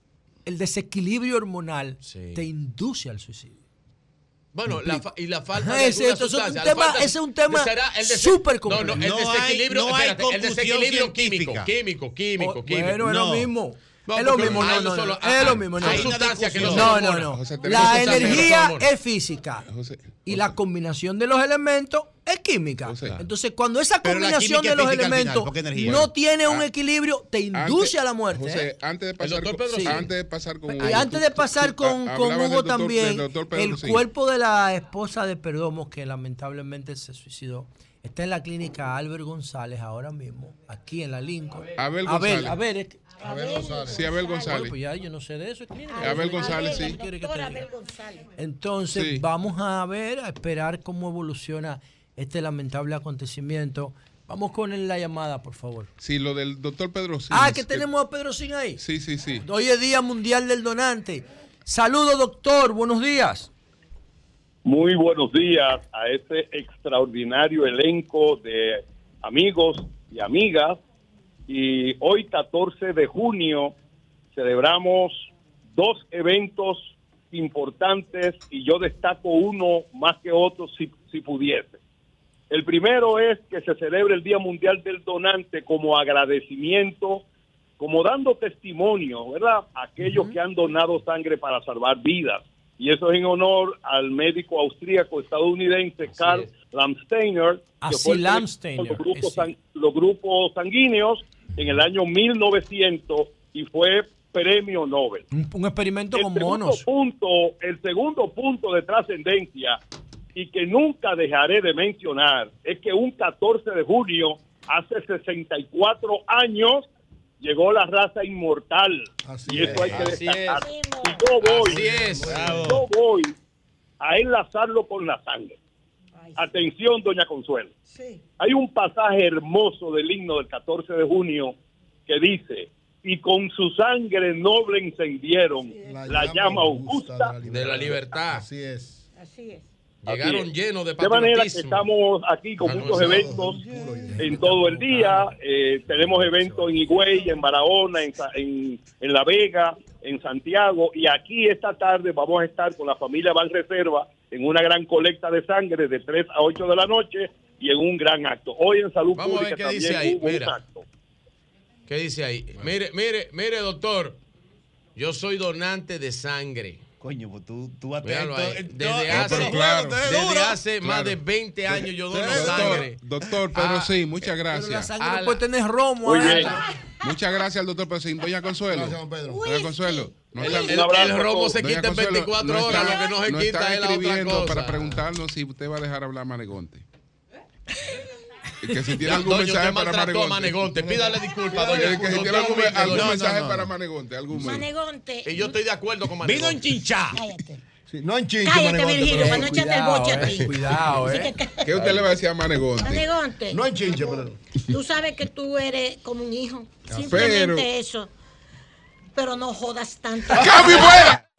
Speaker 13: el desequilibrio hormonal te induce al suicidio.
Speaker 15: Bueno, y la falta de ese,
Speaker 13: sustancia, ese es un tema súper complejo.
Speaker 15: No, no, el desequilibrio, no hay, espérate, el desequilibrio químico, químico, químico, oh, químico.
Speaker 13: Bueno, es lo mismo. es lo mismo, no, no, no, es lo mismo.
Speaker 15: Hay sustancias que no
Speaker 13: No, no, no. La energía es física y la combinación de los elementos es química. Entonces, cuando esa combinación de los elementos no tiene un ah, equilibrio, te induce a la muerte.
Speaker 1: José, antes de pasar, con, antes de pasar con
Speaker 13: Y antes de pasar con, Hugo también, el cuerpo de la esposa de Perdomo, que lamentablemente se suicidó, está en la clínica Albert González ahora mismo, aquí en la Lincoln.
Speaker 1: Abel González.
Speaker 13: A ver,
Speaker 1: Abel González. Sí, Abel González.
Speaker 13: pues ya yo no sé de eso.
Speaker 1: Abel González, sí.
Speaker 13: Entonces, vamos a ver, a esperar cómo evoluciona este lamentable acontecimiento. Vamos con la llamada, por favor.
Speaker 1: Sí, lo del doctor Pedro Sin.
Speaker 13: Ah, que tenemos a Pedro Sin ahí.
Speaker 1: Sí, sí, sí.
Speaker 13: Hoy es Día Mundial del Donante. Saludos, doctor. Buenos días.
Speaker 2: Muy buenos días a este extraordinario elenco de amigos y amigas. Y hoy, 14 de junio, celebramos dos eventos importantes y yo destaco uno más que otro si, si pudiese. El primero es que se celebre el Día Mundial del Donante como agradecimiento, como dando testimonio, ¿verdad? Aquellos que han donado sangre para salvar vidas y eso es en honor al médico austríaco estadounidense Carl Lamsteiner,
Speaker 13: que fue
Speaker 2: Los, grupos los grupos sanguíneos en el año 1900 y fue premio Nobel.
Speaker 13: Un, experimento con monos.
Speaker 2: Punto, el segundo punto de trascendencia y que nunca dejaré de mencionar es que un 14 de junio, hace 64 años, llegó la raza inmortal. y eso hay que destacar. yo voy, yo voy a enlazarlo con la sangre. Atención, doña Consuelo. Hay un pasaje hermoso del himno del 14 de junio que dice, y con su sangre noble encendieron la, llama augusta
Speaker 15: de la libertad.
Speaker 10: Así es.
Speaker 3: Así es.
Speaker 15: Llegaron llenos de
Speaker 2: De manera que estamos aquí con muchos eventos en todo el día. Eh, tenemos eventos en Higüey, en Barahona, en, en, La Vega, en Santiago. Y aquí esta tarde vamos a estar con la familia Van Reserva en una gran colecta de sangre de 3 a 8 de la noche y en un gran acto. Hoy en Salud Pública
Speaker 15: también dice ahí. un acto. ¿Qué dice ahí? Mire, mire, mire, doctor. Yo soy donante de sangre.
Speaker 9: Coño, pues tú, tú
Speaker 15: atento. Desde, hace, claro, desde hace más de 20 años yo dono sangre.
Speaker 1: Doctor, pero ah, sí, muchas gracias. Pero
Speaker 13: la sangre no puede tener romo.
Speaker 1: Muchas gracias al doctor Pesín. Doña Consuelo. Doña Consuelo.
Speaker 15: No el, el, el, romo se quita en 24 horas, lo que no se quita es la otra cosa.
Speaker 1: para preguntarnos si usted va a dejar hablar a Manegonte. Que si tiene algún mensaje para Manegonte.
Speaker 15: Manegonte. Pídale disculpas, doña.
Speaker 1: Que si tiene algún, algún mensaje para Manegonte. Algún
Speaker 3: Manegonte.
Speaker 15: Y yo estoy de acuerdo con Manegonte.
Speaker 10: Vino en
Speaker 15: chincha.
Speaker 10: Cállate. Sí, no en chincha,
Speaker 3: Cállate, Virgilio, para no echarte el boche a ti.
Speaker 13: Cuidado, ¿eh?
Speaker 1: ¿Qué usted le va a decir a Manegonte?
Speaker 3: Manegonte.
Speaker 10: No en chincha, pero...
Speaker 3: Tú sabes que tú eres como un hijo. Simplemente eso. Pero no jodas tanto.
Speaker 1: ¡Cambio fuera!